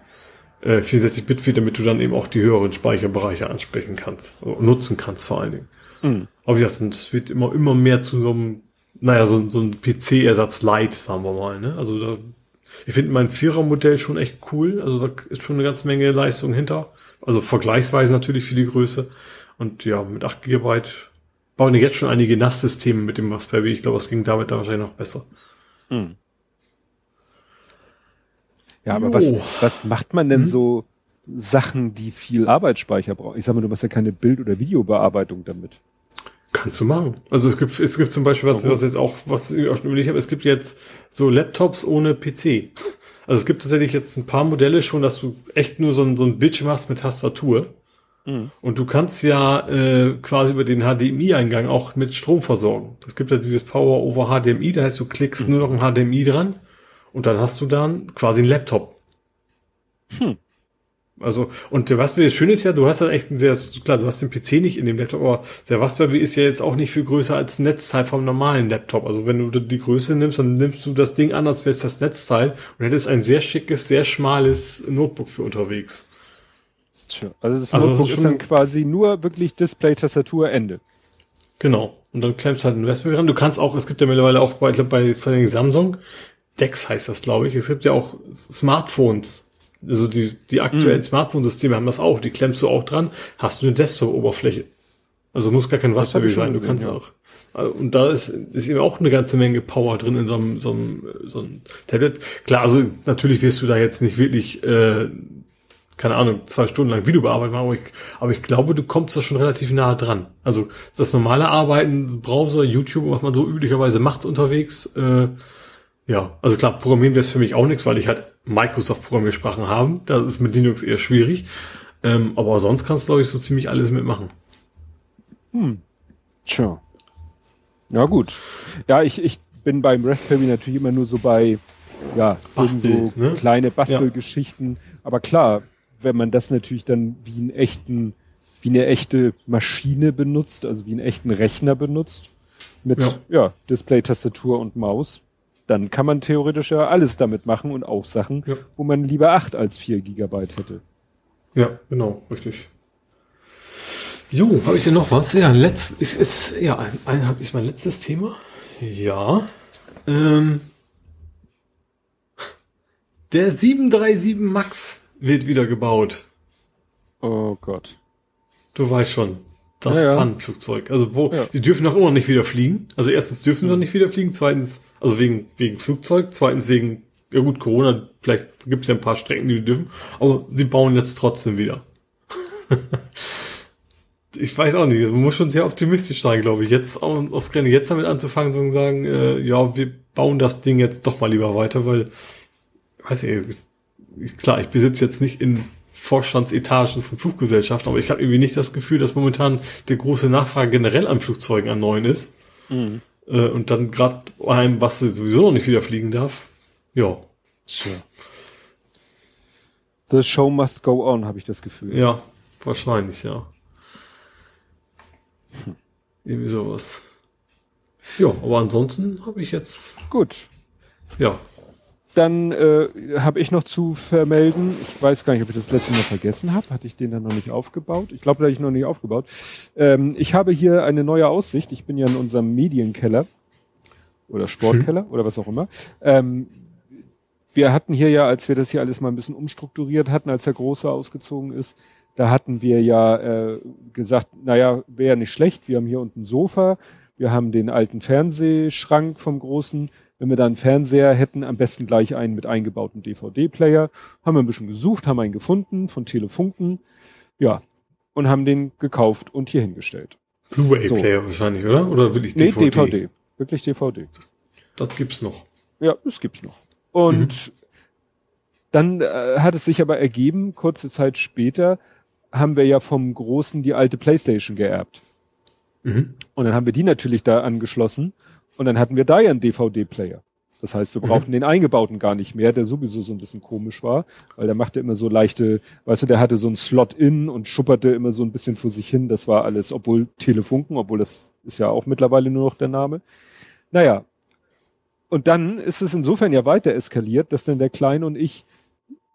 Speaker 3: äh, 64-Bit wird, damit du dann eben auch die höheren Speicherbereiche ansprechen kannst, nutzen kannst vor allen Dingen. Mhm. Aber wie gesagt, es wird immer, immer mehr zu so einem, naja, so, so ein PC-Ersatz Light, sagen wir mal, ne? Also da, ich finde mein Vierer-Modell schon echt cool, also da ist schon eine ganze Menge Leistung hinter. Also vergleichsweise natürlich für die Größe. Und ja, mit 8 GB bauen die jetzt schon einige NAS-Systeme mit dem Raspberry. Ich glaube, es ging damit dann wahrscheinlich noch besser. Mhm.
Speaker 2: Ja, aber was, was macht man denn hm? so Sachen, die viel Arbeitsspeicher brauchen? Ich sag mal, du machst ja keine Bild- oder Videobearbeitung damit.
Speaker 3: Kannst du machen. Also es gibt, es gibt zum Beispiel, was, was jetzt auch, was ich auch schon überlegt habe, es gibt jetzt so Laptops ohne PC. Also es gibt tatsächlich jetzt ein paar Modelle schon, dass du echt nur so ein, so ein Bildschirm hast mit Tastatur. Mhm. Und du kannst ja äh, quasi über den HDMI-Eingang auch mit Strom versorgen. Es gibt ja dieses Power over HDMI, da heißt du klickst mhm. nur noch ein HDMI dran und dann hast du dann quasi einen Laptop. Hm. Also, und der Raspberry, das Schöne ist ja, du hast ja echt ein sehr, klar, du hast den PC nicht in dem Laptop, aber der Raspberry ist ja jetzt auch nicht viel größer als Netzteil vom normalen Laptop. Also wenn du die Größe nimmst, dann nimmst du das Ding an, als wäre es das Netzteil und hättest ein sehr schickes, sehr schmales Notebook für unterwegs.
Speaker 2: Tja, also das also Notebook das ist, ist, dann quasi nur wirklich Display, Tastatur, Ende.
Speaker 3: Genau. Und dann klemmst halt einen Raspberry ran. Du kannst auch, es gibt ja mittlerweile auch bei, ich glaube, bei von Samsung, Dex heißt das, glaube ich. Es gibt ja auch Smartphones. Also die, die aktuellen mm. Smartphone-Systeme haben das auch. Die klemmst du auch dran, hast du eine Desktop-Oberfläche. Also muss gar kein Raspberry sein. Gesehen, du kannst ja. auch. Also, und da ist, ist eben auch eine ganze Menge Power drin in so einem, so einem, so einem Tablet. Klar, also natürlich wirst du da jetzt nicht wirklich, äh, keine Ahnung, zwei Stunden lang Video bearbeiten, aber ich, aber ich glaube, du kommst da schon relativ nahe dran. Also das normale Arbeiten, Browser, YouTube, was man so üblicherweise macht unterwegs, äh, ja, also klar, Programmieren wäre es für mich auch nichts, weil ich halt Microsoft-Programmiersprachen habe. Das ist mit Linux eher schwierig. Ähm, aber sonst kannst du, glaube ich, so ziemlich alles mitmachen.
Speaker 2: Hm. Tja. Ja, gut. Ja, ich, ich bin beim Raspberry natürlich immer nur so bei, ja, Bastel, so ne? kleine Bastelgeschichten. Ja. Aber klar, wenn man das natürlich dann wie einen echten, wie eine echte Maschine benutzt, also wie einen echten Rechner benutzt, mit, ja, ja Display, Tastatur und Maus, dann kann man theoretisch ja alles damit machen und auch Sachen, ja. wo man lieber acht als vier Gigabyte hätte.
Speaker 3: Ja, genau, richtig. Jo, habe ich denn noch was? Ja, letzt, ist, ist, ja, ein, ein habe ich mein letztes Thema. Ja. Ähm, der 737 Max wird wieder gebaut.
Speaker 2: Oh Gott.
Speaker 3: Du weißt schon. Das ja, Pannenflugzeug. Also wo, ja. die dürfen auch immer noch nicht wieder fliegen. Also erstens dürfen sie noch nicht wieder fliegen, zweitens, also wegen, wegen Flugzeug, zweitens wegen, ja gut, Corona, vielleicht gibt es ja ein paar Strecken, die dürfen, aber sie bauen jetzt trotzdem wieder. ich weiß auch nicht, man muss schon sehr optimistisch sein, glaube ich. Jetzt aus Grenze jetzt damit anzufangen, so sagen, äh, ja, wir bauen das Ding jetzt doch mal lieber weiter, weil, weiß ich, klar, ich besitze jetzt nicht in Vorstandsetagen von Fluggesellschaften, aber ich habe irgendwie nicht das Gefühl, dass momentan der große Nachfrage generell an Flugzeugen an neuen ist. Mhm. Äh, und dann gerade einem, was sowieso noch nicht wieder fliegen darf, ja. Tja.
Speaker 2: The show must go on, habe ich das Gefühl.
Speaker 3: Ja, wahrscheinlich, ja. Hm. Irgendwie sowas. Ja, aber ansonsten habe ich jetzt.
Speaker 2: Gut.
Speaker 3: Ja.
Speaker 2: Dann äh, habe ich noch zu vermelden, ich weiß gar nicht, ob ich das letzte Mal vergessen habe, hatte ich den dann noch nicht aufgebaut? Ich glaube, da habe ich noch nicht aufgebaut. Ähm, ich habe hier eine neue Aussicht. Ich bin ja in unserem Medienkeller oder Sportkeller hm. oder was auch immer. Ähm, wir hatten hier ja, als wir das hier alles mal ein bisschen umstrukturiert hatten, als der Große ausgezogen ist, da hatten wir ja äh, gesagt, naja, wäre nicht schlecht, wir haben hier unten ein Sofa, wir haben den alten Fernsehschrank vom Großen, wenn wir da einen Fernseher hätten, am besten gleich einen mit eingebautem DVD-Player. Haben wir ein bisschen gesucht, haben einen gefunden von Telefunken, ja, und haben den gekauft und hier hingestellt.
Speaker 3: Blu-ray-Player so. wahrscheinlich, oder? Oder
Speaker 2: wirklich DVD? Nee, DVD. Wirklich DVD.
Speaker 3: Das, das gibt's noch.
Speaker 2: Ja, das gibt's noch. Und mhm. dann äh, hat es sich aber ergeben, kurze Zeit später, haben wir ja vom Großen die alte Playstation geerbt. Mhm. Und dann haben wir die natürlich da angeschlossen und dann hatten wir da ja einen DVD-Player. Das heißt, wir mhm. brauchten mhm. den eingebauten gar nicht mehr, der sowieso so ein bisschen komisch war, weil der machte immer so leichte, weißt du, der hatte so einen Slot in und schupperte immer so ein bisschen vor sich hin. Das war alles, obwohl Telefunken, obwohl das ist ja auch mittlerweile nur noch der Name. Naja. Und dann ist es insofern ja weiter eskaliert, dass dann der Kleine und ich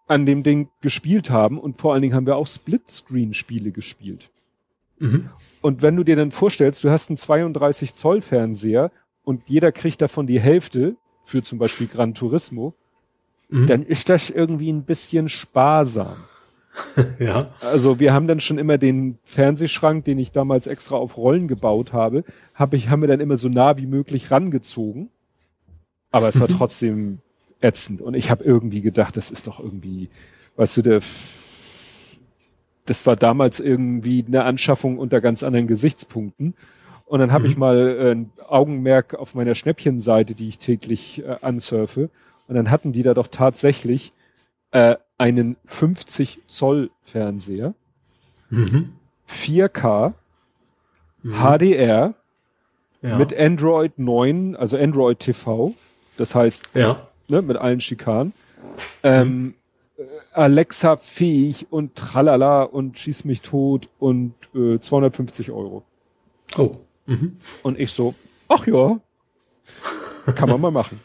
Speaker 2: an dem Ding gespielt haben und vor allen Dingen haben wir auch Splitscreen-Spiele gespielt. Mhm. Und wenn du dir dann vorstellst, du hast einen 32 Zoll Fernseher und jeder kriegt davon die Hälfte für zum Beispiel Gran Turismo, mhm. dann ist das irgendwie ein bisschen sparsam.
Speaker 3: ja.
Speaker 2: Also wir haben dann schon immer den Fernsehschrank, den ich damals extra auf Rollen gebaut habe, habe ich, haben wir dann immer so nah wie möglich rangezogen. Aber es war mhm. trotzdem ätzend. Und ich habe irgendwie gedacht, das ist doch irgendwie, weißt du, der, das war damals irgendwie eine Anschaffung unter ganz anderen Gesichtspunkten. Und dann habe mhm. ich mal äh, ein Augenmerk auf meiner Schnäppchenseite, die ich täglich äh, ansurfe. Und dann hatten die da doch tatsächlich äh, einen 50 Zoll Fernseher, mhm. 4K, mhm. HDR ja. mit Android 9, also Android TV. Das heißt,
Speaker 3: ja
Speaker 2: ne, mit allen Schikanen. Ähm, mhm. Alexa fähig und tralala und schieß mich tot und äh, 250 Euro.
Speaker 3: Oh.
Speaker 2: Mhm. Und ich so, ach ja, kann man mal machen.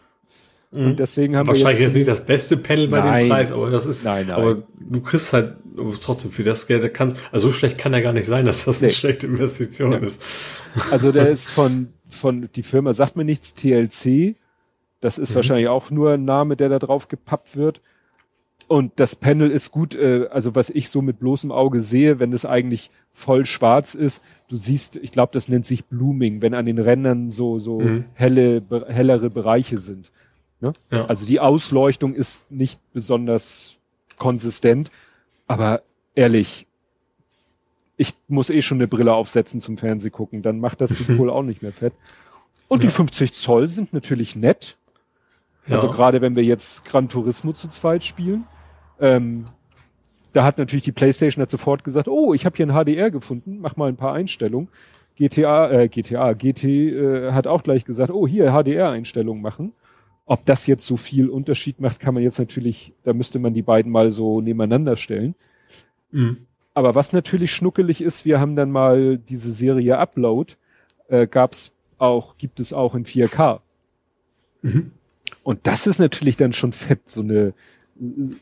Speaker 3: Mhm. Und deswegen haben Wahrscheinlich wir jetzt, jetzt nicht das beste Panel bei nein, dem Preis, aber das ist,
Speaker 2: nein, nein.
Speaker 3: aber du kriegst halt trotzdem für das Geld, kann, also so schlecht kann er gar nicht sein, dass das nee. eine schlechte Investition ja. ist.
Speaker 2: Also der ist von, von, die Firma sagt mir nichts, TLC, das ist mhm. wahrscheinlich auch nur ein Name, der da drauf gepappt wird. Und das Panel ist gut, äh, also was ich so mit bloßem Auge sehe, wenn es eigentlich voll schwarz ist, du siehst, ich glaube, das nennt sich Blooming, wenn an den Rändern so, so mhm. helle, hellere Bereiche sind. Ne? Ja. Also die Ausleuchtung ist nicht besonders konsistent, aber ehrlich, ich muss eh schon eine Brille aufsetzen zum Fernseh gucken, dann macht das die wohl auch nicht mehr fett. Und ja. die 50 Zoll sind natürlich nett. Also ja. gerade wenn wir jetzt Gran Turismo zu zweit spielen, ähm, da hat natürlich die PlayStation hat sofort gesagt, oh, ich habe hier ein HDR gefunden, mach mal ein paar Einstellungen. GTA, äh, GTA, GT äh, hat auch gleich gesagt, oh, hier HDR-Einstellungen machen. Ob das jetzt so viel Unterschied macht, kann man jetzt natürlich, da müsste man die beiden mal so nebeneinander stellen. Mhm. Aber was natürlich schnuckelig ist, wir haben dann mal diese Serie Upload, äh, gab's auch, gibt es auch in 4K. Mhm. Und das ist natürlich dann schon fett, so eine,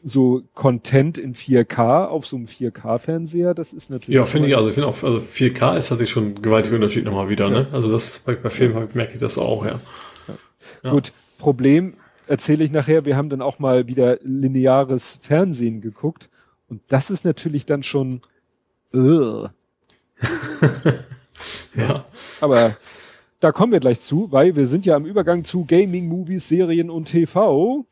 Speaker 2: so Content in 4K auf so einem 4K-Fernseher, das ist natürlich.
Speaker 3: Ja, finde ich, also ich finde auch, also 4K ist natürlich schon ein gewaltiger Unterschied nochmal wieder, ne? Also das bei, bei Filmen merke ich das auch, ja.
Speaker 2: ja. ja. Gut, Problem erzähle ich nachher. Wir haben dann auch mal wieder lineares Fernsehen geguckt und das ist natürlich dann schon. Uh. ja. Aber da kommen wir gleich zu, weil wir sind ja am Übergang zu Gaming, Movies, Serien und TV.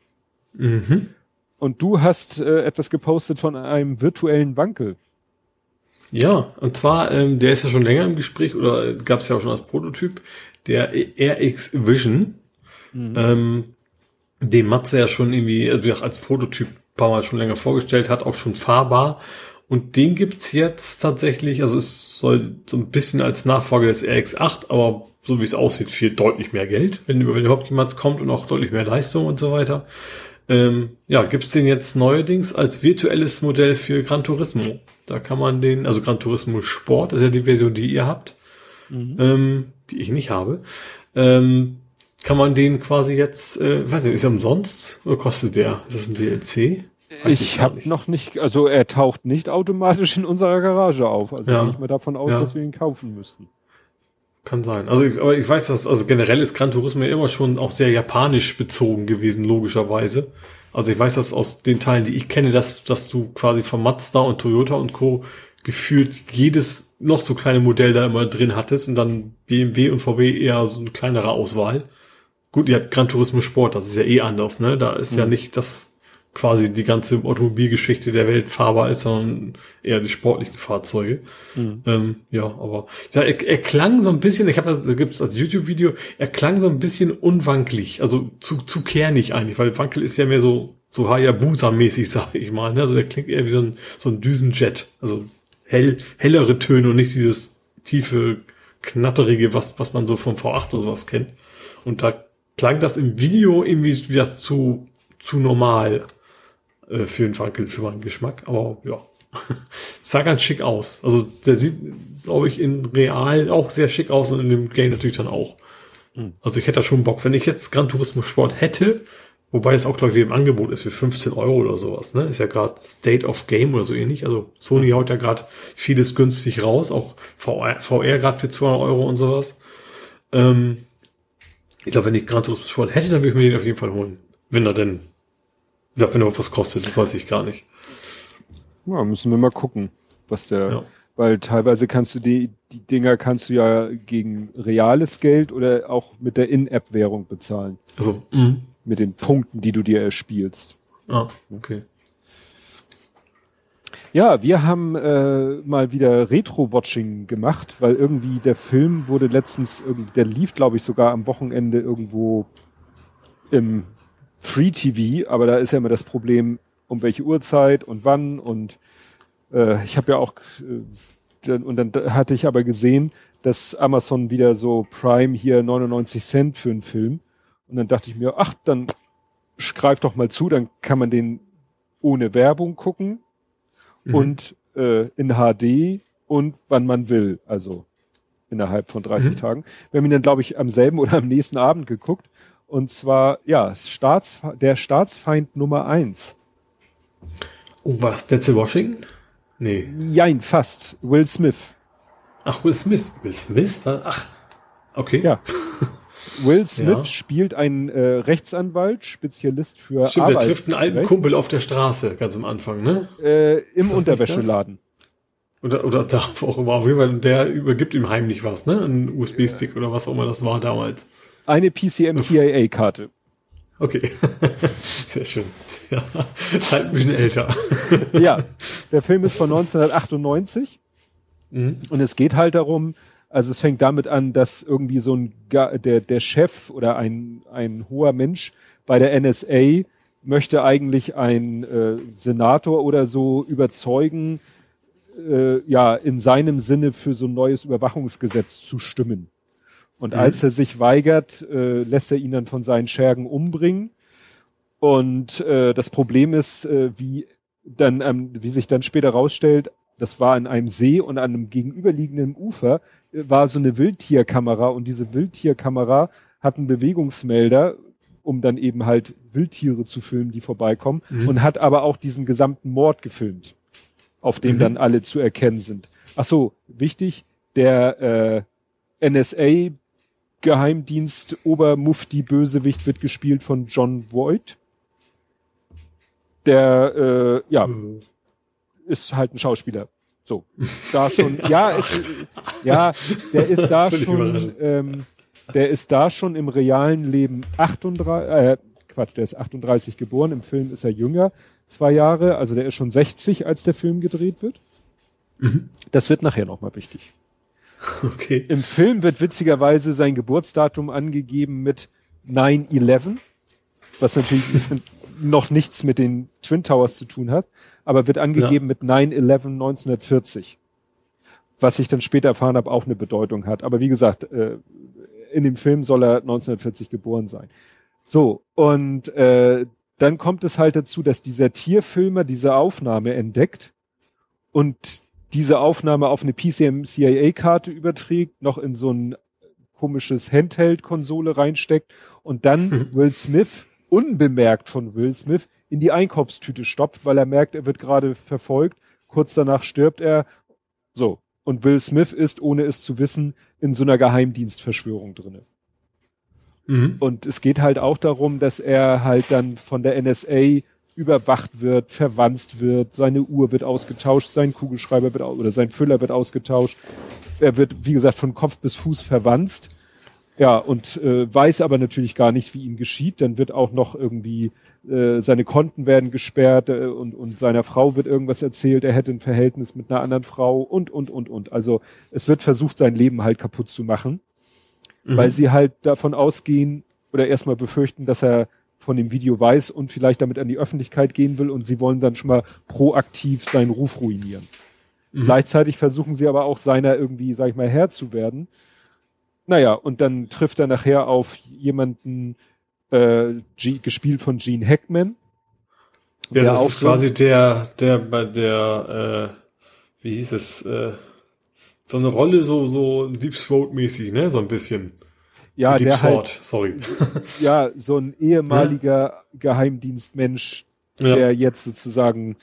Speaker 2: Mhm. Und du hast äh, etwas gepostet von einem virtuellen Wankel.
Speaker 3: Ja, und zwar, ähm, der ist ja schon länger im Gespräch oder gab es ja auch schon als Prototyp, der RX Vision. Mhm. Ähm, den Matze ja schon irgendwie also als Prototyp paar Mal schon länger vorgestellt hat, auch schon fahrbar. Und den gibt's jetzt tatsächlich, also es soll so ein bisschen als Nachfolger des RX8, aber so wie es aussieht, viel deutlich mehr Geld, wenn, wenn überhaupt jemals kommt und auch deutlich mehr Leistung und so weiter. Ähm, ja, gibt's den jetzt neuerdings als virtuelles Modell für Gran Turismo. Da kann man den, also Gran Turismo Sport, ist ja die Version, die ihr habt, mhm. ähm, die ich nicht habe. Ähm, kann man den quasi jetzt, äh, weiß nicht, ist er umsonst oder kostet der? Ist das ein DLC?
Speaker 2: Weiß ich habe noch nicht, also er taucht nicht automatisch in unserer Garage auf. Also ja. gehe ich mal davon aus, ja. dass wir ihn kaufen müssten.
Speaker 3: Kann sein. Also, ich, aber ich weiß, dass, also generell ist Gran Turismo ja immer schon auch sehr japanisch bezogen gewesen, logischerweise. Also ich weiß das aus den Teilen, die ich kenne, dass, dass du quasi von Mazda und Toyota und Co. gefühlt jedes noch so kleine Modell da immer drin hattest und dann BMW und VW eher so eine kleinere Auswahl. Gut, ihr habt Gran Turismo Sport, das ist ja eh anders, ne? Da ist mhm. ja nicht das quasi die ganze Automobilgeschichte der Welt fahrbar ist, sondern eher die sportlichen Fahrzeuge. Mhm. Ähm, ja, aber ja, er, er klang so ein bisschen, ich habe das, da gibt es als YouTube-Video, er klang so ein bisschen unwankelig, also zu, zu kernig eigentlich, weil Wankel ist ja mehr so so Hayabusa-mäßig, sag ich mal. Ne? Also der klingt eher wie so ein, so ein Düsenjet. Also hell, hellere Töne und nicht dieses tiefe, knatterige, was, was man so vom V8 oder sowas kennt. Und da klang das im Video irgendwie wieder zu, zu normal äh, für, einen, für meinen Geschmack. Aber ja, sah ganz schick aus. Also der sieht, glaube ich, in real auch sehr schick aus und in dem Game natürlich dann auch. Mhm. Also ich hätte da schon Bock. Wenn ich jetzt Gran Turismo Sport hätte, wobei es auch, glaube ich, im Angebot ist für 15 Euro oder sowas, ne? Ist ja gerade State of Game oder so ähnlich. Also Sony haut ja gerade vieles günstig raus, auch VR, VR gerade für 200 Euro und sowas. Ähm, ich glaube, wenn ich Gran Turismo Sport hätte, dann würde ich mir den auf jeden Fall holen. Wenn er denn, ich glaube, wenn er was kostet, das weiß ich gar nicht.
Speaker 2: Ja, müssen wir mal gucken, was der, ja. weil teilweise kannst du die, die Dinger kannst du ja gegen reales Geld oder auch mit der In-App-Währung bezahlen. Also, mh. mit den Punkten, die du dir erspielst.
Speaker 3: Ah, okay.
Speaker 2: Ja, wir haben äh, mal wieder Retro-Watching gemacht, weil irgendwie der Film wurde letztens, der lief, glaube ich, sogar am Wochenende irgendwo im Free TV, aber da ist ja immer das Problem, um welche Uhrzeit und wann und äh, ich habe ja auch äh, und dann hatte ich aber gesehen, dass Amazon wieder so Prime hier 99 Cent für einen Film und dann dachte ich mir, ach, dann greif doch mal zu, dann kann man den ohne Werbung gucken mhm. und äh, in HD und wann man will, also innerhalb von 30 mhm. Tagen. Wir haben ihn dann, glaube ich, am selben oder am nächsten Abend geguckt. Und zwar, ja, Staats, der Staatsfeind Nummer eins.
Speaker 3: Oh, was? Denzel Washington? Nee.
Speaker 2: Jein, fast. Will Smith.
Speaker 3: Ach, Will Smith. Will Smith? Ach, okay.
Speaker 2: Ja. Will Smith ja. spielt einen äh, Rechtsanwalt, Spezialist für
Speaker 3: Stimmt, der trifft einen alten Kumpel auf der Straße, ganz am Anfang, ne?
Speaker 2: Äh, Im Unterwäscheladen.
Speaker 3: Oder, oder da, wo auch immer. Auf jeden Fall, der übergibt ihm heimlich was, ne? Ein USB-Stick ja. oder was auch immer das war damals.
Speaker 2: Eine PCM-CIA-Karte.
Speaker 3: Okay. Sehr schön. Ja, ist halt ein bisschen älter.
Speaker 2: ja, der Film ist von 1998. Mhm. Und es geht halt darum, also es fängt damit an, dass irgendwie so ein, der, der Chef oder ein, ein hoher Mensch bei der NSA möchte eigentlich ein äh, Senator oder so überzeugen, äh, ja, in seinem Sinne für so ein neues Überwachungsgesetz zu stimmen. Und mhm. als er sich weigert, äh, lässt er ihn dann von seinen Schergen umbringen. Und äh, das Problem ist, äh, wie dann, ähm, wie sich dann später rausstellt, das war in einem See und an einem gegenüberliegenden Ufer äh, war so eine Wildtierkamera und diese Wildtierkamera hat einen Bewegungsmelder, um dann eben halt Wildtiere zu filmen, die vorbeikommen mhm. und hat aber auch diesen gesamten Mord gefilmt, auf dem mhm. dann alle zu erkennen sind. Ach so, wichtig, der äh, NSA Geheimdienst Obermufti Bösewicht wird gespielt von John Voight. Der äh, ja mhm. ist halt ein Schauspieler. So, da schon, ja, ist, ja, der ist da schon, ähm, der ist da schon im realen Leben 38, äh, Quatsch, der ist 38 geboren, im Film ist er jünger, zwei Jahre, also der ist schon 60, als der Film gedreht wird. Mhm. Das wird nachher nochmal wichtig. Okay. Im Film wird witzigerweise sein Geburtsdatum angegeben mit 9-11, was natürlich noch nichts mit den Twin Towers zu tun hat, aber wird angegeben ja. mit 9-11 1940. Was ich dann später erfahren habe, auch eine Bedeutung hat. Aber wie gesagt, äh, in dem Film soll er 1940 geboren sein. So, und äh, dann kommt es halt dazu, dass dieser Tierfilmer diese Aufnahme entdeckt und diese Aufnahme auf eine PCM-CIA-Karte überträgt, noch in so ein komisches Handheld-Konsole reinsteckt und dann mhm. Will Smith, unbemerkt von Will Smith, in die Einkaufstüte stopft, weil er merkt, er wird gerade verfolgt. Kurz danach stirbt er. So. Und Will Smith ist, ohne es zu wissen, in so einer Geheimdienstverschwörung drinne. Mhm. Und es geht halt auch darum, dass er halt dann von der NSA überwacht wird, verwanzt wird, seine Uhr wird ausgetauscht, sein Kugelschreiber wird oder sein Füller wird ausgetauscht. Er wird, wie gesagt, von Kopf bis Fuß verwanzt. Ja, und äh, weiß aber natürlich gar nicht, wie ihm geschieht. Dann wird auch noch irgendwie, äh, seine Konten werden gesperrt äh, und, und seiner Frau wird irgendwas erzählt, er hätte ein Verhältnis mit einer anderen Frau und, und, und, und. Also es wird versucht, sein Leben halt kaputt zu machen, mhm. weil sie halt davon ausgehen oder erstmal befürchten, dass er von dem Video weiß und vielleicht damit an die Öffentlichkeit gehen will und sie wollen dann schon mal proaktiv seinen Ruf ruinieren. Mhm. Gleichzeitig versuchen sie aber auch seiner irgendwie, sag ich mal, Herr zu werden. Naja, und dann trifft er nachher auf jemanden, äh, G gespielt von Gene Hackman.
Speaker 3: Ja, das ist quasi der, der bei der, äh, wie hieß es, äh, so eine Rolle so, so Deep Throat mäßig, ne, so ein bisschen.
Speaker 2: Ja, Deep der Sword, halt, sorry. Ja, so ein ehemaliger ja? Geheimdienstmensch, der ja. jetzt sozusagen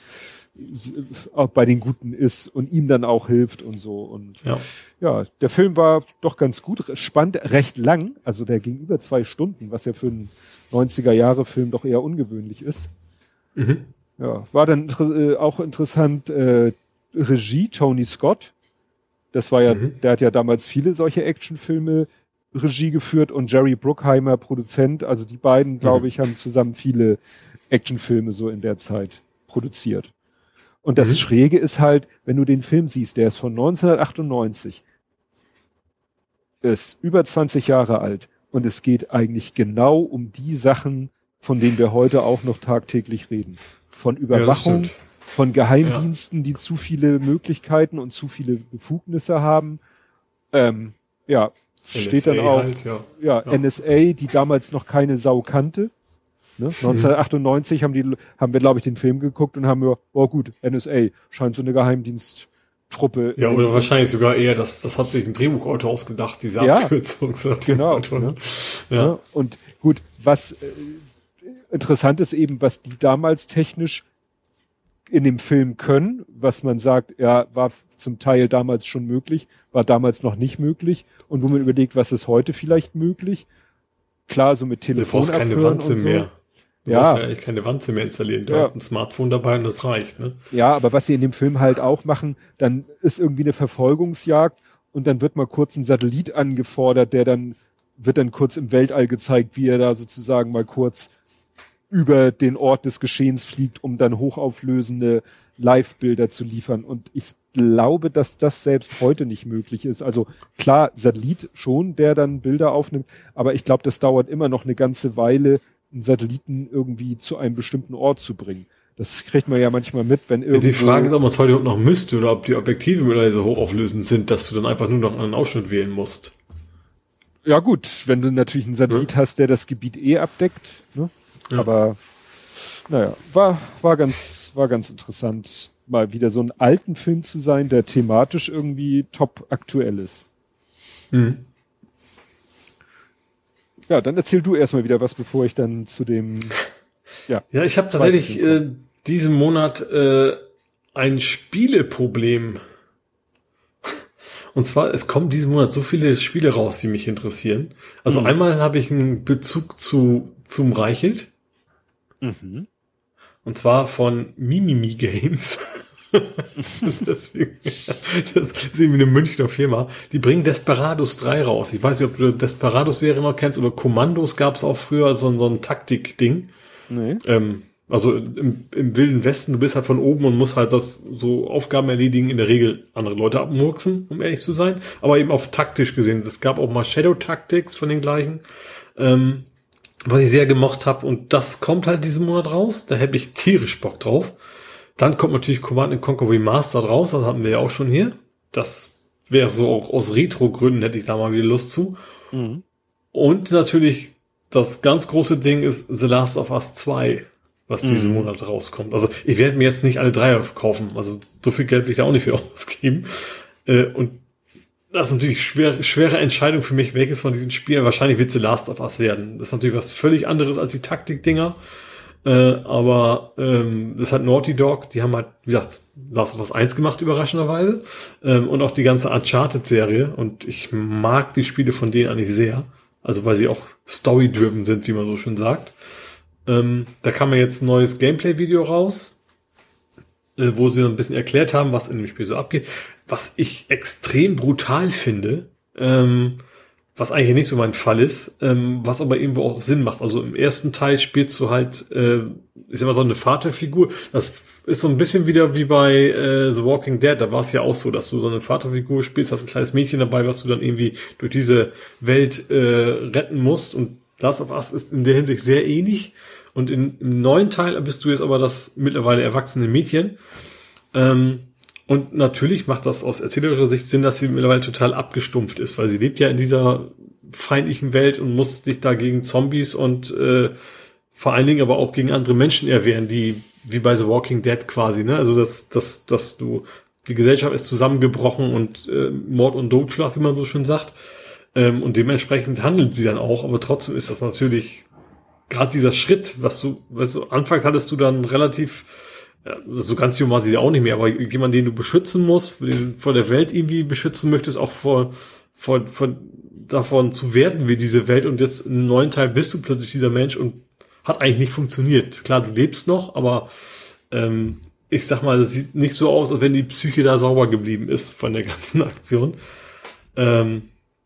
Speaker 2: auch bei den Guten ist und ihm dann auch hilft und so. Und ja. ja, der Film war doch ganz gut, spannend, recht lang. Also der ging über zwei Stunden, was ja für einen 90er-Jahre-Film doch eher ungewöhnlich ist. Mhm. Ja, war dann äh, auch interessant, äh, Regie Tony Scott. Das war ja, mhm. der hat ja damals viele solche Actionfilme Regie geführt und Jerry Bruckheimer Produzent. Also die beiden, glaube mhm. ich, haben zusammen viele Actionfilme so in der Zeit produziert. Und das mhm. Schräge ist halt, wenn du den Film siehst, der ist von 1998, ist über 20 Jahre alt und es geht eigentlich genau um die Sachen, von denen wir heute auch noch tagtäglich reden. Von Überwachung, ja, von Geheimdiensten, ja. die zu viele Möglichkeiten und zu viele Befugnisse haben. Ähm, ja, steht dann auch, halt, ja. Ja, ja. NSA, die damals noch keine Sau kannte. Ne? 1998 mhm. haben die, haben wir, glaube ich, den Film geguckt und haben wir, oh gut, NSA scheint so eine Geheimdiensttruppe.
Speaker 3: Ja, oder wahrscheinlich sogar eher, das, das hat sich ein Drehbuchautor ausgedacht, diese ja, Abkürzung.
Speaker 2: Genau. Ne? Ja. ja. Und gut, was äh, interessant ist eben, was die damals technisch in dem Film können, was man sagt, ja, war zum Teil damals schon möglich, war damals noch nicht möglich und wo man überlegt, was ist heute vielleicht möglich. klar, so mit Telefon.
Speaker 3: Du brauchst keine Wanze
Speaker 2: so.
Speaker 3: mehr. Du
Speaker 2: Ja.
Speaker 3: brauchst ja eigentlich keine Wanze mehr installieren. Du
Speaker 2: Ja.
Speaker 3: hast ein Smartphone dabei und das reicht, ne?
Speaker 2: Ja, aber was sie in dem Film halt auch machen, dann ist irgendwie eine Verfolgungsjagd und dann wird mal kurz ein Satellit angefordert, der dann wird dann kurz im Weltall gezeigt, wie er da sozusagen mal kurz über den Ort des Geschehens fliegt, um dann hochauflösende Live-Bilder zu liefern. Und ich glaube, dass das selbst heute nicht möglich ist. Also klar, Satellit schon, der dann Bilder aufnimmt, aber ich glaube, das dauert immer noch eine ganze Weile, einen Satelliten irgendwie zu einem bestimmten Ort zu bringen. Das kriegt man ja manchmal mit, wenn
Speaker 3: Ja,
Speaker 2: irgendwie.
Speaker 3: die Frage ist, ob man es heute überhaupt noch müsste oder ob die Objektive mittlerweile so hochauflösend sind, dass du dann einfach nur noch einen Ausschnitt wählen musst.
Speaker 2: Ja gut, wenn du natürlich einen Satellit hast, der das Gebiet eh abdeckt, ne?
Speaker 3: Ja.
Speaker 2: Aber naja, war, war ganz, war ganz interessant, mal wieder so einen alten Film zu sein, der thematisch irgendwie top aktuell ist.
Speaker 3: Mhm.
Speaker 2: Ja, dann erzähl du erstmal wieder was, bevor ich dann zu dem ja.
Speaker 3: Ja, ich habe tatsächlich äh, diesen Monat äh, ein Spieleproblem. Und zwar, es kommen diesen Monat so viele Spiele raus, die mich interessieren. Also
Speaker 2: Mhm.
Speaker 3: einmal habe ich einen Bezug zu zum Reichelt.
Speaker 2: Mhm.
Speaker 3: Und zwar von Mimimi Games. Deswegen, das ist irgendwie eine Münchner Firma. Die bringen Desperados 3 raus. Ich weiß nicht, ob du Desperados-Serie noch kennst oder Kommandos gab es auch früher, so, so ein Taktik-Ding.
Speaker 2: Nee.
Speaker 3: Ähm, also im, im Wilden Westen, du bist halt von oben und musst halt das so Aufgaben erledigen, in der Regel andere Leute abmurksen, um ehrlich zu sein, aber eben auf taktisch gesehen. Es gab auch mal Shadow Tactics von den gleichen, ähm, was ich sehr gemocht habe und das kommt halt diesen Monat raus, da hätte ich tierisch Bock drauf. Dann kommt natürlich Command Conquer Remastered raus, das hatten wir ja auch schon hier. Das wäre so auch aus Retro-Gründen hätte ich da mal wieder Lust zu.
Speaker 2: Mhm.
Speaker 3: Und natürlich das ganz große Ding ist The Last of Us 2, was diesen
Speaker 2: Mhm.
Speaker 3: Monat rauskommt. Also ich werde mir jetzt nicht alle drei kaufen. Also so viel Geld will ich da auch nicht für ausgeben. Äh, und das ist natürlich schwer, schwere Entscheidung für mich, welches von diesen Spielen wahrscheinlich wird The Last of Us werden. Das ist natürlich was völlig anderes als die Taktik-Dinger. Äh, aber ähm, das hat Naughty Dog, die haben halt, wie gesagt, Last of Us 1 gemacht, überraschenderweise. Ähm, und auch die ganze Uncharted-Serie. Und ich mag die Spiele von denen eigentlich sehr. Also weil sie auch story-driven sind, wie man so schön sagt. Ähm, da kam ja jetzt ein neues Gameplay-Video raus, äh, wo sie so ein bisschen erklärt haben, was in dem Spiel so abgeht. Was ich extrem brutal finde, ähm, was eigentlich nicht so mein Fall ist, ähm, was aber irgendwo auch Sinn macht. Also im ersten Teil spielst du halt, äh, ich sag mal so eine Vaterfigur. Das ist so ein bisschen wieder wie bei äh, The Walking Dead. Da war es ja auch so, dass du so eine Vaterfigur spielst, hast ein kleines Mädchen dabei, was du dann irgendwie durch diese Welt äh, retten musst. Und Last of Us ist in der Hinsicht sehr ähnlich. Und in, im neuen Teil bist du jetzt aber das mittlerweile erwachsene Mädchen. Ähm, und natürlich macht das aus erzählerischer Sicht Sinn, dass sie mittlerweile total abgestumpft ist, weil sie lebt ja in dieser feindlichen Welt und muss sich da gegen Zombies und äh, vor allen Dingen aber auch gegen andere Menschen erwehren, die wie bei The Walking Dead quasi, ne? Also dass, dass, dass du die Gesellschaft ist zusammengebrochen und äh, Mord und Totschlag, wie man so schön sagt. Ähm, und dementsprechend handelt sie dann auch, aber trotzdem ist das natürlich gerade dieser Schritt, was du, weißt du, Anfang hattest du dann relativ ja, so ganz jung war sie ja auch nicht mehr, aber jemand, den du beschützen musst, den vor der Welt irgendwie beschützen möchtest, auch vor, vor, vor davon zu werden wie diese Welt und jetzt im neuen Teil bist du plötzlich dieser Mensch und hat eigentlich nicht funktioniert. Klar, du lebst noch, aber ähm, ich sag mal, das sieht nicht so aus, als wenn die Psyche da sauber geblieben ist von der ganzen Aktion. Ähm,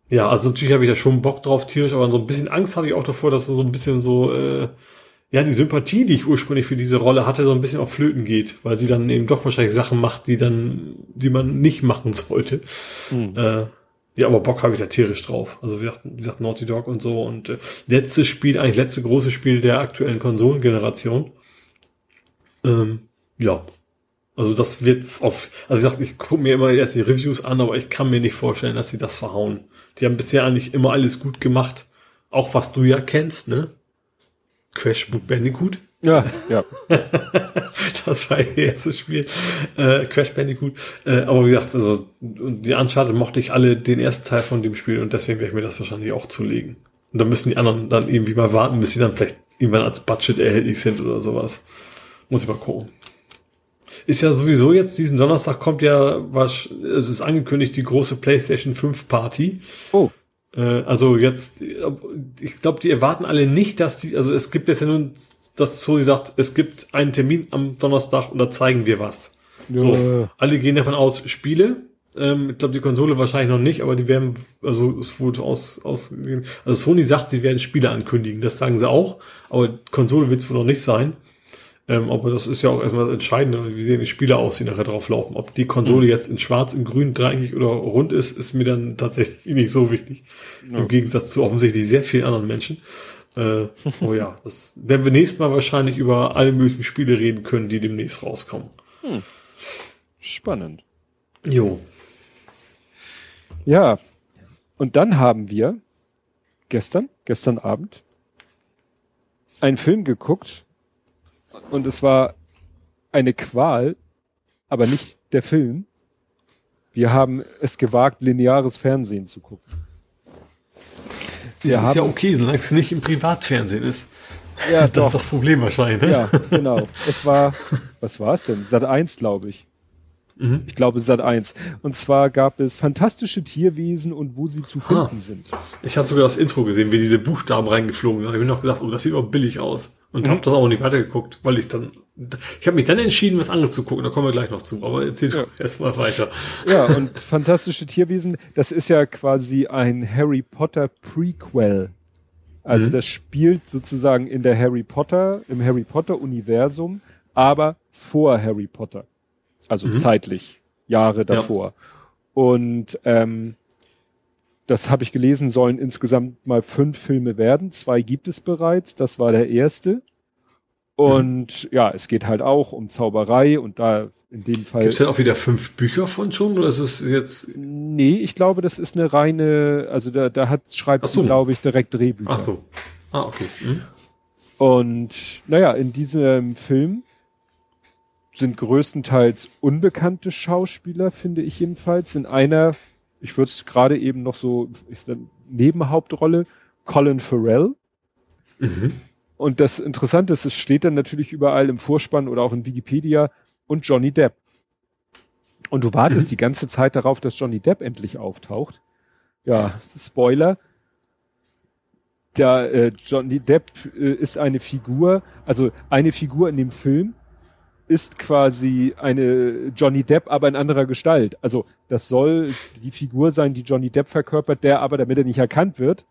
Speaker 3: ja, also natürlich habe ich da schon Bock drauf, tierisch, aber so ein bisschen Angst habe ich auch davor, dass so ein bisschen so, äh, ja, die Sympathie, die ich ursprünglich für diese Rolle hatte, so ein bisschen auf Flöten geht, weil sie dann eben doch wahrscheinlich Sachen macht, die dann, die man nicht machen sollte.
Speaker 2: Mhm.
Speaker 3: Äh, ja, aber Bock habe ich da tierisch drauf. Also wie gesagt, wie gesagt Naughty Dog und so. Und äh, letztes Spiel, eigentlich letzte große Spiel der aktuellen Konsolengeneration. Ähm, ja. Also das wird's auf. Also wie gesagt, ich gucke mir immer erst die Reviews an, aber ich kann mir nicht vorstellen, dass sie das verhauen. Die haben bisher eigentlich immer alles gut gemacht. Auch was du ja kennst, ne? Crash Bandicoot.
Speaker 2: Ja, ja.
Speaker 3: das war ihr erstes Spiel. Äh, Crash Bandicoot. Äh, aber wie gesagt, also die Uncharted mochte ich alle den ersten Teil von dem Spiel und deswegen werde ich mir das wahrscheinlich auch zulegen. Und dann müssen die anderen dann irgendwie mal warten, bis sie dann vielleicht irgendwann als Budget erhältlich sind oder sowas. Muss ich mal gucken. Ist ja sowieso jetzt, diesen Donnerstag kommt ja, was, es ist angekündigt, die große PlayStation 5 Party.
Speaker 2: Oh.
Speaker 3: Äh, also jetzt, ich glaube, die erwarten alle nicht, dass die, also es gibt jetzt ja nur, dass Sony sagt, es gibt einen Termin am Donnerstag und da zeigen wir was.
Speaker 2: Ja.
Speaker 3: So, alle gehen davon aus, Spiele. Ähm, ich glaube, die Konsole wahrscheinlich noch nicht, aber die werden, also es wurde aus, aus, also Sony sagt, sie werden Spiele ankündigen, das sagen sie auch, aber Konsole wird es wohl noch nicht sein. Ähm, aber das ist ja auch erstmal das Entscheidende, wie sehen die Spiele aus, die nachher drauf laufen. Ob die Konsole
Speaker 2: Mhm.
Speaker 3: jetzt in schwarz, in grün, dreieckig oder rund ist, ist mir dann tatsächlich nicht so wichtig. Im Gegensatz zu offensichtlich sehr vielen anderen Menschen. Äh, oh ja, das werden wir nächstes Mal wahrscheinlich über alle möglichen Spiele reden können, die demnächst rauskommen.
Speaker 2: Spannend.
Speaker 3: Jo.
Speaker 2: Ja. Und dann haben wir gestern, gestern Abend, einen Film geguckt und es war eine Qual, aber nicht der Film. Wir haben es gewagt, lineares Fernsehen zu gucken. Wir
Speaker 3: das ist ja
Speaker 2: haben-
Speaker 3: okay, solange es nicht im Privatfernsehen ist.
Speaker 2: Ja,
Speaker 3: Das ist das Problem wahrscheinlich, ne?
Speaker 2: Ja, genau. Es war, was war es denn? Sat 1, glaube ich.
Speaker 3: Mhm.
Speaker 2: Ich glaube Sat 1. Und zwar gab es fantastische Tierwesen und wo sie zu finden
Speaker 3: Ah.
Speaker 2: sind.
Speaker 3: Ich habe sogar das Intro gesehen, wie diese Buchstaben reingeflogen sind. Ich habe mir noch gedacht, oh, das sieht auch billig aus. Und
Speaker 2: Mhm.
Speaker 3: habe das auch nicht weitergeguckt, weil ich dann, ich habe mich dann entschieden, was anderes zu gucken. Da kommen wir gleich noch zu. Aber erzähl
Speaker 2: ja.
Speaker 3: erstmal weiter.
Speaker 2: Ja, und fantastische Tierwesen, das ist ja quasi ein Harry Potter Prequel. Also
Speaker 3: Mhm.
Speaker 2: das spielt sozusagen in der Harry Potter, im Harry Potter Universum, aber vor Harry Potter. Also
Speaker 3: Mhm.
Speaker 2: zeitlich, Jahre davor. Und ähm, das habe ich gelesen, sollen insgesamt mal fünf Filme werden. Zwei gibt es bereits, das war der erste. Und ja, es geht halt auch um Zauberei und da in dem Fall.
Speaker 3: Gibt es denn auch wieder fünf Bücher von schon? Oder ist es jetzt.
Speaker 2: Nee, ich glaube, das ist eine reine, also da, da hat, schreibt
Speaker 3: so.
Speaker 2: glaube ich, direkt Drehbücher.
Speaker 3: Ach so. Ah, okay. Hm?
Speaker 2: Und naja, in diesem Film sind größtenteils unbekannte Schauspieler, finde ich jedenfalls. In einer, ich würde es gerade eben noch so, ist eine Nebenhauptrolle, Colin Farrell.
Speaker 3: Mhm.
Speaker 2: Und das Interessante ist, es steht dann natürlich überall im Vorspann oder auch in Wikipedia und Johnny Depp. Und du wartest
Speaker 3: Mhm.
Speaker 2: die ganze Zeit darauf, dass Johnny Depp endlich auftaucht. Ja, Spoiler. Der äh, Johnny Depp äh, ist eine Figur, also eine Figur in dem Film ist quasi eine Johnny Depp, aber in anderer Gestalt. Also das soll die Figur sein, die Johnny Depp verkörpert, der aber, damit er nicht erkannt wird,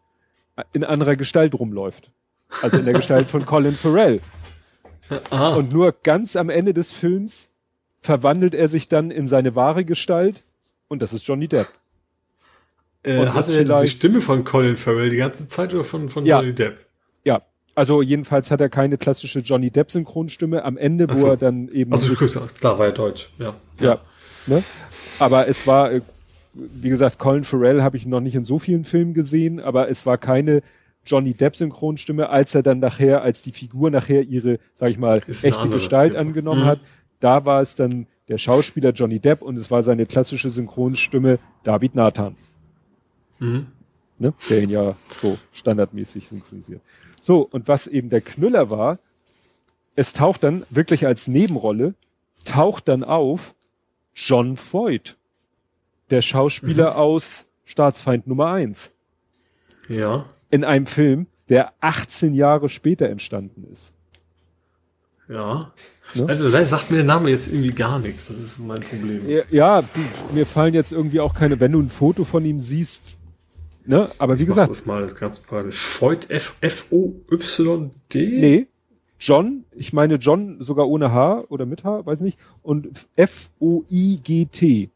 Speaker 2: in anderer Gestalt rumläuft. Also in der Gestalt von Colin Farrell.
Speaker 3: Ah,
Speaker 2: Und nur ganz am Ende des Films verwandelt er sich dann in seine wahre Gestalt und das ist Johnny Depp.
Speaker 3: äh, hatte er die Stimme von Colin Farrell die ganze Zeit oder von, von
Speaker 2: Ja.
Speaker 3: Johnny Depp?
Speaker 2: Ja, also jedenfalls hat er keine klassische Johnny Depp Synchronstimme am Ende, wo
Speaker 3: so.
Speaker 2: er dann eben
Speaker 3: Also, klar, war ja Deutsch. Ja.
Speaker 2: ja, ne? Aber es war, äh, wie gesagt, Colin Farrell habe ich noch nicht in so vielen Filmen gesehen, aber es war keine Johnny Depp Synchronstimme, als er dann nachher, als die Figur nachher ihre, sag ich mal,
Speaker 3: Ist
Speaker 2: echte
Speaker 3: andere,
Speaker 2: Gestalt angenommen
Speaker 3: Mhm.
Speaker 2: hat. Da war es dann der Schauspieler Johnny Depp und es war seine klassische Synchronstimme David Nathan,
Speaker 3: Mhm.
Speaker 2: Ne? der ihn ja so standardmäßig synchronisiert. So, und was eben der Knüller war, es taucht dann wirklich als Nebenrolle, taucht dann auf John Voight, der Schauspieler
Speaker 3: Mhm.
Speaker 2: aus Staatsfeind Nummer eins
Speaker 3: Ja.
Speaker 2: in einem Film, der 18 Jahre später entstanden ist.
Speaker 3: Ja.
Speaker 2: Ne?
Speaker 3: Also, sagt mir der Name jetzt irgendwie gar nichts. Das ist mein Problem.
Speaker 2: Ja, ja, mir fallen jetzt irgendwie auch keine, wenn du ein Foto von ihm siehst, ne, aber wie
Speaker 3: Ich mach
Speaker 2: gesagt,
Speaker 3: Das mal ganz parallel. Freud F, F, O, Y, D?
Speaker 2: nee, John, ich meine John sogar ohne H oder mit H, weiß nicht, und F-O-I-G-T.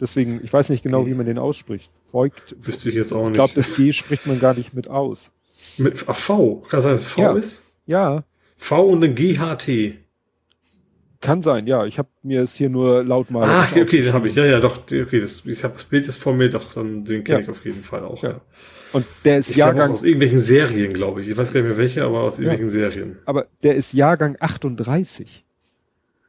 Speaker 2: Deswegen, ich weiß nicht genau,
Speaker 3: Okay.
Speaker 2: wie man den ausspricht. Voigt.
Speaker 3: Wüsste ich jetzt auch
Speaker 2: Ich
Speaker 3: nicht.
Speaker 2: glaube, das G spricht man gar nicht mit aus.
Speaker 3: Mit ach, V. Kann sein, dass es V
Speaker 2: Ja.
Speaker 3: ist?
Speaker 2: Ja,
Speaker 3: V und ein GHT.
Speaker 2: Kann sein, ja. Ich habe mir es hier nur laut mal.
Speaker 3: Ah, okay, den habe ich. Ja, ja, doch. Okay, das, ich habe das Bild jetzt vor mir, doch, dann den kenne
Speaker 2: Ja.
Speaker 3: ich auf jeden Fall auch.
Speaker 2: Ja.
Speaker 3: Ja.
Speaker 2: Und der ist
Speaker 3: Ich
Speaker 2: Jahrgang,
Speaker 3: aus irgendwelchen Serien, glaube ich. Ich weiß gar nicht mehr welche, aber aus irgendwelchen Serien.
Speaker 2: aber der ist Jahrgang 38.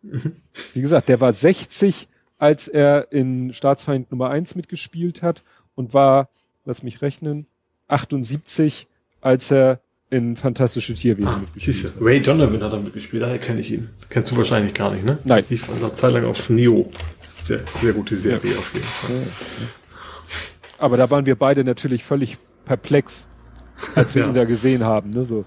Speaker 3: Mhm.
Speaker 2: Wie gesagt, der war 60, als er in Staatsfeind Nummer 1 mitgespielt hat und war, lass mich rechnen, 78, als er in Fantastische Tierwesen
Speaker 3: Ah,
Speaker 2: mitgespielt
Speaker 3: siehste. Ray Donovan hat da mitgespielt, daher kenne ich ihn. Kennst du wahrscheinlich gar nicht, ne?
Speaker 2: Nein.
Speaker 3: Das lief eine Zeit lang auf Neo. Das ist sehr, sehr gute Serie auf jeden Fall.
Speaker 2: Aber da waren wir beide natürlich völlig perplex, als wir
Speaker 3: Ja.
Speaker 2: ihn da gesehen haben. Ne? So,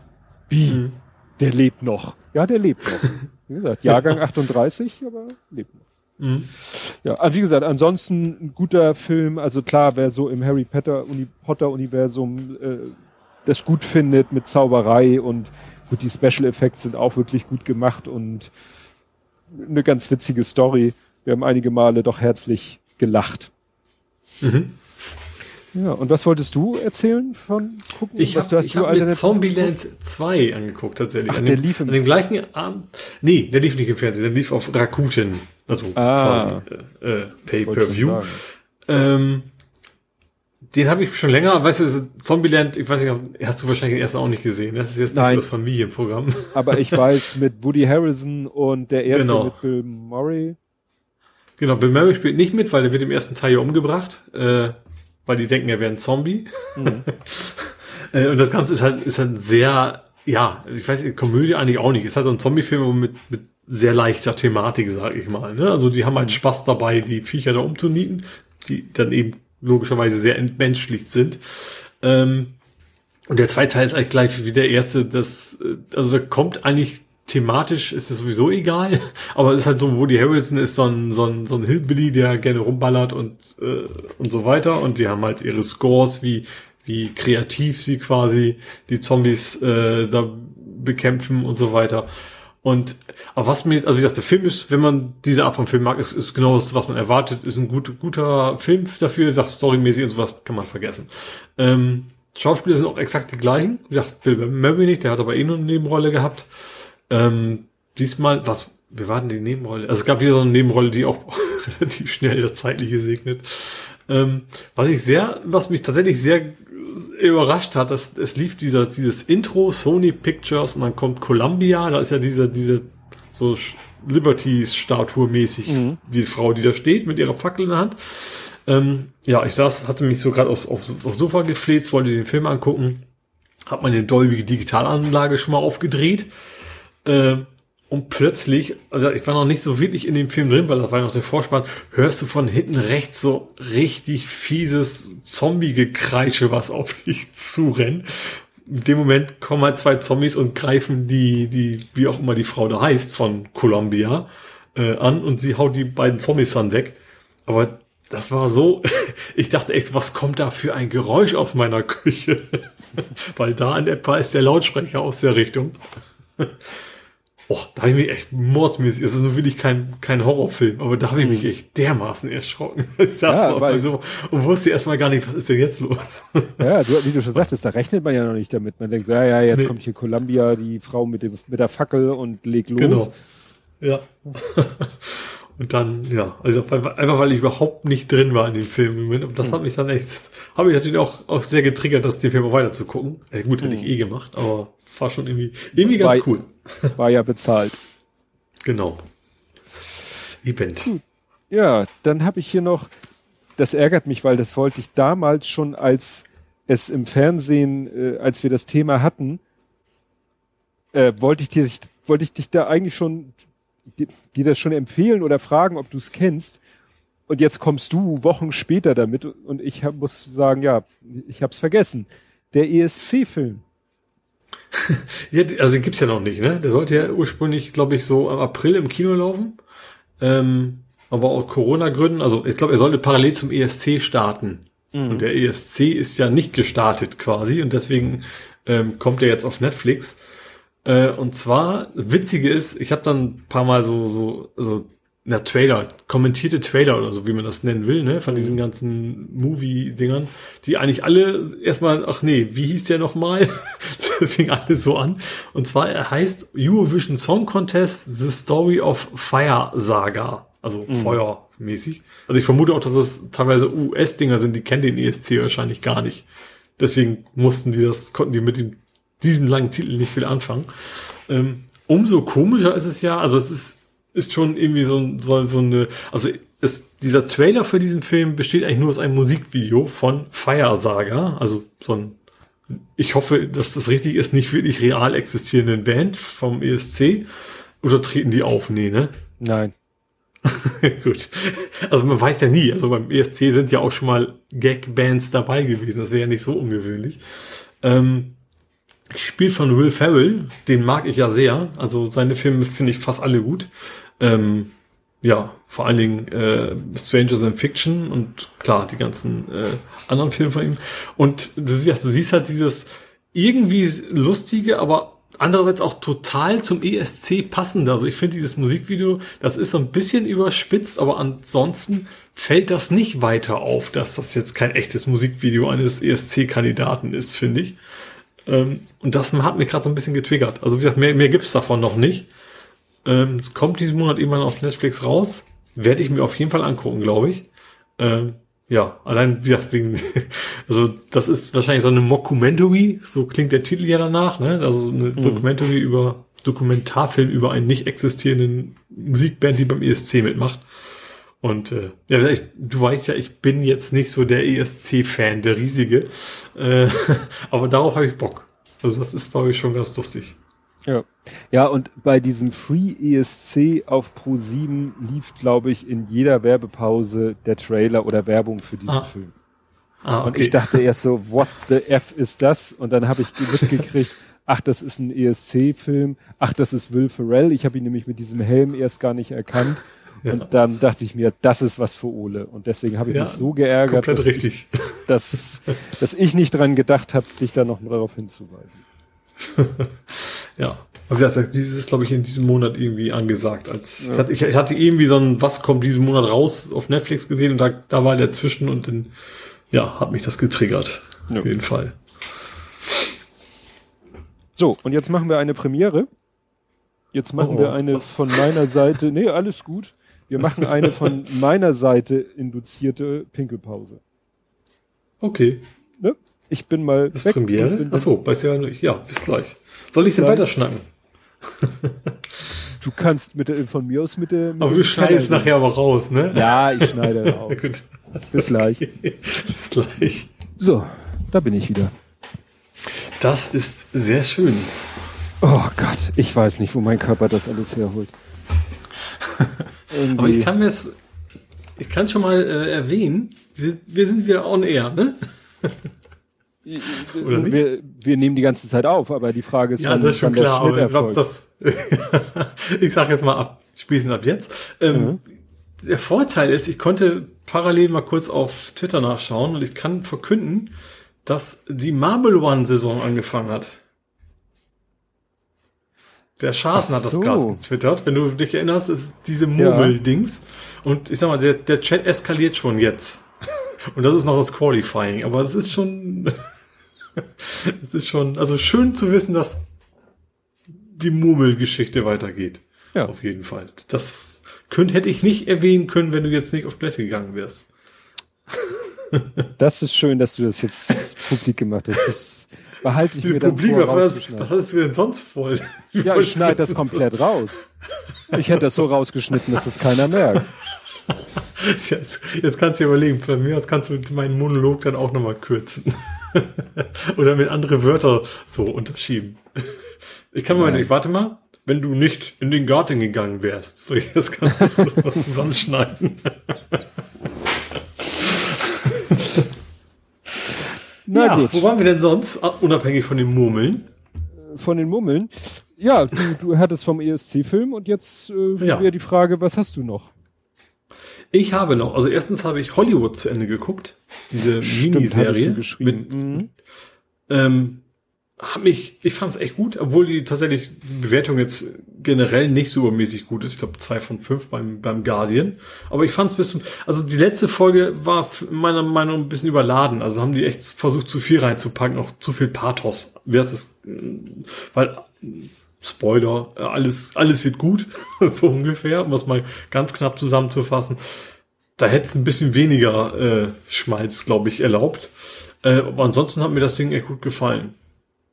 Speaker 2: wie?
Speaker 3: Mhm.
Speaker 2: Der lebt noch. Ja, der lebt noch. Wie gesagt, Jahrgang 38, aber lebt noch.
Speaker 3: Mhm.
Speaker 2: Ja, also wie gesagt, ansonsten ein guter Film. Also klar, wer so im Harry Potter, Uni Potter Universum äh, das gut findet mit Zauberei und gut, die Special Effects sind auch wirklich gut gemacht und eine ganz witzige Story. Wir haben einige Male doch herzlich gelacht.
Speaker 3: Mhm.
Speaker 2: Ja, und was wolltest du erzählen von gucken?
Speaker 3: Ich
Speaker 2: was
Speaker 3: habe hab mir
Speaker 2: alternativ
Speaker 3: Zombieland 2 angeguckt tatsächlich.
Speaker 2: Ach,
Speaker 3: an
Speaker 2: der
Speaker 3: dem,
Speaker 2: lief im-
Speaker 3: an dem gleichen Abend. Nee, der lief nicht im Fernsehen, der lief auf Rakuten. Also
Speaker 2: Ah.
Speaker 3: quasi äh, äh, Pay-Per-View. Ähm, den habe ich schon länger, weißt du, Zombieland, ich weiß nicht, hast du wahrscheinlich den ersten auch nicht gesehen. ne? Das ist jetzt nicht
Speaker 2: Nein.
Speaker 3: so das Familienprogramm.
Speaker 2: Aber ich weiß, mit Woody Harrison und der erste
Speaker 3: Genau.
Speaker 2: mit Bill Murray.
Speaker 3: Genau, Bill Murray spielt nicht mit, weil der wird im ersten Teil ja umgebracht, äh, weil die denken, er wäre ein Zombie. äh, und das Ganze ist halt, ist halt sehr, ja, ich weiß nicht, Komödie eigentlich auch nicht. Ist halt so ein Zombie-Film aber mit, mit sehr leichter Thematik, sag ich mal. Ne? Also die haben halt Spaß dabei, die Viecher da umzunieten, die dann eben logischerweise sehr entmenschlicht sind. Ähm, und der zweite Teil ist eigentlich gleich wie der erste. Das, äh, also da kommt eigentlich thematisch ist es sowieso egal, aber es ist halt so, Woody Harrison ist so ein, so ein, so ein Hillbilly, der gerne rumballert und, äh, und so weiter. Und die haben halt ihre Scores, wie, wie kreativ sie quasi die Zombies äh, da bekämpfen und so weiter. Und aber was mir, also wie gesagt, der Film ist, wenn man diese Art von Film mag, ist, ist genau das, was man erwartet, ist ein gut, guter Film dafür, das storymäßig und sowas kann man vergessen. Ähm, Schauspieler sind auch exakt die gleichen. Wie gesagt, Bill Murray nicht, der hat aber eh nur eine Nebenrolle gehabt. Ähm, diesmal, was, wir warten die Nebenrolle. Also es gab wieder so eine Nebenrolle, die auch relativ schnell das Zeitliche segnet. Ähm, was ich sehr, was mich tatsächlich sehr überrascht hat, dass es lief dieser, dieses Intro, Sony Pictures und dann kommt Columbia, da ist ja diese, diese so Liberty-Statue mäßig, die Frau, die da steht mit ihrer Fackel in der Hand. Ähm, ja, ich saß, hatte mich so gerade aufs, aufs, aufs Sofa gefläzt, wollte den Film angucken, hab meine Dolby Digitalanlage schon mal aufgedreht. Äh, und plötzlich, also ich war noch nicht so wirklich in dem Film drin, weil das war noch der Vorspann, hörst du von hinten rechts so richtig fieses Zombie-Gekreische, was auf dich zurennt. In dem Moment kommen halt zwei Zombies und greifen die, die, wie auch immer die Frau da heißt, von Columbia, äh, an und sie haut die beiden Zombies dann weg. Aber das war so, ich dachte echt, was kommt da für ein Geräusch aus meiner Küche? Weil da in etwa ist der Lautsprecher aus der Richtung. Oh, da habe ich mich echt mordsmäßig, es ist wirklich kein, kein Horrorfilm, aber da habe ich mich echt dermaßen erschrocken. Ich saß
Speaker 2: Ja, weil-
Speaker 3: so und wusste erstmal gar nicht, was ist denn jetzt los?
Speaker 2: Ja, du, wie du schon sagtest, da rechnet man ja noch nicht damit. Man denkt, ja, ja, jetzt
Speaker 3: Nee.
Speaker 2: kommt hier Columbia, die Frau mit, dem, mit der Fackel und legt los.
Speaker 3: Genau. Ja. Und dann, ja, also einfach weil ich überhaupt nicht drin war in dem Film. Und das hat mich dann echt, habe mich natürlich auch, auch sehr getriggert, das den Film auch weiter zu gucken. Äh, gut, hätte ich eh gemacht, aber war schon irgendwie, irgendwie ganz
Speaker 2: Weil-
Speaker 3: cool.
Speaker 2: War ja bezahlt.
Speaker 3: Genau. Event.
Speaker 2: Ja, dann habe ich hier noch, das ärgert mich, weil das wollte ich damals schon, als es im Fernsehen, äh, als wir das Thema hatten, äh, wollte ich dir, wollte ich dich da eigentlich schon, dir, dir das schon empfehlen oder fragen, ob du es kennst. Und jetzt kommst du Wochen später damit und ich hab, muss sagen, ja, ich hab's vergessen. Der ESC-Film.
Speaker 3: Ja, also den gibt's ja noch nicht, ne? Der sollte ja ursprünglich, glaube ich, so im April im Kino laufen. Ähm, aber aus Corona-Gründen, also ich glaube, er sollte parallel zum ESC starten. Und der ESC ist ja nicht gestartet quasi und deswegen ähm, kommt er jetzt auf Netflix. Äh, und zwar, witzige ist, ich habe dann ein paar Mal so, so, so na, Trailer, kommentierte Trailer oder so, wie man das nennen will, ne, von diesen ganzen Movie-Dingern, die eigentlich alle erstmal, ach nee, wie hieß der nochmal? das fing alles so an. Und zwar, er heißt Eurovision Song Contest, The Story of Fire Saga. Also feuermäßig. Also ich vermute auch, dass es teilweise US-Dinger sind, die kennen den ESC wahrscheinlich gar nicht. Deswegen mussten die das, konnten die mit dem, diesem langen Titel nicht viel anfangen. Ähm, umso komischer ist es ja, also es ist, ist schon irgendwie so, so, so eine, also es, dieser Trailer für diesen Film besteht eigentlich nur aus einem Musikvideo von Fire Saga, also so ein, ich hoffe, dass das richtig ist, nicht wirklich real existierenden Band vom ESC. Oder treten die auf? Nee, ne?
Speaker 2: Nein.
Speaker 3: Gut. Also man weiß ja nie. Also beim ESC sind ja auch schon mal Gag-Bands dabei gewesen. Das wäre ja nicht so ungewöhnlich. Ähm, Spiel von Will Ferrell, den mag ich ja sehr. Also seine Filme finde ich fast alle gut. Ähm, ja, vor allen Dingen äh, Strangers in Fiction und klar, die ganzen äh, anderen Filme von ihm. Und du, ja, du siehst halt dieses irgendwie lustige, aber andererseits auch total zum ESC passende. Also ich finde dieses Musikvideo, das ist so ein bisschen überspitzt, aber ansonsten fällt das nicht weiter auf, dass das jetzt kein echtes Musikvideo eines ESC-Kandidaten ist, finde ich. Ähm, und das hat mich gerade so ein bisschen getriggert. Also wie gesagt, mehr, mehr gibt's davon noch nicht. Ähm, kommt diesen Monat irgendwann auf Netflix raus. Werde ich mir auf jeden Fall angucken, glaube ich. Ähm, ja, allein wie gesagt, wegen, also das ist wahrscheinlich so eine Mockumentary, so klingt der Titel ja danach, ne? Also eine mhm. Documentary über Dokumentarfilm über einen nicht existierenden Musikband, die beim ESC mitmacht. Und äh, ja, ich, du weißt ja, ich bin jetzt nicht so der ESC-Fan, der riesige. Äh, aber darauf habe ich Bock. Also das ist, glaube ich, schon ganz lustig.
Speaker 2: Ja. Ja, und bei diesem Free ESC auf Pro 7 lief, glaube ich, in jeder Werbepause der Trailer oder Werbung für diesen ah. Film. Ah, okay. Und ich dachte erst so, what the F ist das? Und dann habe ich mitgekriegt, ach, das ist ein ESC-Film, ach, das ist Will Ferrell. Ich habe ihn nämlich mit diesem Helm erst gar nicht erkannt. Ja. Und dann dachte ich mir, das ist was für Ole. Und deswegen habe ich ja, mich so geärgert,
Speaker 3: dass ich,
Speaker 2: dass, dass ich nicht dran gedacht habe, dich da noch mal darauf hinzuweisen.
Speaker 3: ja. Also das ist, glaube ich, in diesem Monat irgendwie angesagt. Als ja. ich, hatte, ich hatte irgendwie so ein Was kommt diesen Monat raus auf Netflix gesehen und da, da war der zwischen und dann, ja, hat mich das getriggert. Auf jeden Fall.
Speaker 2: So, und jetzt machen wir eine Premiere. Jetzt machen oh. wir eine von meiner Seite. Nee, alles gut. Wir machen eine von meiner Seite induzierte Pinkelpause.
Speaker 3: Okay.
Speaker 2: Ne? Ich bin mal
Speaker 3: das weg. Premiere? Achso, bei ja, ja, bis gleich. Soll ich denn weiterschnacken?
Speaker 2: Du kannst mit der, von mir aus mit der. Mit
Speaker 3: aber du schneidest nachher aber raus, ne?
Speaker 2: Ja, ich schneide raus. Bis gleich.
Speaker 3: Okay. Bis gleich.
Speaker 2: So, da bin ich wieder.
Speaker 3: Das ist sehr schön.
Speaker 2: Oh Gott, ich weiß nicht, wo mein Körper das alles herholt.
Speaker 3: Aber ich kann mir es, ich kann schon mal äh, erwähnen, wir, wir sind wieder on air, ne?
Speaker 2: Oder nicht? Wir, wir nehmen die ganze Zeit auf, aber die Frage ist,
Speaker 3: ja, wann, das ist schon klar, aber ich glaub, das, ich sage jetzt mal ab, spießen ab jetzt. Ähm, mhm. Der Vorteil ist, ich konnte parallel mal kurz auf Twitter nachschauen und ich kann verkünden, dass die Marble One Saison angefangen hat. Der Schaßen hat das so. gerade getwittert. Wenn du dich erinnerst, ist diese Murmel-Dings. Ja. Und ich sag mal, der, der Chat eskaliert schon jetzt. Und das ist noch das Qualifying. Aber es ist schon, es ist schon, also schön zu wissen, dass die Murmel-Geschichte weitergeht. Ja. Auf jeden Fall. Das könnte, hätte ich nicht erwähnen können, wenn du jetzt nicht auf Blätter gegangen wärst.
Speaker 2: Das ist schön, dass du das jetzt publik gemacht hast. Das behalte ich mir dann
Speaker 3: Publik, vor, was, was hast du denn sonst voll?
Speaker 2: Ja, ich schneide das komplett raus. Ich hätte das so rausgeschnitten, dass das keiner merkt.
Speaker 3: Jetzt, jetzt kannst du dir überlegen, bei mir kannst du meinen Monolog dann auch nochmal kürzen. Oder mit andere Wörter so unterschieben. Ich kann mal, ich warte mal, wenn du nicht in den Garten gegangen wärst. So, jetzt kannst du das noch zusammenschneiden. Na ja, gut. Wo waren wir denn sonst, unabhängig von den Murmeln?
Speaker 2: Von den Murmeln? Ja, du, du hattest vom ESC-Film und jetzt äh, ja. wäre die Frage, was hast du noch?
Speaker 3: Ich habe noch, also erstens habe ich Hollywood zu Ende geguckt, diese Stimmt, Miniserie. Mit, mhm. ähm, hab mich, ich fand es echt gut, obwohl die tatsächlich Bewertung jetzt generell nicht so übermäßig gut ist. Ich glaube zwei von fünf beim, beim Guardian. Aber ich fand es bis zum, also die letzte Folge war meiner Meinung nach ein bisschen überladen. Also haben die echt versucht, zu viel reinzupacken, auch zu viel Pathos. Wird das, weil, Spoiler, alles, alles wird gut, so ungefähr, um das mal ganz knapp zusammenzufassen. Da hätte es ein bisschen weniger äh, Schmalz, glaube ich, erlaubt. Äh, aber ansonsten hat mir das Ding echt gut gefallen.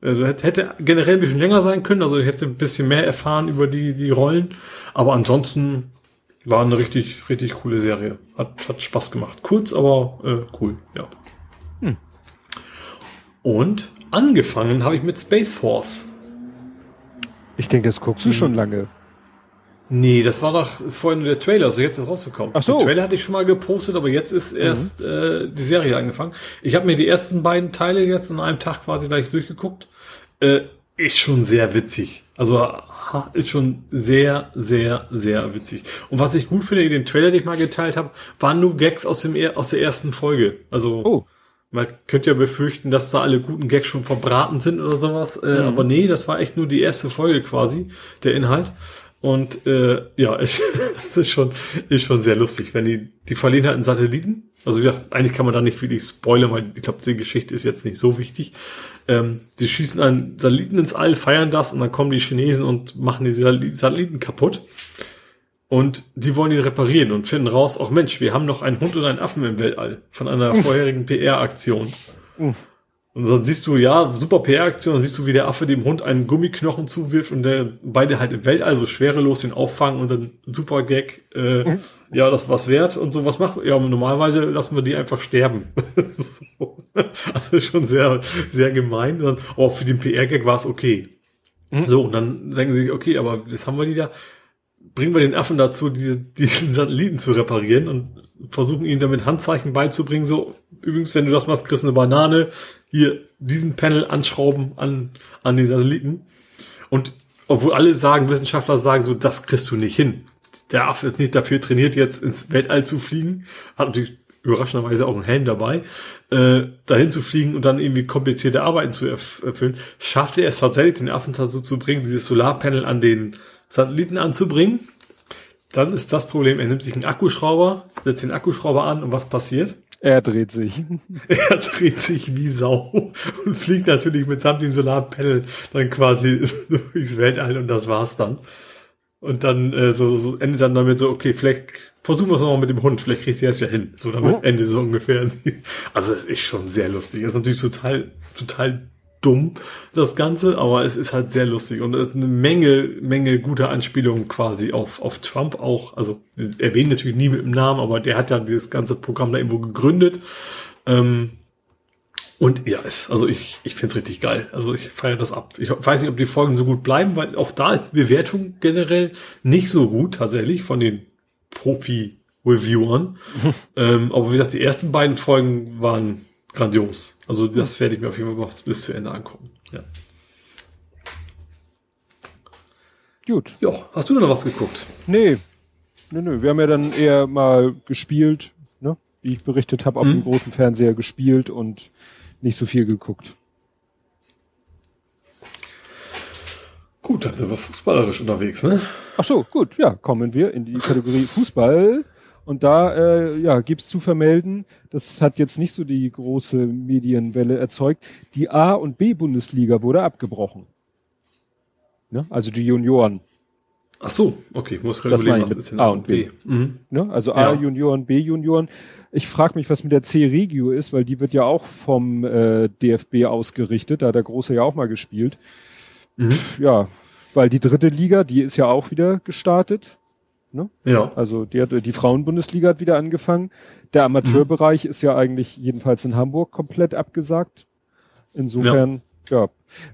Speaker 3: Also hätte generell ein bisschen länger sein können, also ich hätte ein bisschen mehr erfahren über die, die Rollen. Aber ansonsten war eine richtig, richtig coole Serie. Hat, hat Spaß gemacht. Kurz, aber äh, cool, ja. Hm. Und angefangen habe ich mit Space Force.
Speaker 2: Ich denke, das guckst du hm. schon lange.
Speaker 3: Nee, das war doch vorhin der Trailer, also jetzt ist rausgekommen.
Speaker 2: Ach so.
Speaker 3: Den Trailer hatte ich schon mal gepostet, aber jetzt ist erst äh, die Serie angefangen. Ich habe mir die ersten beiden Teile jetzt in einem Tag quasi gleich durchgeguckt. Äh, ist schon sehr witzig. Also ha, ist schon sehr, sehr, sehr witzig. Und was ich gut finde, in dem Trailer, den ich mal geteilt habe, waren nur Gags aus, dem, aus der ersten Folge. Also
Speaker 2: Oh.
Speaker 3: man könnte ja befürchten, dass da alle guten Gags schon verbraten sind oder sowas. Äh,
Speaker 2: Mhm.
Speaker 3: Aber nee, das war echt nur die erste Folge quasi, der Inhalt. Und äh, ja, ich, das ist schon, ist schon sehr lustig, wenn die, die verlieren halt einen Satelliten. Also wie gesagt, eigentlich kann man da nicht wirklich spoilern, weil ich glaube, die Geschichte ist jetzt nicht so wichtig. Ähm, die schießen einen Satelliten ins All, feiern das und dann kommen die Chinesen und machen die Satelli- Satelliten kaputt. Und die wollen ihn reparieren und finden raus, ach Mensch, wir haben noch einen Hund und einen Affen im Weltall von einer vorherigen PR-Aktion. Und dann siehst du, ja, super PR-Aktion, dann siehst du, wie der Affe dem Hund einen Gummiknochen zuwirft und der beide halt im Weltall so schwerelos den auffangen und dann super Gag, äh, ja, das war's wert und so, was macht, ja, normalerweise lassen wir die einfach sterben. so. Also schon sehr, sehr gemein. Und dann, oh, für den PR-Gag war es okay. So, und dann denken sie sich, okay, aber das haben wir die da, bringen wir den Affen dazu, diese, diesen Satelliten zu reparieren und versuchen ihnen damit Handzeichen beizubringen. So, übrigens, wenn du das machst, kriegst du eine Banane. Hier, diesen Panel anschrauben an, an den Satelliten. Und obwohl alle sagen, Wissenschaftler sagen so, das kriegst du nicht hin. Der Affe ist nicht dafür trainiert, jetzt ins Weltall zu fliegen. Hat natürlich überraschenderweise auch einen Helm dabei, äh, dahin zu fliegen und dann irgendwie komplizierte Arbeiten zu erf erfüllen. Schafft er es tatsächlich, den Affen dazu zu bringen, dieses Solarpanel an den Satelliten anzubringen? Dann ist das Problem, er nimmt sich einen Akkuschrauber, setzt den Akkuschrauber an und was passiert?
Speaker 2: Er dreht sich.
Speaker 3: Er dreht sich wie Sau und fliegt natürlich mitsamt dem Solarpanel dann quasi durchs Weltall und das war's dann. Und dann äh, so, so endet dann damit so, okay, vielleicht versuchen wir es nochmal mit dem Hund, vielleicht kriegt er es ja hin. So damit
Speaker 2: Oh.
Speaker 3: Ende so ungefähr. Also es ist schon sehr lustig. Es ist natürlich total, total dumm, das Ganze, aber es ist halt sehr lustig und es ist eine Menge, Menge guter Anspielungen quasi auf, auf Trump auch. Also erwähnt natürlich nie mit dem Namen, aber der hat ja dieses ganze Programm da irgendwo gegründet. Ähm, und ja, es, also ich, ich finde es richtig geil. Also ich feiere das ab. Ich weiß nicht, ob die Folgen so gut bleiben, weil auch da ist die Bewertung generell nicht so gut tatsächlich von den Profi-Reviewern. ähm, aber wie gesagt, die ersten beiden Folgen waren grandios. Also das werde ich mir auf jeden Fall noch bis zu Ende angucken. Ja.
Speaker 2: Gut.
Speaker 3: ja, hast du denn noch was geguckt?
Speaker 2: Nee. Nö, nö. Wir haben ja dann eher mal gespielt, ne? Wie ich berichtet habe, auf
Speaker 3: Mhm.
Speaker 2: dem großen Fernseher gespielt und nicht so viel geguckt.
Speaker 3: Gut, dann sind wir fußballerisch unterwegs, ne?
Speaker 2: Ach so, gut, ja, kommen wir in die Kategorie Fußball. Und da äh, ja, gibt's zu vermelden, das hat jetzt nicht so die große Medienwelle erzeugt. Die A- und B-Bundesliga wurde abgebrochen. Ne? Also die Junioren.
Speaker 3: Ach so, okay, ich muss gerade überlegen,
Speaker 2: ich
Speaker 3: was ist denn
Speaker 2: A und B.
Speaker 3: Mhm.
Speaker 2: Ne? Also
Speaker 3: Ja.
Speaker 2: A-Junioren, B-Junioren. Ich frage mich, was mit der C-Regio ist, weil die wird ja auch vom äh, DFB ausgerichtet. Da hat der Große ja auch mal gespielt.
Speaker 3: Mhm.
Speaker 2: Ja, weil die dritte Liga, die ist ja auch wieder gestartet.
Speaker 3: Ja.
Speaker 2: Also die, hat, die Frauenbundesliga hat wieder angefangen. Der Amateurbereich ist ja eigentlich jedenfalls in Hamburg komplett abgesagt. Insofern, ja.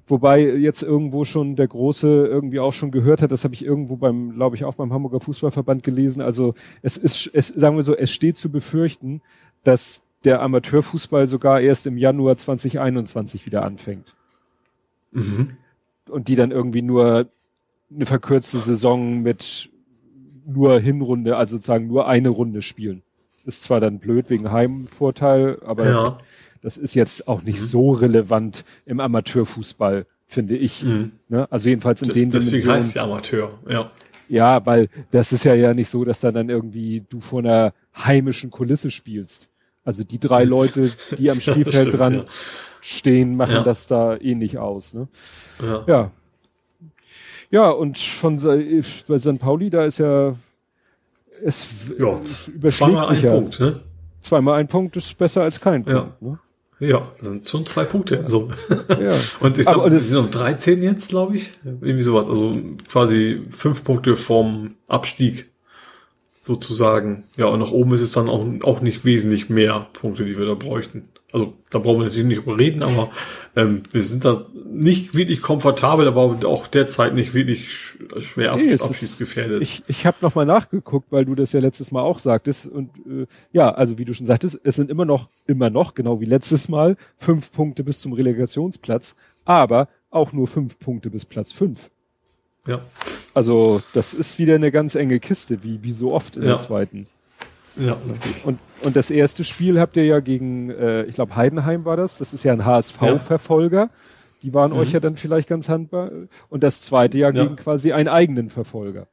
Speaker 2: Wobei jetzt irgendwo schon der Große irgendwie auch schon gehört hat, das habe ich irgendwo beim, glaube ich, auch beim Hamburger Fußballverband gelesen. Also es ist, es, sagen wir so, es steht zu befürchten, dass der Amateurfußball sogar erst im Januar 2021 wieder anfängt.
Speaker 3: Mhm.
Speaker 2: Und die dann irgendwie nur eine verkürzte Saison mit nur Hinrunde, also sozusagen nur eine Runde spielen. Ist zwar dann blöd wegen Heimvorteil, aber
Speaker 3: Ja.
Speaker 2: das ist jetzt auch nicht so relevant im Amateurfußball, finde ich.
Speaker 3: Mhm.
Speaker 2: Ne? Also jedenfalls in
Speaker 3: Das,
Speaker 2: den
Speaker 3: deswegen
Speaker 2: Dimensionen.
Speaker 3: heißt ja Amateur, ja.
Speaker 2: Ja, weil das ist ja ja nicht so, dass dann dann irgendwie du vor einer heimischen Kulisse spielst. Also die drei Leute, die am Spielfeld
Speaker 3: stimmt,
Speaker 2: dran
Speaker 3: ja.
Speaker 2: stehen, machen
Speaker 3: Ja.
Speaker 2: das da eh nicht aus. Ne?
Speaker 3: Ja.
Speaker 2: Ja. Ja, und von bei St. Pauli, da ist ja es
Speaker 3: Ja,
Speaker 2: überschlägt
Speaker 3: zweimal ein
Speaker 2: sich ja.
Speaker 3: Punkt, ne?
Speaker 2: Zweimal ein Punkt ist besser als kein
Speaker 3: Ja.
Speaker 2: Punkt. Ne?
Speaker 3: Ja, das sind schon zwei Punkte. So.
Speaker 2: Ja.
Speaker 3: Und ich glaube, sind um 13 jetzt, glaube ich. Irgendwie sowas. Also quasi fünf Punkte vom Abstieg sozusagen. Ja, und nach oben ist es dann auch, auch nicht wesentlich mehr Punkte, die wir da bräuchten. Also da brauchen wir natürlich nicht drüber reden, aber ähm, wir sind da nicht wirklich komfortabel, aber auch derzeit nicht wirklich schwer ab,
Speaker 2: Nee, es
Speaker 3: abschiedsgefährdet.
Speaker 2: Ist, ich ich habe nochmal nachgeguckt, weil du das ja letztes Mal auch sagtest. Und äh, ja, also wie du schon sagtest, es sind immer noch, immer noch, genau wie letztes Mal, fünf Punkte bis zum Relegationsplatz, aber auch nur fünf Punkte bis Platz fünf.
Speaker 3: ja.
Speaker 2: Also das ist wieder eine ganz enge Kiste, wie, wie so oft in
Speaker 3: Ja.
Speaker 2: der zweiten.
Speaker 3: Ja, richtig.
Speaker 2: Und, und das erste Spiel habt ihr ja gegen, äh, ich glaube Heidenheim war das, das ist ja ein HSV-Verfolger. Die waren euch ja dann vielleicht ganz handbar. Und das zweite Jahr
Speaker 3: Mhm. Ja.
Speaker 2: gegen quasi einen eigenen Verfolger.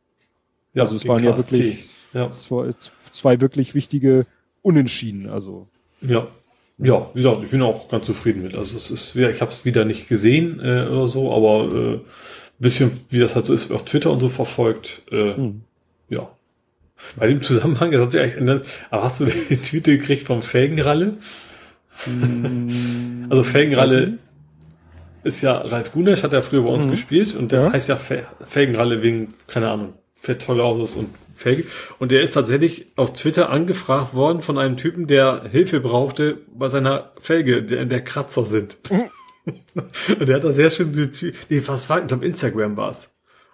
Speaker 3: Ja,
Speaker 2: also es waren ja
Speaker 3: KSC.
Speaker 2: wirklich
Speaker 3: Ja.
Speaker 2: zwei, zwei wirklich wichtige Unentschieden. Also
Speaker 3: Ja. Ja, wie gesagt, ich bin auch ganz zufrieden mit. Also es ist wieder, ich habe es wieder nicht gesehen äh, oder so, aber äh, ein bisschen, wie das halt so ist, auf Twitter und so verfolgt. Äh,
Speaker 2: Hm.
Speaker 3: Ja. Bei dem Zusammenhang, das hat sich eigentlich ändert, aber hast du den Tweet gekriegt vom Felgenralle? Also Felgenralle ist ja, Ralf Gunesch hat ja früher bei uns gespielt und das
Speaker 2: Ja.
Speaker 3: heißt ja Fe- Felgenralle wegen, keine Ahnung, fährt tolle Autos und Felgen. Und der ist tatsächlich auf Twitter angefragt worden von einem Typen, der Hilfe brauchte bei seiner Felge, der, der Kratzer sind. und der hat da sehr schön, Tw- nee, was war, ich glaube Instagram war's.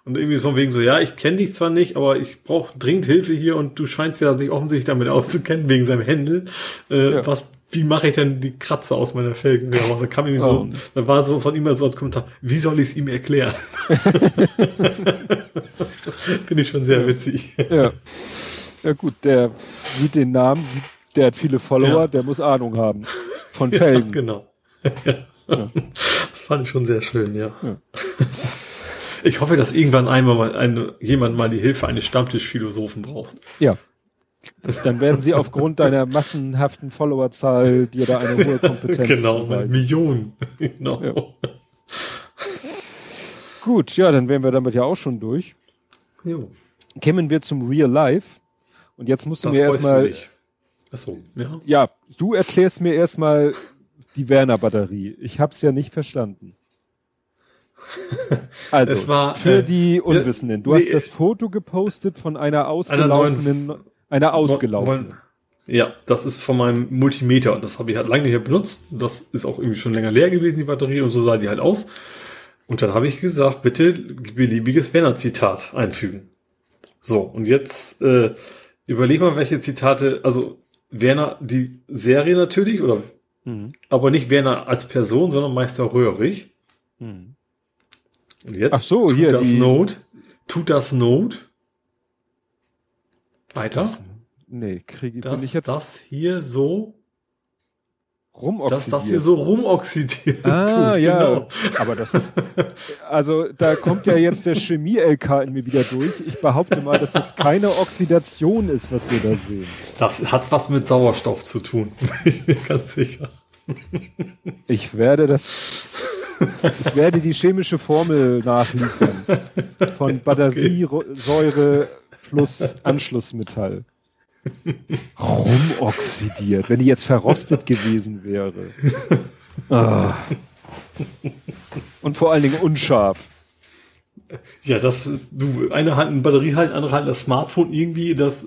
Speaker 3: Und irgendwie so von wegen so, ja, ich kenne dich zwar nicht, aber ich brauche dringend Hilfe hier und du scheinst ja sich offensichtlich damit auszukennen, wegen seinem Händel. Äh,
Speaker 2: Ja.
Speaker 3: Was, wie mache ich denn die Kratzer aus meiner Felgen raus? Da kam irgendwie so,
Speaker 2: Oh.
Speaker 3: da war so von ihm so als Kommentar, wie soll ich es ihm erklären? Finde ich schon sehr witzig.
Speaker 2: ja. ja gut, der sieht den Namen, sieht, der hat viele Follower,
Speaker 3: Ja.
Speaker 2: der muss Ahnung haben von Felgen.
Speaker 3: genau. Ja. Das fand ich schon sehr schön, ja. Ich hoffe, dass irgendwann einmal mal eine, jemand mal die Hilfe eines Stammtischphilosophen braucht.
Speaker 2: Ja. Dann werden sie aufgrund deiner massenhaften Followerzahl dir da eine hohe Kompetenz
Speaker 3: genau,
Speaker 2: zuweisen.
Speaker 3: Millionen. genau.
Speaker 2: Ja. Gut, ja, dann wären wir damit ja auch schon durch.
Speaker 3: Jo,
Speaker 2: Kämen wir zum Real Life. Und jetzt musst du
Speaker 3: da
Speaker 2: mir erstmal.
Speaker 3: Achso, ja.
Speaker 2: ja, du erklärst mir erstmal die Werner-Batterie. Ich hab's ja nicht verstanden. Also,
Speaker 3: Es war,
Speaker 2: für
Speaker 3: äh,
Speaker 2: die Unwissenden. Du
Speaker 3: nee,
Speaker 2: hast das Foto gepostet von einer ausgelaufenen,
Speaker 3: neuen-
Speaker 2: einer ausgelaufenen.
Speaker 3: Ja, das ist von meinem Multimeter und das habe ich halt lange nicht mehr benutzt. Das ist auch irgendwie schon länger leer gewesen, die Batterie, und so sah die halt aus. Und dann habe ich gesagt, bitte beliebiges Werner-Zitat einfügen. So, und jetzt äh, überleg mal, welche Zitate, also Werner, die Serie natürlich, oder
Speaker 2: Mhm.
Speaker 3: aber nicht Werner als Person, sondern Meister Röhrig.
Speaker 2: Mhm.
Speaker 3: Und jetzt
Speaker 2: Ach so,
Speaker 3: tut
Speaker 2: hier
Speaker 3: das
Speaker 2: die-
Speaker 3: Not, tut das Not. Weiter.
Speaker 2: Nee, kriege
Speaker 3: dass
Speaker 2: bin ich jetzt
Speaker 3: das hier so,
Speaker 2: rumoxidiert.
Speaker 3: dass das hier so rumoxidiert.
Speaker 2: Ah,
Speaker 3: tut,
Speaker 2: ja.
Speaker 3: genau.
Speaker 2: Aber das ist, also da kommt ja jetzt der Chemie-LK in mir wieder durch. Ich behaupte mal, dass das keine Oxidation ist, was wir da sehen.
Speaker 3: Das hat was mit Sauerstoff zu tun. Bin ich mir ganz sicher.
Speaker 2: Ich werde das, ich werde die chemische Formel nachliefern. Von Batteriesäure plus Anschlussmetall. Rumoxidiert, wenn die jetzt verrostet gewesen wäre. Ah. Und vor allen Dingen unscharf.
Speaker 3: Ja, das ist, du, eine hat eine Batterie halt, andere hat das Smartphone irgendwie, das.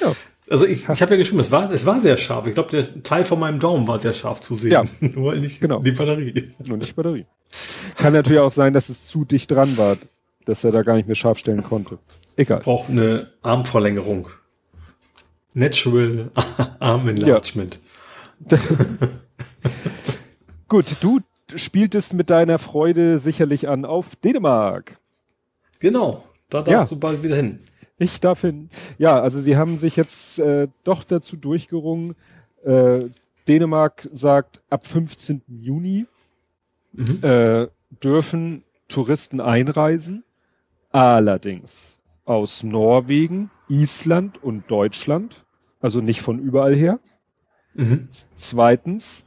Speaker 2: Ja.
Speaker 3: Also ich, ich habe ja geschrieben, es war, es war sehr scharf. Ich glaube, der Teil von meinem Daumen war sehr scharf zu sehen.
Speaker 2: Ja.
Speaker 3: Nur nicht
Speaker 2: Genau.
Speaker 3: die Batterie.
Speaker 2: Nur nicht Batterie. Kann natürlich auch sein, dass es zu dicht dran war, dass er da gar nicht mehr scharf stellen konnte. Egal.
Speaker 3: Braucht eine Armverlängerung. Natural Arm Enlargement.
Speaker 2: Gut, du spieltest mit deiner Freude sicherlich an auf Dänemark.
Speaker 3: Genau. Da darfst
Speaker 2: Ja.
Speaker 3: du bald wieder hin.
Speaker 2: Ich darf hin. Ja, also sie haben sich jetzt äh, doch dazu durchgerungen. Äh, Dänemark sagt, ab 15. Juni
Speaker 3: Mhm.
Speaker 2: äh, dürfen Touristen einreisen. Allerdings aus Norwegen, Island und Deutschland. Also nicht von überall her.
Speaker 3: Mhm.
Speaker 2: Zweitens,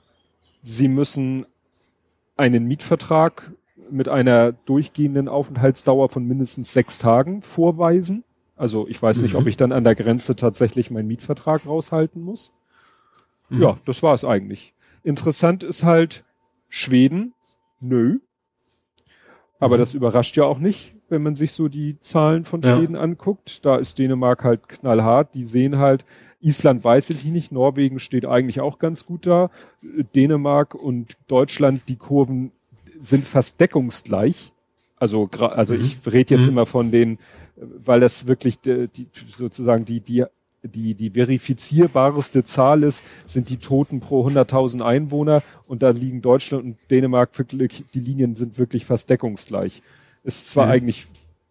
Speaker 2: sie müssen einen Mietvertrag mit einer durchgehenden Aufenthaltsdauer von mindestens sechs Tagen vorweisen. Also ich weiß nicht,
Speaker 3: Mhm.
Speaker 2: ob ich dann an der Grenze tatsächlich meinen Mietvertrag raushalten muss.
Speaker 3: Mhm.
Speaker 2: Ja, das war es eigentlich. Interessant ist halt Schweden, nö. Aber
Speaker 3: Mhm.
Speaker 2: das überrascht ja auch nicht, wenn man sich so die Zahlen von
Speaker 3: Ja.
Speaker 2: Schweden anguckt. Da ist Dänemark halt knallhart. Die sehen halt, Island weiß ich nicht, Norwegen steht eigentlich auch ganz gut da. Dänemark und Deutschland, die Kurven sind fast deckungsgleich. Also, also mhm. ich rede jetzt mhm. immer von den, weil das wirklich die, die, sozusagen die, die, die, die verifizierbarste Zahl ist, sind die Toten pro 100.000 Einwohner und da liegen Deutschland und Dänemark wirklich, die Linien sind wirklich fast deckungsgleich. Ist zwar mhm. eigentlich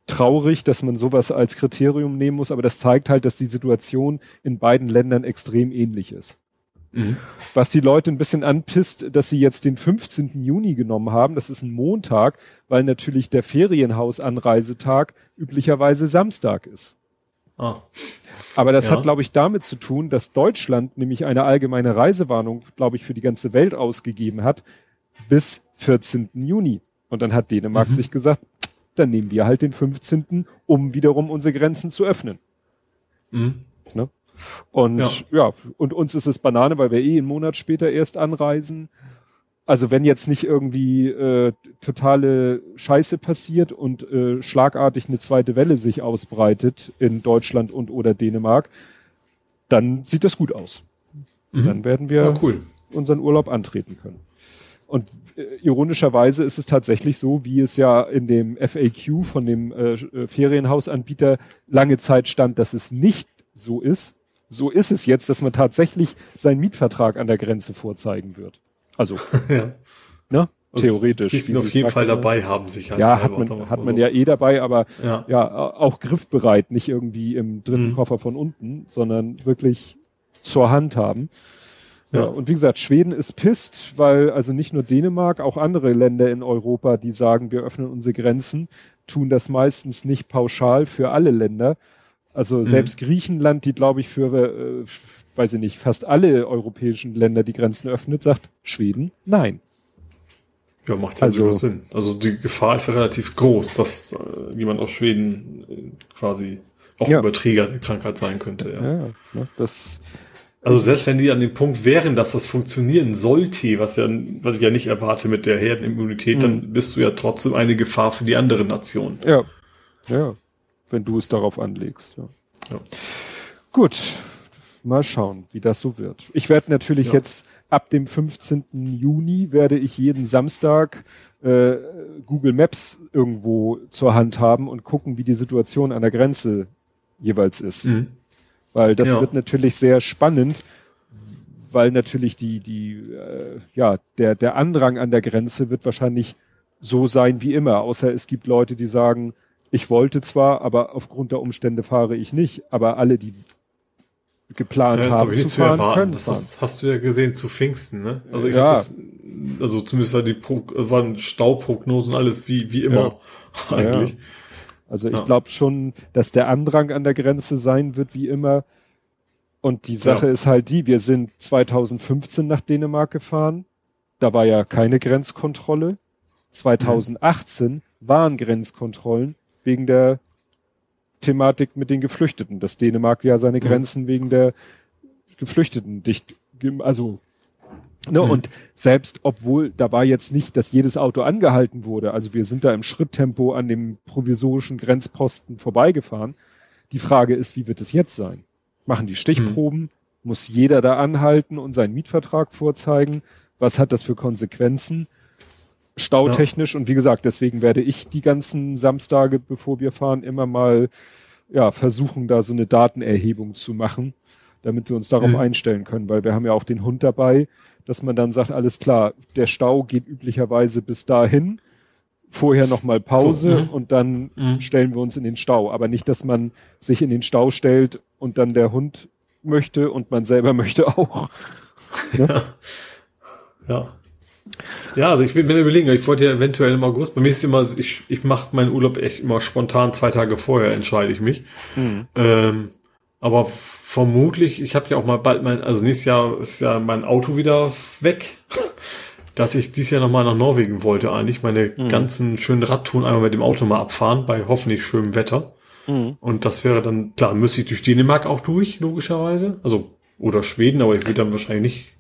Speaker 2: traurig, dass man sowas als Kriterium nehmen muss, aber das zeigt halt, dass die Situation in beiden Ländern extrem ähnlich ist. Mhm. Was die Leute ein bisschen anpisst, dass sie jetzt den 15. Juni genommen haben, das ist ein Montag, weil natürlich der Ferienhausanreisetag üblicherweise Samstag ist. Ah. Aber das ja. hat, glaube ich, damit zu tun, dass Deutschland nämlich eine allgemeine Reisewarnung, glaube ich, für die ganze Welt ausgegeben hat bis 14. Juni. Und dann hat Dänemark mhm. sich gesagt, dann nehmen wir halt den 15., um wiederum unsere Grenzen zu öffnen. Mhm. Ne? Und ja. ja, und uns ist es Banane, weil wir eh einen Monat später erst anreisen. Also wenn jetzt nicht irgendwie äh, totale Scheiße passiert und äh, schlagartig eine zweite Welle sich ausbreitet in Deutschland und oder Dänemark, dann sieht das gut aus. Mhm. Dann werden wir ja, cool. unseren Urlaub antreten können. Und äh, ironischerweise ist es tatsächlich so, wie es ja in dem FAQ von dem äh, äh, Ferienhausanbieter lange Zeit stand, dass es nicht so ist. So ist es jetzt, dass man tatsächlich seinen Mietvertrag an der Grenze vorzeigen wird. Also, ja. ne? Theoretisch.
Speaker 3: Die auf jeden Fall dabei haben sich
Speaker 2: halt Ja, hat man, hat man so. ja eh dabei, aber ja. ja, auch griffbereit, nicht irgendwie im dritten mhm. Koffer von unten, sondern wirklich zur Hand haben. Ja. Und wie gesagt, Schweden ist pisst, weil also nicht nur Dänemark, auch andere Länder in Europa, die sagen, wir öffnen unsere Grenzen, tun das meistens nicht pauschal für alle Länder. Also mhm. selbst Griechenland, die glaube ich für, äh, weiß ich nicht, fast alle europäischen Länder die Grenzen öffnet, sagt Schweden nein.
Speaker 3: Ja, macht ja also, Sinn. Also die Gefahr ist ja relativ groß, dass äh, jemand aus Schweden äh, quasi auch ja. Überträger der Krankheit sein könnte. Ja, ja ne, das also selbst wenn die an dem Punkt wären, dass das funktionieren sollte, was ja, was ich ja nicht erwarte mit der Herdenimmunität, mhm. dann bist du ja trotzdem eine Gefahr für die anderen Nationen.
Speaker 2: Ja. Ja. Wenn du es darauf anlegst. Ja. ja. Gut. Mal schauen, wie das so wird. Ich werde natürlich ja. jetzt ab dem 15. Juni werde ich jeden Samstag äh, Google Maps irgendwo zur Hand haben und gucken, wie die Situation an der Grenze jeweils ist. Mhm. Weil das ja. wird natürlich sehr spannend, weil natürlich die, die, äh, ja, der, der Andrang an der Grenze wird wahrscheinlich so sein wie immer, außer es gibt Leute, die sagen, ich wollte zwar, aber aufgrund der Umstände fahre ich nicht, aber alle, die geplant ja, haben zu fahren,
Speaker 3: zu können. Das hast, hast, du ja gesehen zu Pfingsten, ne? Also ich ja. das, also zumindest war die Pro, waren Stauprognosen alles wie wie immer ja. eigentlich. Ja.
Speaker 2: Also ich glaube schon, dass der Andrang an der Grenze sein wird, wie immer. Und die Sache ist halt die, wir sind 2015 nach Dänemark gefahren. Da war ja keine Grenzkontrolle. 2018 mhm. waren Grenzkontrollen wegen der Thematik mit den Geflüchteten, dass Dänemark ja seine Grenzen mhm. wegen der Geflüchteten dicht, also Ne, mhm. Und selbst obwohl da war jetzt nicht, dass jedes Auto angehalten wurde, also wir sind da im Schritttempo an dem provisorischen Grenzposten vorbeigefahren. Die Frage ist, wie wird es jetzt sein? Machen die Stichproben? Mhm. Muss jeder da anhalten und seinen Mietvertrag vorzeigen? Was hat das für Konsequenzen? Stautechnisch ja. und wie gesagt, deswegen werde ich die ganzen Samstage, bevor wir fahren, immer mal ja versuchen, da so eine Datenerhebung zu machen, damit wir uns darauf mhm. einstellen können, weil wir haben ja auch den Hund dabei dass man dann sagt, alles klar, der Stau geht üblicherweise bis dahin, vorher nochmal Pause so, ne? und dann mhm. stellen wir uns in den Stau. Aber nicht, dass man sich in den Stau stellt und dann der Hund möchte und man selber möchte auch.
Speaker 3: Ne? Ja. ja. Ja, also ich bin mir überlegen, ich wollte ja eventuell im August, bei mir ist immer, ich, ich mache meinen Urlaub echt immer spontan, zwei Tage vorher entscheide ich mich. Mhm. Ähm, aber vermutlich, ich habe ja auch mal bald mein, also nächstes Jahr ist ja mein Auto wieder weg, dass ich dieses Jahr nochmal nach Norwegen wollte eigentlich, meine mhm. ganzen schönen Radtouren einmal mit dem Auto mal abfahren, bei hoffentlich schönem Wetter. Mhm. Und das wäre dann, klar, müsste ich durch Dänemark auch durch, logischerweise. Also, oder Schweden, aber ich würde dann wahrscheinlich nicht,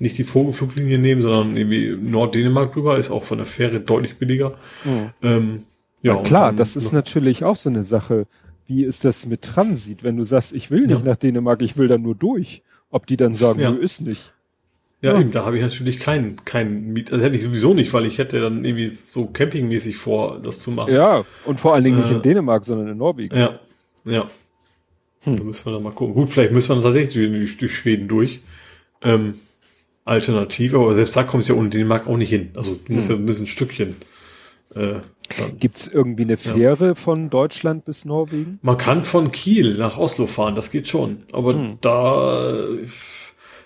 Speaker 3: nicht die Vogelfluglinie nehmen, sondern irgendwie Norddänemark rüber, ist auch von der Fähre deutlich billiger.
Speaker 2: Mhm. Ähm, ja, ja klar, das ist natürlich auch so eine Sache wie ist das mit Transit, wenn du sagst, ich will nicht
Speaker 3: Ja.
Speaker 2: nach Dänemark, ich will da nur durch. Ob die dann sagen,
Speaker 3: Ja.
Speaker 2: nö, ist nicht.
Speaker 3: Ja,
Speaker 2: Ja.
Speaker 3: eben, da habe ich natürlich keinen keinen Miet, also hätte ich sowieso nicht, weil ich hätte dann irgendwie so campingmäßig vor, das zu machen.
Speaker 2: Ja, und vor allen Dingen nicht
Speaker 3: Äh.
Speaker 2: in Dänemark, sondern in Norwegen.
Speaker 3: Ja. Ja.
Speaker 2: Hm.
Speaker 3: Da müssen wir dann mal gucken. Gut, vielleicht müssen wir dann tatsächlich durch, durch Schweden durch. Ähm, alternativ, aber selbst da kommst du ja ohne Dänemark auch nicht hin. Also du musst
Speaker 2: Hm.
Speaker 3: ja ein bisschen ein Stückchen. Äh, dann.
Speaker 2: Gibt's irgendwie eine Fähre von Deutschland bis Norwegen?
Speaker 3: Man kann von Kiel nach Oslo fahren, das geht schon. Aber
Speaker 2: Hm.
Speaker 3: da,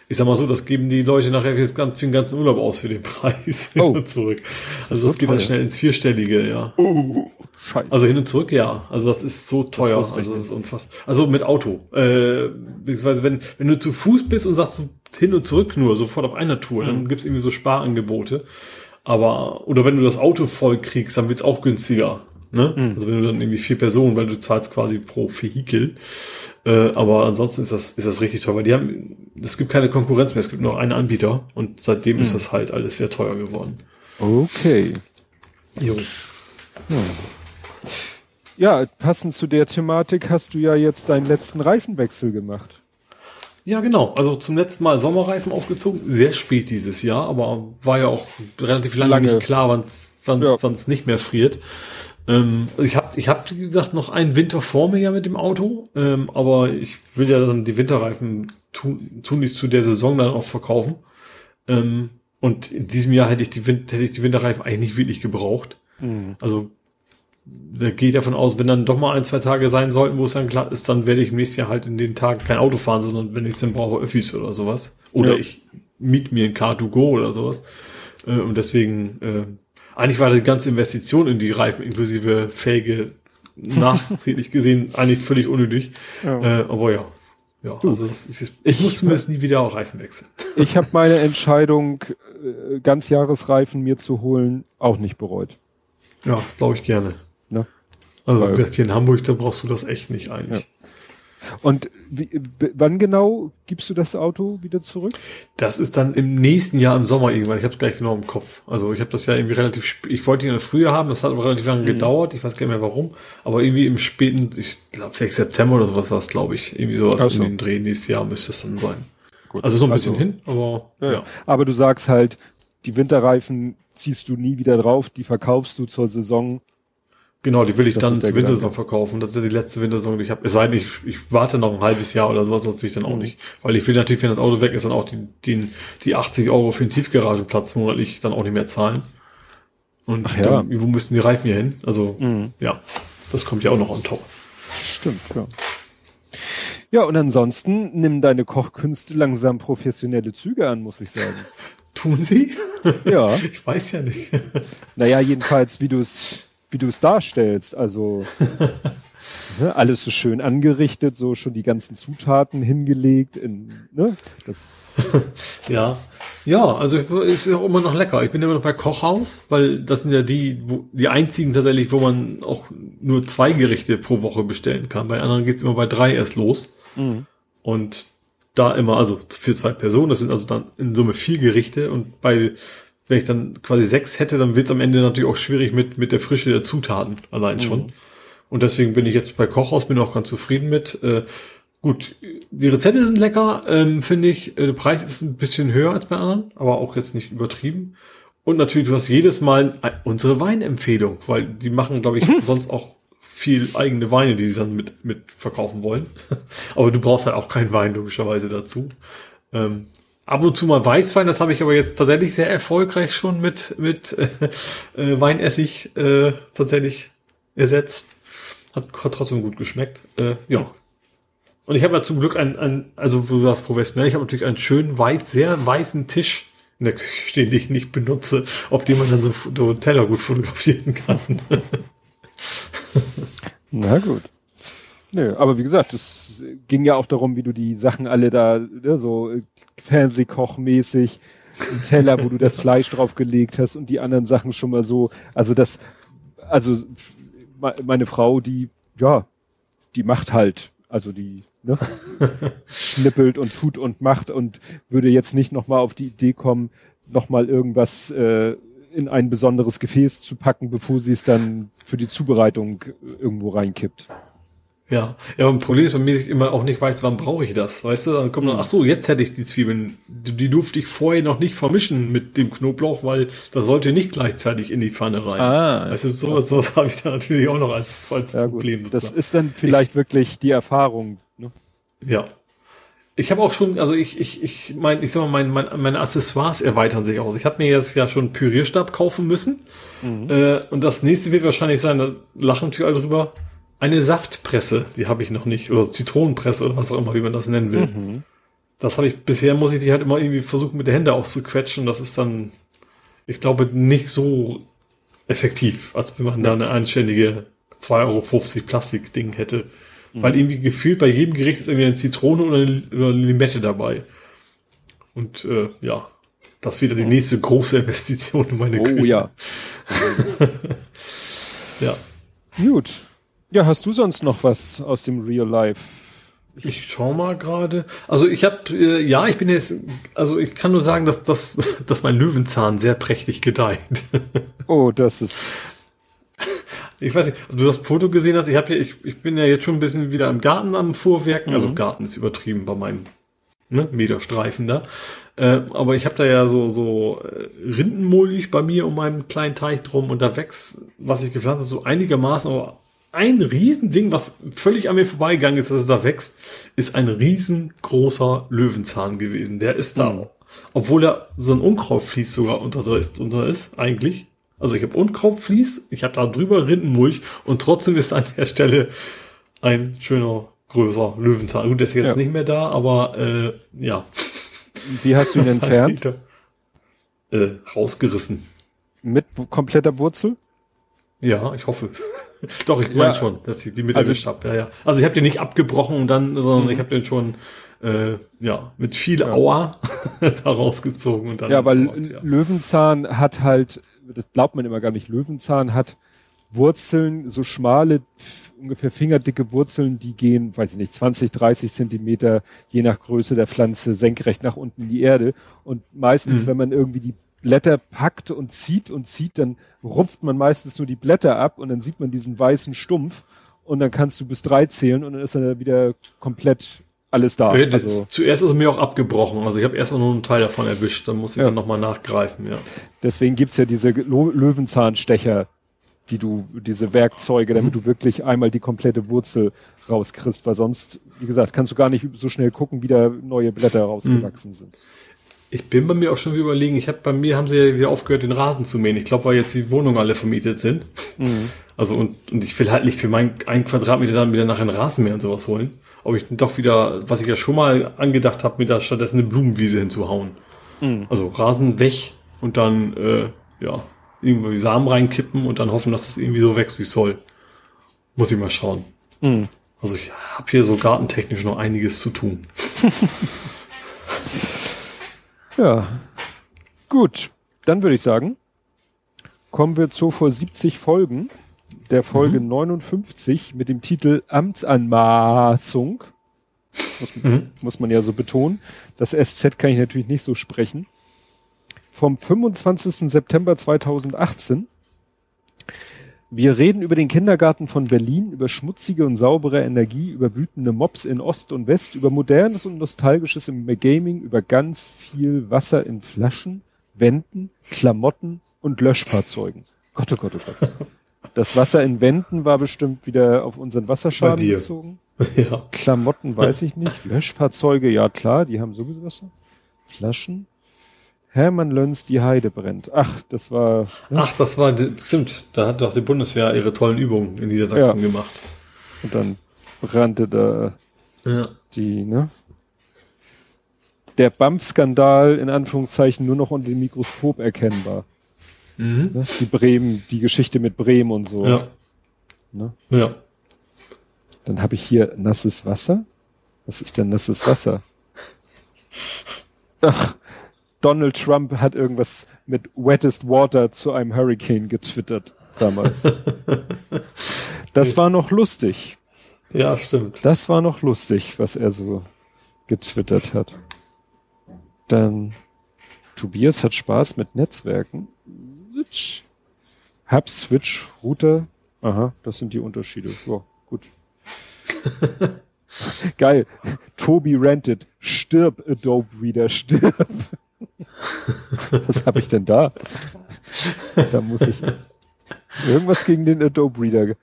Speaker 3: ich sag mal so, das geben die Leute nachher für, das ganz, für den ganzen Urlaub aus für den Preis hin
Speaker 2: Oh.
Speaker 3: und zurück.
Speaker 2: das
Speaker 3: Also
Speaker 2: so
Speaker 3: das geht dann schnell ins Vierstellige, ja.
Speaker 2: Oh, scheiße.
Speaker 3: Also hin und zurück, ja. Also das ist so teuer.
Speaker 2: ich
Speaker 3: also das ist unfassbar. Also mit Auto. Äh, beziehungsweise wenn, wenn du zu Fuß bist und sagst du hin und zurück nur, sofort auf einer Tour,
Speaker 2: Mhm.
Speaker 3: dann gibt's irgendwie so Sparangebote. Aber, oder wenn du das Auto voll kriegst, dann wird's auch günstiger. Ne?
Speaker 2: Mhm.
Speaker 3: Also wenn du dann irgendwie vier Personen, weil du zahlst quasi pro Vehikel. Äh, aber ansonsten ist das, ist das richtig teuer, weil die haben, es gibt keine Konkurrenz mehr, es gibt nur einen Anbieter und seitdem
Speaker 2: Mhm.
Speaker 3: ist das halt alles sehr teuer geworden.
Speaker 2: okay.
Speaker 3: Jo.
Speaker 2: Ja, passend zu der Thematik hast du ja jetzt deinen letzten Reifenwechsel gemacht.
Speaker 3: Ja, genau. Also zum letzten Mal Sommerreifen aufgezogen. Sehr spät dieses Jahr, aber war ja auch relativ lange,
Speaker 2: Lange.
Speaker 3: nicht klar, wann es
Speaker 2: Ja.
Speaker 3: wann's nicht mehr friert. Ähm, also ich habe, ich hab, wie gesagt, noch einen Winter vor mir ja mit dem Auto, ähm, aber ich will ja dann die Winterreifen tun, tunlichst zu der Saison dann auch verkaufen. Ähm, und in diesem Jahr hätte ich die, Win hätte ich die Winterreifen eigentlich nicht wirklich gebraucht. Also da geht davon aus, wenn dann doch mal ein, zwei Tage sein sollten, wo es dann glatt ist, dann werde ich im nächsten Jahr halt in den Tagen kein Auto fahren, sondern wenn ich es dann brauche, Öffis oder sowas. Oder
Speaker 2: Ja.
Speaker 3: ich miet mir ein Car2Go oder sowas. Äh, und deswegen, äh, eigentlich war die ganze Investition in die Reifen inklusive Felge nachträglich gesehen eigentlich völlig unnötig.
Speaker 2: Ja.
Speaker 3: Äh, aber ja. Ja, also das ist jetzt, ich
Speaker 2: Ich-
Speaker 3: muss zumindest nie wieder auch Reifen wechseln.
Speaker 2: Ich habe meine Entscheidung, äh, Ganzjahresreifen mir zu holen, auch nicht bereut.
Speaker 3: Ja, glaube ich gerne. Also
Speaker 2: Weil-
Speaker 3: hier in Hamburg, da brauchst du das echt nicht eigentlich.
Speaker 2: Und wie, wann genau gibst du das Auto wieder zurück?
Speaker 3: Das ist dann im nächsten Jahr im Sommer irgendwann. Ich habe es gleich genau im Kopf. Also ich habe das ja irgendwie relativ, ich wollte ihn früher haben, das hat aber relativ lange gedauert. Ich weiß gar nicht mehr warum. Aber irgendwie im späten, ich glaube vielleicht September oder sowas war es, glaube ich. Irgendwie sowas
Speaker 2: Ach so.
Speaker 3: in den Dreh nächstes Jahr müsste es dann sein.
Speaker 2: Gut.
Speaker 3: Also so ein bisschen
Speaker 2: Also-
Speaker 3: hin, aber
Speaker 2: Ja.
Speaker 3: ja.
Speaker 2: Aber du sagst halt, die Winterreifen ziehst du nie wieder drauf, die verkaufst du zur Saison.
Speaker 3: Genau, die will ich
Speaker 2: Das
Speaker 3: dann zur Wintersaison verkaufen. Das ist ja die letzte Wintersaison, die ich habe. Es sei denn, ich, ich warte noch ein halbes Jahr oder sowas, sonst will ich dann auch
Speaker 2: Mhm.
Speaker 3: nicht. Weil ich will natürlich, wenn das Auto weg ist, dann auch die, die, die 80 Euro für den Tiefgaragenplatz monatlich dann auch nicht mehr zahlen. Und
Speaker 2: Ach ja.
Speaker 3: dann, wo müssten die Reifen hier hin? Also,
Speaker 2: Mhm.
Speaker 3: ja, das kommt ja auch noch on top.
Speaker 2: Stimmt, ja. Ja, und ansonsten nimm deine Kochkünste langsam professionelle Züge an, muss ich sagen.
Speaker 3: Tun sie?
Speaker 2: Ja.
Speaker 3: Ich weiß ja nicht.
Speaker 2: Naja, jedenfalls, wie du es, wie du es darstellst. Also ne, alles so schön angerichtet, so schon die ganzen Zutaten hingelegt. In, ne, das,
Speaker 3: Ja. Ja, also ist ja auch immer noch lecker. Ich bin immer noch bei Kochhaus, weil das sind ja die, wo, die einzigen tatsächlich, wo man auch nur zwei Gerichte pro Woche bestellen kann. Bei anderen geht's immer bei drei erst los. Und da immer, also für zwei Personen, das sind also dann in Summe vier Gerichte und bei, wenn ich dann quasi sechs hätte, dann wird's am Ende natürlich auch schwierig mit, mit der Frische der Zutaten allein schon. Und deswegen bin ich jetzt bei Kochhaus, bin auch ganz zufrieden mit. Äh, gut, die Rezepte sind lecker, ähm, finde ich. Äh, Der Preis ist ein bisschen höher als bei anderen, aber auch jetzt nicht übertrieben. Und natürlich, du hast jedes Mal ein- unsere Weinempfehlung, weil die machen, glaube ich, sonst auch viel eigene Weine, die sie dann mit, mit verkaufen wollen. aber du brauchst halt auch keinen Wein, logischerweise, dazu. Ähm, ab und zu mal Weißwein, das habe ich aber jetzt tatsächlich sehr erfolgreich schon mit, mit äh, äh, Weinessig äh, tatsächlich ersetzt. Hat, hat trotzdem gut geschmeckt. Äh, ja. Und ich habe ja zum Glück ein, ein also du sagst professionell, ich habe natürlich einen schönen weiß, sehr weißen Tisch in der Küche stehen, den ich nicht benutze, auf dem man dann so, so Teller gut fotografieren kann.
Speaker 2: na gut. Nö, aber wie gesagt, es ging ja auch darum, wie du die Sachen alle da, ne, so äh, Fernsehkochmäßig, im Teller, wo du das Fleisch draufgelegt hast und die anderen Sachen schon mal so, also das, also me- meine Frau, die, ja, die macht halt, also die, ne, schnippelt und tut und macht und würde jetzt nicht nochmal auf die Idee kommen, nochmal irgendwas äh, in ein besonderes Gefäß zu packen, bevor sie es dann für die Zubereitung irgendwo reinkippt.
Speaker 3: Ja, ja, aber ein Problem ist bei mir, dass ich immer auch nicht weiß, wann brauche ich das, weißt du? Dann kommt dann, ach so, jetzt hätte ich die Zwiebeln, die, die durfte ich vorher noch nicht vermischen mit dem Knoblauch, weil das sollte nicht gleichzeitig in die Pfanne rein.
Speaker 2: Ah,
Speaker 3: weißt du, sowas, sowas habe ich da natürlich auch noch als, als
Speaker 2: ja,
Speaker 3: Problem.
Speaker 2: Gut. Das ist dann vielleicht ich, wirklich die Erfahrung. Ne?
Speaker 3: Ja. Ich habe auch schon, also ich, ich, ich mein, ich sag mal, mein, mein, meine Accessoires erweitern sich aus. Ich habe mir jetzt ja schon Pürierstab kaufen müssen. Mhm. Äh, und das nächste wird wahrscheinlich sein, da lachen natürlich alle drüber eine Saftpresse, die habe ich noch nicht, oder Zitronenpresse oder was auch immer, wie man das nennen will. Mhm. Das habe ich, bisher muss ich die halt immer irgendwie versuchen, mit der Hände auszuquetschen. Das ist dann, ich glaube, nicht so effektiv, als wenn man da eine anständige 2,50 Euro Plastikding hätte. Mhm. Weil irgendwie gefühlt bei jedem Gericht ist irgendwie eine Zitrone oder eine, oder eine Limette dabei. Und äh, ja, das ist wieder die nächste große Investition in meine
Speaker 2: oh,
Speaker 3: Küche.
Speaker 2: Oh ja.
Speaker 3: ja.
Speaker 2: Gut. Ja, hast du sonst noch was aus dem Real Life?
Speaker 3: Ich schau mal gerade. Also ich habe, äh, ja, ich bin jetzt, also ich kann nur sagen, dass, dass, dass mein Löwenzahn sehr prächtig gedeiht.
Speaker 2: Oh, das ist.
Speaker 3: Ich weiß nicht, ob du das Foto gesehen hast. Ich habe ja, ich, ich bin ja jetzt schon ein bisschen wieder im Garten am Vorwerken. Also mhm. Also Garten ist übertrieben bei meinen ne, Meterstreifen da. Äh, aber ich habe da ja so so äh, Rindenmulch bei mir um meinen kleinen Teich drum und da wächst, was ich gepflanzt habe, so einigermaßen, aber ein Riesending, was völlig an mir vorbeigegangen ist, dass es da wächst, ist ein riesengroßer Löwenzahn gewesen. Der ist da, mhm. obwohl er so ein Unkrautvlies sogar unter ist, unter ist eigentlich. Also ich habe Unkrautvlies, ich habe da drüber Rindenmulch und trotzdem ist an der Stelle ein schöner, größer Löwenzahn. Gut, der ist jetzt ja. nicht mehr da, aber äh, ja.
Speaker 2: Wie hast du ihn entfernt?
Speaker 3: äh, rausgerissen.
Speaker 2: Mit kompletter Wurzel?
Speaker 3: Ja, ich hoffe. Doch, ich meine ja. schon, dass ich die mit also, habe. Ja, ja. Also ich habe den nicht abgebrochen und dann, sondern mhm. ich habe den schon äh, ja mit viel ja. Aua da rausgezogen und dann.
Speaker 2: Ja, aber ja. Löwenzahn hat halt, das glaubt man immer gar nicht. Löwenzahn hat Wurzeln, so schmale, ungefähr fingerdicke Wurzeln, die gehen, weiß ich nicht, 20, 30 Zentimeter, je nach Größe der Pflanze, senkrecht nach unten in die Erde. Und meistens, mhm. wenn man irgendwie die Blätter packt und zieht und zieht, dann rupft man meistens nur die Blätter ab und dann sieht man diesen weißen Stumpf und dann kannst du bis drei zählen und dann ist dann wieder komplett alles da.
Speaker 3: Ja, also, zuerst ist er mir auch abgebrochen. Also ich habe erst nur einen Teil davon erwischt, dann muss ich ja. dann nochmal nachgreifen, ja.
Speaker 2: Deswegen gibt's ja diese Löwenzahnstecher, die du, diese Werkzeuge, damit mhm. du wirklich einmal die komplette Wurzel rauskriegst, weil sonst, wie gesagt, kannst du gar nicht so schnell gucken, wie da neue Blätter rausgewachsen mhm. sind.
Speaker 3: Ich bin bei mir auch schon überlegen, ich habe bei mir haben sie ja wieder aufgehört, den Rasen zu mähen. Ich glaube, weil jetzt die Wohnungen alle vermietet sind. Mhm. Also und, und ich will halt nicht für mein ein Quadratmeter dann wieder nachher einen Rasenmäher und sowas holen. Ob ich doch wieder, was ich ja schon mal angedacht habe, mir da stattdessen eine Blumenwiese hinzuhauen. Mhm. Also Rasen weg und dann äh, ja irgendwie Samen reinkippen und dann hoffen, dass das irgendwie so wächst, wie es soll. Muss ich mal schauen. Mhm. Also ich habe hier so gartentechnisch noch einiges zu tun.
Speaker 2: Ja. Gut. Dann würde ich sagen, kommen wir zu vor 70 Folgen der Folge mhm. 59 mit dem Titel Amtsanmaßung. Muss, mhm. muss, man ja so betonen. Das SZ kann ich natürlich nicht so sprechen. Vom 25. September 2018 wir reden über den Kindergarten von Berlin, über schmutzige und saubere Energie, über wütende Mobs in Ost und West, über modernes und nostalgisches im Gaming, über ganz viel Wasser in Flaschen, Wänden, Klamotten und Löschfahrzeugen. Gott, oh Gott, oh Gott. Das Wasser in Wänden war bestimmt wieder auf unseren Wasserschaden bezogen. Ja. Klamotten weiß ich nicht. Löschfahrzeuge, ja klar, die haben sowieso Wasser. Flaschen. Hermann Löns, die Heide brennt. Ach, das war.
Speaker 3: Ne? Ach, das war, stimmt. Da hat doch die Bundeswehr ihre tollen Übungen in Niedersachsen ja. gemacht.
Speaker 2: Und dann brannte da ja. die, ne? Der BAMF-Skandal in Anführungszeichen nur noch unter dem Mikroskop erkennbar. Mhm. Ne? Die Bremen, die Geschichte mit Bremen und so.
Speaker 3: Ja. Ne? Ja.
Speaker 2: Dann habe ich hier nasses Wasser. Was ist denn nasses Wasser? Ach, Donald Trump hat irgendwas mit wettest water zu einem Hurricane getwittert damals. das war noch lustig.
Speaker 3: Ja, stimmt.
Speaker 2: Das war noch lustig, was er so getwittert hat. Dann Tobias hat Spaß mit Netzwerken. Switch. Hub, Switch, Router. Aha, das sind die Unterschiede. So, gut. Geil. Tobi rented. Stirb, Adobe Reader, stirb. Was habe ich denn da? Da muss ich irgendwas gegen den Adobe Reader.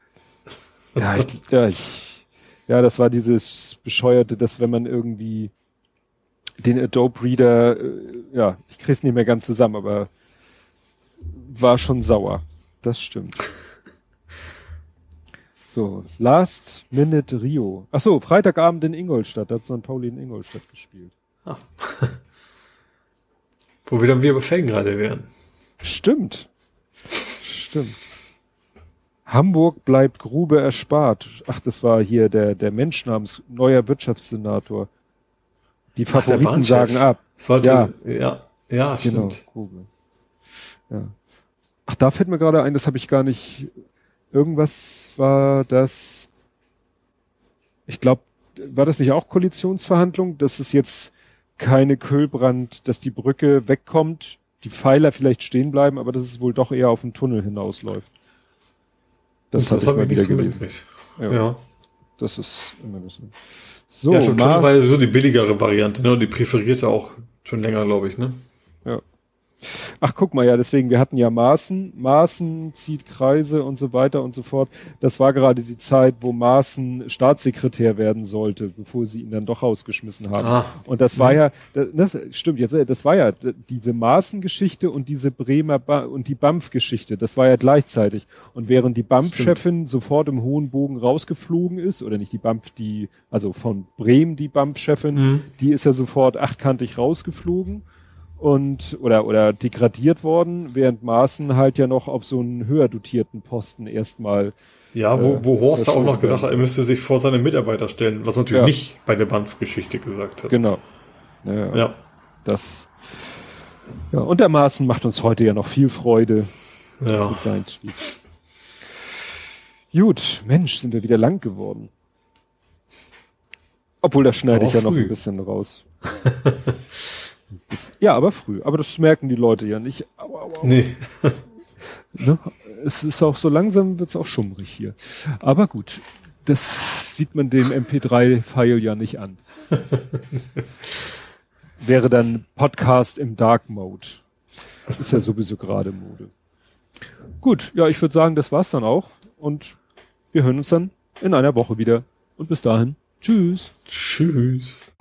Speaker 2: Ja, ich, ja, ich, ja, das war dieses bescheuerte, dass wenn man irgendwie den Adobe Reader, äh, ja, ich krieg's nicht mehr ganz zusammen, aber war schon sauer. Das stimmt. So, Last Minute Rio. Ach so, Freitagabend in Ingolstadt, da hat St. Pauli in Ingolstadt gespielt. Ah.
Speaker 3: Wo wir dann wieder bei Felgenrade wären.
Speaker 2: Stimmt. Stimmt. Hamburg bleibt Grube erspart. Ach, das war hier der, der Mensch namens neuer Wirtschaftssenator. Die Favoriten Ach, sagen ab.
Speaker 3: Sollte, ja, ja, ja genau, stimmt. Grube.
Speaker 2: Ja. Ach, da fällt mir gerade ein, das habe ich gar nicht irgendwas war das, ich glaube, war das nicht auch Koalitionsverhandlung, dass es jetzt keine Kühlbrand, dass die Brücke wegkommt, die Pfeiler vielleicht stehen bleiben, aber dass es wohl doch eher auf den Tunnel hinausläuft. Das, das habe ich mal wieder gelesen. Ja. ja. Das ist immer das.
Speaker 3: So, ja, Tunnel war ja so die billigere Variante, ne? Die präferierte auch schon länger, glaube ich, ne?
Speaker 2: Ja. Ach, guck mal, ja, deswegen, wir hatten ja Maaßen, Maaßen zieht Kreise und so weiter und so fort. Das war gerade die Zeit, wo Maaßen Staatssekretär werden sollte, bevor sie ihn dann doch rausgeschmissen haben. Ah. Und das war ja, ne, stimmt, jetzt, das war ja diese Maaßen-Geschichte und diese Bremer ba und die BAMF-Geschichte, das war ja gleichzeitig. Und während die BAMF-Chefin sofort im hohen Bogen rausgeflogen ist, oder nicht die BAMF, die, also von Bremen die BAMF-Chefin, mhm. die ist ja sofort achtkantig rausgeflogen und oder oder degradiert worden, während Maaßen halt ja noch auf so einen höher dotierten Posten erstmal.
Speaker 3: Ja, wo, wo Horst auch noch gesagt hat, er müsste sich vor seine Mitarbeiter stellen, was natürlich ja. nicht bei der Bandgeschichte gesagt hat.
Speaker 2: Genau. Ja, ja. Das. Ja, und der Maaßen macht uns heute ja noch viel Freude
Speaker 3: ja. mit seinen
Speaker 2: Gut, Mensch, sind wir wieder lang geworden. Obwohl, das schneide ich ja früh. noch ein bisschen raus. ja, aber früh. Aber das merken die Leute ja nicht. Au, au, au. Nee. ne? Es ist auch so langsam wird's auch schummrig hier. Aber gut, das sieht man dem MP3-File ja nicht an. Wäre dann Podcast im Dark Mode. Ist ja sowieso gerade Mode. Gut, ja, ich würde sagen, das war's dann auch. Und wir hören uns dann in einer Woche wieder. Und bis dahin. Tschüss.
Speaker 3: Tschüss.